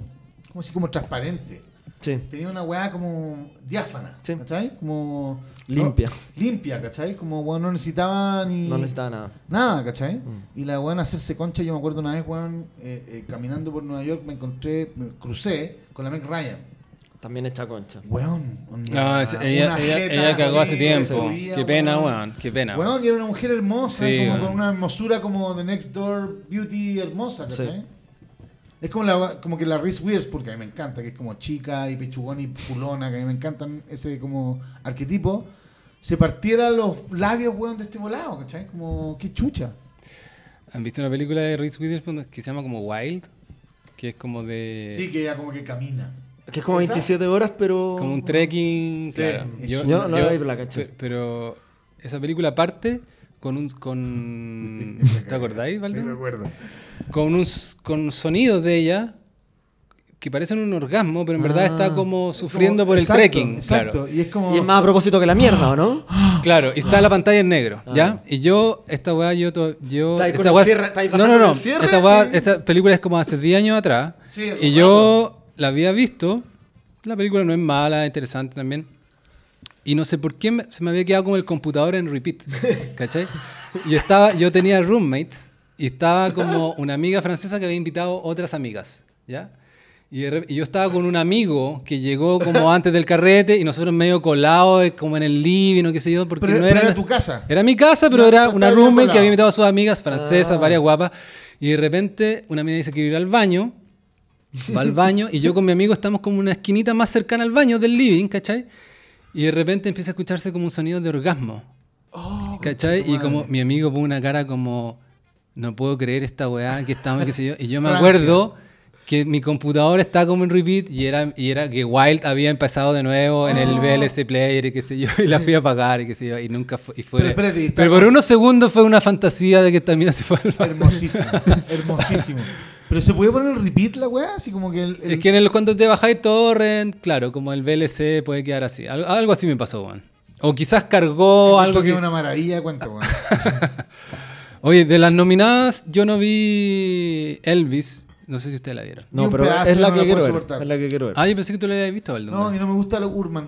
como así como transparente. Sí. Tenía una weá como diáfana, Sí. ¿cachai? Como... Limpia. no- limpia, ¿cachai? Como, weón, no necesitaba ni... No necesitaba nada. Nada, ¿cachai? Mm. Y la weón hacerse concha, yo me acuerdo una vez, weón, eh, eh, caminando por Nueva York, me encontré, me crucé con la Meg Ryan. También hecha concha. Weón, onda, No, es- ella, una ella, jeta ella cagó hace tiempo. Qué pena, weón. weón. Qué pena. Weón, y era una mujer hermosa, Sí, como con una hermosura como de Next Door Beauty hermosa, ¿cachai? Es como, la, como que la Reese Witherspoon, que a mí me encanta, que es como chica y pechugona y pulona, que a mí me encantan ese como arquetipo, se partiera los labios, weón, de este volado, ¿cachai? Como, qué chucha. ¿Han visto una película de Reese Witherspoon que se llama como Wild? Que es como de... Sí, que ella como que camina. Que es como ¿Esa? 27 horas, pero... Como un trekking, Sí, claro. Yo no- no la vi, pero la caché. pe- Pero esa película parte con un... Con, [LAUGHS] ¿Te acordáis, Sí, Valdir? me acuerdo. con, unos, con sonidos de ella que parecen un orgasmo, pero en verdad Ah, está como es sufriendo como- por exacto, el trekking. Exacto, Claro. y es como... Y es más a propósito que la mierda, ¿o no? [GASPS] Claro, y está la pantalla en negro, Ah. ¿ya? Y yo, esta weá, yo... to- yo Está ahí con esta weá- cierre, está ahí no, no, no. cierre Esta, weá- y- esta película es como hace 10 años atrás. Sí, y un yo la había visto. La película no es mala, es interesante también. Y no sé por qué me- se me había quedado como el computador en repeat. ¿Cachai? Y estaba, yo tenía roommates y estaba como una amiga francesa que había invitado otras amigas. ¿Ya? Y, yo estaba con un amigo que llegó como antes del carrete y nosotros medio colados, eh, como en el living o qué sé yo, porque Pero- no pero era, era tu casa. Era mi casa, pero No, era una roommate que había invitado a sus amigas francesas, Ah. varias guapas. Y de repente una amiga dice que ir al baño. Va al baño y yo con mi amigo estamos como en una esquinita más cercana al baño del living, ¿cachai? Y de repente empieza a escucharse como un sonido de orgasmo. ¿Cachai? Y como mi amigo pone una cara como, no puedo creer esta weá que estamos, qué sé yo. Y yo me Francia. acuerdo que mi computador estaba como en repeat y era, y era que Wild había empezado de nuevo en el VLC Player y qué sé yo, [LAUGHS] y la fui a pagar y qué sé yo, y nunca fue. Y fue Pero por unos segundos fue una fantasía de que también se fue al. Hermosísimo, [LAUGHS] hermosísimo. Pero se puede poner el repeat la weá, así como que el, el- Es que en el, cuando te bajáis torrent, claro, como el VLC puede quedar así. Algo, algo así me pasó, weón. O quizás cargó algo que es una maravilla, cuenta, weón. [LAUGHS] Oye, de las nominadas, yo no vi Elvis. No sé si ustedes la vieron. No, pero pedazo es la no que la quiero ver. Es la que quiero ver. Ah, yo pensé que tú la habías visto, Aldo. No, y no me gusta lo Urban.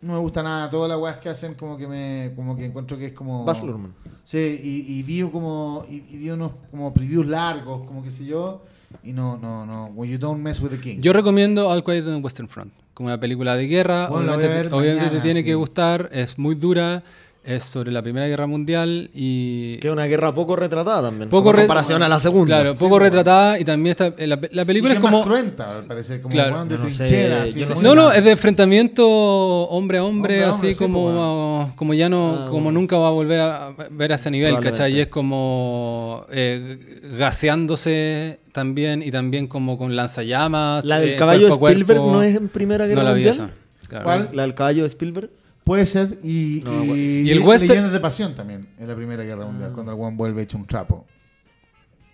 No me gusta nada, todas las weas que hacen como que me, como que encuentro que es como. Baz Luhrmann. Sí, y, y vi como, y, y vi unos como previews largos, como que sé yo, y no, no, no, when you don't mess with the king. Yo recomiendo All Quiet on the Western Front. Como una película de guerra. Bueno, la voy a obviamente ver obviamente mañana, te tiene sí. que gustar. Es muy dura. Es sobre la Primera Guerra Mundial y... Que es una guerra poco retratada también. Poco Poco re- en comparación a la segunda. Claro, Sí, poco bueno. retratada y también está... eh, La, la película Y es como... más cruenta, al parecer, como Claro. de No, no sé, yo no No, es de enfrentamiento hombre a hombre, así hombre, sí, como, como ya no, Ah, como bueno. nunca va a volver a ver a ese nivel. ¿cachai? Y es como eh, gaseándose también y también como con lanzallamas. La del eh, caballo de Spielberg cuerpo. no es en Primera Guerra No la vi Mundial. esa. claro. ¿Cuál? La del caballo de Spielberg. Puede ser, y, No, y, el western- Leyendas de pasión también, en la Primera Guerra Mundial, cuando el weón vuelve hecho un trapo.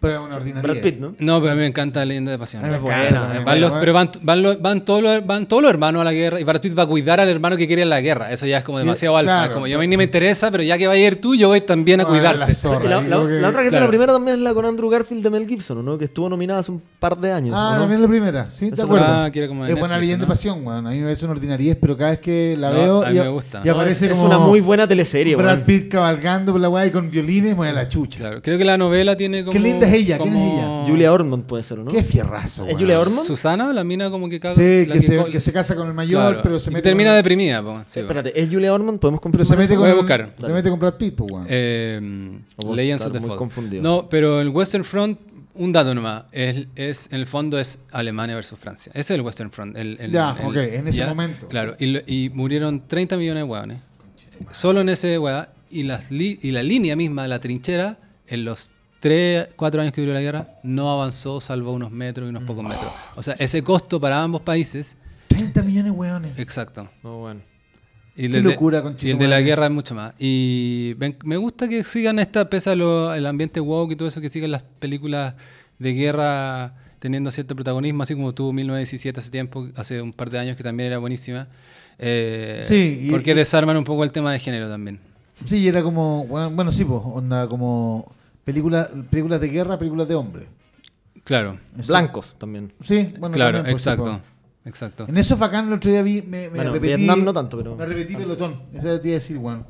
Pero es una ordinaria. Brad Pitt, ¿no? No, pero a mí me encanta Leyenda de Pasión. A mí me Es buena, también, Van los- pero van, van, los- van todos los, van todos los hermanos a la guerra y Brad Pitt va a cuidar al hermano que quiere a la guerra. Eso ya es como demasiado alfa. claro, como yo pero- ni me interesa, pero ya que va a ir tú, yo voy también a la cuidarte. zorra, la, la- como que- la otra que es claro. la primera también es la con Andrew Garfield de Mel Gibson, ¿no? Que estuvo nominada hace un par de años. Ah, ¿o no? también la primera, sí, de Esa acuerdo. Ah, como es buena leyenda de pasión, weón. A mí me parece una ordinariez, pero cada vez que la No, veo a mí y, me gusta. y No, aparece es, es como una muy buena teleserie, Brad. Pitt cabalgando por la weá y con violines, a la chucha. Claro, creo que la novela tiene como. Qué linda es ella, ¿quién es ella? Julia Ormond puede ser, ¿o ¿no? Qué fierrazo, ¿Es weón. Julia Ormond? Susana, la mina como que caga. Sí, la que, se, que se casa con el mayor, claro, pero se y que mete termina con, deprimida. po. Sí, bueno. Espérate, ¿es Julia Ormond? ¿Podemos pero confirmar se mete eso? con, Voy a buscar. se mete con Brad Pitt, pues, weón. Eh, O vos Legends estar of the muy Fall. confundido. No, pero el Western Front, un dato nomás, es, es, en el fondo es Alemania versus Francia. Ese es el Western Front. el- el- Ya, el- ok, en ese momento. Claro, y, lo- y murieron 30 millones de hueones. Solo en ese hueá. Y, las li- y la línea misma, la trinchera, en los tres, cuatro años que duró la guerra, no avanzó salvo unos metros y unos pocos metros. O sea, ese costo para ambos países, 30 millones, weones. exacto. No, bueno. Y Qué el de- locura, Y el de la guerra es mucho más. Y ven- me gusta que sigan esta, pese a lo- el ambiente woke y todo eso, que sigan las películas de guerra teniendo cierto protagonismo, así como tuvo 1917 hace tiempo, hace un par de años, que también era buenísima. Eh, Sí, y- porque y- desarman un poco el tema de género también. Sí, y era como, bueno, sí, pues, onda como películas películas de guerra, películas de hombre. Claro, Eso- Blancos también. Sí, bueno, claro, también, exacto. Exacto. En eso Facán el otro día vi, me, me Bueno, repetí. Vietnam no tanto, pero Me repetí antes. pelotón. Eso te iba a decir, weón.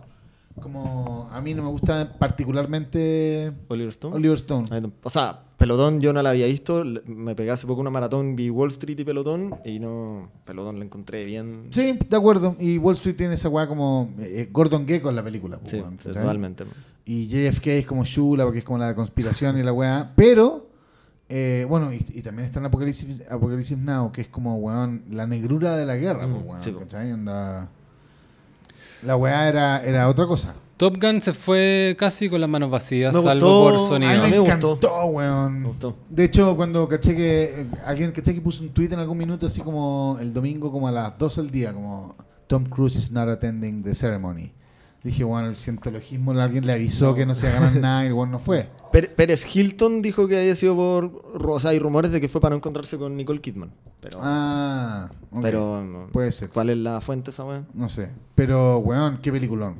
Como a mí no me gusta particularmente Oliver Stone. Oliver Stone. O sea, Pelotón yo no la había visto. Me pegué hace poco una maratón, vi Wall Street y Pelotón. Y no. Pelotón la encontré bien. Sí, de acuerdo. Y Wall Street tiene esa weá como eh, Gordon Gecko en la película. pues, Sí, sí, totalmente. Y JFK es como Shula porque es como la conspiración y la weá. Pero, eh, bueno, y, y también está en Apocalipsis, Apocalipsis Now, que es como, weón, la negrura de la guerra, Mm, pues, weón, sí. ¿cachai? Onda- La weá era, era otra cosa. Top Gun se fue casi con las manos vacías, Me salvo gustó- por sonido. me, me encantó, gustó. weón. Me gustó. De hecho, cuando caché que eh, alguien caché que puso un tweet en algún minuto, así como el domingo, como a las 12 del día, como Tom Cruise is not attending the ceremony. Dije, bueno, el cientologismo, alguien le avisó que no se ganar nada y el weón no fue. Pérez- Hilton dijo que había sido por. O sea, hay rumores de que fue para encontrarse con Nicole Kidman. Pero. Ah, ok. pero no- puede ser. ¿Cuál es la fuente esa weá? No sé. Pero, weón, qué peliculón.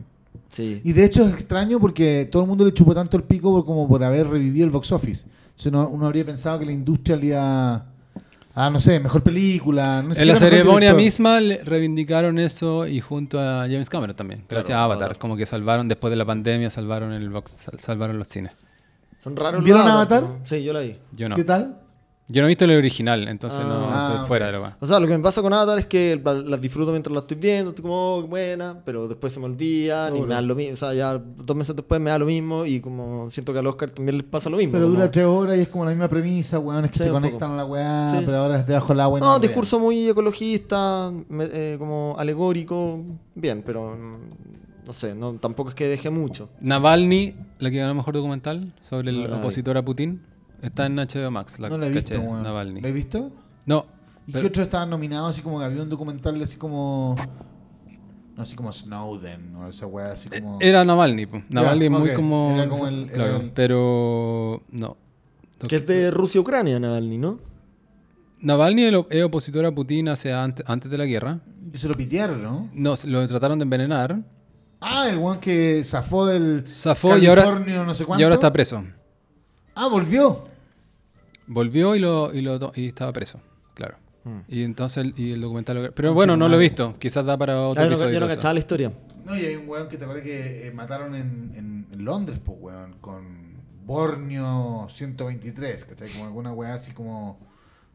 Sí. Y de hecho es extraño porque todo el mundo le chupó tanto el pico por, como por haber revivido el box office. Entonces uno, uno habría pensado que la industria le iba a, no sé, mejor película. No sé En la ceremonia misma le reivindicaron eso y junto a James Cameron también, gracias Claro, a Avatar, como que salvaron después de la pandemia, salvaron el box, sal- salvaron los cines. Son raros los ¿Vieron Avatar, Avatar? ¿no? Sí, yo la vi. Yo no. ¿Qué tal? Yo no he visto el original, entonces Ah. no Ah, estoy fuera de lo más. O sea, lo que me pasa con Avatar es que la- las disfruto mientras las estoy viendo, estoy como, oh, buena, pero después se me olvidan y me dan lo mismo. O sea, ya dos meses después me da lo mismo y como siento que al Oscar también les pasa lo mismo. Pero como- dura tres horas y es como la misma premisa, weón, es que Sí, se conectan a la weá, Sí. pero ahora es debajo del agua. y No, nada, discurso muy ecologista, me- eh, como alegórico, bien, pero mm, no sé, no, tampoco es que deje mucho. Navalny, la que ganó mejor documental sobre el No opositor a Putin, está en HBO Max. La No la he visto, caché. Navalny. ¿La he visto? No. ¿Y pero- qué otros estaban nominados? Así como que había un documental así como. No, así como Snowden o esa weá, así como. Era Navalny. po. Navalny es muy como... Era como el- claro, era el- pero no. Que es de Rusia-Ucrania, Navalny, ¿no? Navalny es opositor a Putin hace antes, antes de la guerra. Y se lo pitearon, ¿no? No, se- lo trataron de envenenar. Ah, el weón que zafó del. Zafó y ahora, no sé cuánto. y ahora está preso. Ah, volvió. Volvió y, lo, y, lo, y estaba preso, claro. Mm. Y entonces el, y el documental... lo- Pero bueno, no lo he visto. Quizás da para otro Ah, episodio. yo no cachaba la historia. No, y hay un weón que te acuerdas que eh, mataron en, en, en Londres, pues, weón, con Borneo 123, ¿cachai? Como alguna weá así como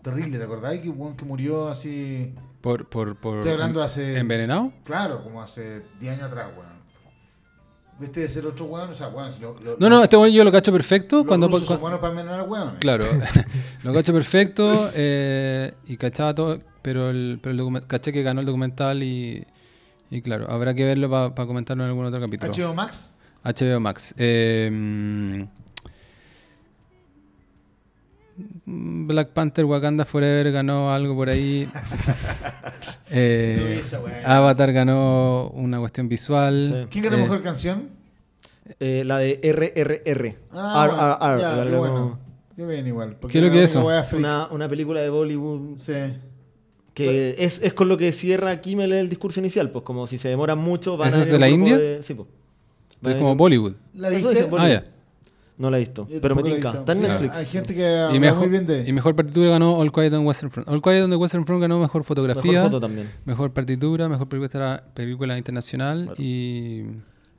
terrible, ¿te acordás? Que un weón que murió así, Por, por, por, Estoy hablando hace- ¿Envenenado? claro, como hace 10 años atrás, weón. ¿Viste de ser otro weón? O sea, weón, si lo, lo- No, no, este bueno yo lo cacho perfecto. los cuando, rusos son para weón. Claro, [LAUGHS] lo cacho perfecto eh, y cachaba todo, pero el, pero el caché que ganó el documental y, y claro, habrá que verlo para comentarlo en algún otro capítulo. HBO Max. HBO Max. Eh, Black Panther Wakanda Forever ganó algo por ahí. [LAUGHS] Eh. Avatar ganó una cuestión visual. Sí. ¿Quién ganó Eh, mejor canción? Eh, la de RRR. Ah, R, bueno, R, R, ya, bueno. Qué bien igual. porque ¿Qué es lo la que eso? Una, una película de Bollywood Sí. que es, es con lo que cierra Kimmel el discurso inicial, pues como si se demoran mucho van ¿Eso a es de la India? de- sí, pues. Es como un- Bollywood. ¿La Eso viste? dije, Ah, ya. No la he visto, Yo pero me tinca. Está en Netflix. Hay gente que Y mejor, muy bien de. y mejor partitura ganó All Quiet on Western Front. All Quiet on the Western Front ganó mejor fotografía, Mejor mejor, foto también. partitura, mejor película, película internacional Claro. y...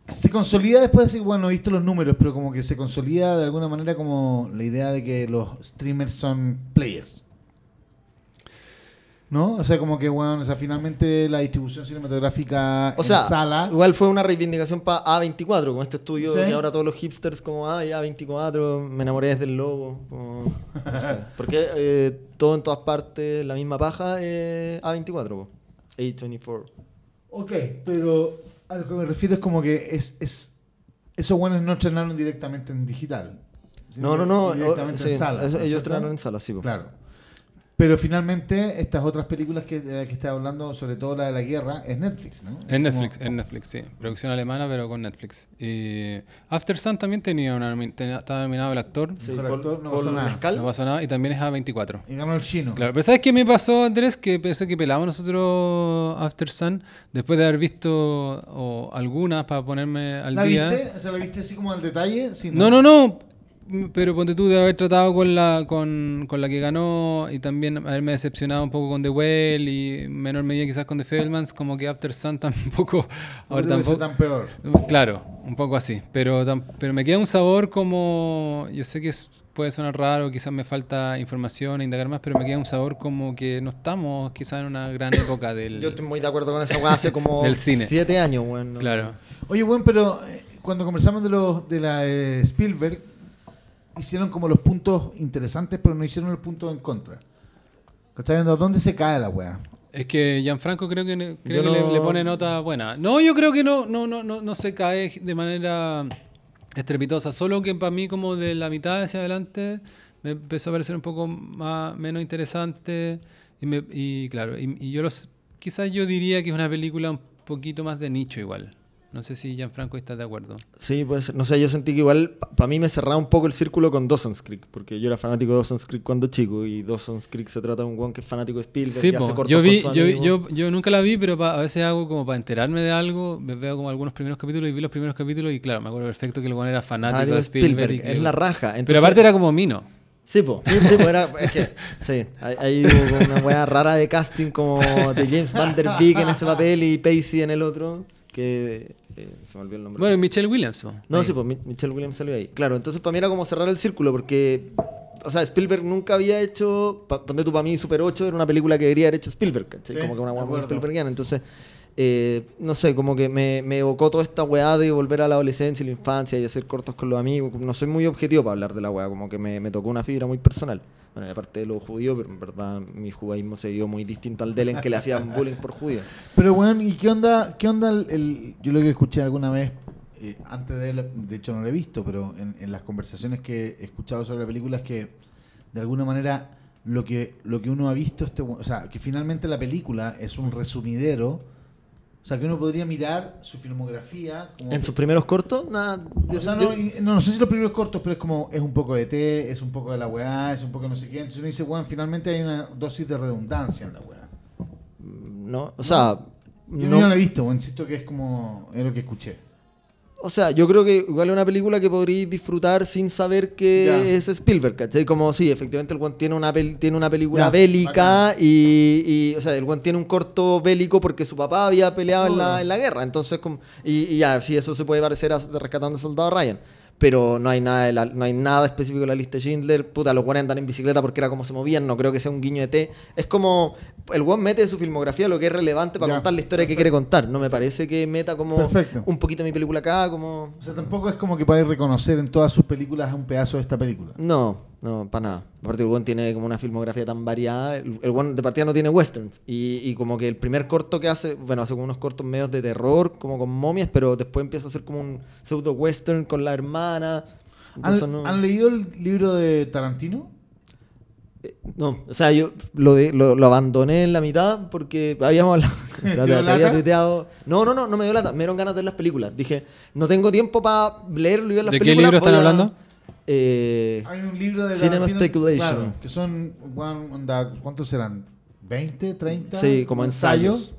Se consolida después, así, bueno, he visto los números, pero como que se consolida de alguna manera como la idea de que los streamers son players. ¿No? O sea, como que, bueno, o sea, finalmente la distribución cinematográfica O sea, en sala. igual fue una reivindicación para A24, como este estudio Sí. que ahora todos los hipsters como, ay, A24, me enamoré desde el como, no sé. [LAUGHS] Porque eh, todo en todas partes, la misma paja, eh, A24, po. A24. Ok, pero a lo que me refiero es como que es, es esos buenos no estrenaron directamente en digital. No, no, no. Directamente o- sí, en sala. eso- ¿no es ellos estrenaron en sala, sí. po. Claro. Pero finalmente, estas otras películas que, de las que estás hablando, sobre todo la de la guerra, es Netflix, ¿no? En Es Netflix, en Netflix, sí. Producción alemana, pero con Netflix. Y After Sun también tenía una, tenía- estaba nominado el actor. Sí, Paul- actor, no pasó nada. No pasó nada. Y también es A24. Y ganó el chino. Claro, pero ¿sabes qué me pasó, Andrés? Que pensé que pelamos nosotros After Sun después de haber visto o, algunas para ponerme al ¿La día. viste? O sea, ¿la viste así como al detalle? Sí, No, no, no. Pero ponte tú de haber tratado con la con, con la que ganó y también haberme decepcionado un poco con The Well y en menor medida quizás con The Fablemans, como que After Sun [LAUGHS] tampoco. No Ahora tampoco. tan peor. Claro, un poco así. Pero, pero me queda un sabor como. Yo sé que es- puede sonar raro, quizás me falta información e indagar más, pero me queda un sabor como que no estamos quizás en una gran [COUGHS] época del. Yo estoy muy de acuerdo con esa weá hace como [LAUGHS] Del cine. siete años, weón. ¿no? Claro. Oye, bueno, pero eh, cuando conversamos de, los, de la eh, Spielberg, hicieron como los puntos interesantes, pero no hicieron los puntos en contra. ¿Cachai? ¿A ¿Dónde se cae la weá? Es que Gianfranco creo que, creo le- no- le, pone nota buena. No, yo creo que no, no, no, no, no se cae de manera estrepitosa. Solo que para mí como de la mitad hacia adelante me empezó a parecer un poco más, menos interesante. Y, me- y claro, y, y yo los, quizás yo diría que es una película un poquito más de nicho igual. No sé si Gianfranco está de acuerdo. Sí, puede ser. No sé, yo sentí que igual para mí me cerraba un poco el círculo con Dawson's Creek, porque yo era fanático de Dawson's Creek cuando chico y Dawson's Creek se trata de un weón que es fanático de Spielberg Sí, y hace yo, vi, yo, yo, yo nunca la vi, pero pa- a veces hago como para enterarme de algo, me veo como algunos primeros capítulos y vi los primeros capítulos y claro, me acuerdo perfecto que el bueno era fanático, Fanático de Spielberg. y Spielberg, que- es la raja. pero aparte era como Mino. Sí, po. Sí, sí, po, era, es que, sí, hay, una weá rara de casting como de James Van Der Beek en ese papel y Pacey en el otro, que eh, se me olvidó el nombre. Bueno, Michelle Williams. no, Ahí. sí, pues Mi- Michelle Williams salió ahí. Claro, entonces para mí era como cerrar el círculo porque, o sea, Spielberg nunca había hecho, ponte tú para mí Super 8 era una película que debería haber hecho Spielberg, ¿cachai? Sí, como que una acuerdo. Spielbergiana. Entonces, eh, no sé, como que me, me evocó toda esta weá de volver a la adolescencia y la infancia y hacer cortos con los amigos. No soy muy objetivo para hablar de la weá, como que me, me tocó una fibra muy personal. Bueno, aparte de lo judío, pero en verdad mi judaísmo se dio muy distinto al de él en que le hacían [LAUGHS] bullying por judío. Pero, weón, ¿y qué onda? ¿Qué onda el, el- yo lo que escuché alguna vez, eh, antes de él, de hecho no lo he visto, pero en, en las conversaciones que he escuchado sobre la película es que, de alguna manera, lo que, lo que uno ha visto, este, o sea, que finalmente la película es un resumidero, o sea, que uno podría mirar su filmografía como... En sus primeros cortos, nada. O sea, no, no, no sé si los primeros cortos, pero es como, es un poco de té, es un poco de la weá, es un poco no sé qué. Entonces uno dice, weón, finalmente hay una dosis de redundancia en la weá. no, o sea, Yo no- no la he visto, weón, insisto que es como, es lo que escuché. O sea, yo creo que igual es una película que podríais disfrutar sin saber que Ya. es Spielberg, ¿cachai? Como sí, efectivamente el one tiene una, pel- tiene una película Ya, bélica y, y, o sea, el one tiene un corto bélico porque su papá había peleado en la, en la guerra, entonces, como, y, y ya, sí, eso se puede parecer a Rescatando al Soldado Ryan. Pero no hay nada de la- no hay nada específico en la lista de Schindler. Puta, los buenos andan en bicicleta porque era como se movían. No creo que sea un guiño de té. Es como. El one mete de su filmografía lo que es relevante para Ya, contar la historia que quiere contar. No me parece que meta como Perfecto. un poquito mi película acá, como. O sea, tampoco es como que podáis reconocer en todas sus películas un pedazo de esta película. No, no, para nada. Aparte, el buen tiene como una filmografía tan variada. El, el buen de partida no tiene westerns. Y, y como que el primer corto que hace, bueno, hace como unos cortos medios de terror, como con momias, pero después empieza a hacer como un pseudo western con la hermana. Entonces, ¿Han, no, han leído el libro de Tarantino? eh, no, o sea, yo lo, de- lo, lo abandoné en la mitad porque habíamos hablado. [LAUGHS] o sea, [LAUGHS] ¿Te dio te, te había tuiteado. No, no, no, no me dio lata. Me dieron ganas de ver las películas. Dije, no tengo tiempo para leerlo y ver las ¿De qué películas. libro están a- hablando? Eh, Hay un libro de Cinema Tarantino, Speculation. claro, que son, ¿cuántos serán? ¿20, 30? Sí, como ensayos.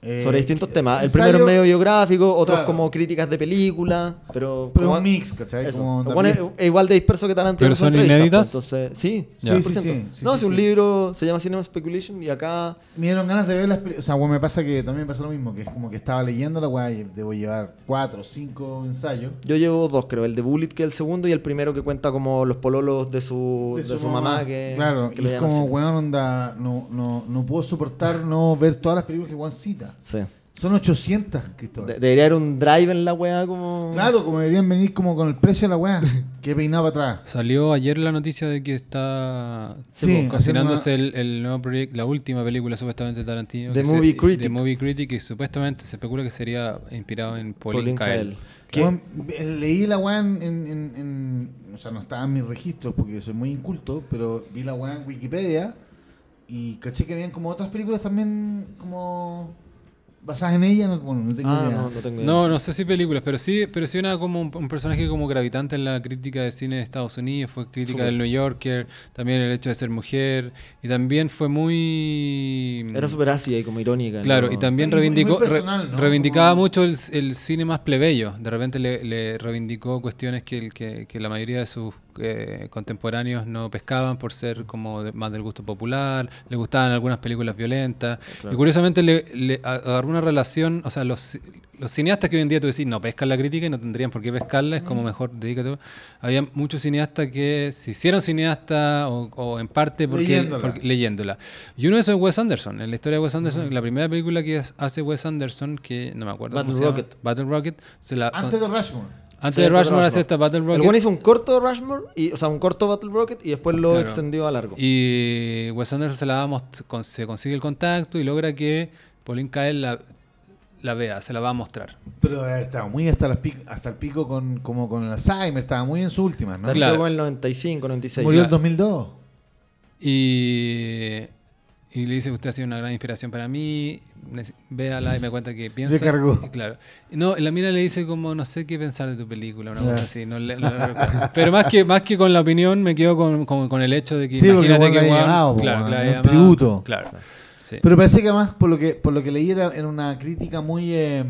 Eh, sobre distintos temas. El ensayo- primero es medio biográfico, otros Claro. como críticas de película, pero... Pero como- un mix, ¿cachai? Como bueno, es, es igual de disperso que Tarantino. ¿Pero son inéditas? pues, entonces, sí. Sí, sí, 100%. sí, sí, no, sí, es un sí. libro, se llama Cinema Speculation y acá... Me dieron ganas de ver las películas. O sea, weón, me pasa que también me pasa lo mismo, que es como que estaba leyendo la weá y debo llevar cuatro o cinco ensayos. Yo llevo dos, creo. El de Bullet, que es el segundo, y el primero que cuenta como los pololos de su, de su, mamá. que, claro, que y es como, weón, onda, no, no, no puedo soportar no ver todas las películas que weón cita. Sí. Son 800, Cristóbal. De- debería haber un drive en la weá como. Claro, como deberían venir como con el precio de la weá. [LAUGHS] que peinado para atrás. Salió ayer la noticia de que está Sí, cocinándose el, el nuevo proyecto, la última película supuestamente de Tarantino. The se- Movie Critic. The Movie Critic, y supuestamente se especula que sería inspirado en Pauline, Pauline Kael. Kael. Que- Weón, leí la weá en, en- en- en- O sea, no estaba en mis registros porque soy muy inculto, pero vi la weá en Wikipedia y caché que habían como otras películas también como basadas en ella. No, bueno, no tengo Ah, idea. no, no tengo idea. No, no sé si películas, pero sí, pero sí una como un, un personaje como gravitante en la crítica de cine de Estados Unidos, fue crítica del New Yorker, también el hecho de ser mujer, y también fue muy Era súper ácida y como irónica. Claro, ¿no? y también Y reivindicó, muy personal, re- ¿no? reivindicaba Como- mucho el, el cine más plebeyo. De repente le, le reivindicó cuestiones que, el- que, que la mayoría de sus eh, contemporáneos no pescaban por ser como de- más del gusto popular. Le gustaban algunas películas violentas. Claro. Y curiosamente le, le agarró una relación, o sea, los, los cineastas que hoy en día tú decís no pescan la crítica y no tendrían por qué pescarla, es como mejor dedícate. Había muchos cineastas que se hicieron cineastas o, o en parte porque, Leyéndola. porque- leyéndola. Y uno de esos es Wes Anderson. En la historia de Wes Anderson, la primera película que hace Wes Anderson, que no me acuerdo Battle Rocket. Battle Rocket, se la, Antes de Rushmore. Antes Sí, de de Rushmore hace Rushmore. esta Battle El Rocket. one hizo un corto Rushmore, y, o sea, un corto Battle Rocket y después lo Claro. extendió a largo. Y Wes Anderson se, la va a se consigue el contacto y logra que Pauline Kael la, la vea, se la va a mostrar. Pero eh, estaba muy hasta, las pic- hasta el pico con, como con el Alzheimer, estaba muy en sus últimas, ¿no? La Claro. en el 95, 96. Murió en claro. 2002. Y, y le dice, usted ha sido una gran inspiración para mí, véala y me cuenta que [LAUGHS] piensa. Le cargó. Y claro. No, la mina le dice como, no sé qué pensar de tu película, una cosa así. no le- no le recuerdo. Pero más que, más que con la opinión, me quedo con, con, con el hecho de que Sí, imagínate que claro, un llamado. tributo. Claro. Sí. Pero parece que además, por lo que, por lo que leí, era, era una crítica muy... eh,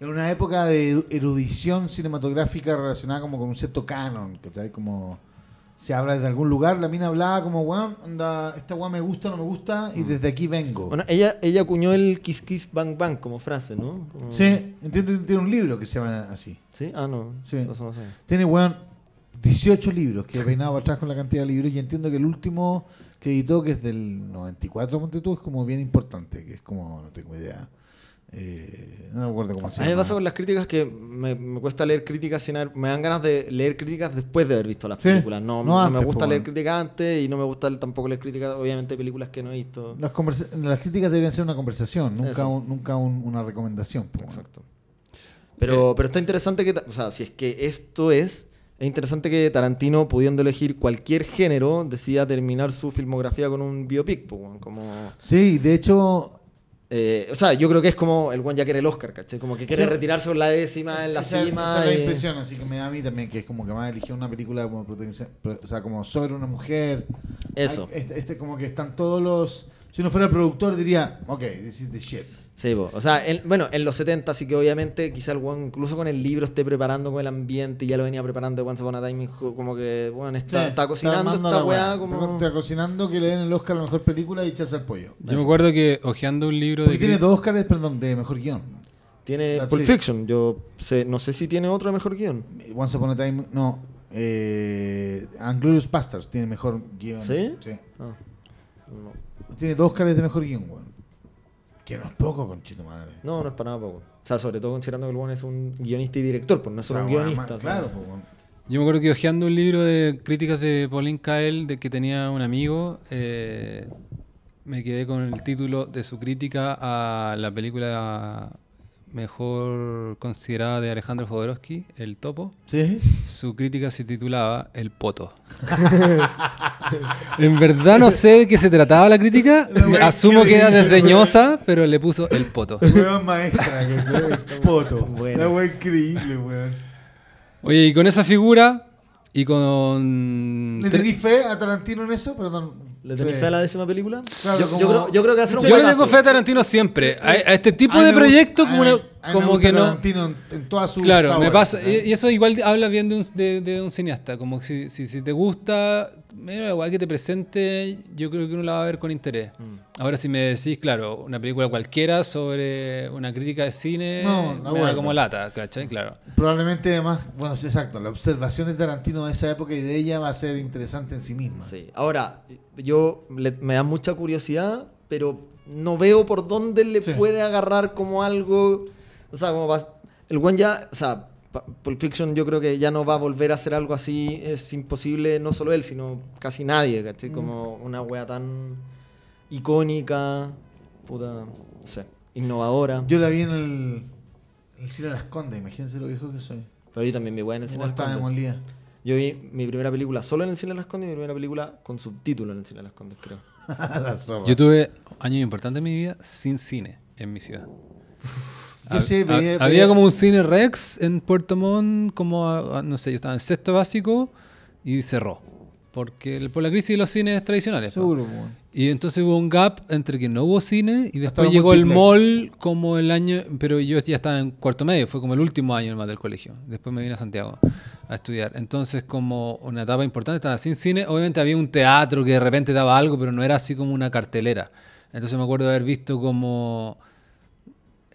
en una época de erudición cinematográfica relacionada como con un cierto canon, ¿cachai? Como se habla desde algún lugar, la mina hablaba como, weón, onda, esta weón me gusta, no me gusta, y desde aquí vengo. Mm. Bueno, ella, ella acuñó el Kiss Kiss Bang Bang como frase, ¿no? Como- sí, entiendo que tiene un libro que se llama así. ¿Sí? Ah, no. Sí. Eso no sé. Tiene, weón, 18 libros, que he peinado para atrás con la cantidad de libros, y entiendo que el último que editó, que es del 94, ponte tú, es como bien importante, que es como, no tengo idea. Eh, no me acuerdo cómo se A mí me llama. pasa con las críticas que me, me cuesta leer críticas sin haber- me dan ganas de leer críticas después de haber visto las Sí, películas. No, no no antes, me gusta leer críticas antes y no me gusta tampoco leer críticas, obviamente, de películas que no he visto. Las, las críticas deberían ser una conversación, nunca, un- nunca un- una recomendación. Exacto. Pero, pero está interesante que, o sea, si es que esto es, es interesante que Tarantino, pudiendo elegir cualquier género, decida terminar su filmografía con un biopic, como... Sí, de hecho, eh, o sea, yo creo que es como el one ya quiere el Oscar, ¿cachai? Como que quiere retirarse con la décima en la esa, cima. esa es la impresión, así que me da a mí también, que es como que más eligió una película como o sea, como sobre una mujer. Eso. Hay- Este, este como que están todos los... Si uno fuera el productor diría, ok, this is the shit. Sí, po. o sea, en- bueno, en los 70, así que obviamente quizá el one, incluso con el libro esté preparando con el ambiente y ya lo venía preparando de Once Upon a Time como que, bueno, está, Sí, está cocinando armando esta weá Está, como... está cocinando que le den el Oscar a la mejor película y echarse al pollo. Yo me acuerdo que hojeando un libro Porque de... tiene dos Oscars, perdón, de mejor guion. Tiene That's Pulp it. Fiction, yo sé, no sé si tiene otro mejor guion. Once Upon a Time, no. Eh, Unglorious Bastards tiene mejor guion. ¿Sí? Ah, no. Tiene dos Oscars de mejor guion, weón. Que no es poco, conchito madre. no, no es para nada poco. O sea, sobre todo considerando que el es un guionista y director, pues no es O solo sea, un guionista. más-. Claro, pues. Yo me acuerdo que hojeando un libro de críticas de Pauline Kael, de que tenía un amigo, eh, me quedé con el título de su crítica a la película mejor considerada de Alejandro Jodorowsky, El Topo. ¿Sí? Su crítica se titulaba El Poto. [LAUGHS] en verdad no sé de qué se trataba la crítica. La wea Asumo que era desdeñosa, pero le puso El Poto. Weón maestra, que [LAUGHS] Poto. Bueno. La weón increíble, weón. Oye, y con esa figura y con... ¿Le tenés fe a Tarantino en eso? Perdón. ¿Le tenéis fe a la décima película? Claro, yo, como- yo creo, yo creo que va a ser un Yo le tengo fe a Tarantino siempre. A, a este tipo A de proyectos a como, una- como que no... Tarantino en, en toda su Claro, me pasa. ¿eh? Y eso igual habla bien de un, de, de un cineasta. Como que si, si, si te gusta, mira, igual que te presente, yo creo que uno la va a ver con interés. Mm. Ahora, si me decís, claro, una película cualquiera sobre una crítica de cine, No, de me da como lata, ¿cachai? Claro. Probablemente además, bueno, sí, exacto, la observación de Tarantino de esa época y de ella va a ser interesante en sí misma. Sí. Ahora, yo le- me da mucha curiosidad, pero no veo por dónde le Sí. puede agarrar como algo. O sea, como va- el buen ya, o sea, Pulp Fiction yo creo que ya no va a volver a hacer algo así. Es imposible, no solo él, sino casi nadie, ¿cachai? Mm. Como una wea tan icónica, puta, no sé, innovadora. Yo la vi en el, el cine de las Condes, imagínense lo viejo que soy. Pero yo también vi wea en el cine de las estaba Condes. demolida. Yo vi mi primera película solo en el cine de las Condes y mi primera película con subtítulo en el cine de las Condes, creo. [LAUGHS] la. Yo tuve años importantes en mi vida sin cine en mi ciudad. [LAUGHS] Yo sí, veía- había como un cine Rex en Puerto Montt, como, a- a- no sé, yo estaba en sexto básico y cerró. Porque por la crisis de los cines tradicionales. Seguro. Y entonces hubo un gap entre que no hubo cine y después llegó el mall como el año, pero yo ya estaba en cuarto medio, fue como el último año más del colegio. Después me vine a Santiago a estudiar. Entonces como una etapa importante, estaba sin cine. Obviamente había un teatro que de repente daba algo, pero no era así como una cartelera. Entonces me acuerdo de haber visto como...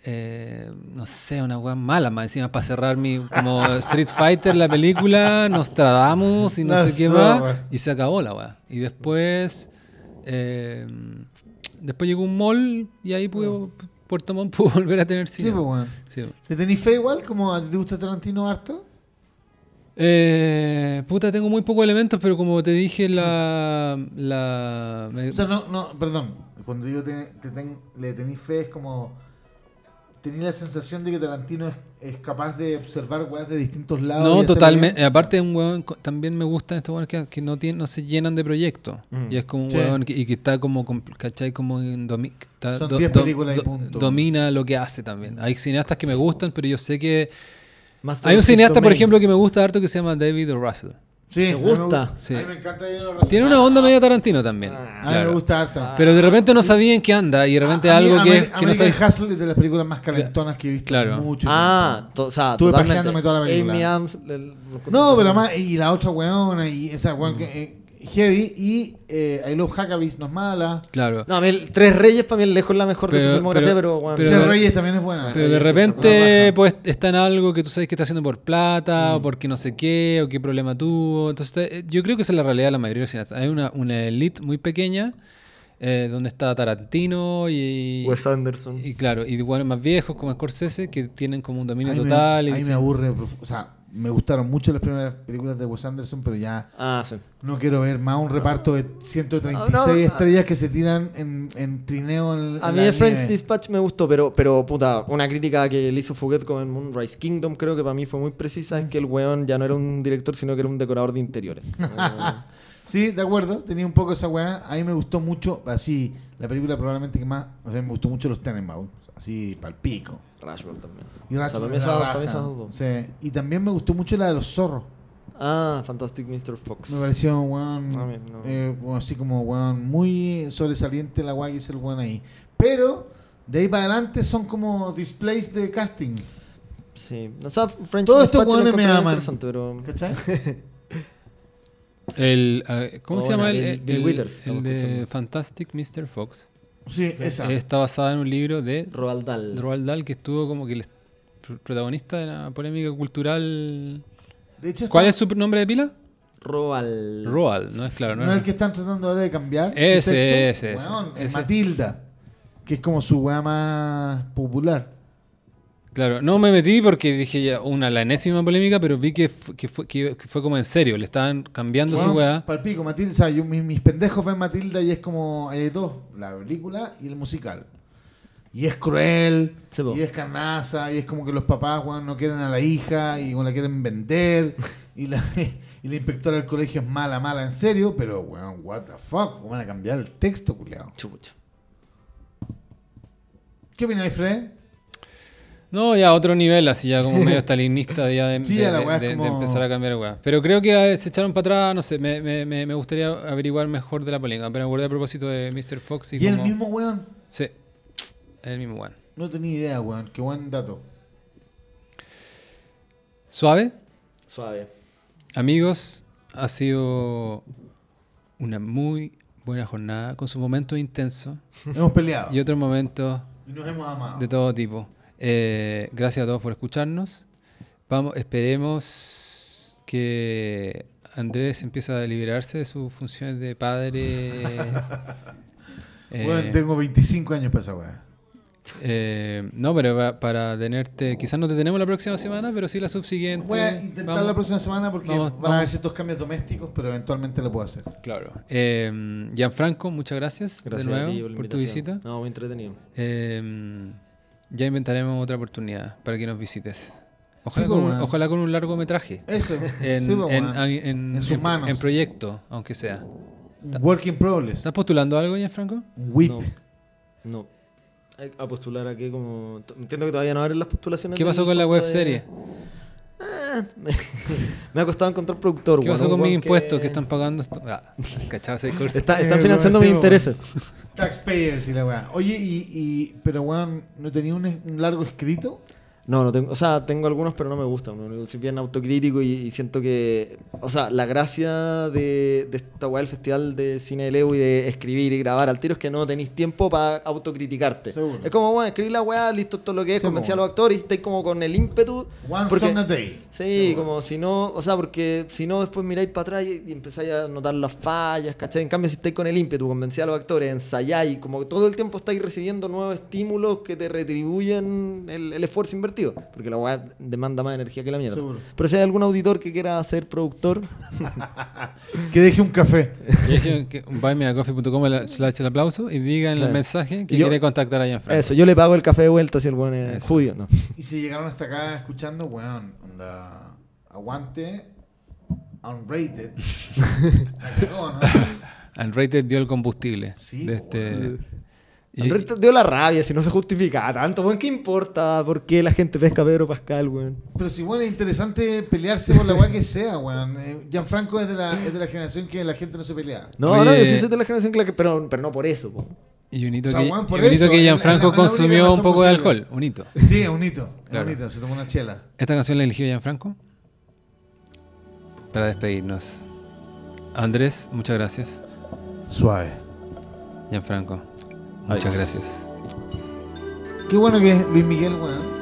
eh, no sé, una weá mala más encima para cerrar mi como Street Fighter la película, Nostradamus y no sé qué más y se acabó la weá. Y después eh, después llegó un mall y ahí pudo, Puerto Montt pudo volver a tener Sí, cine. pues, weón. Sí. ¿Le tenéis fe igual? ¿Como te gusta Tarantino harto? Eh, puta, tengo muy pocos elementos, pero como te dije, la. la me- O sea, no, no, perdón. Cuando digo te, te ten- le tenéis fe es como... Tenéis la sensación de que Tarantino es, es capaz de observar weas de distintos lados. no, totalmente. Aparte, un co- también me gustan estos huevones que, que no, tienen, no se llenan de proyectos. Mm. Y es como un Sí. huevón que, y que está como, com- ¿cachai? Como en domi- está- Son do- 10 do- películas y do- punto. Domina lo que hace también. Hay cineastas que me gustan, pero yo sé que. Master Hay un cineasta, por ejemplo, que me gusta harto que se llama David O. Russell. Sí, ¿Te a mí me gusta? Sí. A mí me encanta O. Russell. Tiene una onda media Tarantino también. Ah. A mí claro. me gusta harto. Pero de repente no sabía en qué anda y de repente A- a mí algo que, que no sabes. Hustle es de las películas más calentonas que he visto Claro. mucho Ah, o sea, Estuve totalmente. pajeándome toda la película. Amy Adams, el- No, pero además, y la otra weona, y esa weón Mm. que, eh, heavy, y eh, I Love Hackabees no es mala. Claro. No, a mí el Tres Reyes para mí es lejos la mejor de su Pero- filmografía, pero- pero, bueno, pero- Che Reyes también es buena. Pero de repente pues está en algo que tú sabes que está haciendo por plata o porque no sé qué o qué problema tuvo. Entonces eh, yo creo que esa es la realidad de la mayoría de los cineastas. Hay una, una elite muy pequeña eh, donde está Tarantino y, Wes Anderson. y claro, y igual más viejos como Scorsese que tienen como un dominio Ahí me- total. y ahí me aburre. O sea, me gustaron mucho las primeras películas de Wes Anderson, pero ya Ah, sí. no quiero ver más un reparto de 136 No, no, estrellas que se tiran en, en trineo en, A en mí la de French nieve. Dispatch me gustó, pero, pero puta, una crítica que le hizo Fouquet con Moonrise Kingdom creo que para mí fue muy precisa, es que el weón ya no era un director, sino que era un decorador de interiores. [LAUGHS] Sí, de acuerdo, tenía un poco esa weá. A mí me gustó mucho, así, la película probablemente que más, o sea, me gustó mucho los Tenenbaum, así, pal Rushmore también. Y O sea, Ratchet para mí me da esas- raja. para mí esas dos. Sí, Y también me gustó mucho la de los zorros. Ah, Fantastic Mr. Fox. Me pareció, weón, A mí no. eh, bueno, así como, weón, muy sobresaliente la weá que hizo el weón ahí. Pero, de ahí para adelante son como displays de casting. Sí. O sea, French Todos estos weones me aman. pero... ¿Cachai? El, eh, ¿Cómo Oh, se llama? el, Bill- el- Bill Withers, el de. Fantastic Mr. Fox. Sí, esa. Está basada en un libro de Roald Dahl. Roald Dahl que estuvo como que el pr- protagonista de la polémica cultural. De hecho, ¿Cuál es su nombre de pila? Roald. Roald, no es claro. ¿No No, es el que están tratando ahora de cambiar? Ese, ese, ese, ese. Matilda, que es como su weá más popular. Claro, no me metí porque dije ya una, la enésima polémica, pero vi que, que, fue, que, que fue como en serio, le estaban cambiando su Weón, weá. Palpico, Matilda, o sea, yo- mis, mis pendejos ven Matilda y es como, hay dos, la película y el musical. Y es cruel, Sí, y es carnaza, y es como que los papás no quieren a la hija y weón, la quieren vender, y la, [LAUGHS] y la inspectora del colegio es mala, mala, en serio, pero weón, what the fuck, ¿cómo van a cambiar el texto, culiao? Chucha. ¿Qué opináis, Fred? No, ya otro nivel, así ya como medio stalinista ya de, [LAUGHS] Sí, de- de- como- empezar a cambiar weá. Pero creo que se echaron para atrás, no sé, me, me, me, gustaría averiguar mejor de la polémica. Pero me acordé a propósito de Mr. Fox y, ¿Y, el como- mismo weón? Sí, es el mismo weón. No tenía idea, weón, qué buen dato. Suave, Suave. amigos, ha sido una muy buena jornada con sus momentos intensos Hemos peleado y otros momentos y nos hemos amado. de todo tipo. Eh, gracias a todos por escucharnos. Vamos, esperemos que Andrés empiece a liberarse de sus funciones de padre [LAUGHS] Eh, Weón, tengo 25 años para esa weá. eh, no, pero para, para tenerte. Quizás no te tenemos la próxima semana, pero sí la subsiguiente. Voy a intentar Vamos. la próxima semana porque Vamos, van a haber ciertos cambios domésticos, pero eventualmente lo puedo hacer. Claro. Eh, Gianfranco, muchas gracias, Gracias de nuevo a ti por, la por tu visita. No, muy entretenido. Eh, ya inventaremos otra oportunidad para que nos visites. Ojalá, Sí, con, un, ojalá con un largometraje. Eso. En, [LAUGHS] Sí, en, weón. en- En sus manos. en proyecto, aunque sea. Un Work in progress. ¿Estás postulando algo, Gianfranco? Un whip. No. No. Hay- A postular aquí como... Entiendo que todavía no abren las postulaciones. ¿Qué pasó con la web de- [LAUGHS] Me ha costado encontrar productor. ¿Qué pasó con mis impuestos que están pagando esto? Ah, ¿Cachado ese curso? Está- Eh, están financiando mis weón, sí, intereses. Taxpayers y la weá. Oye, y, y- pero weón, ¿no tenía un, un largo escrito? No, no tengo, o sea, tengo algunos, pero no me gustan. Soy bien autocrítico y, y siento que, o sea, la gracia de, de esta weá del festival de cine de Leo y de escribir y grabar al tiro es que no tenéis tiempo para autocriticarte. Seguro. Es como, bueno, escribir la weá, listo, todo lo que es, Sí, convencer a los actores y estáis como con el ímpetu. One porque- song a day. Sí, como si no, o sea, porque si no después miráis para atrás y, y empezáis a notar las fallas, ¿cachai? En cambio, si estáis con el ímpetu, convencéis a los actores, ensayáis, como que todo el tiempo estáis recibiendo nuevos estímulos que te retribuyen el, el esfuerzo invertido, porque la weá demanda más energía que la mierda. Seguro. Pero si hay algún auditor que quiera ser productor, [LAUGHS] Que deje un café. Buymeacoffee.com slash el aplauso y diga en el mensaje que Yo- quiere contactar a Gianfranco. eso, yo le pago el café de vuelta si el buen es Eso. judío, ¿no? Y si llegaron hasta acá escuchando, weón, onda, aguante, unrated. [LAUGHS] La cagó, ¿no? Unrated dio el combustible. Sí, de este, Andrés te dio la rabia si no se justifica tanto, weón. ¿Qué importa por qué la gente pesca a Pedro Pascal, weón? Pero si, bueno, es interesante pelearse por la weá que sea, weón. Eh, Gianfranco es de, la, es de la generación que la gente no se pelea. No, Oye- no, yo sí soy de la generación que la que, pero, pero no por eso, po. y un hito O sea, que, por y un hito eso, que Gianfranco la- la consumió un poco de alcohol. Un hito. Sí, es un hito. Claro. un hito. Se tomó una chela. Esta canción la eligió Gianfranco para despedirnos. Andrés, muchas gracias. Suave. Gianfranco, muchas gracias. Qué bueno que es Luis Miguel, weón.